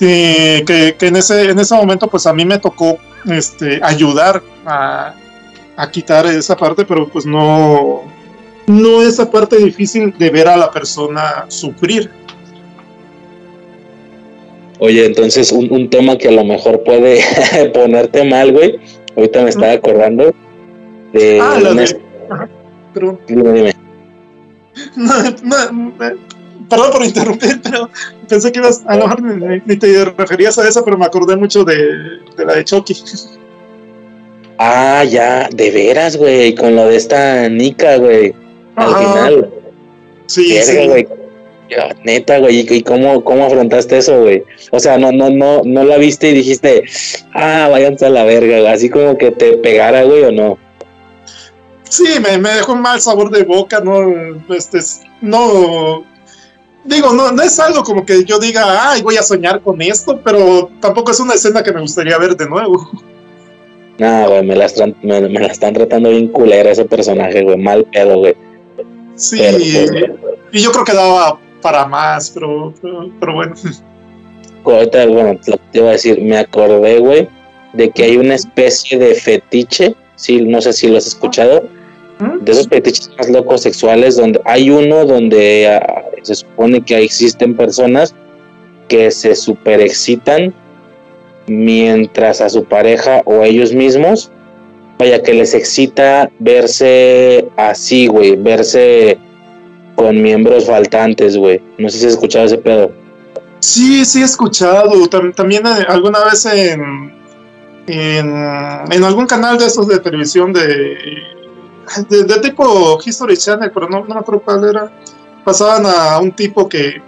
eh, que, que en ese, en ese momento, pues a mí me tocó, este, ayudar a, a quitar esa parte, pero pues no, no esa parte difícil de ver a la persona sufrir. Oye, entonces un, un tema que a lo mejor puede *laughs* ponerte mal, güey. Ahorita me estaba acordando de. Ah, la una- de. Ajá, Pero, Dime, dime. no, no, no, perdón por interrumpir, pero pensé que ibas, a lo mejor ni, ni te referías a eso, pero me acordé mucho de, de la de Chucky. Ah, ya, de veras, güey, con lo de esta Nika, güey. Al final. Sí, Verga, sí. güey. Ya, Neta, güey, ¿y cómo, cómo afrontaste eso, güey? O sea, no, no, no, no la viste y dijiste, ah, váyanse a la verga, güey. así como que te pegara, güey, o no. Sí, me, me dejó un mal sabor de boca, no, este, es- no, digo, no, no es algo como que yo diga, ay, voy a soñar con esto, pero tampoco es una escena que me gustaría ver de nuevo. No, güey, me la, están, me, me la están tratando bien culera ese personaje, güey, mal pedo, güey. Sí, Pero- y yo creo que daba para más, pero, pero, pero bueno. Ahorita, bueno, te iba a decir, me acordé, güey, de que hay una especie de fetiche, sí, no sé si lo has escuchado, de esos fetiches más locos sexuales, donde hay uno donde ah, se supone que existen personas que se superexcitan mientras a su pareja o ellos mismos, vaya que les excita verse así, güey, verse con miembros faltantes, güey. No sé si has escuchado ese pedo. Sí, sí he escuchado. Tam- también eh, alguna vez en, en, algún canal de esos de televisión de, de, de tipo History Channel, pero no, no me acuerdo cuál era. Pasaban a un tipo que,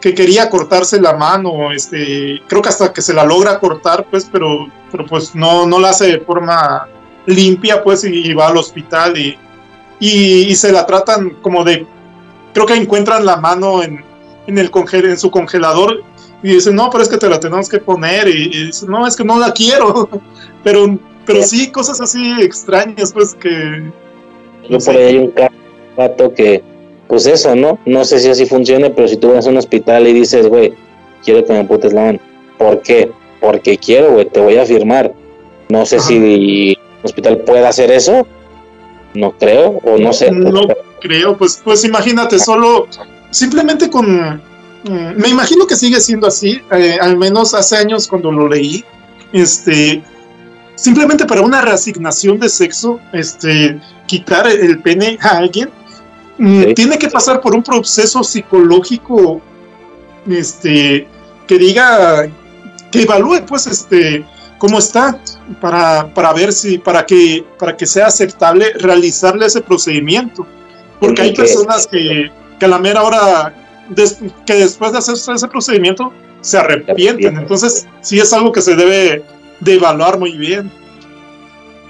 que quería cortarse la mano, este, creo que hasta que se la logra cortar, pues, pero, pero pues no, no la hace de forma limpia, pues, y, va al hospital y, y se la tratan como de, creo que encuentran la mano en, en, el congel en su congelador y dicen, no, pero es que te la tenemos que poner y, y dice, no, es que no la quiero, *laughs* pero, pero sí, cosas así extrañas, pues, que... Yo por ahí hay un vato que, pues eso, ¿no? No sé si así funcione, pero si tú vas a un hospital y dices, güey, quiero que me amputes la mano. ¿Por qué? Porque quiero, güey, te voy a firmar. No sé Ajá. si el hospital puede hacer eso. No creo, o no sé. No creo, pues, pues imagínate, solo, simplemente con... mm, Me imagino que sigue siendo así, eh, al menos hace años cuando lo leí, este, simplemente para una reasignación de sexo, este, quitar el pene a alguien, mm, Sí. tiene que pasar por un proceso psicológico, este, que diga, que evalúe, pues, este, cómo está, para, para ver si, para que, para que sea aceptable realizarle ese procedimiento. Porque hay personas que, que a la mera hora, des- que después de hacer ese procedimiento, se arrepienten. Entonces, sí es algo que se debe de evaluar muy bien.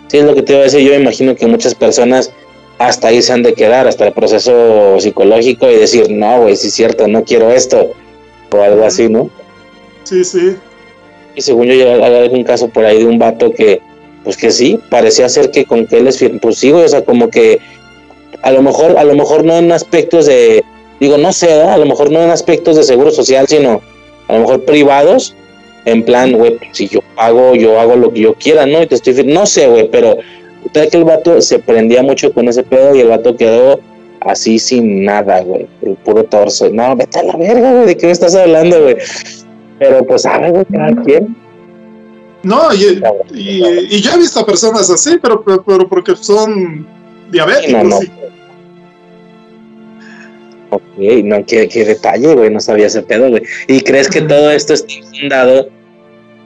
Sí, es lo que te iba a decir. Yo imagino que muchas personas hasta ahí se han de quedar, hasta el proceso psicológico y decir, no, güey, sí es cierto, no quiero esto, o algo así, ¿no? Sí, sí. Y según yo, ya hay algún caso por ahí de un vato que, pues que sí, parecía ser que con que él es pues sí, güey, o sea, como que a lo mejor, a lo mejor no en aspectos de, digo, no sé, ¿verdad? a lo mejor no en aspectos de seguro social, sino a lo mejor privados, en plan, güey, pues, si yo pago, yo hago lo que yo quiera, ¿no? Y te estoy, no sé, güey, pero tal que el vato se prendía mucho con ese pedo y el vato quedó así sin nada, güey, el puro torso. No, vete a la verga, güey, ¿de qué me estás hablando, güey? Pero pues, sabe, güey, cada quien. No, y, y, y yo he visto a personas así, pero, pero, pero porque son diabéticos. No, no. y- Ok, no, qué, qué detalle, güey, no sabía ese pedo, güey. ¿Y crees que todo esto está infundado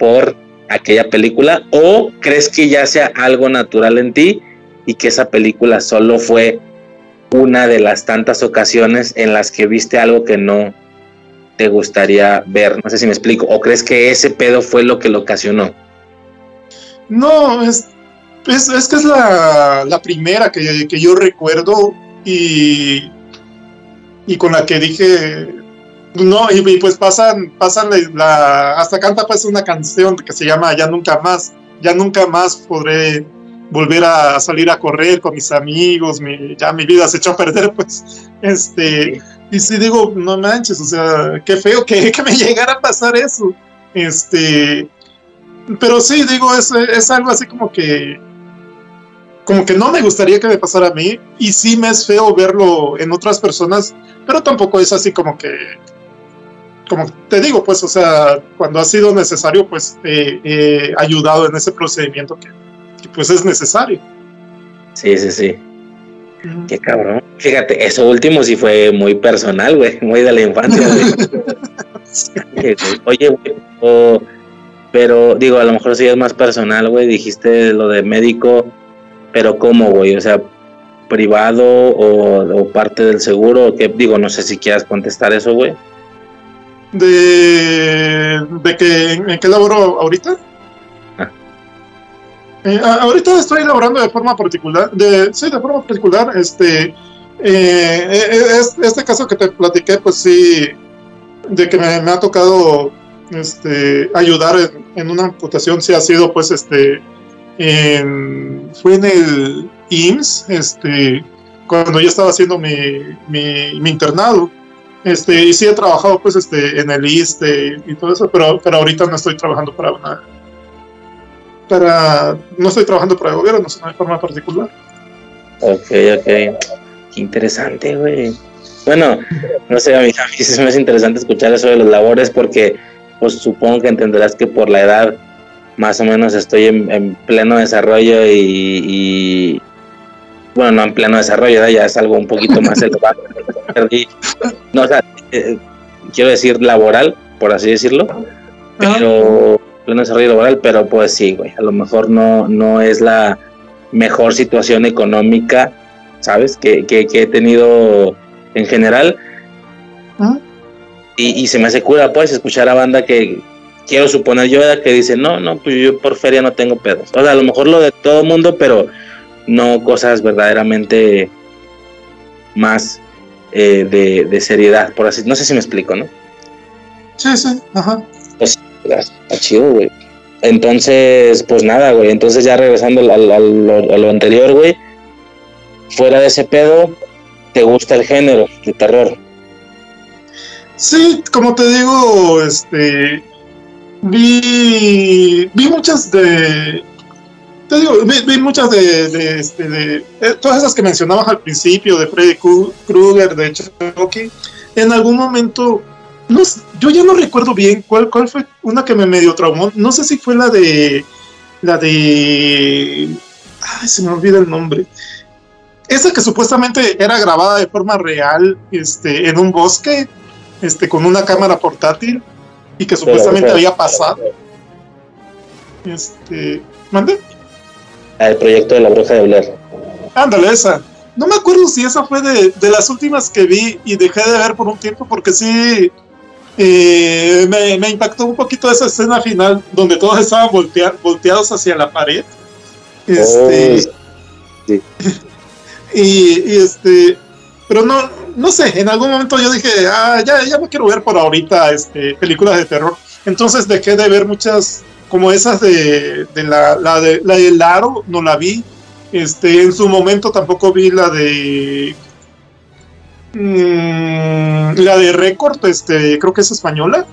por aquella película o crees que ya sea algo natural en ti y que esa película solo fue una de las tantas ocasiones en las que viste algo que no te gustaría ver? No sé si me explico. ¿O crees que ese pedo fue lo que lo ocasionó? No, es, es, es que es la, la primera que, que yo recuerdo y, y con la que dije, no, y, y pues pasan, pasan la, la- hasta canta pues una canción que se llama Ya nunca más, ya nunca más podré volver a salir a correr con mis amigos, mi, ya mi vida se echó a perder pues, este, y sí digo, no manches, o sea, qué feo que, *laughs* que me llegara a pasar eso, este, pero sí, digo, es, es algo así como que. Como que no me gustaría que me pasara a mí. Y sí me es feo verlo en otras personas. Pero tampoco es así como que. como te digo, pues, o sea, cuando ha sido necesario, pues he ayudado en ese procedimiento que, que, pues es necesario. Sí, sí, sí. Qué cabrón. Fíjate, eso último sí fue muy personal, güey, muy de la infancia, güey. *laughs* Oye, güey, pero digo, a lo mejor sí es más personal, güey. Dijiste lo de médico, pero ¿cómo, güey? O sea, privado o, o parte del seguro, o qué? Digo, no sé si quieras contestar eso, güey. De, de que en, qué laboro ahorita. Ah. Eh, ahorita estoy laborando de forma particular, de, sí, de forma particular, este, eh, eh, es- este caso que te platiqué, pues sí, de que me, me ha tocado, este, ayudar en, en una amputación, sí ha sido, pues, este, en- fue en el IMSS, este, cuando yo estaba haciendo mi, mi, internado. Este, y sí he trabajado pues este en el ISTE y todo eso, pero, pero ahorita no estoy trabajando para una para no estoy trabajando para el gobierno, sino de forma particular. Ok, ok. Interesante, güey. Bueno, no sé, a mí, *laughs* a mí me hace interesante escuchar eso de los labores porque pues supongo que entenderás que por la edad más o menos estoy en, en pleno desarrollo y- bueno, no en pleno desarrollo, ya es algo un poquito más *laughs* elevado. No, o sea, eh, quiero decir laboral, por así decirlo, pero pleno desarrollo laboral, pero pues sí, güey, a lo mejor no, no es la mejor situación económica, ¿sabes? Que, que, que he tenido en general. Y, y se me hace cura, pues, escuchar a banda que quiero suponer yo ¿verdad? que dice, no, no, pues yo por feria no tengo pedos. O sea, a lo mejor lo de todo mundo, pero no cosas verdaderamente más eh, de, de seriedad, por así No sé si me explico, ¿no? Sí, sí, ajá. Está chido, güey. Entonces, pues nada, güey. Entonces ya regresando al, al- al- lo- a lo anterior, güey. Fuera de ese pedo, ¿te gusta el género de terror? Sí, como te digo, este vi vi muchas de te digo, vi, vi muchas de, de, este, de eh, todas esas que mencionabas al principio, de Freddy Kru- Krueger, de Chucky. En algún momento, no, yo ya no recuerdo bien cuál, cuál fue una que me medio traumó. No sé si fue la de. La de. Ay, se me olvida el nombre. Esa que supuestamente era grabada de forma real este, en un bosque, este, con una cámara portátil, y que supuestamente había pasado. Este. ¿Mande? El proyecto de la bruja de Blair. Ándale, esa. No me acuerdo si esa fue de, de las últimas que vi y dejé de ver por un tiempo porque sí eh, me, me impactó un poquito esa escena final donde todos estaban voltea- volteados hacia la pared. Este, Oh, sí. *laughs* y, y este, pero no, no sé, en algún momento yo dije, ah, ya, ya no quiero ver por ahorita este, películas de terror. Entonces dejé de ver muchas, como esas de, de la, la de la de Laro, no la vi. Este, en su momento tampoco vi la de mm, la de Record, este, creo que es española.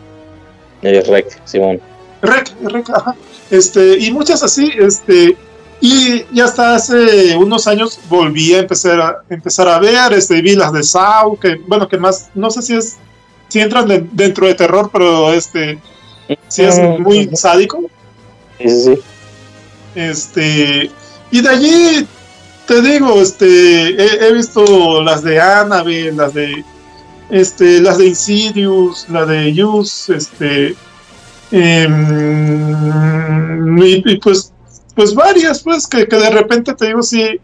Es rec, Simón. Rec, rec, ajá. Este, y muchas así, este, y, y hasta hace unos años volví a empezar a empezar a ver, este, vi las de Saw, que bueno, que más, no sé si es, si entran de- dentro de terror, pero este, si es muy sádico. Sí, sí, sí. Este, y de allí te digo, este, he, he visto las de Annabelle, las de, este, las de Insidious, la de Use, este, em, y, y pues, pues varias, pues, que, que de repente te digo, sí,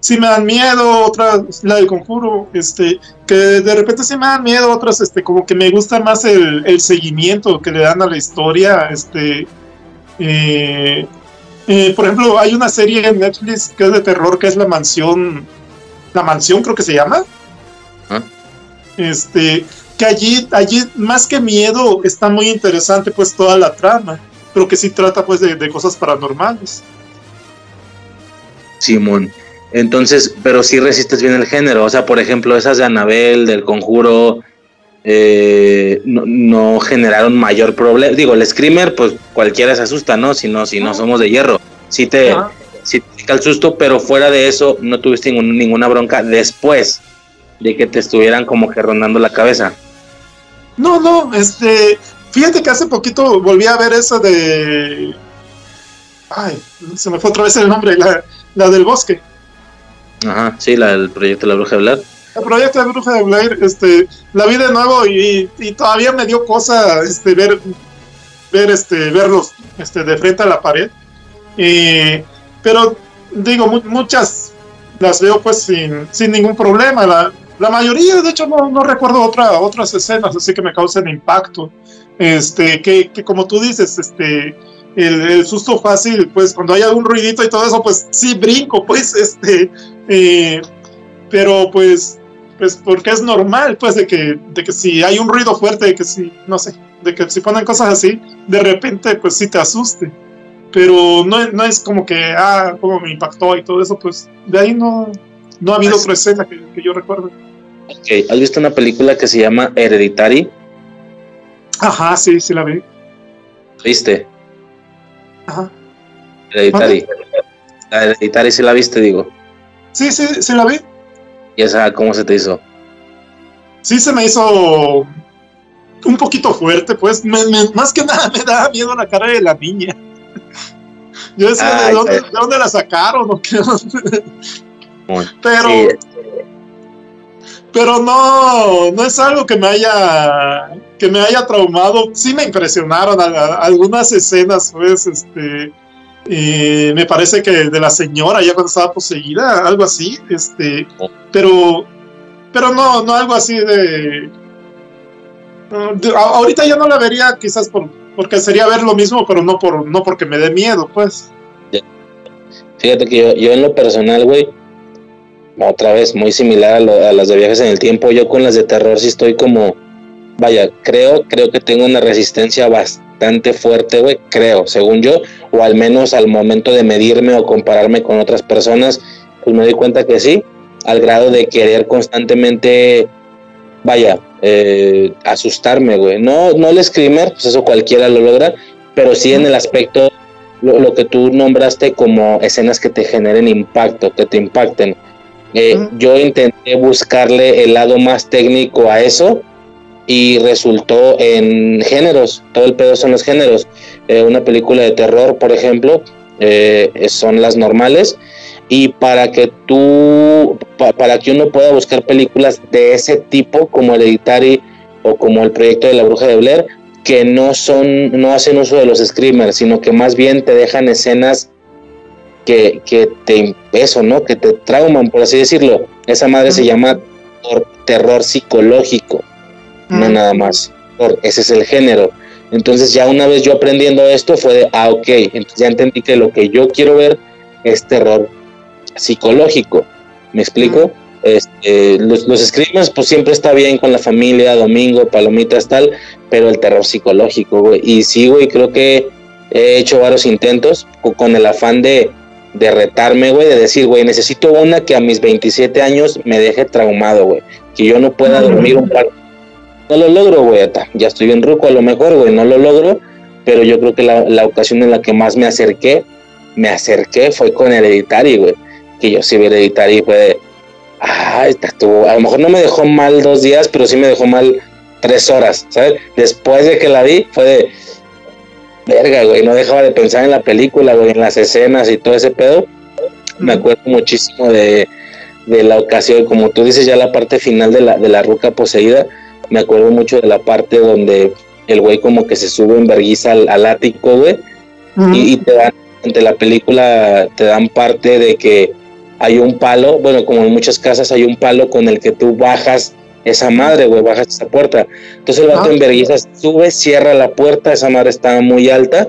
sí me dan miedo, otras, la del conjuro, este, que de repente sí me dan miedo, otras, este, como que me gusta más el, el seguimiento que le dan a la historia, este, eh, eh, por ejemplo, hay una serie en Netflix que es de terror, que es La Mansión, La Mansión creo que se llama. Ah. Este, que allí, allí más que miedo está muy interesante pues toda la trama, pero que sí trata pues de, de cosas paranormales. Simón. Entonces, pero sí resistes bien el género. O sea, por ejemplo, esas de Anabel, del conjuro, eh, no, no generaron mayor problema. Digo, el screamer, pues cualquiera se asusta, ¿no? Si no, si no somos de hierro. Sí te, sí te pica el susto, pero fuera de eso, no tuviste ningún- ninguna bronca después de que te estuvieran como que rondando la cabeza. No, no, este. Fíjate que hace poquito volví a ver esa de. Ay, se me fue otra vez el nombre, la, la del bosque. Ajá, sí, la del proyecto de la bruja de Blair. El proyecto de la bruja de Blair, este, la vi de nuevo y, y todavía me dio cosa este, ver, ver, este, verlos este, de frente a la pared. Y, pero digo, mu- muchas las veo pues sin, sin ningún problema. La, la mayoría, de hecho, no, no recuerdo otra, otras escenas así que me causen impacto. Este, que, que como tú dices, este, el, el susto fácil, pues cuando hay algún ruidito y todo eso, pues sí brinco, pues, este, eh, pero pues, pues porque es normal, pues, de que, de que si hay un ruido fuerte, de que si, no sé, de que si ponen cosas así, de repente, pues sí te asuste. Pero no, no es como que, ah, como me impactó y todo eso, pues de ahí no, no ha habido otra escena que, que yo recuerdo. Ok, ¿has visto una película que se llama Hereditary? Ajá, sí, sí la vi. ¿Viste? Ajá. Hereditary. La Hereditary sí la viste, digo. Sí, sí, sí la vi. ¿Y esa cómo se te hizo? Sí se me hizo un poquito fuerte, pues, me- me- más que nada *laughs* me daba miedo la cara de la niña. Yo decía, ¿de Ay, dónde, pero- de dónde la sacaron? o qué? *laughs* Pero, sí, pero no, no es algo que me haya que me haya traumado. Sí me impresionaron algunas escenas, pues, este, me parece que de la señora ya cuando estaba poseída, algo así, este, pero, pero no, no algo así de, ahorita ya no la vería, quizás por, porque sería ver lo mismo, pero no por, no porque me dé miedo, pues. Fíjate que yo, yo en lo personal, güey, otra vez muy similar a, lo- a las de viajes en el tiempo, yo con las de terror sí estoy como, vaya, creo, creo que tengo una resistencia bastante fuerte, güey, creo, según yo, o al menos al momento de medirme o compararme con otras personas, pues me doy cuenta que sí, al grado de querer constantemente, vaya, eh, asustarme, güey. No, no el screamer, pues eso cualquiera lo logra, pero sí en el aspecto lo, lo que tú nombraste como escenas que te generen impacto, que te impacten. Eh. Yo intenté buscarle el lado más técnico a eso y resultó en géneros, todo el pedo son los géneros. Eh, una película de terror, por ejemplo, eh, son las normales y para que tú, pa- para que uno pueda buscar películas de ese tipo como Hereditary o como el proyecto de la bruja de Blair, que no son, no hacen uso de los screamers, sino que más bien te dejan escenas que, que te, eso, ¿no? Que te trauman, por así decirlo. Esa madre se llama terror psicológico, no nada más. Ese es el género. Entonces ya una vez yo aprendiendo esto fue de, ah, ok, entonces ya entendí que lo que yo quiero ver es terror psicológico. ¿Me explico? Este, los, los screamers pues siempre está bien con la familia, domingo, palomitas, tal, pero el terror psicológico, güey. Y sí, güey, creo que he hecho varios intentos co- con el afán de, de retarme, güey, de decir, güey, necesito una que a mis 27 años me deje traumado, güey. Que yo no pueda dormir un par. No lo logro, güey, ya estoy bien ruco a lo mejor, güey, no lo logro, pero yo creo que la, la ocasión en la que más me acerqué, me acerqué fue con Hereditary, güey. Que yo sí vi Hereditary y fue de, ah, esta estuvo, a lo mejor no me dejó mal dos días, pero sí me dejó mal tres horas, ¿sabes? Después de que la vi, fue de, verga, güey, no dejaba de pensar en la película, güey, en las escenas y todo ese pedo. Me acuerdo muchísimo de, de la ocasión, como tú dices, ya la parte final de la, de la ruca poseída, me acuerdo mucho de la parte donde el güey como que se sube en vergüenza al, al ático, güey, y, y te dan, ante la película te dan parte de que hay un palo, bueno, como en muchas casas hay un palo con el que tú bajas esa madre, güey, bajas esa puerta. Entonces el vato Ah. en vergüenza sube, cierra la puerta, esa madre estaba muy alta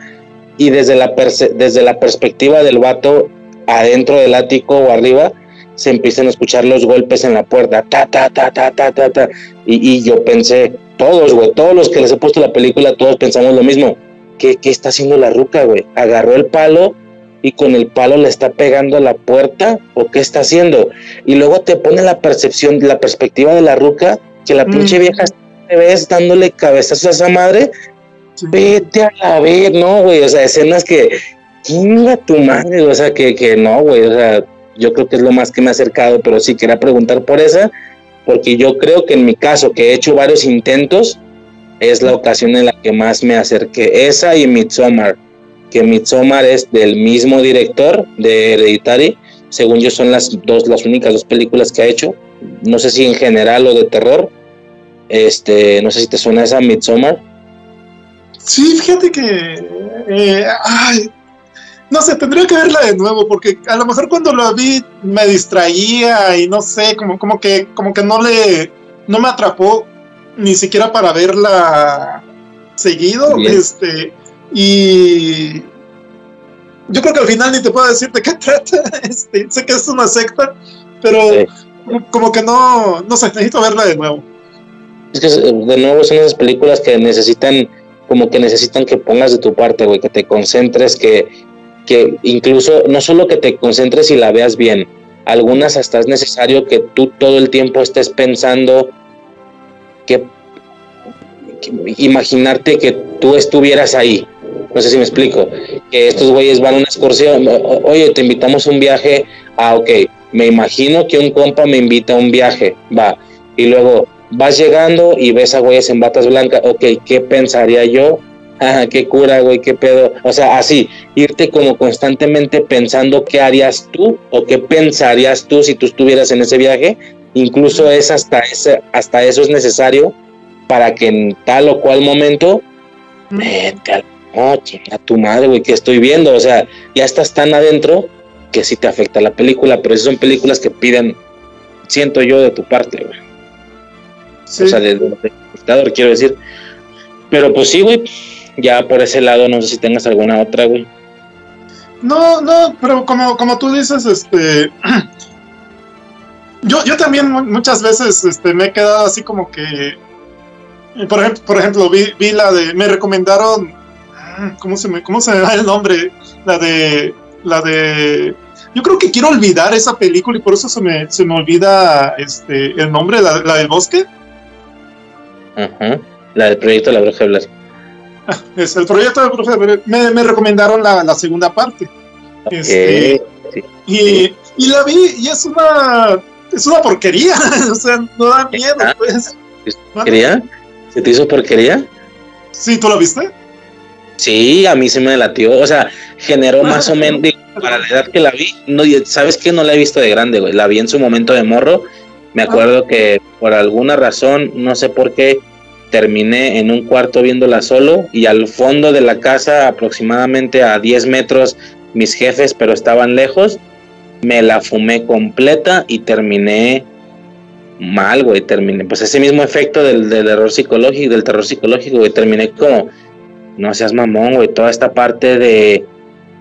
y desde la, desde la perspectiva del vato adentro del ático o arriba se empiezan a escuchar los golpes en la puerta, ta, ta, ta, ta, ta, ta, ta. Y, y yo pensé, todos, güey, todos los que les he puesto la película, todos pensamos lo mismo. ¿Qué, qué está haciendo la ruca, güey? Agarró el palo y con el palo le está pegando a la puerta o qué está haciendo. Y luego te pone la percepción, la perspectiva de la ruca, que la Mm. pinche vieja te ves dándole cabezazos a esa madre. Sí. Vete a la vez, no, güey. O sea, escenas que, chinga tu madre, o sea, que, que no, güey. O sea, yo creo que es lo más que me ha acercado, pero sí quería preguntar por esa, porque yo creo que en mi caso, que he hecho varios intentos, es la ocasión en la que más me acerqué. Esa y Midsommar, que Midsommar es del mismo director de Hereditary. Según yo son las dos, las únicas dos películas que ha hecho. No sé si en general o de terror. Este, no sé si te suena esa Midsommar. Sí, fíjate que. eh, ay, no sé, tendría que verla de nuevo, porque a lo mejor cuando la vi me distraía y no sé, como, como que, como que no le. no me atrapó ni siquiera para verla seguido. Bien. Este. Y. Yo creo que al final ni te puedo decir de qué *laughs* trata. Este, sé que es una secta, pero Sí. como que no. No sé, necesito verla de nuevo. Es que de nuevo son esas películas que necesitan, como que necesitan que pongas de tu parte, güey, que te concentres, que, que incluso no solo que te concentres y la veas bien, algunas hasta es necesario que tú todo el tiempo estés pensando que, imaginarte que tú estuvieras ahí. No sé si me explico. Que estos güeyes van a una excursión. Oye, te invitamos a un viaje. Ah, ok. Me imagino que un compa me invita a un viaje. Va. Y luego vas llegando y ves a güeyes en batas blancas. Ok, ¿qué pensaría yo? Ah, qué cura, güey, qué pedo. O sea, así, irte como constantemente pensando qué harías tú o qué pensarías tú si tú estuvieras en ese viaje. Incluso es hasta, ese, hasta eso es necesario para que en tal o cual momento vete a noche, a tu madre, güey, que estoy viendo. O sea, ya estás tan adentro que sí te afecta la película, pero esas son películas que piden, siento yo, de tu parte, güey. Sí. O sea, del espectador, quiero decir. Pero pues sí, güey, ya por ese lado, no sé si tengas alguna otra, güey. No, no, pero como, como tú dices, este. *clears throat* Yo, yo también mu- muchas veces este, me he quedado así como que. Por ejemplo, por ejemplo vi, vi la de. Me recomendaron. ah, ¿Cómo se me, cómo se me va el nombre? La de. La de. Yo creo que quiero olvidar esa película y por eso se me, se me olvida este, el nombre, la, la del bosque. Ajá. La del proyecto la Bruja Blair. *laughs* Es el proyecto de Bruja de Blair. me, me recomendaron la, la segunda parte. Este, sí. Y, y la vi y es una es una porquería, *laughs* o sea, no da miedo, Ah. pues. ¿Porquería? ¿Se te hizo porquería? Sí, ¿tú la viste? Sí, a mí se me latió. O sea, generó más o menos, *laughs* para la edad que la vi, no, ¿sabes qué? No la he visto de grande, güey. La vi en su momento de morro. Me acuerdo que por alguna razón, no sé por qué, terminé en un cuarto viéndola solo y al fondo de la casa, aproximadamente a 10 metros, mis jefes, pero estaban lejos. Me la fumé completa y terminé mal, güey. Terminé, pues ese mismo efecto del, del error psicológico, del terror psicológico, güey. Terminé como, no seas mamón, güey. Toda esta parte de,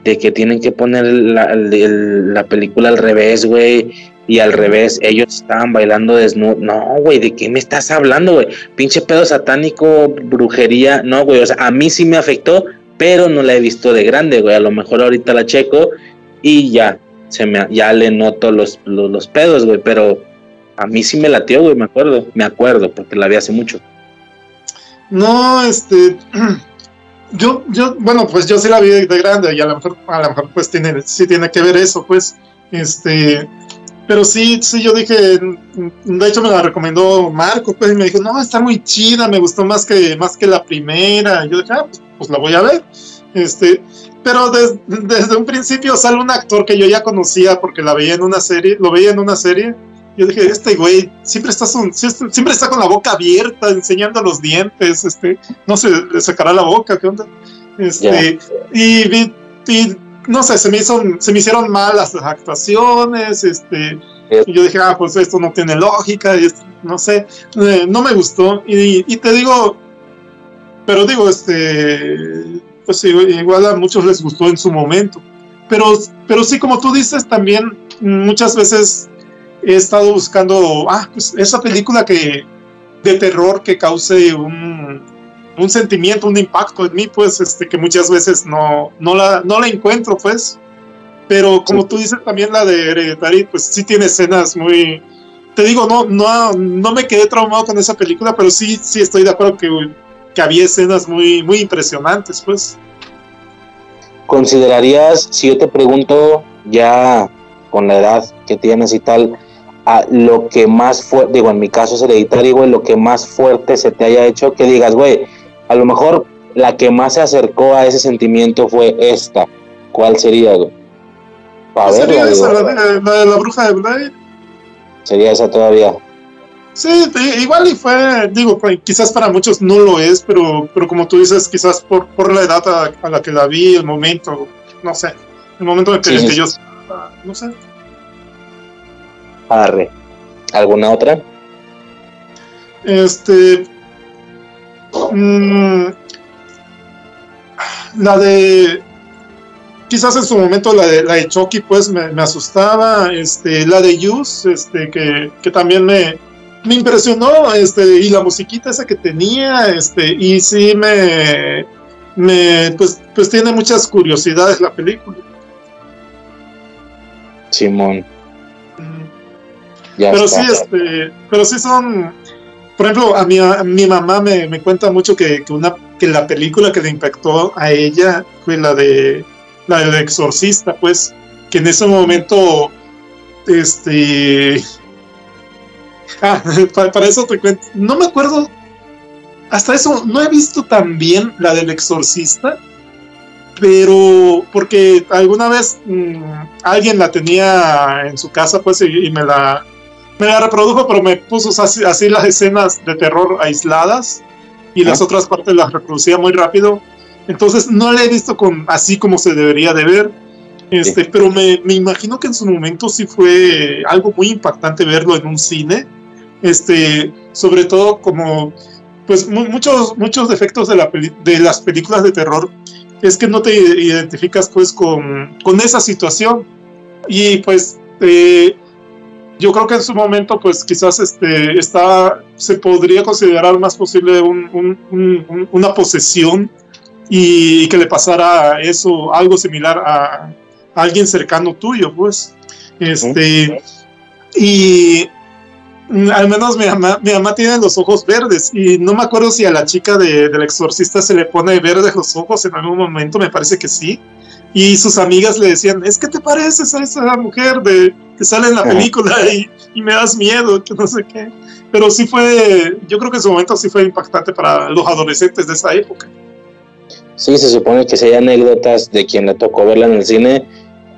de que tienen que poner la, la película al revés, güey. Y al revés, ellos estaban bailando desnudos. No, güey, ¿de qué me estás hablando, güey? Pinche pedo satánico, brujería. No, güey, o sea, a mí sí me afectó, pero no la he visto de grande, güey. A lo mejor ahorita la checo y ya, se me, ya le noto los, los, pedos, güey. Pero a mí sí me latió, güey, me acuerdo. Me acuerdo, porque la vi hace mucho. No, este *clears throat* yo yo bueno, pues yo sí la vi de grande y a lo mejor a lo mejor pues tiene sí tiene que ver eso, pues. Este, pero sí, sí, yo dije, de hecho me la recomendó Marco, pues, y me dijo, no, está muy chida, me gustó más que, más que la primera. Y yo dije, ah, pues, pues la voy a ver. Este, pero des- desde un principio sale un actor que yo ya conocía porque la veía en una serie, lo veía en una serie. Yo dije, este güey siempre está, son- siempre está con la boca abierta, enseñando los dientes, este, no se le sacará la boca, ¿qué onda? Este, y vi, y no sé, se me, hizo, se me hicieron mal las actuaciones, este, y yo dije, ah, pues esto no tiene lógica, y esto, no sé, eh, no me gustó, y, y te digo, pero digo, este, pues igual a muchos les gustó en su momento, pero, pero sí, como tú dices, también muchas veces he estado buscando, ah, pues esa película que, de terror que cause un, un sentimiento, un impacto en mí, pues, este, que muchas veces no, no, la, no la encuentro, pues. Pero como tú dices, también la de Hereditary, pues sí tiene escenas muy... Te digo, no, no, no me quedé traumado con esa película, pero sí, sí estoy de acuerdo que, que había escenas muy, muy impresionantes, pues. ¿Considerarías, si yo te pregunto ya con la edad que tienes y tal, a lo que más fuerte, digo, en mi caso es hereditario, güey, lo que más fuerte se te haya hecho, que digas, güey, a lo mejor la que más se acercó a ese sentimiento fue esta. ¿Cuál sería, güey? Para sería esa, la de, la bruja de Blair. Sería esa todavía. Sí, igual y fue, digo, quizás para muchos no lo es, pero, pero como tú dices, quizás por, por la edad a, la que la vi, el momento, no sé, el momento en que, yo, no sé. Arre. ¿Alguna otra? Este. Mmm, la de quizás en su momento la de, la de Chucky pues me, asustaba, este, la de Yus, este, que, que también me, me, impresionó, este, y la musiquita esa que tenía, este, y sí me, me pues, pues tiene muchas curiosidades la película. Simón. pero sí, este, pero sí son, por ejemplo, a mi, a mi mamá me, me cuenta mucho que, que, una, que la película que le impactó a ella fue la de la del exorcista, pues, que en ese momento, este... *laughs* Ah, para, eso te cuento, no me acuerdo, hasta eso, no he visto tan bien la del exorcista, pero porque alguna vez mm, alguien la tenía en su casa, pues, y, me la me la reprodujo, pero me puso así, así las escenas de terror aisladas y las otras partes las reproducía muy rápido entonces no la he visto con, así como se debería de ver. Este, Pero me, me, imagino que en su momento sí fue algo muy impactante verlo en un cine. Este, sobre todo como pues muchos, muchos defectos de, la de las películas de terror es que no te identificas pues con, con esa situación. Y pues eh, yo creo que en su momento pues quizás este, está, se podría considerar más posible un, un, una posesión y, que le pasara eso, algo similar a, alguien cercano tuyo, pues. Este, y al menos mi mamá, mi mamá tiene los ojos verdes y no me acuerdo si a la chica de, del exorcista se le pone verdes los ojos en algún momento, me parece que sí. Y sus amigas le decían, es que te pareces a esa mujer de, que sale en la película y, y me das miedo, que no sé qué. Pero sí fue, yo creo que en su momento sí fue impactante para los adolescentes de esa época. Sí, se supone que si hay anécdotas de quien le tocó verla en el cine,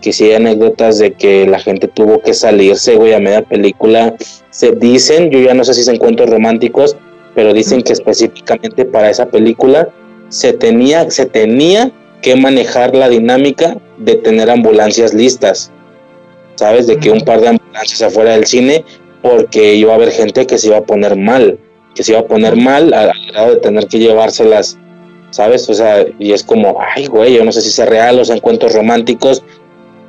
que si hay anécdotas de que la gente tuvo que salirse, güey, a media película. Se dicen, yo ya no sé si se encuentros románticos, pero dicen que específicamente para esa película se tenía, se tenía que manejar la dinámica de tener ambulancias listas. ¿Sabes? De que un par de ambulancias afuera del cine, porque iba a haber gente que se iba a poner mal, que se iba a poner mal al grado de tener que llevárselas ¿sabes? O sea, y es como, ay, güey, yo no sé si sea real o sean cuentos románticos,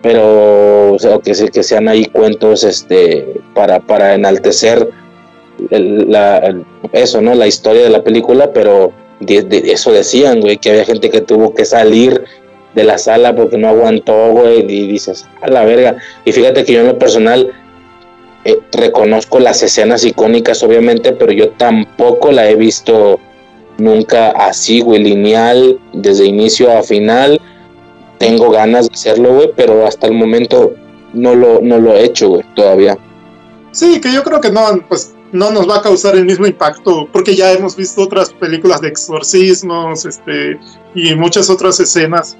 pero, o sea, que, que sean ahí cuentos este, para, para enaltecer la, eso, ¿no? La historia de la película, pero de, eso decían, güey, que había gente que tuvo que salir de la sala porque no aguantó, güey, y dices, a la verga. Y fíjate que yo en lo personal eh, reconozco las escenas icónicas, obviamente, pero yo tampoco la he visto nunca así, güey, lineal, desde inicio a final. Tengo ganas de hacerlo, güey, pero hasta el momento no lo, no lo he hecho, güey, todavía. Sí, que yo creo que no, pues no nos va a causar el mismo impacto, porque ya hemos visto otras películas de exorcismos, este, y muchas otras escenas.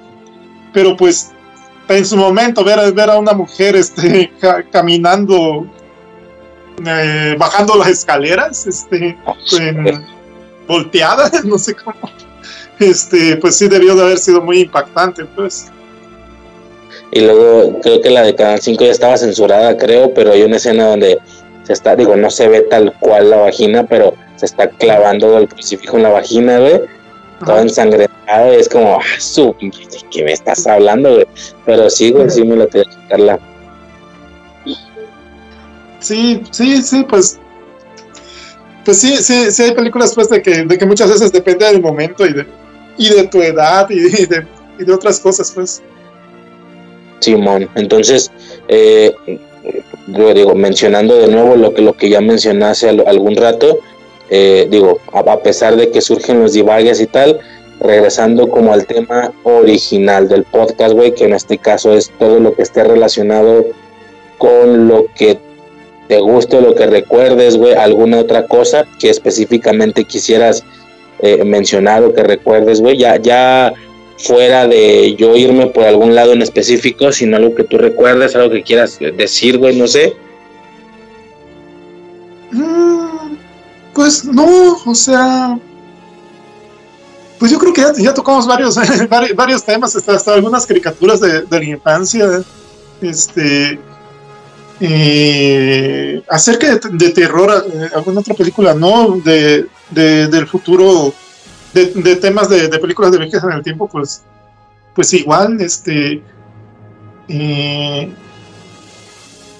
Pero pues, en su momento, ver, ver a una mujer este, *laughs* caminando, eh, bajando las escaleras, este, ah, volteada, *laughs* no sé cómo. Este, pues sí debió de haber sido muy impactante, pues. Y luego creo que la de Canal 5 ya estaba censurada, creo, pero hay una escena donde se está, digo, no se ve tal cual la vagina, pero se está clavando el crucifijo en la vagina, güey. Todo ensangrentado, y es como, ah, su, ¿qué me estás hablando, güey? Pero sí, güey, sí me lo tengo que quitarla. Sí, sí, sí, pues pues sí, sí, sí hay películas pues de que, de que muchas veces depende del momento y de, y de tu edad y de, y de otras cosas pues. Simón, entonces, eh, yo digo, mencionando de nuevo lo que, lo que ya mencioné hace algún rato, eh, digo, a, pesar de que surgen los divagues y tal, regresando como al tema original del podcast, güey, que en este caso es todo lo que esté relacionado con lo que te guste lo que recuerdes, güey, alguna otra cosa que específicamente quisieras eh, mencionar o que recuerdes, güey, ya, ya fuera de yo irme por algún lado en específico, sino algo que tú recuerdes, algo que quieras decir, güey, no sé. Pues no, o sea, pues yo creo que ya, tocamos varios, *laughs* varios, temas, hasta, algunas caricaturas de, la infancia, este, acerca de, terror, eh, alguna otra película, ¿no? De, del futuro, de, temas de, películas de viajes en el tiempo, pues, pues igual, este,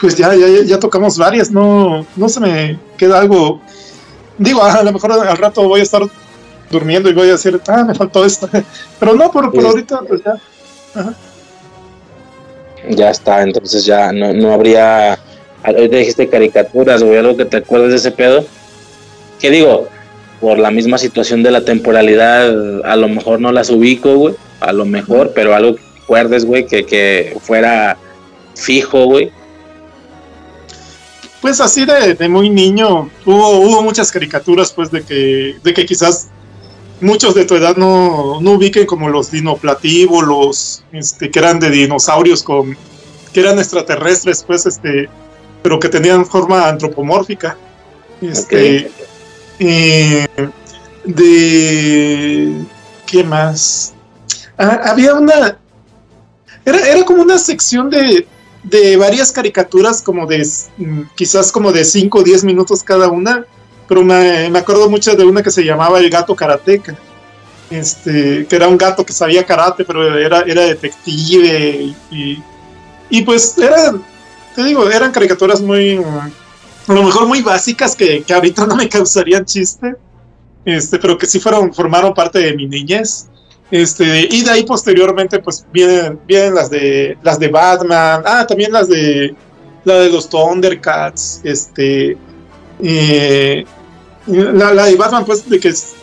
pues ya, ya, ya tocamos varias, no, no se me queda algo. Digo, a lo mejor al rato voy a estar durmiendo y voy a decir, ah, me faltó esto. *laughs* Pero no, por, por ahorita, pues ya. Ya está, entonces ya no, no habría. Ahorita dijiste caricaturas, o algo que te acuerdas de ese pedo. ¿Qué digo? Por la misma situación de la temporalidad, a lo mejor no las ubico, güey. A lo mejor, pero algo que recuerdes, güey, que, que fuera fijo, güey pues así de, muy niño, hubo, hubo muchas caricaturas pues de que, de que quizás muchos de tu edad no, no ubiquen como los dinoplativos, los este, que eran de dinosaurios con que eran extraterrestres, pues este, pero que tenían forma antropomórfica. Este, de ¿qué más? Ah, había una era, era como una sección de, de varias caricaturas como de mm, quizás como de 5 o 10 minutos cada una, pero me, acuerdo mucho de una que se llamaba El gato karateca, este, que era un gato que sabía karate, pero era, era detective y, y pues eran, te digo, eran caricaturas muy, a lo mejor muy básicas que, que ahorita *laughs* no me causarían chiste, este, pero que sí fueron, formaron parte de mi niñez. Este, y de ahí posteriormente, pues vienen, vienen las de las de Batman, ah, también las de la de los Thundercats, este, eh, la, de Batman, pues, de que es,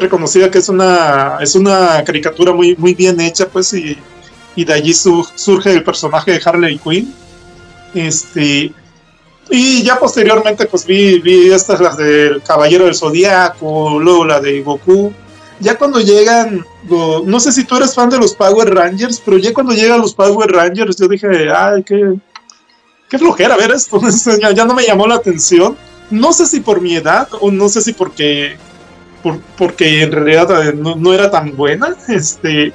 reconocida que es una, es una caricatura muy, muy bien hecha, pues, y, de allí surge el personaje de Harley Quinn. Este, y ya posteriormente, pues vi, vi estas, las del Caballero del Zodíaco, luego la de Goku, ya cuando llegan, no sé si tú eres fan de los Power Rangers, pero ya cuando llegan los Power Rangers, yo dije, ay, qué, qué flojera ver esto, *laughs* ya, no me llamó la atención. No sé si por mi edad o no sé si porque, por, porque en realidad eh, no, era tan buena, este,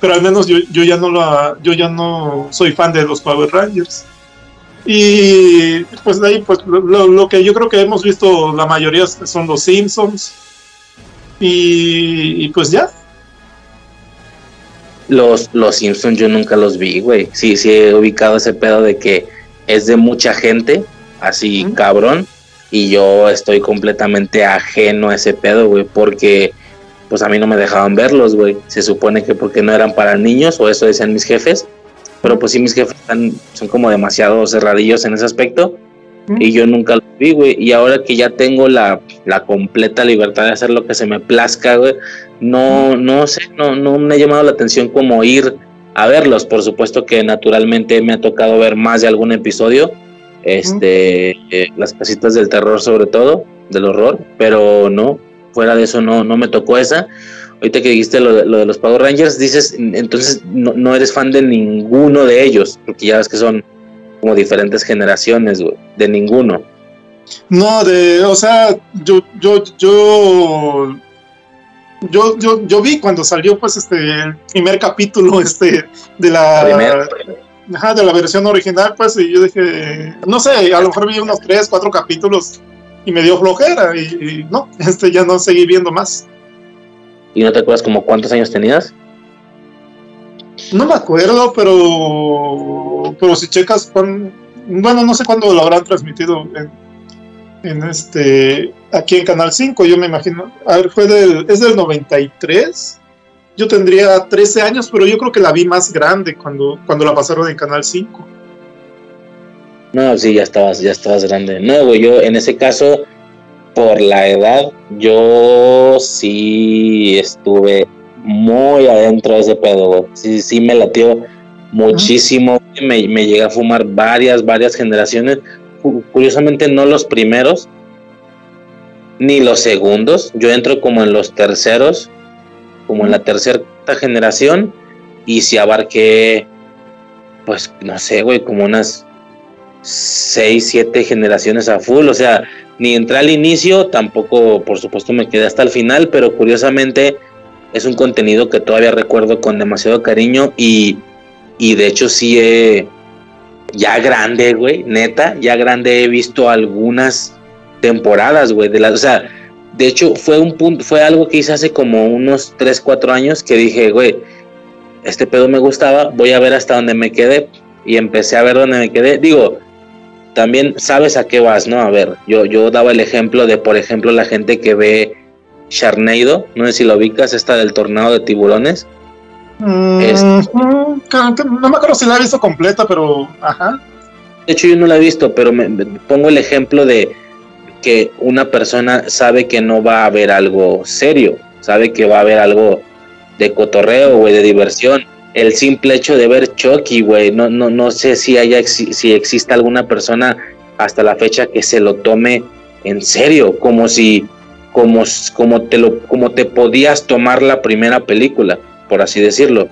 pero al menos yo, yo ya no la, yo ya no soy fan de los Power Rangers. Y pues ahí, pues lo, lo que yo creo que hemos visto la mayoría son los Simpsons y, pues ya. Los, los Simpsons yo nunca los vi, güey. Sí, sí he ubicado ese pedo de que es de mucha gente, así cabrón, y yo estoy completamente ajeno a ese pedo, güey, porque pues a mí no me dejaban verlos, güey. Se supone que porque no eran para niños, o eso decían mis jefes, pero pues sí, mis jefes están, son como demasiado cerradillos en ese aspecto y yo nunca lo vi, güey. Y ahora que ya tengo la, completa libertad de hacer lo que se me plazca, güey, no, no sé, no, no me ha llamado la atención como ir a verlos. Por supuesto que naturalmente me ha tocado ver más de algún episodio, este, eh, las casitas del terror sobre todo, del horror, pero no, fuera de eso no, no me tocó esa. Ahorita que dijiste lo de, lo de los Power Rangers, dices, entonces no, no eres fan de ninguno de ellos, porque ya ves que son como diferentes generaciones, de ninguno. No, de, o sea, yo, yo, yo, yo, yo, yo vi cuando salió, pues, este, el primer capítulo, este, de la, de la versión original, pues, y yo dije, no sé, a lo mejor vi unos tres, cuatro capítulos y me dio flojera y, y no, este, ya no seguí viendo más. ¿Y no te acuerdas como cuántos años tenías? No me acuerdo, pero pero si checas, bueno, no sé cuándo lo habrán transmitido en, este aquí en Canal 5, yo me imagino. A ver, fue del es del 93. Yo tendría 13 años, pero yo creo que la vi más grande cuando cuando la pasaron en Canal 5. No, sí, ya estabas ya estabas grande. No, güey, yo en ese caso por la edad yo sí estuve muy adentro de ese pedo. Sí, sí me latió muchísimo. Me, me llegué a fumar varias, varias generaciones. cu- curiosamente no los primeros, ni los segundos. Yo entro como en los terceros, como en la tercera generación, y si abarqué, pues no sé, güey, como unas seis, siete generaciones a full. O sea, ni entré al inicio, tampoco, por supuesto, me quedé hasta el final, pero curiosamente es un contenido que todavía recuerdo con demasiado cariño y, y de hecho sí he, ya grande, güey, neta, ya grande he visto algunas temporadas, güey, de las, o sea, de hecho fue un punto, fue algo que hice hace como unos 3, 4 años que dije, güey, este pedo me gustaba, voy a ver hasta donde me quedé y empecé a ver dónde me quedé. Digo, también sabes a qué vas, ¿no? A ver, yo, yo daba el ejemplo de, por ejemplo, la gente que ve Sharknado, no sé si lo ubicas, esta del tornado de tiburones. Mm, mm, no me acuerdo si la he visto completa, pero ajá. De hecho, yo no la he visto, pero me, me pongo el ejemplo de que una persona sabe que no va a haber algo serio, sabe que va a haber algo de cotorreo, güey, de diversión. El simple hecho de ver Chucky, güey, no, no, no sé si haya si existe alguna persona hasta la fecha que se lo tome en serio, como si, como, como te lo, como te podías tomar la primera película, por así decirlo.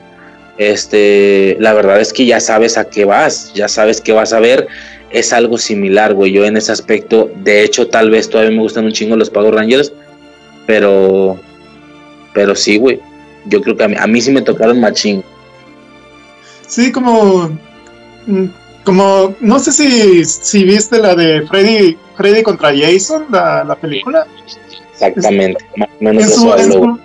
Este, la verdad es que ya sabes a qué vas, ya sabes qué vas a ver. Es algo similar, güey. Yo en ese aspecto, de hecho, tal vez todavía me gustan un chingo los Power Rangers, pero, pero sí, güey. Yo creo que a mí, a mí sí me tocaron machín. Sí, como. mm, Como. No sé si, si viste la de Freddy, Freddy contra Jason, la, la película. Exactamente. Más o menos En su, eso en, su,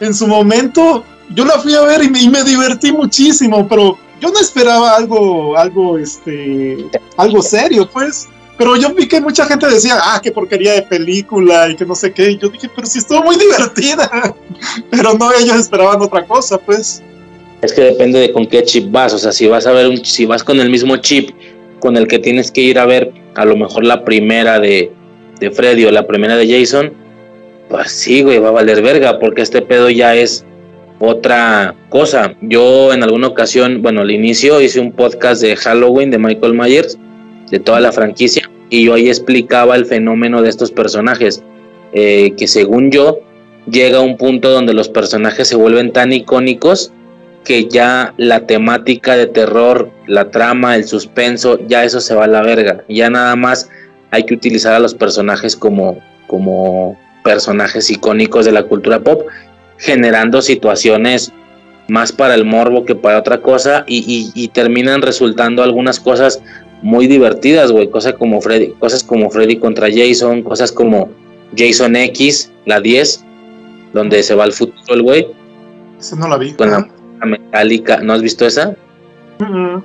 en su momento, yo la fui a ver y me, y me divertí muchísimo, pero yo no esperaba algo, algo, este, algo serio, pues. Pero yo vi que mucha gente decía, ah, qué porquería de película y que no sé qué. Y yo dije, pero sí estuvo muy *laughs* divertida. Pero no, ellos esperaban otra cosa, pues. Es que depende de con qué chip vas. O sea, si vas a ver un, si vas con el mismo chip con el que tienes que ir a ver a lo mejor la primera de, de Freddy o la primera de Jason, pues sí, güey, va a valer verga, porque este pedo ya es otra cosa. Yo en alguna ocasión, bueno, al inicio hice un podcast de Halloween de Michael Myers, de toda la franquicia, y yo ahí explicaba el fenómeno de estos personajes, eh, que según yo, llega a un punto donde los personajes se vuelven tan icónicos que ya la temática de terror, la trama, el suspenso, ya eso se va a la verga. Ya nada más hay que utilizar a los personajes como, como personajes icónicos de la cultura pop, generando situaciones más para el morbo que para otra cosa y, y- y terminan resultando algunas cosas muy divertidas, güey, cosas como Freddy, cosas como Freddy contra Jason, cosas como Jason X, la 10, donde se va al futuro el güey, Esa no la vi. con la música metálica, ¿no has visto esa?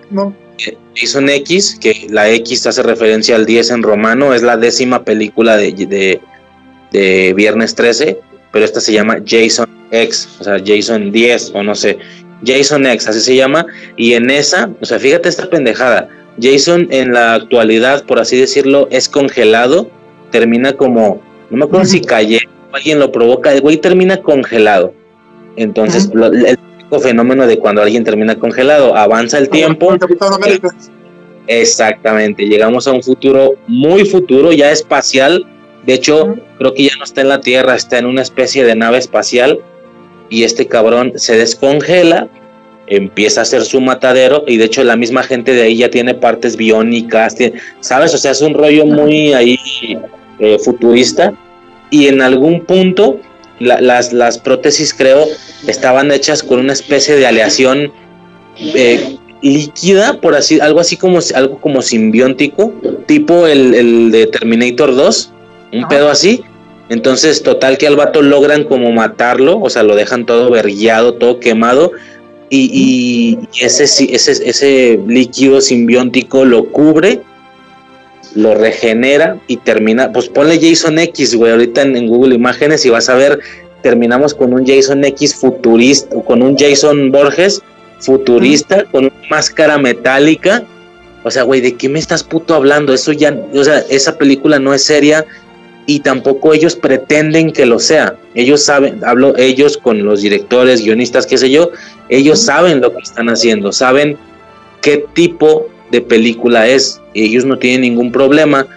No. Jason X, que la X hace referencia al 10 en romano, es la décima película de, de, de Viernes 13, pero esta se llama Jason X, o sea, Jason 10, o no sé, Jason X, así se llama, y en esa, o sea, fíjate esta pendejada, Jason en la actualidad, por así decirlo, es congelado, termina como, no me acuerdo si cayó, alguien lo provoca, el güey termina congelado. Entonces, lo- el fenómeno de cuando alguien termina congelado, avanza el tiempo. Exactamente, llegamos a un futuro muy futuro, ya espacial. De hecho, creo que ya no está en la Tierra, está en una especie de nave espacial. Y este cabrón se descongela, empieza a hacer su matadero. Y de hecho, la misma gente de ahí ya tiene partes biónicas, tiene- ¿sabes? O sea, es un rollo muy ahí eh, futurista. Y en algún punto, la- las, las prótesis, creo, estaban hechas con una especie de aleación eh, líquida, por así, algo así como algo como simbiótico, tipo el, el de Terminator 2, un Ajá. pedo así. Entonces, total que al vato logran como matarlo, o sea, lo dejan todo vergueado, todo quemado, y, y ese, ese, ese líquido simbiótico lo cubre, lo regenera y termina, pues ponle Jason X, güey, ahorita en, en Google Imágenes y vas a ver, terminamos con un Jason X futurista, con un Jason Borges futurista, con una máscara metálica. O sea, güey, ¿de qué me estás puto hablando? Eso ya, o sea, esa película no es seria y tampoco ellos pretenden que lo sea. Ellos saben, hablo ellos con los directores, guionistas, qué sé yo, ellos saben lo que están haciendo, saben qué tipo de película es. ellos no tienen ningún problema,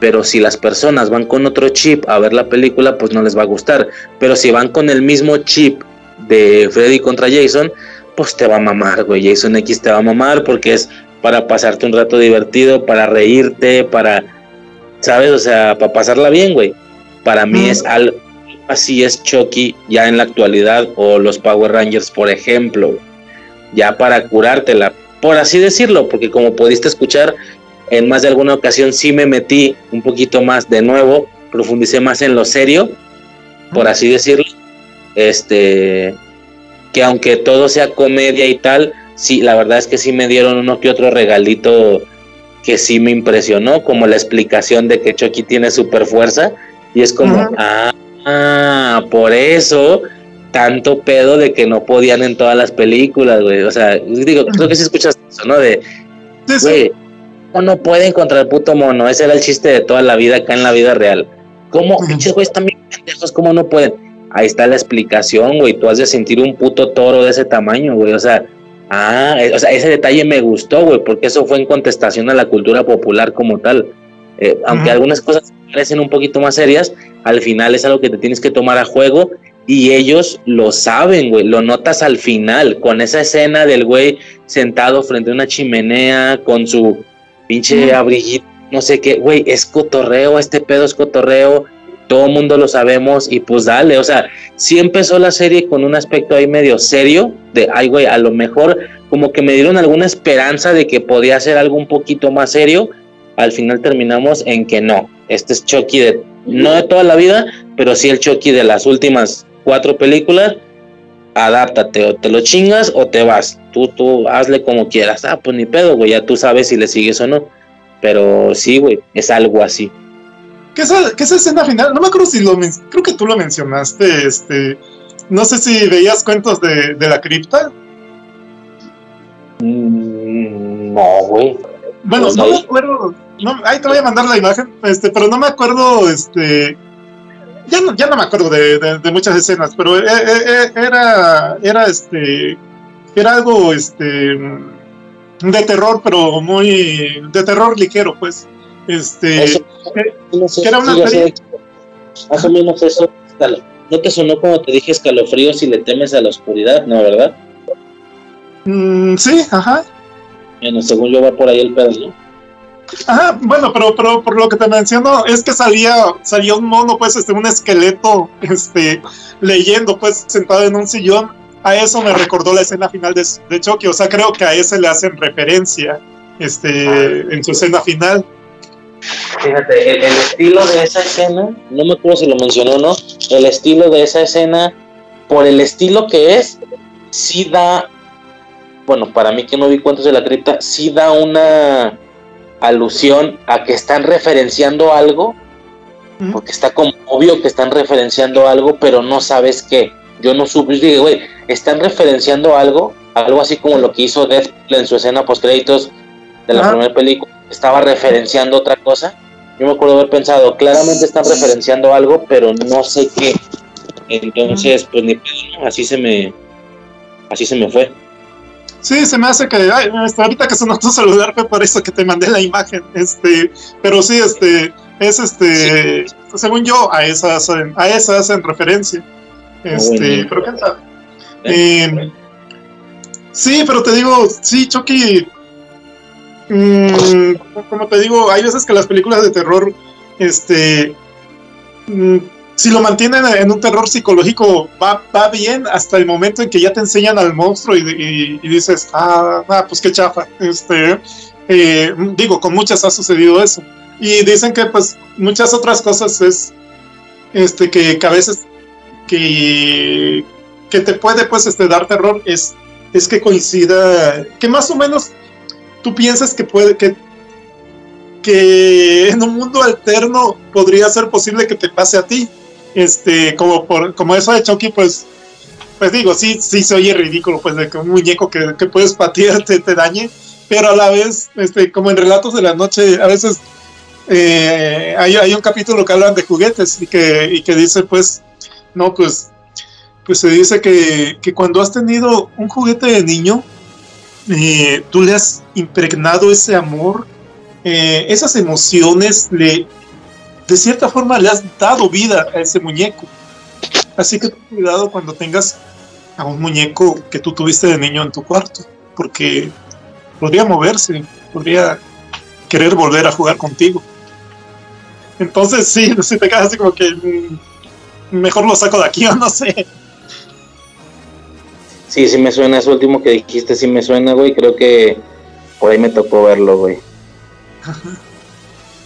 pero si las personas van con otro chip a ver la película, pues no les va a gustar. Pero si van con el mismo chip de Freddy contra Jason, pues te va a mamar, güey. Jason X te va a mamar porque es para pasarte un rato divertido, para reírte, para, ¿sabes? O sea, para pasarla bien, güey. Para mí es algo así es Chucky ya en la actualidad o los Power Rangers, por ejemplo, ya para curártela, por así decirlo, porque como pudiste escuchar, en más de alguna ocasión sí me metí un poquito más de nuevo, profundicé más en lo serio, por así decirlo, este, que aunque todo sea comedia y tal, sí, la verdad es que sí me dieron uno que otro regalito que sí me impresionó, como la explicación de que Chucky tiene super fuerza, y es como, ah, Ah, por eso tanto pedo de que no podían en todas las películas, güey. O sea, digo, creo que si escuchas eso, ¿no? De, güey, no pueden contra el puto mono. Ese era el chiste de toda la vida acá en la vida real. ¿Cómo, pinches güeyes también pendejos, cómo no pueden? Ahí está la explicación, güey. Tú has de sentir un puto toro de ese tamaño, güey. O sea, ah, eh, o sea, ese detalle me gustó, güey, porque eso fue en contestación a la cultura popular como tal. Eh, aunque algunas cosas parecen un poquito más serias, al final es algo que te tienes que tomar a juego y ellos lo saben, güey, lo notas al final, con esa escena del güey sentado frente a una chimenea con su pinche abriguito, no sé qué, güey, es cotorreo, este pedo es cotorreo, todo mundo lo sabemos y pues dale, o sea, sí empezó la serie con un aspecto ahí medio serio, de, ay, güey, a lo mejor como que me dieron alguna esperanza de que podía ser algo un poquito más serio, al final terminamos en que no, este es Chucky de no de toda la vida, pero sí el Chucky de las últimas cuatro películas, adáptate, o te lo chingas o te vas. Tú, tú, hazle como quieras. Ah, pues ni pedo, güey, ya tú sabes si le sigues o no. Pero sí, güey, es algo así. ¿Qué es esa, esa escena final? No me acuerdo si lo creo que tú lo mencionaste, este, no sé si veías cuentos de, de la cripta. Mm, no, güey. Bueno, pues no me acuerdo, no, ahí te voy a mandar la imagen, este, pero no me acuerdo, este, ya no, ya no me acuerdo de, de, muchas escenas, pero eh, eh, eh, era, era, este, era algo, este, de terror, pero muy, de terror ligero, pues, este, era una serie. Más o menos eso, ¿no te sonó como te dije escalofrío si le temes a la oscuridad, no, verdad? Mm, sí, ajá. Bueno, según yo va por ahí el pedo, ¿no? Ajá, bueno, pero, pero por lo que te menciono, es que salía, salía un mono, pues, este, un esqueleto, este, leyendo, pues, sentado en un sillón. A eso me recordó la escena final de, de Chucky, o sea, creo que a ese le hacen referencia, este, en su escena final. Fíjate, el, estilo de esa escena, no me acuerdo si lo mencionó o no, el estilo de esa escena, por el estilo que es, sí da, bueno, para mí que no vi cuentos de la cripta, sí da una alusión a que están referenciando algo, porque está como obvio que están referenciando algo, pero no sabes qué. Yo no supe, dije, güey, están referenciando algo, algo así como lo que hizo Death en su escena post créditos de la primera película, estaba referenciando otra cosa. Yo me acuerdo haber pensado, claramente están referenciando algo, pero no sé qué. Entonces, pues ni así se me así se me fue. Sí, se me hace que, ay, este, ahorita que se nos celular fue por eso que te mandé la imagen, este, pero sí, este, es este, según yo, a esas, a esas hacen referencia, este, pero qué tal. Eh, sí, pero te digo, sí, Chucky, mmm, como te digo, hay veces que las películas de terror, este, mmm, si lo mantienen en un terror psicológico, va, va bien hasta el momento en que ya te enseñan al monstruo y, dices, ah, ah, pues qué chafa. Este, eh, digo, con muchas ha sucedido eso. Y dicen que pues muchas otras cosas es este que, a veces que, que te puede pues este dar terror es, es que coincida, que más o menos tú piensas que puede, que que en un mundo alterno podría ser posible que te pase a ti este, como por, como eso de Chucky, pues, pues digo, sí, sí se oye ridículo, pues, de que un muñeco que, puedes patear te, dañe, pero a la vez, este, como en Relatos de la Noche, a veces eh, hay, hay, un capítulo que hablan de juguetes y que, y que dice, pues, no, pues, pues se dice que, que cuando has tenido un juguete de niño, eh, tú le has impregnado ese amor eh, esas emociones le, de cierta forma le has dado vida a ese muñeco. Así que cuidado cuando tengas a un muñeco que tú tuviste de niño en tu cuarto, porque podría moverse, podría querer volver a jugar contigo. Entonces sí, *laughs* si te quedas así como que mm, mejor lo saco de aquí *laughs* o no sé. Sí, sí me suena, eso último que dijiste, sí me suena, güey, creo que por ahí me tocó verlo, güey.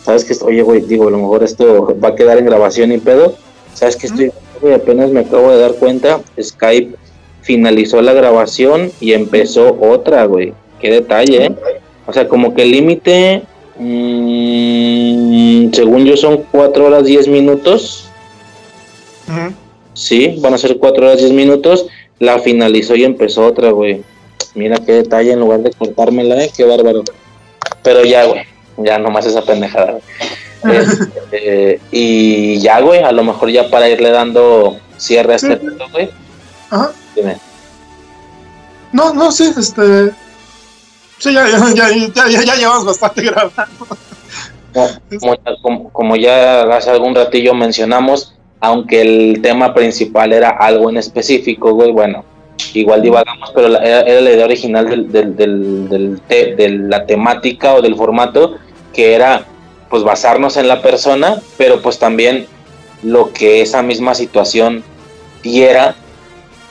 ¿Sabes que Oye, güey, digo, a lo mejor esto va a quedar en grabación y pedo. ¿Sabes que estoy? Güey, apenas me acabo de dar cuenta, Skype finalizó la grabación y empezó otra, güey. Qué detalle, ¿eh? O sea, como que el límite, mm, según yo, son 4 horas 10 minutos. Sí, van a ser 4 horas 10 minutos. La finalizó y empezó otra, güey. Mira qué detalle en lugar de cortármela, ¿eh? Qué bárbaro. Pero ya, güey. Ya nomás esa pendejada. Este, y ya, güey. A lo mejor ya para irle dando cierre a este punto, güey. Ajá. Dime. No, no, sí, este. Sí, ya, ya, ya, ya, ya llevamos bastante grabando. Como, como, ya hace algún ratillo mencionamos, aunque el tema principal era algo en específico, güey, bueno, igual divagamos, pero era, la idea original del, de la temática o del formato, que era pues basarnos en la persona, pero pues también lo que esa misma situación diera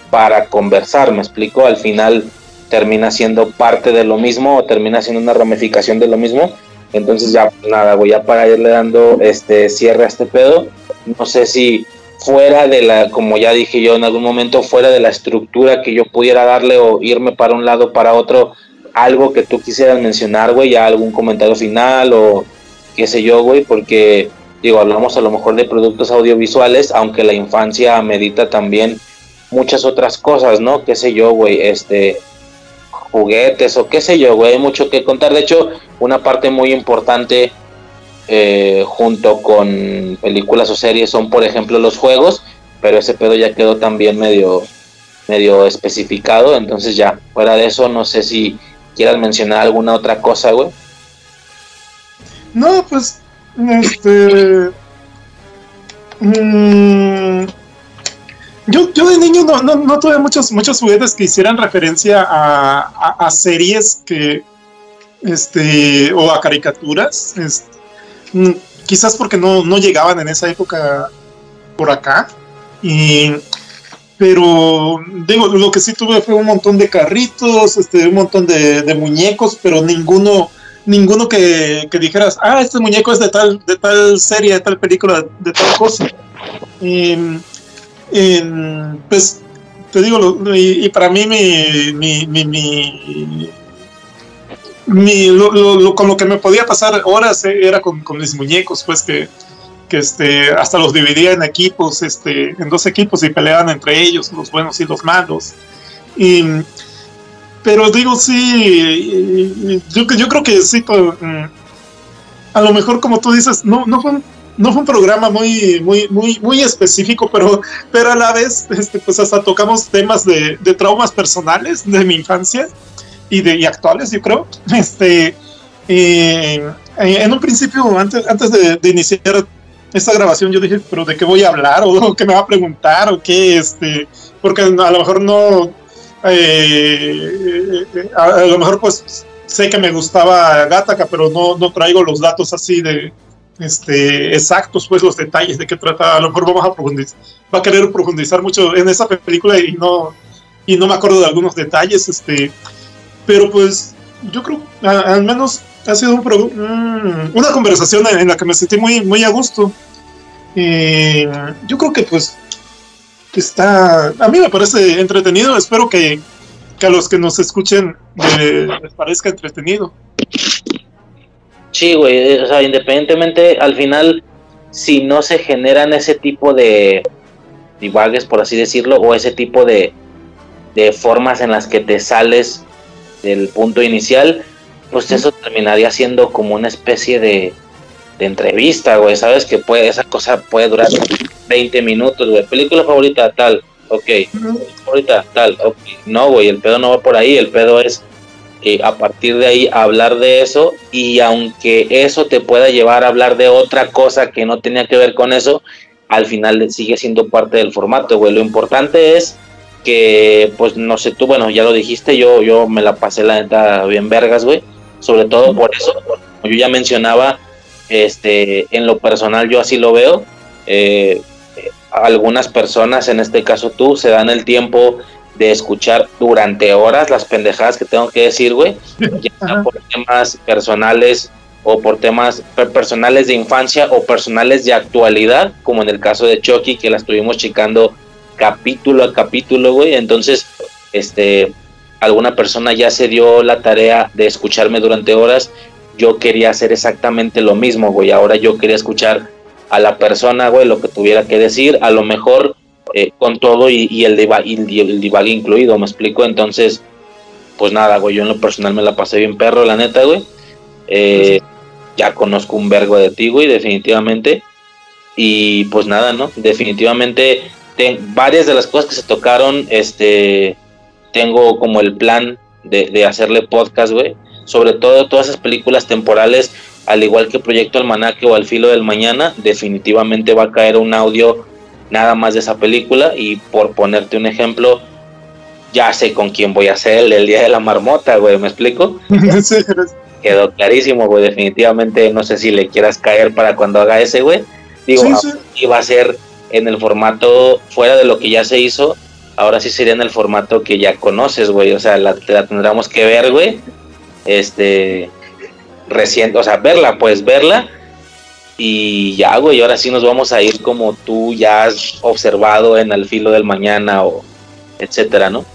para conversar, me explico, al final termina siendo parte de lo mismo o termina siendo una ramificación de lo mismo. Entonces ya nada, voy a para irle dando este cierre a este pedo. No sé si fuera de la, como ya dije yo en algún momento, fuera de la estructura que yo pudiera darle o irme para un lado para otro, algo que tú quisieras mencionar, güey, ya algún comentario final o qué sé yo, güey, porque digo, hablamos a lo mejor de productos audiovisuales, aunque la infancia medita también muchas otras cosas, ¿no? Qué sé yo, güey, este, juguetes o qué sé yo, güey, hay mucho que contar. De hecho, una parte muy importante eh, junto con películas o series son, por ejemplo, los juegos, pero ese pedo ya quedó también medio, medio especificado. Entonces ya, fuera de eso, no sé si quieras mencionar alguna otra cosa, güey. No, pues, este... Mmm, yo, yo de niño no, no, tuve muchos, muchos juguetes que hicieran referencia a, a, series que, este, o a caricaturas. Mm, quizás porque no, no llegaban en esa época por acá. Y, pero digo, lo que sí tuve fue un montón de carritos, este, un montón de, muñecos, pero ninguno, ninguno que, que, dijeras, ah, este muñeco es de tal, de tal serie, de tal película, de tal cosa. Y, pues te digo, y, para mí mi, mi lo, con lo que me podía pasar horas eh, era con, mis muñecos, pues que, que este, hasta los dividía en equipos, este, en dos equipos y peleaban entre ellos, los buenos y los malos. Y, pero digo, sí, yo, yo creo que sí, mm, a lo mejor como tú dices, no, no fue no fue un programa muy, muy, muy, muy específico, pero, pero a la vez, este, pues hasta tocamos temas de, de traumas personales de mi infancia y de y actuales, yo creo. *laughs* Este, eh, en un principio, antes, antes de, iniciar esta grabación, yo dije, pero ¿de qué voy a hablar? *laughs* ¿O qué me va a preguntar? ¿O qué? Este, porque a lo mejor no, eh, a, lo mejor pues sé que me gustaba Gataca, pero no, no traigo los datos así de, este, exactos, pues los detalles de qué trata. A lo mejor vamos a profundizar, va a querer profundizar mucho en esa película y no, y no me acuerdo de algunos detalles, este, pero pues yo creo, al menos ha sido un mm, una conversación en, la que me sentí muy, muy a gusto. yo creo que pues está, a mí me parece entretenido, espero que, que a los que nos escuchen les parezca entretenido. Sí, güey, o sea, independientemente, al final, si no se generan ese tipo de divagues, por así decirlo, o ese tipo de, de formas en las que te sales del punto inicial, pues eso terminaría siendo como una especie de, de entrevista, güey, sabes que puede, esa cosa puede durar 20 minutos, güey, película favorita tal, ok, favorita tal, ok, no, güey, el pedo no va por ahí, el pedo es eh, a partir de ahí hablar de eso y aunque eso te pueda llevar a hablar de otra cosa que no tenía que ver con eso, al final sigue siendo parte del formato, güey. Lo importante es que, pues, no sé, tú, bueno, ya lo dijiste, yo, yo me la pasé la neta bien vergas, güey. Sobre todo por eso, como yo ya mencionaba, este, en lo personal yo así lo veo. Eh, algunas personas, en este caso tú, se dan el tiempo de escuchar durante horas las pendejadas que tengo que decir, güey, *laughs* ya sea por temas personales o por temas personales de infancia o personales de actualidad, como en el caso de Chucky, que la estuvimos checando capítulo a capítulo, güey. Entonces, este, alguna persona ya se dio la tarea de escucharme durante horas. Yo quería hacer exactamente lo mismo, güey. Ahora yo quería escuchar a la persona, güey, lo que tuviera que decir. A lo mejor eh, con todo y, el, divague incluido, me explico. Entonces, pues nada, güey, yo en lo personal me la pasé bien perro, la neta, güey. Eh, ya conozco un vergo de ti, güey, definitivamente. Y pues nada, ¿no? Definitivamente, varias de las cosas que se tocaron, este, tengo como el plan de, de hacerle podcast, güey. Sobre todo todas esas películas temporales, al igual que Proyecto Almanaque o Al Filo del Mañana, definitivamente va a caer un audio nada más de esa película. Y por ponerte un ejemplo, ya sé con quién voy a hacer el, Día de la Marmota, güey, ¿me explico? *laughs* Quedó clarísimo, güey, definitivamente no sé si le quieras caer para cuando haga ese, güey. Digo, iba a ser en el formato fuera de lo que ya se hizo, ahora sí sería en el formato que ya conoces, güey, o sea, la, la tendremos que ver, güey. Este, reciente, o sea, verla, pues verla y ya, güey, ahora sí nos vamos a ir como tú ya has observado en el filo del mañana o etcétera, ¿no?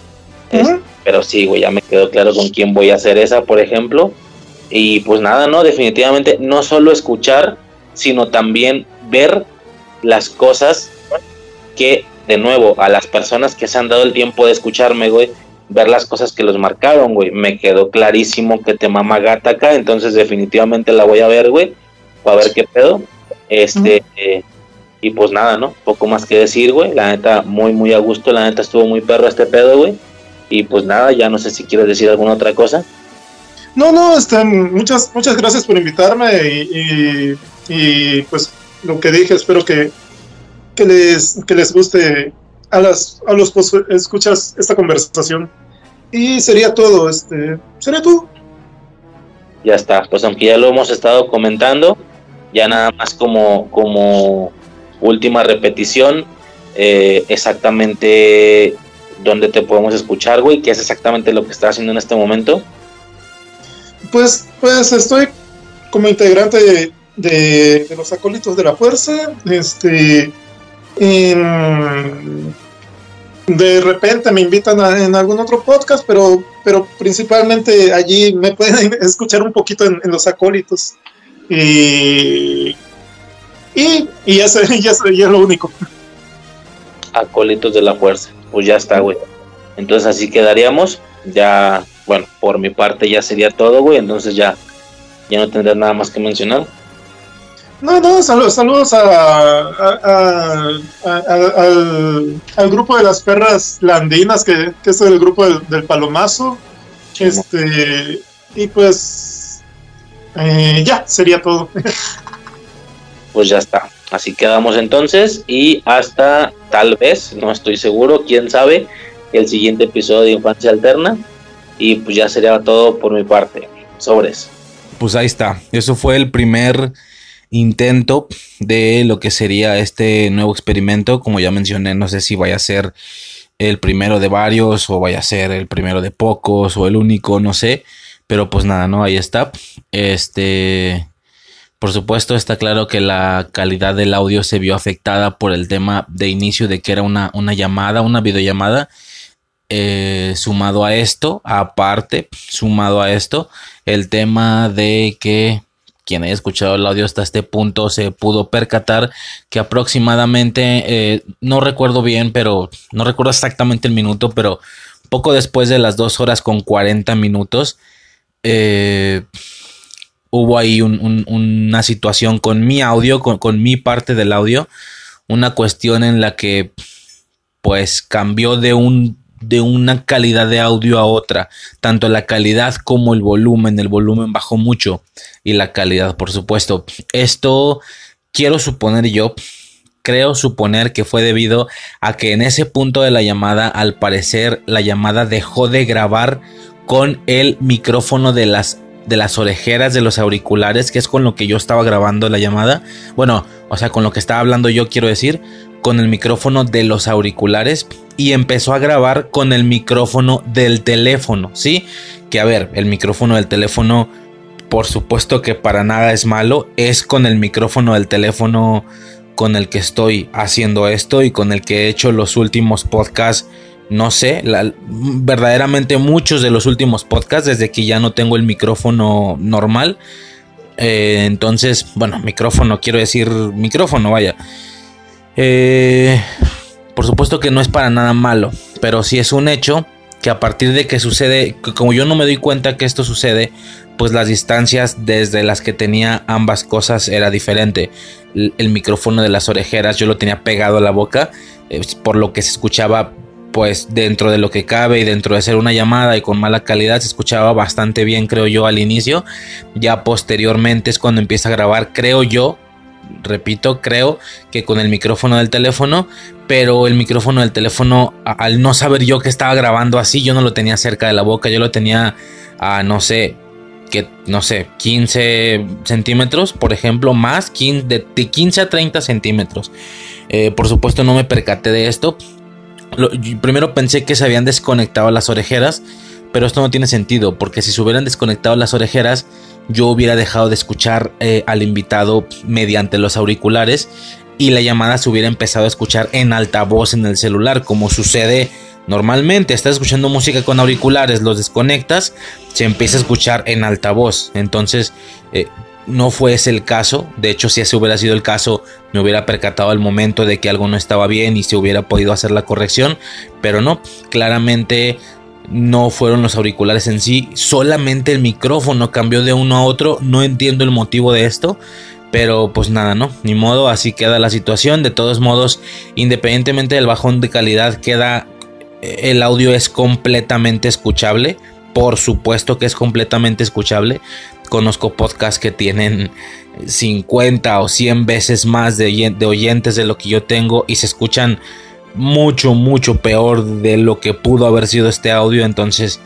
pero sí, güey, ya me quedó claro con quién voy a hacer esa, por ejemplo. Y pues nada, ¿no? Definitivamente no solo escuchar, sino también ver las cosas que, de nuevo, a las personas que se han dado el tiempo de escucharme, güey, ver las cosas que los marcaron, güey. Me quedó clarísimo que te mama gata acá, entonces definitivamente la voy a ver, güey a ver qué pedo. Este, y pues nada, ¿no? Poco más que decir, güey. La neta, muy, muy a gusto. La neta estuvo muy perro este pedo, güey. Y pues nada, ya no sé si quieres decir alguna otra cosa. No, no, están muchas, muchas gracias por invitarme y, y, pues lo que dije, espero que, que, les, que les guste a, las, a los pues, escuchas esta conversación. Y sería todo, este, sería todo. Ya está, pues aunque ya lo hemos estado comentando, ya nada más como, como última repetición, eh, exactamente dónde te podemos escuchar, güey, qué es exactamente lo que estás haciendo en este momento. Pues, pues estoy como integrante de, los acólitos de la fuerza, este, de repente me invitan en algún otro podcast, pero, pero principalmente allí me pueden *laughs* escuchar un poquito en los acólitos. Y, y, y ya, *laughs* ya, es lo único. Acólitos de la fuerza. Pues ya está, güey. Entonces así quedaríamos. Ya, bueno, por mi parte ya sería todo, güey. Entonces ya, ya no tendrás nada más que mencionar. No, no, saludos, saludos a, al, grupo de las perras landinas, que, es el grupo del, del palomazo. Este, y pues eh, ya, sería todo. *laughs* pues ya está. Así quedamos entonces y hasta tal vez, no estoy seguro, quién sabe, el siguiente episodio de Infancia Alterna. Y pues ya sería todo por mi parte. Sobres. Pues ahí está. Eso fue el primer intento de lo que sería este nuevo experimento. Como ya mencioné, no sé si vaya a ser el primero de varios o vaya a ser el primero de pocos o el único, no sé. Pero pues nada, ¿no? Ahí está. Este. Por supuesto, está claro que la calidad del audio se vio afectada por el tema de inicio de que era una, una llamada, una videollamada. Eh, sumado a esto, aparte, sumado a esto, el tema de que quien haya escuchado el audio hasta este punto se pudo percatar que aproximadamente, eh, no recuerdo bien, pero no recuerdo exactamente el minuto, pero poco después de las dos horas con 40 minutos, eh, hubo ahí una situación con mi audio, con, mi parte del audio, una cuestión en la que pues cambió de un de una calidad de audio a otra, tanto la calidad como el volumen, el volumen bajó mucho y la calidad, por supuesto. Esto quiero suponer yo, creo suponer que fue debido a que en ese punto de la llamada, al parecer, la llamada dejó de grabar con el micrófono de las de las orejeras de los auriculares, que es con lo que yo estaba grabando la llamada. Bueno, o sea, con lo que estaba hablando yo quiero decir, con el micrófono de los auriculares y empezó a grabar con el micrófono del teléfono, ¿sí? Que a ver, el micrófono del teléfono, por supuesto que para nada es malo, es con el micrófono del teléfono con el que estoy haciendo esto y con el que he hecho los últimos podcasts no sé, verdaderamente muchos de los últimos podcasts desde que ya no tengo el micrófono normal. Eh, entonces, bueno, micrófono, quiero decir micrófono, vaya. Eh, por supuesto que no es para nada malo, pero sí es un hecho que a partir de que sucede, como yo no me doy cuenta que esto sucede, pues las distancias desde las que tenía ambas cosas era diferente. El, micrófono de las orejeras yo lo tenía pegado a la boca, por lo que se escuchaba pues dentro de lo que cabe y dentro de ser una llamada y con mala calidad se escuchaba bastante bien creo yo al inicio ya posteriormente es cuando empieza a grabar creo yo repito creo que con el micrófono del teléfono pero el micrófono del teléfono al no saber yo que estaba grabando así yo no lo tenía cerca de la boca yo lo tenía a no sé que no sé 15 centímetros por ejemplo más de, 15 a 30 centímetros. Eh, por supuesto no me percaté de esto. Primero pensé que se habían desconectado las orejeras, pero esto no tiene sentido, porque si se hubieran desconectado las orejeras, yo hubiera dejado de escuchar eh, al invitado mediante los auriculares y la llamada se hubiera empezado a escuchar en altavoz en el celular, como sucede normalmente. Estás escuchando música con auriculares, los desconectas, se empieza a escuchar en altavoz. Entonces, eh, no fue ese el caso. De hecho, si ese hubiera sido el caso, me hubiera percatado al momento de que algo no estaba bien y se hubiera podido hacer la corrección. Pero no, claramente no fueron los auriculares en sí, solamente el micrófono cambió de uno a otro. No entiendo el motivo de esto. Pero pues nada, ¿no? Ni modo, así queda la situación. De todos modos, independientemente del bajón de calidad, queda... Eh, el audio es completamente escuchable. Por supuesto que es completamente escuchable. Conozco podcasts que tienen 50 o 100 veces más de, oyentes de lo que yo tengo y se escuchan mucho, mucho peor de lo que pudo haber sido este audio. Entonces,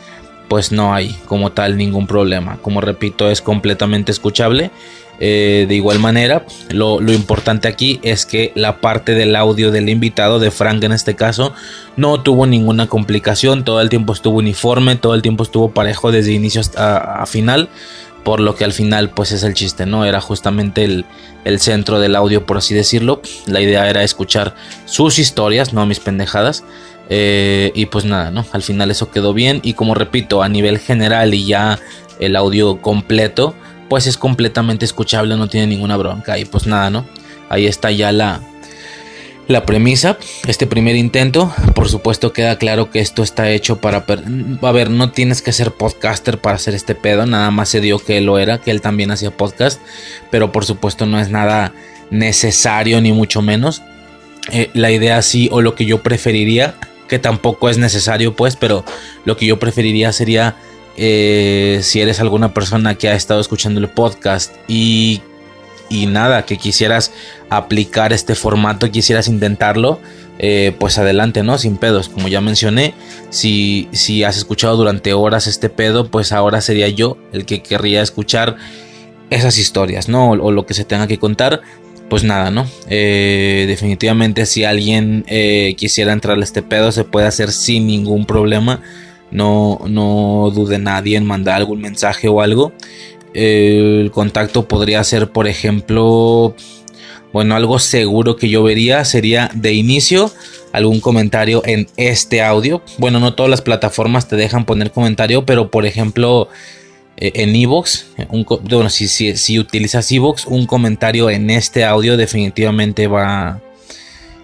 pues no hay como tal ningún problema. Como repito, es completamente escuchable. Eh, de igual manera, lo, importante aquí es que la parte del audio del invitado, de Frank en este caso, no tuvo ninguna complicación. Todo el tiempo estuvo uniforme, todo el tiempo estuvo parejo desde inicio hasta a final por lo que al final pues es el chiste, ¿no? Era justamente el, centro del audio, por así decirlo. La idea era escuchar sus historias, no mis pendejadas. Eh, y pues nada, ¿no? Al final eso quedó bien y como repito, a nivel general y ya el audio completo, pues es completamente escuchable, no tiene ninguna bronca. Y pues nada, ¿no? Ahí está ya la, la premisa, este primer intento, por supuesto queda claro que esto está hecho para... A ver, no tienes que ser podcaster para hacer este pedo, nada más se dio que lo era, que él también hacía podcast, pero por supuesto no es nada necesario ni mucho menos. Eh, la idea sí, o lo que yo preferiría, que tampoco es necesario pues, pero lo que yo preferiría sería... Eh, si eres alguna persona que ha estado escuchando el podcast y y nada, que quisieras aplicar este formato, quisieras intentarlo, eh, pues adelante, ¿no? Sin pedos. Como ya mencioné, si, si has escuchado durante horas este pedo, pues ahora sería yo el que querría escuchar esas historias, ¿no? O, lo que se tenga que contar. Pues nada, ¿no? Eh, definitivamente si alguien eh, quisiera entrar a este pedo, se puede hacer sin ningún problema. No, no dude nadie en mandar algún mensaje o algo el contacto podría ser, por ejemplo, bueno, algo seguro que yo vería sería de inicio algún comentario en este audio. Bueno, no todas las plataformas te dejan poner comentario, pero por ejemplo eh, en Evox, bueno, si, si, si utilizas Evox, un comentario en este audio definitivamente va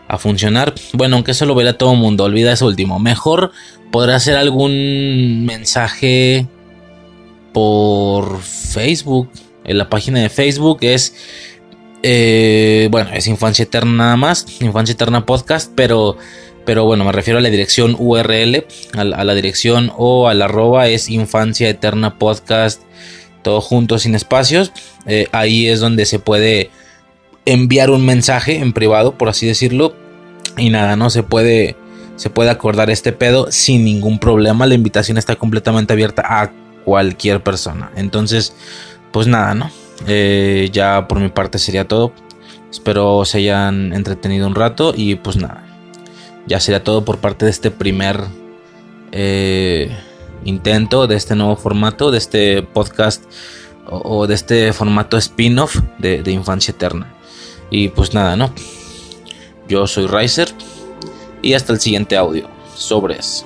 a funcionar. Bueno, aunque eso lo verá todo el mundo, olvida eso último. Mejor podrá ser algún mensaje por Facebook. En la página de Facebook es. Eh, bueno, es Infancia Eterna nada más. Infancia Eterna Podcast. Pero Pero bueno, me refiero a la dirección URL, a la, dirección o al arroba es Infancia Eterna Podcast, todo junto sin espacios. Eh, ahí es donde se puede enviar un mensaje en privado, por así decirlo. Y nada, no se puede, se puede acordar este pedo sin ningún problema. La invitación está completamente abierta a cualquier persona. Entonces, pues nada, ¿no? Eh, ya por mi parte sería todo. Espero se hayan entretenido un rato y pues nada. Ya sería todo por parte de este primer eh, intento, de este nuevo formato, de este podcast o, de este formato spin-off de, de Infancia Eterna. Y pues nada, ¿no? Yo soy Riser y hasta el siguiente audio. Sobres.